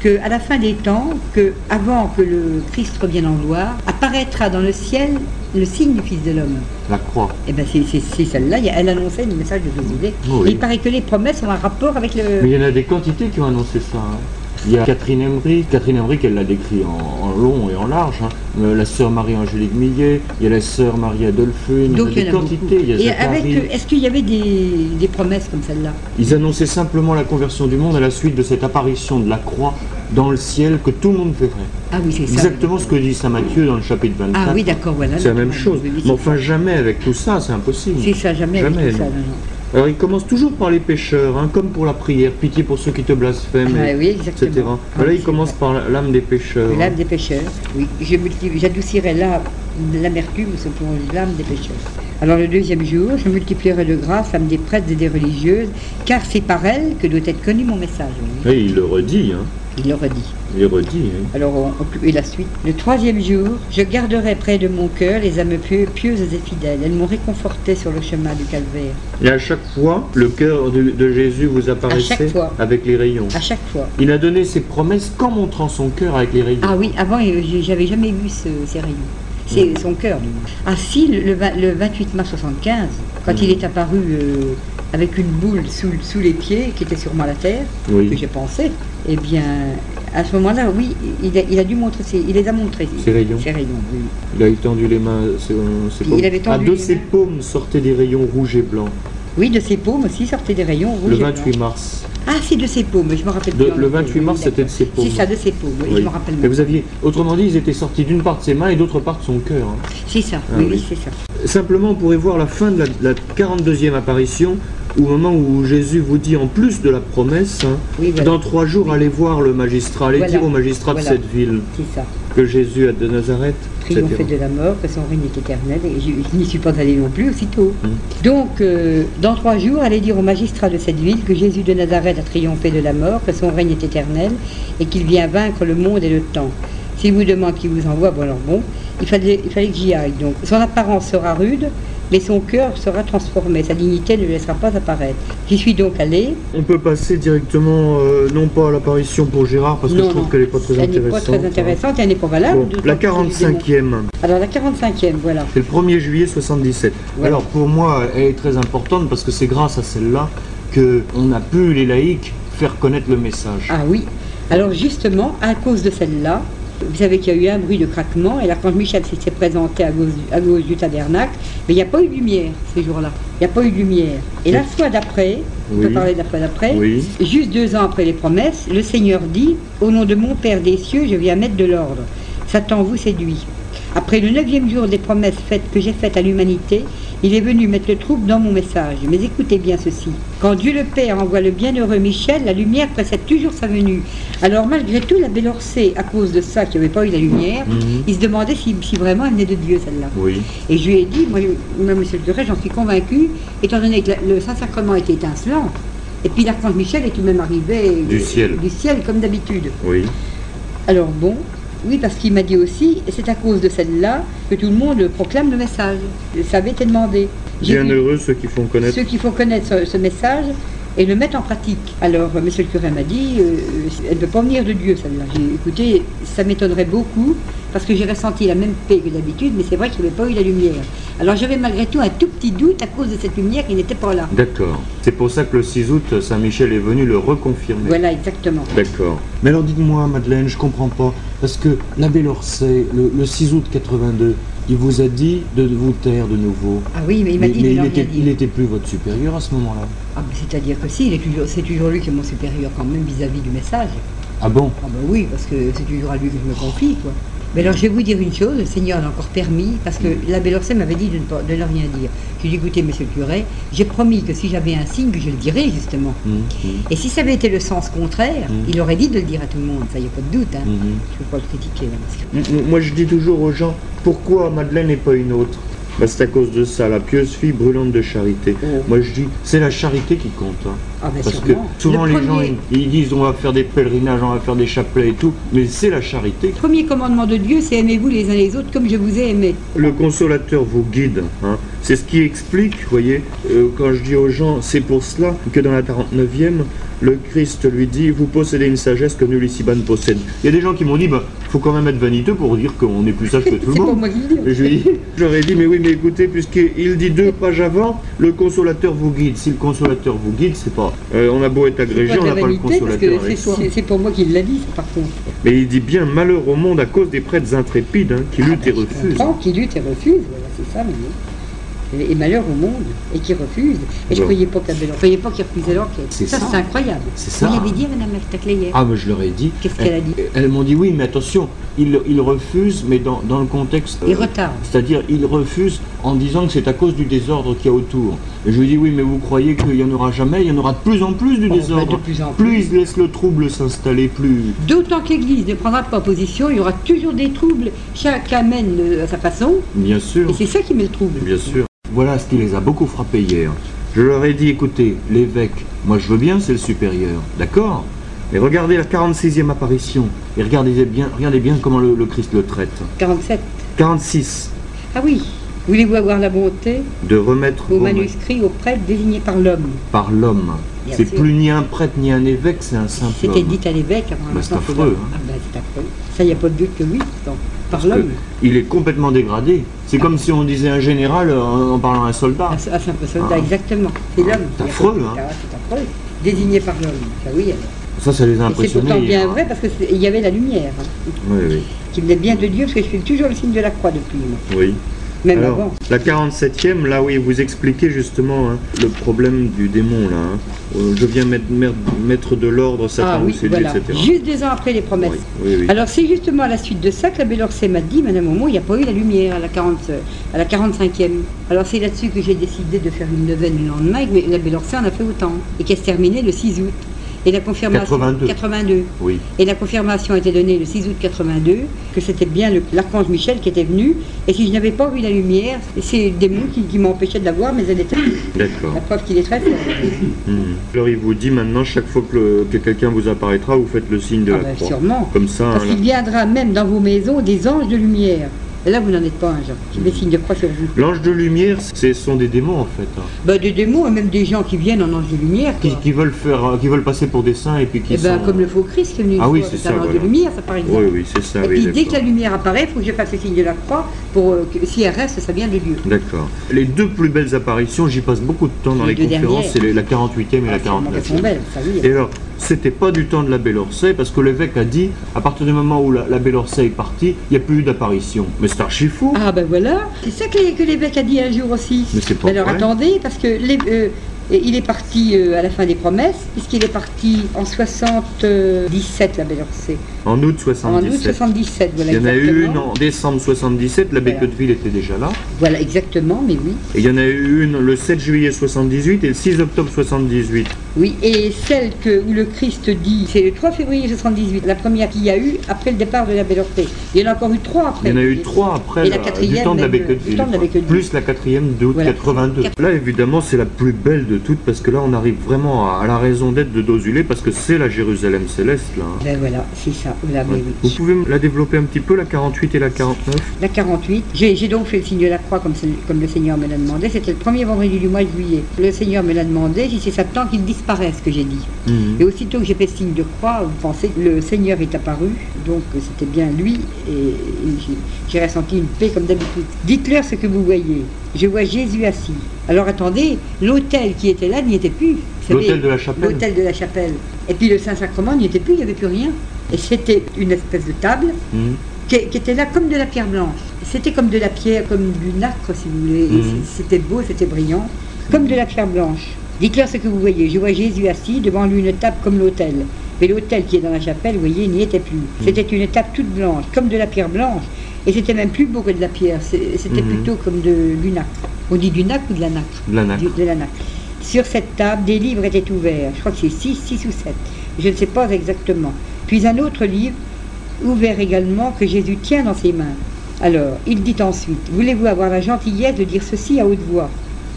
qu'à la fin des temps, que avant que le Christ revienne en gloire, apparaîtra dans le ciel le signe du Fils de l'homme. La croix. Et eh bien c'est celle-là, elle annonçait le message de Jésus. Oh il paraît que les promesses ont un rapport avec le... Mais il y en a des quantités qui ont annoncé ça. Hein. Il y a Catherine Emery. Catherine Emery, elle l'a décrit en, long et en large. Hein. Euh, la sœur Marie-Angélique Millet, il y a la sœur Marie-Adolphine, il y a des quantités. Il y a est-ce qu'il y avait des, promesses comme celle-là? Ils annonçaient simplement la conversion du monde à la suite de cette apparition de la croix dans le ciel que tout le monde verrait. Ah oui, c'est ça. Exactement ce que dit Saint Matthieu dans le chapitre 24. Ah oui, d'accord, voilà. C'est la même chose. Mais enfin, jamais avec tout ça, c'est impossible. C'est ça, jamais, Jamais, avec tout ça. non. non, non. Alors il commence toujours par les pécheurs, hein, comme pour la prière, pitié pour ceux qui te blasphèment, Ah et- oui, exactement. etc. Ah oui, il commence vrai. par l'âme des pécheurs. L'âme des pécheurs, oui. Je multiplie- J'adoucirai la- l'amertume pour l'âme des pécheurs. Alors le deuxième jour, je multiplierai de grâce l'âme des prêtres et des religieuses, car c'est par elles que doit être connu mon message. voyez. Et il le redit, hein. Il le redit. il le redit. hein. Alors, on- on- et la suite. Le troisième jour, je garderai près de mon cœur les âmes pieux- pieuses et fidèles. Elles m'ont réconforté sur le chemin du calvaire. Et à chaque fois, le cœur de, de Jésus vous apparaissait chaque fois. avec les rayons. À chaque fois. Il a donné ses promesses qu'en montrant son cœur avec les rayons. Ah oui, avant, euh, j'avais jamais vu ce- ces rayons. C'est son cœur, moins. Ah si, le, le vingt- le 28 mars 75, quand Mm. il est apparu euh, avec une boule sous, sous les pieds, qui était sûrement la terre, que j'ai pensé, eh bien, à ce moment-là, oui, il a, il a dû montrer, ses- il les a montrés. Ces rayons. Ces rayons, oui. il a étendu les mains. ses- ses Il paumes. avait tendu Ah, de les ses mains. paumes sortaient des rayons rouges et blancs. Oui, de ses paumes aussi sortaient des rayons rouges Le et blancs. 28 mars. Ah, c'est de ses paumes, je me rappelle De- plus. le effet, 28 oui, mars, c'était de ses paumes. C'est ça, de ses paumes, oui, Oui. je me rappelle. Et vous aviez, autrement dit, ils étaient sortis d'une part de ses mains et d'autre part de son cœur. hein. C'est ça, Ah oui, oui. c'est ça. Simplement, on pourrait voir la fin de la, la 42e apparition, au moment où Jésus vous dit, en plus de la promesse, hein, voilà. dans trois jours, allez voir le magistrat, allez Voilà. dire au magistrat Voilà. de cette ville C'est ça. Que Jésus a de Nazareth, Triompher etc. de la mort, que son règne est éternel, et je, je n'y suis pas allé non plus aussitôt. Mm. Donc, euh, dans trois jours, allez dire au magistrat de cette ville que Jésus de Nazareth a triomphé de la mort, que son règne est éternel, et qu'il vient vaincre le monde et le temps. S'il vous demande qui vous envoie, bon alors bon, il fallait, il fallait que j'y aille. Donc, son apparence sera rude, mais son cœur sera transformé, sa dignité ne le laissera pas apparaître. J'y suis donc allé. On peut passer directement, euh, non pas à l'apparition pour Gérard, parce que Non, je trouve qu'elle n'est pas très Elle n'est intéressante. pas très hein. intéressante, elle n'est pas valable. Bon, la que c'est des démons. 45e, Alors, la 45e, voilà. c'est le 1er juillet 77. Voilà. Alors pour moi, elle est très importante parce que c'est grâce à celle-là qu'on a pu, les laïcs, faire connaître le message. Ah oui. Alors justement, à cause de celle-là, vous savez qu'il y a eu un bruit de craquement et l'archange Michel s'est présenté à gauche, du- à gauche du tabernacle, mais il n'y a pas eu de lumière ces jours-là. Il n'y a pas eu de lumière. Et la fois d'après, on peut parler de la fois d'après, Oui. juste deux ans après les promesses, le Seigneur dit Au nom de mon Père des cieux, je viens mettre de l'ordre. Satan vous séduit. Après le neuvième jour des promesses faites que j'ai faites à l'humanité, il est venu mettre le trouble dans mon message. Mais écoutez bien ceci. Quand Dieu le Père envoie le bienheureux Michel, la lumière précède toujours sa venue. Alors malgré tout, la Orsay, à cause de ça, qui n'avait pas eu la lumière, Mhm. il se demandait si, si vraiment elle venait de Dieu, celle-là. Oui. Et je lui ai dit, moi, monsieur le curé, j'en suis convaincu, étant donné que le Saint-Sacrement était étincelant, et puis l'archange Michel est tout de même arrivé Du ciel. du ciel comme d'habitude. Oui. Alors bon, oui, parce qu'il m'a dit aussi, c'est à cause de celle-là que tout le monde proclame le message. Ça avait été demandé. Bien heureux ceux qui font connaître. ceux qui font connaître ce, ce message et le mettre en pratique. Alors, euh, monsieur le curé m'a dit, euh, elle ne peut pas venir de Dieu, celle-là. J'ai dit, écoutez, ça m'étonnerait beaucoup, parce que j'ai ressenti la même paix que d'habitude, mais c'est vrai qu'il n'y avait pas eu la lumière. Alors j'avais malgré tout un tout petit doute à cause de cette lumière qui n'était pas là. D'accord. C'est pour ça que le 6 août, Saint-Michel est venu le reconfirmer. Voilà, exactement. D'accord. Mais alors dites-moi, Madeleine, je comprends pas. Parce que l'abbé Lorcey, le, le 6 août 82, il vous a dit de vous taire de nouveau. Ah oui, mais il m'a dit mais de il, était, il était plus votre supérieur à ce moment-là. Ah, ben, C'est-à-dire que si, il est toujours- c'est toujours lui qui est mon supérieur quand même vis-à-vis du message. Ah bon? Ah ben oui, parce que c'est toujours à lui que je me confie, quoi. Mais alors je vais vous dire une chose, le Seigneur l'a encore permis, parce que l'abbé Lorcet m'avait dit de ne, pas- de ne rien dire. Je lui ai dit, écoutez, monsieur le curé, j'ai promis que si j'avais un signe, que je le dirais justement. Hum, hum, Et si ça avait été le sens contraire, Mhm. il aurait dit de le dire à tout le monde, ça y a pas de doute. Hein. Je ne peux pas le critiquer. hein, que- Moi, je dis toujours aux gens, pourquoi Madeleine et pas une autre? Bah, C'est à cause de ça, la pieuse fille brûlante de charité. Oh. Moi, je dis, c'est la charité qui compte. hein. Ah ben Parce que souvent, le les gens, premier, ils, ils disent, on va faire des pèlerinages, on va faire des chapelets et tout, mais c'est la charité. le premier commandement de Dieu, c'est aimez-vous les uns les autres comme je vous ai aimé. Le consolateur vous guide. hein. C'est ce qui explique, vous voyez, euh, quand je dis aux gens, c'est pour cela que dans la 49e, le Christ lui dit, vous possédez une sagesse que nul ici-bas ne possède. Il y a des gens qui m'ont dit, bah, faut quand même être vaniteux pour dire qu'on est plus sage que tout le pas monde. moi qui le dis. Et je lui ai dit- je leur ai dit, mais oui, mais écoutez, puisqu'il dit deux pages avant, le consolateur vous guide. Si le consolateur vous guide, c'est pas. euh, on a beau être agrégé, pas on n'a pas le consolateur c'est- pour moi qu'il l'a dit, par contre. Mais il dit bien malheur au monde à cause des prêtres intrépides hein, qui luttent et Ah, je refusent. comprends qu'il lutte et refuse, voilà, c'est ça. Mais... et, malheur au monde, et qui refuse. Et je ne croyais pas qu'il croyais pas qu'il refusait l'enquête. C'est ça, c'est incroyable. C'est ça. Vous l'avez dit à Mme hier Ah, mais je leur ai dit. Qu'est-ce qu'elle a dit Elles m'ont dit oui, mais attention, ils il refusent, mais dans, dans le contexte. Il retarde. C'est-à-dire, ils refusent en disant que c'est à cause du désordre qu'il y a autour. Et je lui dis oui, mais vous croyez qu'il n'y en aura jamais Il y en aura de plus en plus du bah, désordre. de plus, en plus. plus ils laissent le trouble s'installer, plus. D'autant que l'Église ne prendra pas position, il y aura toujours des troubles. Chacun mène à sa façon. Bien sûr. Et c'est ça qui met le trouble. Bien sûr. Voilà ce qui les a beaucoup frappés hier. Je leur ai dit, écoutez, l'évêque, moi je veux bien, c'est le supérieur, d'accord Mais regardez la 46e apparition, et regardez bien, regardez bien comment le, Christ le traite. 47. 46. Ah oui. Voulez-vous avoir la bonté de remettre au manuscrit au prêtre désigné par l'homme Par l'homme. C'est plus ni un prêtre ni un évêque, c'est un simple C'était dit à l'évêque avant bah, C'est affreux. Hein. Ah bah, c'est affreux. Ça, il n'y a pas de doute que oui, par l'homme. Il est complètement dégradé. C'est comme si on disait un général en, parlant à un soldat. Un, simple soldat, ah. exactement. C'est l'homme. C'est affreux, hein. C'est affreux. Désigné par l'homme. Ça, oui, Ça, ça les a impressionnés. C'est pourtant bien vrai parce qu'il y avait la lumière. Hein. Oui, oui. Qui venait bien de Dieu, parce que je fais toujours le signe de la croix depuis. Oui. Alors, La 47e, là oui, vous expliquez justement hein, le problème du démon, là. Hein. Euh, je viens mettre, mettre de l'ordre, Satan ah, oui, voilà. etc. Juste deux ans après les promesses. Alors c'est justement à la suite de ça que la Bellorcée m'a dit, Madame Momo, il n'y a pas eu la lumière à la, 40, à la 45e. Alors c'est là-dessus que j'ai décidé de faire une neuvaine le lendemain, mais la Bellorcée en a fait autant, et qui se terminée le 6 août. Et la confirmation 82. Oui. Et la confirmation a été donnée le 6 août 82 que c'était bien l'archange Michel qui était venu. Et si je n'avais pas vu la lumière, c'est le démon qui, qui m'empêchait de la voir, mais elle était. D'accord. La preuve qu'il est très fort. Hmm. Alors il vous dit maintenant chaque fois que, quelqu'un vous apparaîtra, vous faites le signe de ah la ben, Sûrement. Comme ça. Parce qu'il viendra même dans vos maisons des anges de lumière. Et là, vous n'en êtes pas un, genre, qui met signe de croix sur vous. L'ange de lumière, ce sont des démons, en fait. Hein. Bah, des démons, et même des gens qui viennent en ange de lumière. Qui, veulent faire, qui veulent passer pour des saints, et puis qui eh ben, comme le faux Christ qui est venu ah, oui, c'est ça, l'ange de lumière, ça, par exemple. Oui, oui, c'est ça. Et puis, dès que la lumière apparaît, il faut que je fasse le signe de la croix, pour euh, que, si elle reste, ça vient de Dieu. D'accord. Les deux plus belles apparitions, j'y passe beaucoup de temps dans les, conférences, c'est la 48e et la 49e. Ah, elles sont belles, ça oui. Et alors, c'était pas du temps de la Belle Orsay, parce que l'évêque a dit, à partir du moment où la, la Belle Orsay est partie, il n'y a plus eu d'apparition. Mais c'est archi fou. Ah ben voilà, c'est ça que l'évêque a dit un jour aussi. Mais c'est pas Alors attendez, parce que les, euh, il est parti euh, à la fin des promesses, puisqu'il est parti en 77, la Belle-Orsay. En août 77. En août 77, voilà. Il y en a eu une en décembre 77, l'abbé voilà. était déjà là. Voilà, exactement, mais oui. Et il y en a eu une le 7 juillet 78 et le 6 octobre 78. Oui, et celle que, où le Christ dit, c'est le 3 février 78, la première qu'il y a eu après le départ de la Belle-Orsay. Il y en a encore eu trois après. Il y en a eu trois après, la quatrième, du temps de la. Plus la quatrième d'août 82. Là, évidemment, c'est la plus belle de toutes parce que là, on arrive vraiment à, la raison d'être de Dozulé parce que c'est la Jérusalem céleste, là. Hein. Ben voilà, c'est ça. Vous pouvez la développer un petit peu, la 48 et la 49 La 48, j'ai donc fait le signe de la croix comme, comme le Seigneur me l'a demandé. C'était le premier vendredi du mois de juillet. Le Seigneur me l'a demandé, si c'est Satan qu'il dit ce que j'ai dit. Mhm. Et aussitôt que j'ai fait signe de croix, vous pensez que le Seigneur est apparu, donc c'était bien lui, et, j'ai ressenti une paix comme d'habitude. Dites-leur ce que vous voyez. Je vois Jésus assis. Alors attendez, l'autel qui était là n'y était plus. L'autel de la chapelle L'autel de la chapelle. Et puis le Saint-Sacrement n'y était plus, il n'y avait plus rien. Et c'était une espèce de table mhm. qui, était là comme de la pierre blanche. C'était comme de la pierre, comme du nacre, si vous voulez. Mhm. C'était beau, c'était brillant, comme de la pierre blanche. Dites-leur ce que vous voyez. Je vois Jésus assis devant lui une table comme l'autel. Mais l'autel qui est dans la chapelle, vous voyez, n'y était plus. Hmm. C'était une table toute blanche, comme de la pierre blanche. Et c'était même plus beau que de la pierre. C'était hmm. plutôt comme de, du nacre. On dit du nacre ou de la nacre De la nacre. de la nacre. Sur cette table, des livres étaient ouverts. Je crois que c'est 6, 6 ou 7. Je ne sais pas exactement. Puis un autre livre, ouvert également, que Jésus tient dans ses mains. Alors, il dit ensuite, voulez-vous avoir la gentillesse de dire ceci à haute voix?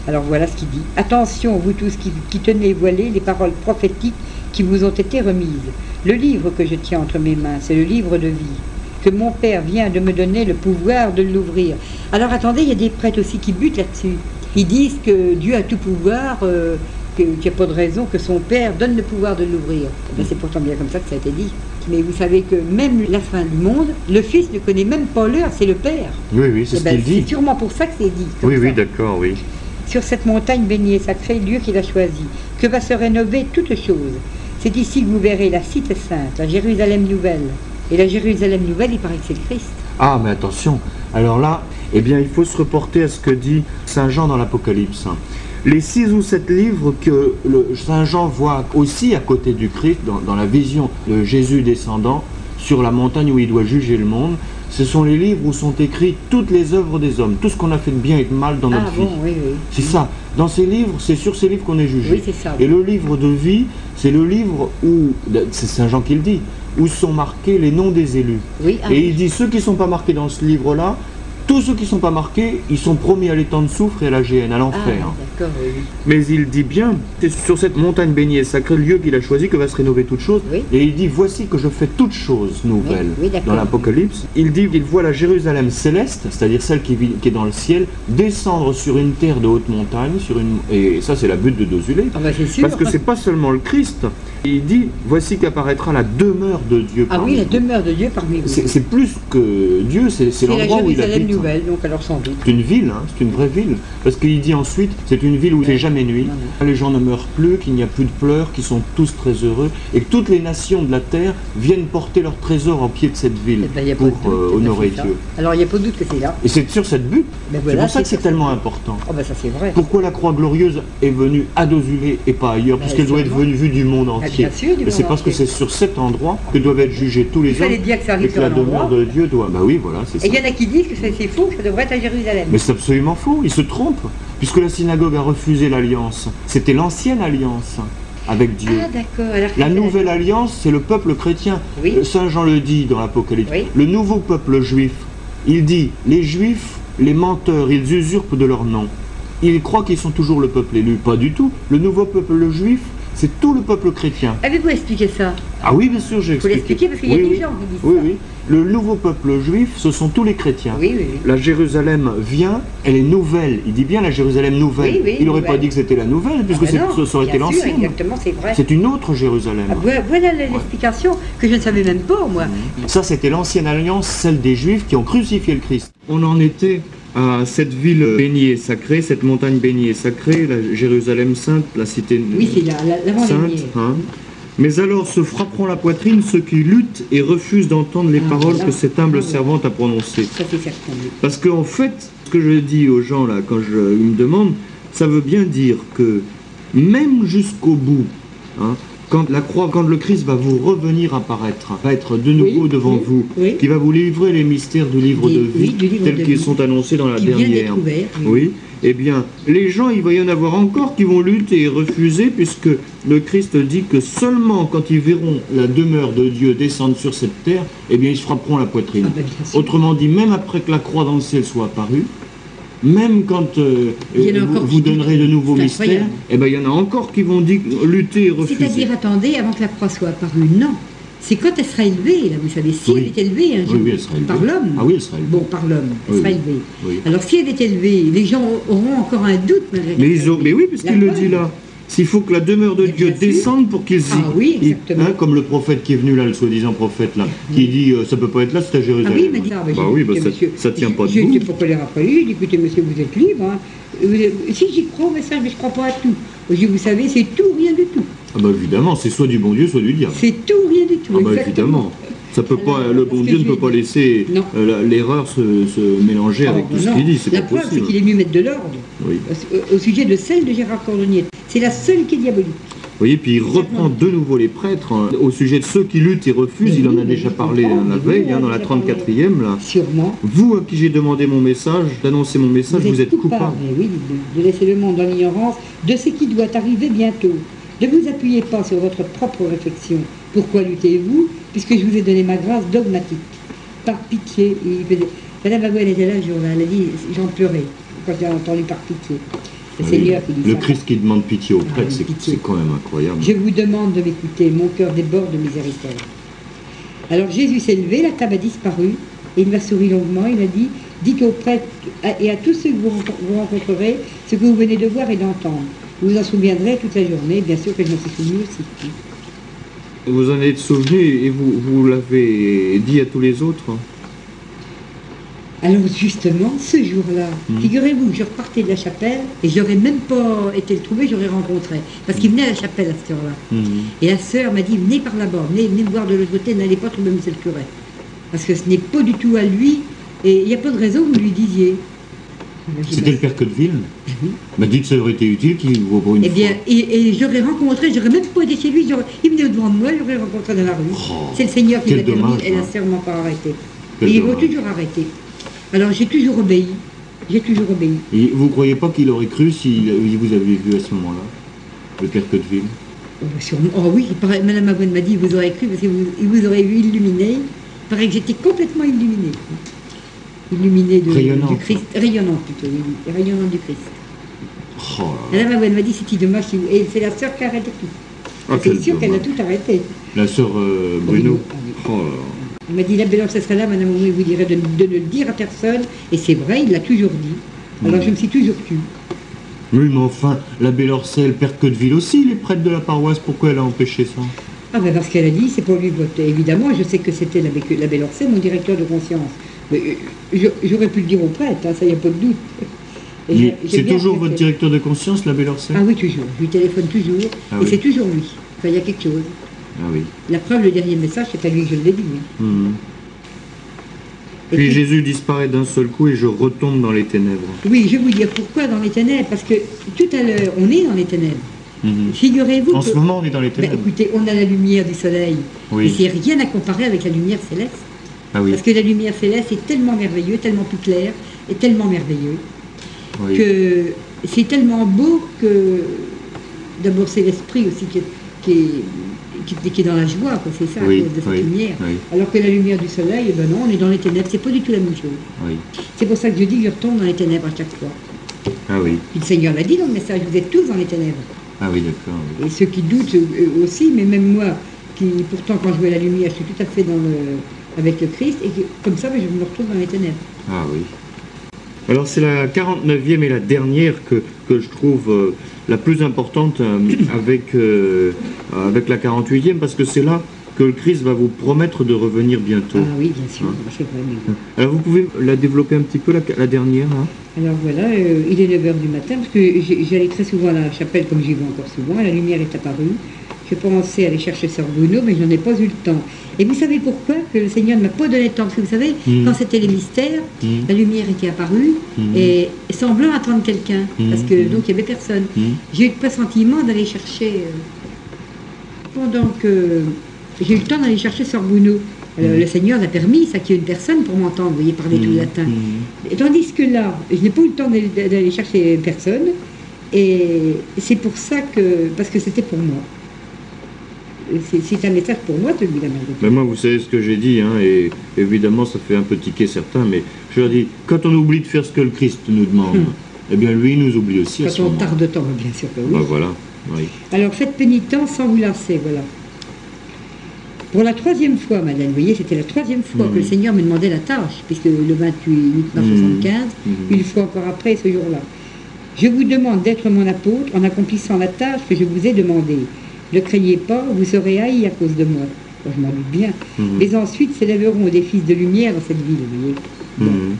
Alors voilà ce qu'il dit. Attention, vous tous qui, tenez voilées les paroles prophétiques qui vous ont été remises. Le livre que je tiens entre mes mains, c'est le livre de vie, que mon Père vient de me donner le pouvoir de l'ouvrir. Alors attendez, il y a des prêtres aussi qui butent là-dessus. Ils disent que Dieu a tout pouvoir, euh, qu'il n'y a pas de raison que son Père donne le pouvoir de l'ouvrir. Eh c'est pourtant bien comme ça que ça a été dit. Mais vous savez que même la fin du monde, le Fils ne connaît même pas l'heure, c'est le Père. Oui, oui, c'est eh ce ben, qu'il dit. C'est sûrement pour ça que c'est dit. Oui, oui, d'accord, oui sur cette montagne et sacrée, lieu qu'il a choisi, que va se rénover toute chose. C'est ici que vous verrez la cité sainte, la Jérusalem nouvelle. Et la Jérusalem nouvelle, il paraît que c'est le Christ. Ah, mais attention, alors là, Eh bien, il faut se reporter à ce que dit Saint Jean dans l'Apocalypse. Les six ou sept livres que Saint Jean voit aussi à côté du Christ, dans, la vision de Jésus descendant sur la montagne où il doit juger le monde, ce sont les livres où sont écrites toutes les œuvres des hommes, tout ce qu'on a fait de bien et de mal dans notre ah, vie. oui, oui. C'est ça. Dans ces livres, c'est sur ces livres qu'on est jugé. Oui, c'est ça. Et le livre de vie, c'est le livre où, c'est Saint Jean qui le dit, où sont marqués les noms des élus. Ah, et il dit ceux qui ne sont pas marqués dans ce livre-là, tous ceux qui ne sont pas marqués, ils sont promis à l'étang de soufre et à la géhenne, à l'enfer. Ah, Mais il dit bien, c'est sur cette montagne bénie et sacrée, lieu qu'il a choisi, que va se rénover toute chose. Et il dit, voici que je fais toutes choses nouvelles. dans l'Apocalypse, il dit qu'il voit la Jérusalem céleste, c'est-à-dire celle qui, vit, qui, est dans le ciel, descendre sur une terre de haute montagne, sur une... et ça c'est la butte de Dosulé. Ah bah, parce que c'est pas seulement le Christ, il dit voici qu'apparaîtra la demeure de Dieu. Ah oui, la demeure de Dieu parmi vous. C'est plus que Dieu, c'est l'endroit où il habite. nouvelle, donc alors sans doute. C'est une ville, hein, c'est une vraie ville. Parce qu'il dit ensuite, c'est une ville où il fait jamais nuit. Les gens ne meurent plus, qu'il n'y a plus de pleurs, qu'ils sont tous très heureux, et que toutes les nations de la terre viennent porter leur trésor au pied de cette ville eh ben, pour euh, honorer Dieu. Alors il n'y a pas de doute que c'est là. Et c'est sur cette butte. Ben c'est pour ça que c'est tellement important. Oh ben ça c'est vrai. Pourquoi la croix glorieuse est venue à Dosulé et pas ailleurs? Puisqu'elle doit être venue vue du monde entier. Bien sûr, parce que c'est sur cet endroit que doivent être jugés tous les il hommes. dire que, ça et que la demeure de Dieu doit. Bah oui, voilà, c'est ça. Et il y en a qui disent que c'est faux, que ça devrait être à Jérusalem. Mais c'est absolument faux, ils se trompent, puisque la synagogue a refusé l'alliance. C'était l'ancienne alliance avec Dieu. Ah, d'accord. La nouvelle alliance, c'est le peuple chrétien. Oui. Saint Jean le dit dans l'Apocalypse. Le nouveau peuple juif, il dit les juifs, les menteurs, ils usurpent de leur nom. Ils croient qu'ils sont toujours le peuple élu. Pas du tout. Le nouveau peuple juif, c'est tout le peuple chrétien. Avez-vous expliqué ça? Ah oui, bien sûr, j'ai expliqué. Vous l'expliquez parce qu'il y a des gens qui disent oui, ça. Oui, Le nouveau peuple juif, ce sont tous les chrétiens. Oui, oui, La Jérusalem vient, elle est nouvelle. Il dit bien la Jérusalem nouvelle. Il n'aurait pas dit que c'était la nouvelle, puisque ah ben ça aurait été l'ancienne. Exactement, c'est vrai. C'est une autre Jérusalem. Ah, voilà l'explication que je ne savais même pas, moi. Ça, c'était l'ancienne alliance, celle des Juifs qui ont crucifié le Christ. On en était à cette ville bénie et sacrée, cette montagne bénie et sacrée, la Jérusalem sainte, la cité oui, c'est la, la, sainte. Hein. Mais alors se frapperont la poitrine ceux qui luttent et refusent d'entendre les ah, paroles que cette humble servante a prononcées. Parce qu'en fait, ce que je dis aux gens là, quand je, ils me demandent, ça veut bien dire que même jusqu'au bout, hein, quand la croix, quand le Christ va vous revenir apparaître, va être de nouveau devant vous, qui va vous livrer les mystères du livre de vie, tels qu'ils sont annoncés dans la dernière. oui. Eh bien, les gens, il va y en avoir encore qui vont lutter et refuser, puisque le Christ dit que seulement quand ils verront la demeure de Dieu descendre sur cette terre, eh bien, ils se frapperont la poitrine. Ah, ben, Autrement dit, même après que la croix dans le ciel soit apparue, même quand euh, vous, donnerez de nouveaux mystères, eh ben, il y en a encore qui vont dire, lutter et refuser. C'est-à-dire, attendez, avant que la croix soit apparue, non. C'est quand elle sera élevée, là, vous savez, si elle est élevée un jour, par l'homme. Ah oui, elle sera élevée. Bon, par l'homme, elle sera élevée. Alors si elle est élevée, les gens auront encore un doute malgré mais, ils ont, mais oui, parce qu'il le dit là. S'il faut que la demeure de Dieu descende pour qu'ils y. Ah oui, exactement. Hein, comme le prophète qui est venu là, le soi-disant prophète là, qui dit ça euh, ça peut pas être là, c'est à Jérusalem. Ah oui, mais dit, ah, bah, bah oui, bah, ça, monsieur, ça tient pas debout. J'ai pour les rappeler, il dit écoutez monsieur, vous êtes libre. Hein. Si j'y crois au message, mais je crois pas à tout. Je vous savez, c'est tout, rien du tout. Ah bah évidemment, c'est soit du bon Dieu, soit du diable. C'est tout, rien du tout. Ah bah évidemment. Ça peut pas, le bon Dieu ne peut pas laisser euh, l'erreur se, mélanger avec tout ce qu'il dit. La preuve, c'est qu'il est mieux mettre de l'ordre. Oui. Au, sujet de celle de Gérard Cordonnier. C'est la seule qui est diabolique. Vous voyez, puis il reprend de nouveau les prêtres hein, au sujet de ceux qui luttent et refusent. il en a déjà parlé la veille, hein, dans la 34e. Là. Sûrement. Vous, à qui j'ai demandé mon message, d'annoncer mon message, vous, êtes, coupable. oui, de, laisser le monde dans l'ignorance de ce qui doit arriver bientôt. Ne vous appuyez pas sur votre propre réflexion. Pourquoi luttez-vous? Puisque je vous ai donné ma grâce dogmatique. Par pitié. Madame Magouel était là le jour-là, elle a dit j'en pleurais quand j'ai entendu par pitié. Le Seigneur qui dit Le Christ qui demande pitié aux ah, prêtres, c'est quand même incroyable. Je vous demande de m'écouter, mon cœur déborde de miséricorde. Alors Jésus s'est levé, la table a disparu, et il m'a souri longuement, il a dit Dites aux prêtres et à tous ceux que vous rencontrerez ce que vous venez de voir et d'entendre. Vous vous en souviendrez toute la journée, bien sûr que je m'en suis souvenu aussi. Vous en êtes souvenu et vous, vous l'avez dit à tous les autres alors justement, ce jour-là, hmm. figurez-vous, je repartais de la chapelle et j'aurais même pas été le trouver, j'aurais rencontré. Parce qu'il venait à la chapelle à cette heure-là. Hmm. Et la sœur m'a dit, venez par là-bas, venez, venez me voir de l'autre côté, n'allez pas trouver M. le curé. Parce que ce n'est pas du tout à lui Et il n'y a pas de raison que vous lui disiez. C'était le père Codeville Oui. Bah dites ça aurait été utile qu'il vous pour une Eh bien, fois. et, et j'aurais rencontré, j'aurais même pas été chez lui, il venait devant moi, j'aurais rencontré dans la rue. Oh, C'est le Seigneur qui l'a permis, dommage, elle a hein. sûrement pas arrêté. Quel et ils vont toujours arrêter. Alors j'ai toujours obéi. J'ai toujours obéi. Et vous croyez pas qu'il aurait cru si vous avez vu à ce moment-là le père Codeville Oh, bah, sûrement. Oh oui, paraît- Madame Avouane m'a dit, vous aurez cru, parce que vous, vous aurait vu illuminé. Il paraît que j'étais complètement illuminée. Illuminée de, du Christ. Rayonnante plutôt, oui. Rayonnante du Christ. Oh là là. Madame Avouane m'a dit, c'était dommage. si vous- Et c'est la sœur qui a arrêté tout. Ah, c'est sûr qu'elle a tout arrêté. La sœur euh, Bruno. Oui. Oh là là. Il m'a dit, la belle là, Madame vous dirait de, de ne le dire à personne. Et c'est vrai, il l'a toujours dit. Alors je me suis toujours tue. Oui, mais enfin, la belle Orcelle, père Codeville aussi, il est prêtre de la paroisse, pourquoi elle a empêché ça? Ah ben parce qu'elle a dit, c'est pour lui voter. Évidemment, je sais que c'était la, Bé- la Belle Orsay, mon directeur de conscience. Mais euh, j'aurais pu le dire au prêtre, hein, ça y a pas de doute. C'est toujours votre directeur de conscience, la belle Orcelle Ah oui, toujours. Je lui téléphone toujours. Ah et oui. c'est toujours lui. Enfin, il y a quelque chose. Ah oui. La preuve, le dernier message, c'est à lui que je l'ai dit. oui. Mhm. Et Puis puis- Jésus disparaît d'un seul coup et je retombe dans les ténèbres. Oui, je vais vous dire pourquoi dans les ténèbres. Parce que tout à l'heure, on est dans les ténèbres. Mhm. Figurez-vous En que... ce moment, on est dans les Ben, ténèbres. écoutez, on a la lumière du soleil. Oui. Et c'est rien à comparer avec la lumière céleste. Ah oui. Parce que la lumière céleste est tellement merveilleux, tellement plus clair, et tellement merveilleux. oui. que c'est tellement beau que d'abord c'est l'esprit aussi qui est, qui est, qui est- qui est dans la joie, quoi, c'est ça, Oui, de cette oui, lumière. oui. Alors que la lumière du soleil, ben non, on est dans les ténèbres, c'est pas du tout la même chose. C'est pour ça que je dis que je retombe dans les ténèbres à chaque fois. Ah oui. Puis le Seigneur l'a dit dans le message, vous êtes tous dans les ténèbres. Ah oui, d'accord. Et ceux qui doutent euh, aussi, mais même moi, qui pourtant quand je vois la lumière, je suis tout à fait dans le, avec le Christ, et que, comme ça, ben, je me retrouve dans les ténèbres. Ah oui. Alors c'est la 49e et la dernière que, que je trouve euh, la plus importante euh, avec, euh, avec la 48e parce que c'est là que le Christ va vous promettre de revenir bientôt. Ah oui, bien sûr, Ah. mais- Alors vous pouvez la développer un petit peu, la, la dernière hein Alors voilà, il est 9h du matin, parce que j'allais très souvent à la chapelle, comme j'y vais encore souvent, et la lumière est apparue. Je pensais aller chercher Sœur Bruno, mais je n'en ai pas eu le temps. Et vous savez pourquoi que le Seigneur ne m'a pas donné le temps Parce que vous savez, Mhm. quand c'était les mystères, Mhm. la lumière était apparue, Mhm. et semblant attendre quelqu'un, parce que donc il n'y avait personne. J'ai eu le pressentiment d'aller chercher, euh, pendant que j'ai eu le temps d'aller chercher Sœur Bruno. Alors, Mhm. Le Seigneur a permis, ça qu'il y ait une personne pour m'entendre, vous voyez, parler tout le latin. Et Tandis que là, je n'ai pas eu le temps d'aller chercher personne. Et c'est pour ça que. Parce que c'était pour moi. C'est- C'est un message pour moi, celui-là, malgré tout. Mais moi, vous savez ce que j'ai dit, hein, et évidemment, ça fait un peu tiquer certains, mais je leur dis, quand on oublie de faire ce que le Christ nous demande, Hmm. eh bien, lui, il nous oublie aussi à ce Quand on moment. tarde de temps, bien sûr que oui. Bah, voilà, oui. Alors faites pénitence sans vous lasser, voilà. Pour la troisième fois, madame, vous voyez, c'était la troisième fois que le Seigneur me demandait la tâche, puisque le 28 mars Mhm. 75, Mhm. une fois encore après ce jour-là. Je vous demande d'être mon apôtre en accomplissant la tâche que je vous ai demandée. Ne craignez pas, vous serez haïs à cause de moi. Moi, je m'en doute bien. Mhm. Mais ensuite s'élèveront des fils de lumière dans cette ville, vous voyez. Bon. Mhm.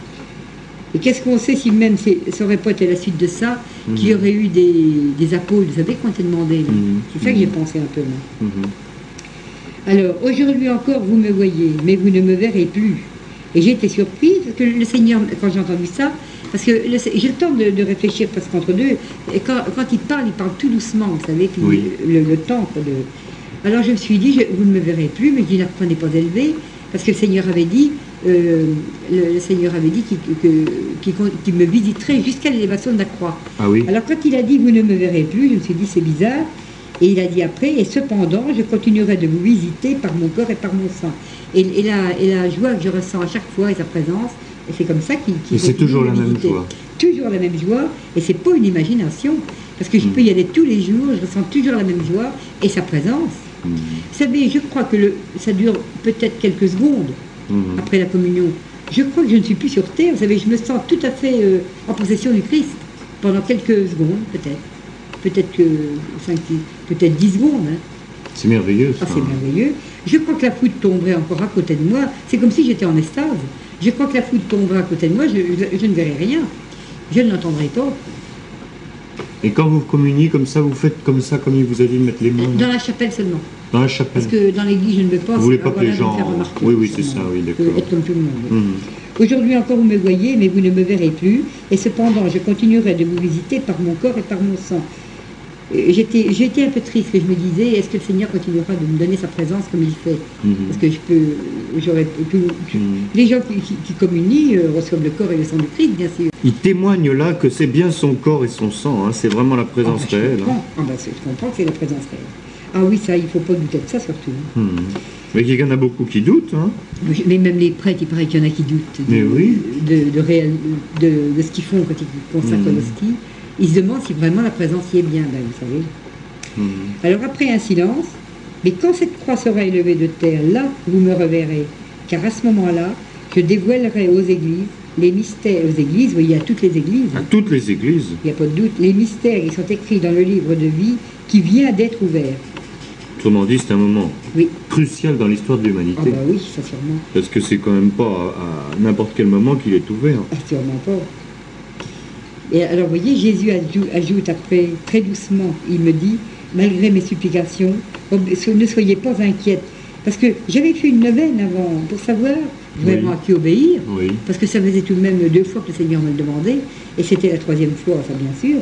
Et qu'est-ce qu'on sait si même ça aurait pas été la suite de ça, qu'il y Mhm. aurait eu des, des apôtres, vous savez, demandés. là. Mhm. C'est ça que j'ai Mhm. pensé un peu, moi. Mhm. Alors, aujourd'hui encore, vous me voyez, mais vous ne me verrez plus. Et j'ai été surprise parce que le Seigneur, quand j'ai entendu ça, parce que j'ai le temps de, de réfléchir parce qu'entre deux, et quand, quand il parle, il parle tout doucement, vous savez, puis Oui. le, le temps. de- Alors je me suis dit, je- vous ne me verrez plus, mais je dis, n'apprenez pas d'élever, parce que le Seigneur avait dit, euh, le, le Seigneur avait dit qu'il me visiterait jusqu'à l'élévation de la croix. Ah oui Alors quand il a dit vous ne me verrez plus, je me suis dit c'est bizarre. Et il a dit après, et cependant, je continuerai de vous visiter par mon corps et par mon sang. Et, et la, et la joie que je ressens à chaque fois et sa présence, et c'est comme ça qu'il qu'il Et c'est toujours la me même joie. Toujours la même joie, et c'est pas une imagination. Parce que je Mm. peux y aller tous les jours, je ressens toujours la même joie et sa présence. Mhm. Vous savez, je crois que le, ça dure peut-être quelques secondes Mhm. après la communion. Je crois que je ne suis plus sur terre, vous savez, je me sens tout à fait euh, en possession du Christ pendant quelques secondes, peut-être. Peut-être que peut-être 10 secondes. hein. C'est merveilleux ça. Ah, c'est merveilleux. Je crois que la foudre tomberait encore à côté de moi. C'est comme si j'étais en extase. Je crois que la foudre tomberait à côté de moi, je, je- je ne verrai rien. Je ne l'entendrai pas. Et quand vous communiez comme ça, vous faites comme ça, comme il vous a dit de mettre les mains Dans la chapelle seulement. dans la chapelle. Parce que dans l'église, je ne veux pas. Vous voulez pas que les gens- Oui, oui, c'est ça, oui, d'accord. Être comme tout le monde. Mhm. Aujourd'hui encore, vous me voyez, mais vous ne me verrez plus. Et cependant, je continuerai de vous visiter par mon corps et par mon sang. J'étais, j'étais un peu triste, et je me disais, est-ce que le Seigneur continuera de me donner sa présence comme il fait mhm. Parce que je peux, j'aurais mhm. les gens qui, communient euh, reçoivent le corps et le sang du Christ, bien sûr. Il témoigne là que c'est bien son corps et son sang, hein. c'est vraiment la présence ah, réelle. Hein. Ah ben, je comprends que c'est la présence réelle. Ah oui, ça, il ne faut pas douter de ça surtout. Mhm. Mais il y en a beaucoup qui doutent. Hein. Mais même les prêtres, il paraît qu'il y en a qui doutent Mais de, oui. de, réel, de, ce qu'ils font quand ils consacrent l'hostie. Il se demande si vraiment la présence y est bien, ben, vous savez. Hmm. Alors après un silence, mais quand cette croix sera élevée de terre, là, vous me reverrez. Car à ce moment-là, je dévoilerai aux églises les mystères, aux églises, vous voyez, à toutes les églises. À toutes les églises. Il n'y a pas de doute. Les mystères qui sont écrits dans le livre de vie qui vient d'être ouvert. Autrement dit, c'est un moment oui. crucial dans l'histoire de l'humanité. Ah bah oui, ça sûrement. Parce que c'est quand même pas à, n'importe quel moment qu'il est ouvert. Ah, sûrement pas. Et alors, vous voyez, Jésus ajoute, après, très doucement, il me dit, malgré mes supplications, ne soyez pas inquiète. Parce que j'avais fait une neuvaine avant pour savoir vraiment à qui obéir. Parce que ça faisait tout de même deux fois que le Seigneur me le demandait. Et c'était la troisième fois, ça bien sûr.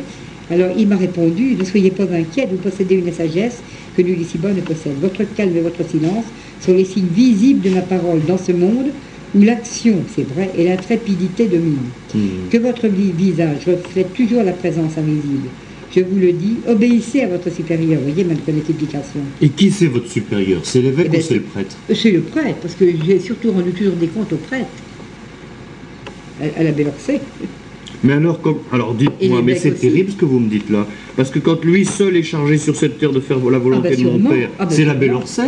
Alors il m'a répondu, ne soyez pas inquiète, vous possédez une sagesse que nul ici-bas ne possède. Votre calme et votre silence sont les signes visibles de ma parole dans ce monde où l'action, c'est vrai, et l'intrépidité dominent. Hmm. Que votre visage reflète toujours la présence invisible. Je vous le dis, obéissez à votre supérieur. Vous voyez ma multiplication. Et qui c'est votre supérieur? C'est l'évêque eh ou ben, c'est le prêtre? C'est le prêtre, parce que j'ai surtout rendu toujours des comptes au prêtre. À, la Bellorcée. Mais alors, alors dites-moi, mais c'est terrible ce que vous me dites là. Parce que quand lui seul est chargé sur cette terre de faire la volonté ah ben, de mon père, ah ben, c'est la Bellorcée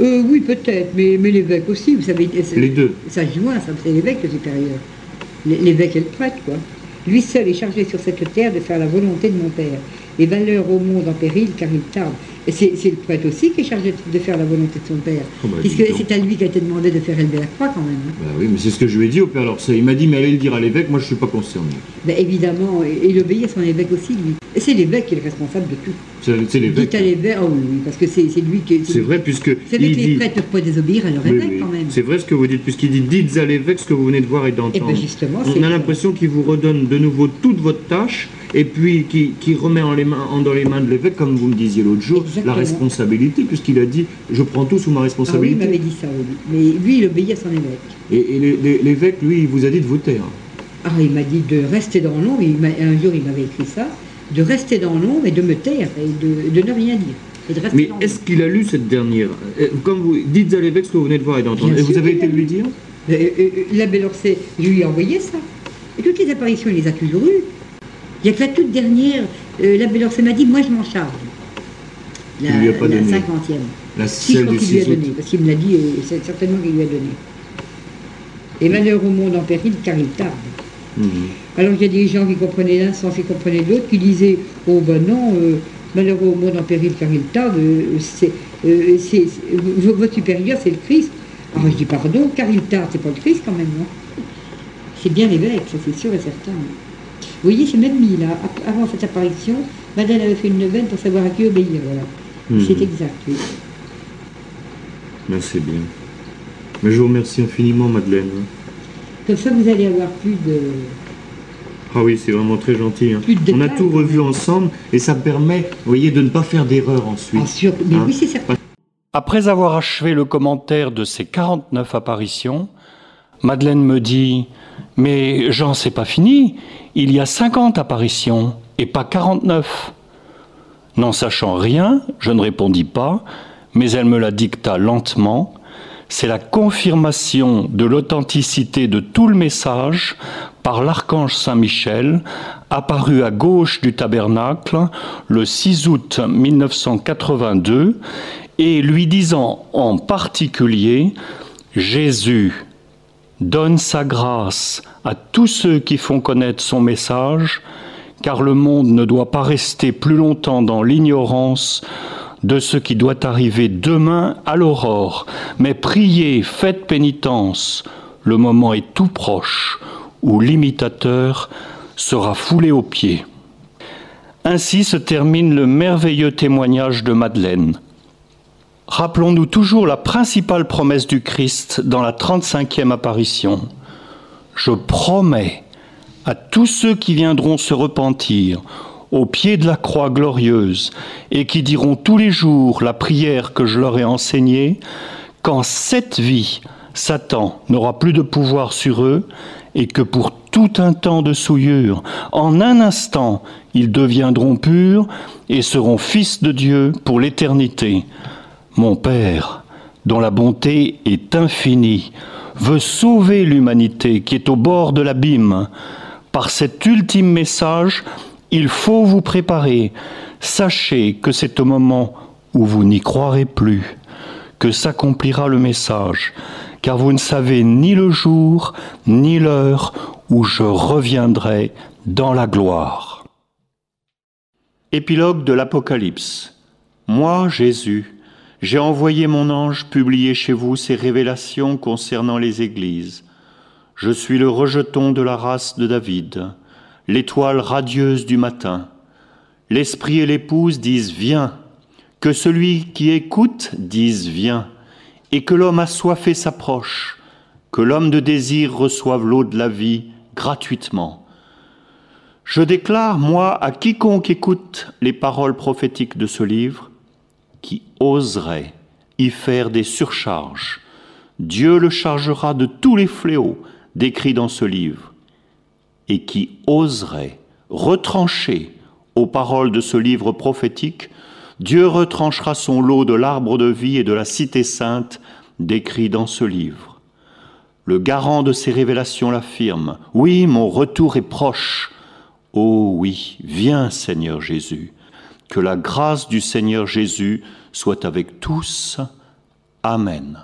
euh, Oui, peut-être, mais, mais l'évêque aussi, vous savez. Les deux. Ça joint, ça, c'est l'évêque le supérieur. L'évêque et le prêtre, quoi. Lui seul est chargé sur cette terre de faire la volonté de mon Père. Les valeurs au monde en péril, car il tarde. C'est le prêtre aussi qui est chargé de faire la volonté de son Père. Oh, bah, puisque c'est à lui qui a été demandé de faire élever la croix quand même. Hein. Bah oui, mais c'est ce que je lui ai dit au Père Alors Il m'a dit, mais allez le dire à l'évêque, moi je ne suis pas concerné. Bah, évidemment, et il obéit à son évêque aussi, lui. Et c'est l'évêque qui est le responsable de tout. C'est l'évêque. Dites à l'évêque, oh oui, parce que c'est lui qui. C'est vrai, puisque. C'est vrai que les prêtres ne peuvent pas désobéir à leur évêque quand même. C'est vrai ce que vous dites, puisqu'il dit dites à l'évêque ce que vous venez de voir et d'entendre. Et eh ben justement, On a l'impression qu'il vous redonne de nouveau toute votre tâche et puis qui, remet en les mains, dans les mains de l'évêque, comme vous me disiez l'autre jour, la responsabilité, puisqu'il a dit je prends tout sous ma responsabilité. Ah oui, il m'avait dit ça, oui. Mais lui, il obéit à son évêque. Et, l'évêque, lui, il vous a dit de vous taire. Ah, il m'a dit de rester dans l'ombre. Un jour, il m'avait écrit ça de rester dans l'ombre et de me taire et de, ne rien dire. Mais est-ce qu'il a lu cette dernière? Euh, Comme vous dites à l'évêque ce que vous venez de voir et d'entendre, et vous avez été lui dire? La L'abbé Lorcet, je lui ai envoyé ça. Et toutes les apparitions, il les a toujours eues. Il y a que la toute dernière, euh, l'abbé Lorcet m'a dit, moi je m'en charge. La, il lui a pas la donné. cinquantième. La si, je crois qu'il lui a donné, parce qu'il me l'a dit, et c'est certainement qu'il lui a donné. Et malheur au monde en péril, car il tarde. Mhm. Alors il y a des gens qui comprenaient l'un sans qui comprenaient l'autre, qui disaient Oh ben non, euh, malheureux au monde en péril car il tarde, euh, c'est, euh, votre supérieur c'est le Christ. Alors je dis pardon, car il tarde, c'est pas le Christ quand même, non? C'est bien l'évêque, ça c'est sûr et certain. Vous voyez, j'ai même mis là, avant cette apparition, Madeleine avait fait une neuvaine pour savoir à qui obéir, voilà. Mhm. C'est exact, oui. Merci bien. Mais je vous remercie infiniment, Madeleine. Comme ça, vous allez avoir plus de... Ah oui, c'est vraiment très gentil. Hein. On a tout revu ensemble et ça permet, vous voyez, de ne pas faire d'erreur ensuite. Mais hein oui, c'est certain. Après avoir achevé le commentaire de ces 49 apparitions, Madeleine me dit Mais Jean, c'est pas fini. Il y a 50 apparitions et pas 49. N'en sachant rien, je ne répondis pas, mais elle me la dicta lentement. C'est la confirmation de l'authenticité de tout le message par l'archange Saint-Michel, apparu à gauche du tabernacle le 6 août 1982, et lui disant en particulier, Jésus donne sa grâce à tous ceux qui font connaître son message, car le monde ne doit pas rester plus longtemps dans l'ignorance de ce qui doit arriver demain à l'aurore. Mais priez, faites pénitence, le moment est tout proche où l'imitateur sera foulé aux pieds. Ainsi se termine le merveilleux témoignage de Madeleine. Rappelons-nous toujours la principale promesse du Christ dans la 35e apparition. je promets à tous ceux qui viendront se repentir au pied de la croix glorieuse et qui diront tous les jours la prière que je leur ai enseignée, qu'en cette vie, Satan n'aura plus de pouvoir sur eux et que pour tout un temps de souillure, en un instant, ils deviendront purs et seront fils de Dieu pour l'éternité. Mon Père, dont la bonté est infinie, veut sauver l'humanité qui est au bord de l'abîme. Par cet ultime message, il faut vous préparer. Sachez que c'est au moment où vous n'y croirez plus que s'accomplira le message, car vous ne savez ni le jour ni l'heure où je reviendrai dans la gloire. Épilogue de l'Apocalypse. Moi, Jésus, j'ai envoyé mon ange publier chez vous ces révélations concernant les églises. Je suis le rejeton de la race de David, l'étoile radieuse du matin. L'esprit et l'épouse disent Viens, que celui qui écoute dise Viens, et que l'homme assoiffé s'approche, que l'homme de désir reçoive l'eau de la vie gratuitement. Je déclare, moi, à quiconque écoute les paroles prophétiques de ce livre, qui oserait y faire des surcharges, Dieu le chargera de tous les fléaux décrits dans ce livre, et qui oserait retrancher aux paroles de ce livre prophétique, Dieu retranchera son lot de l'arbre de vie et de la cité sainte décrits dans ce livre. Le garant de ces révélations l'affirme, oui, mon retour est proche. Oh oui, viens Seigneur Jésus. Que la grâce du Seigneur Jésus soit avec tous. Amen.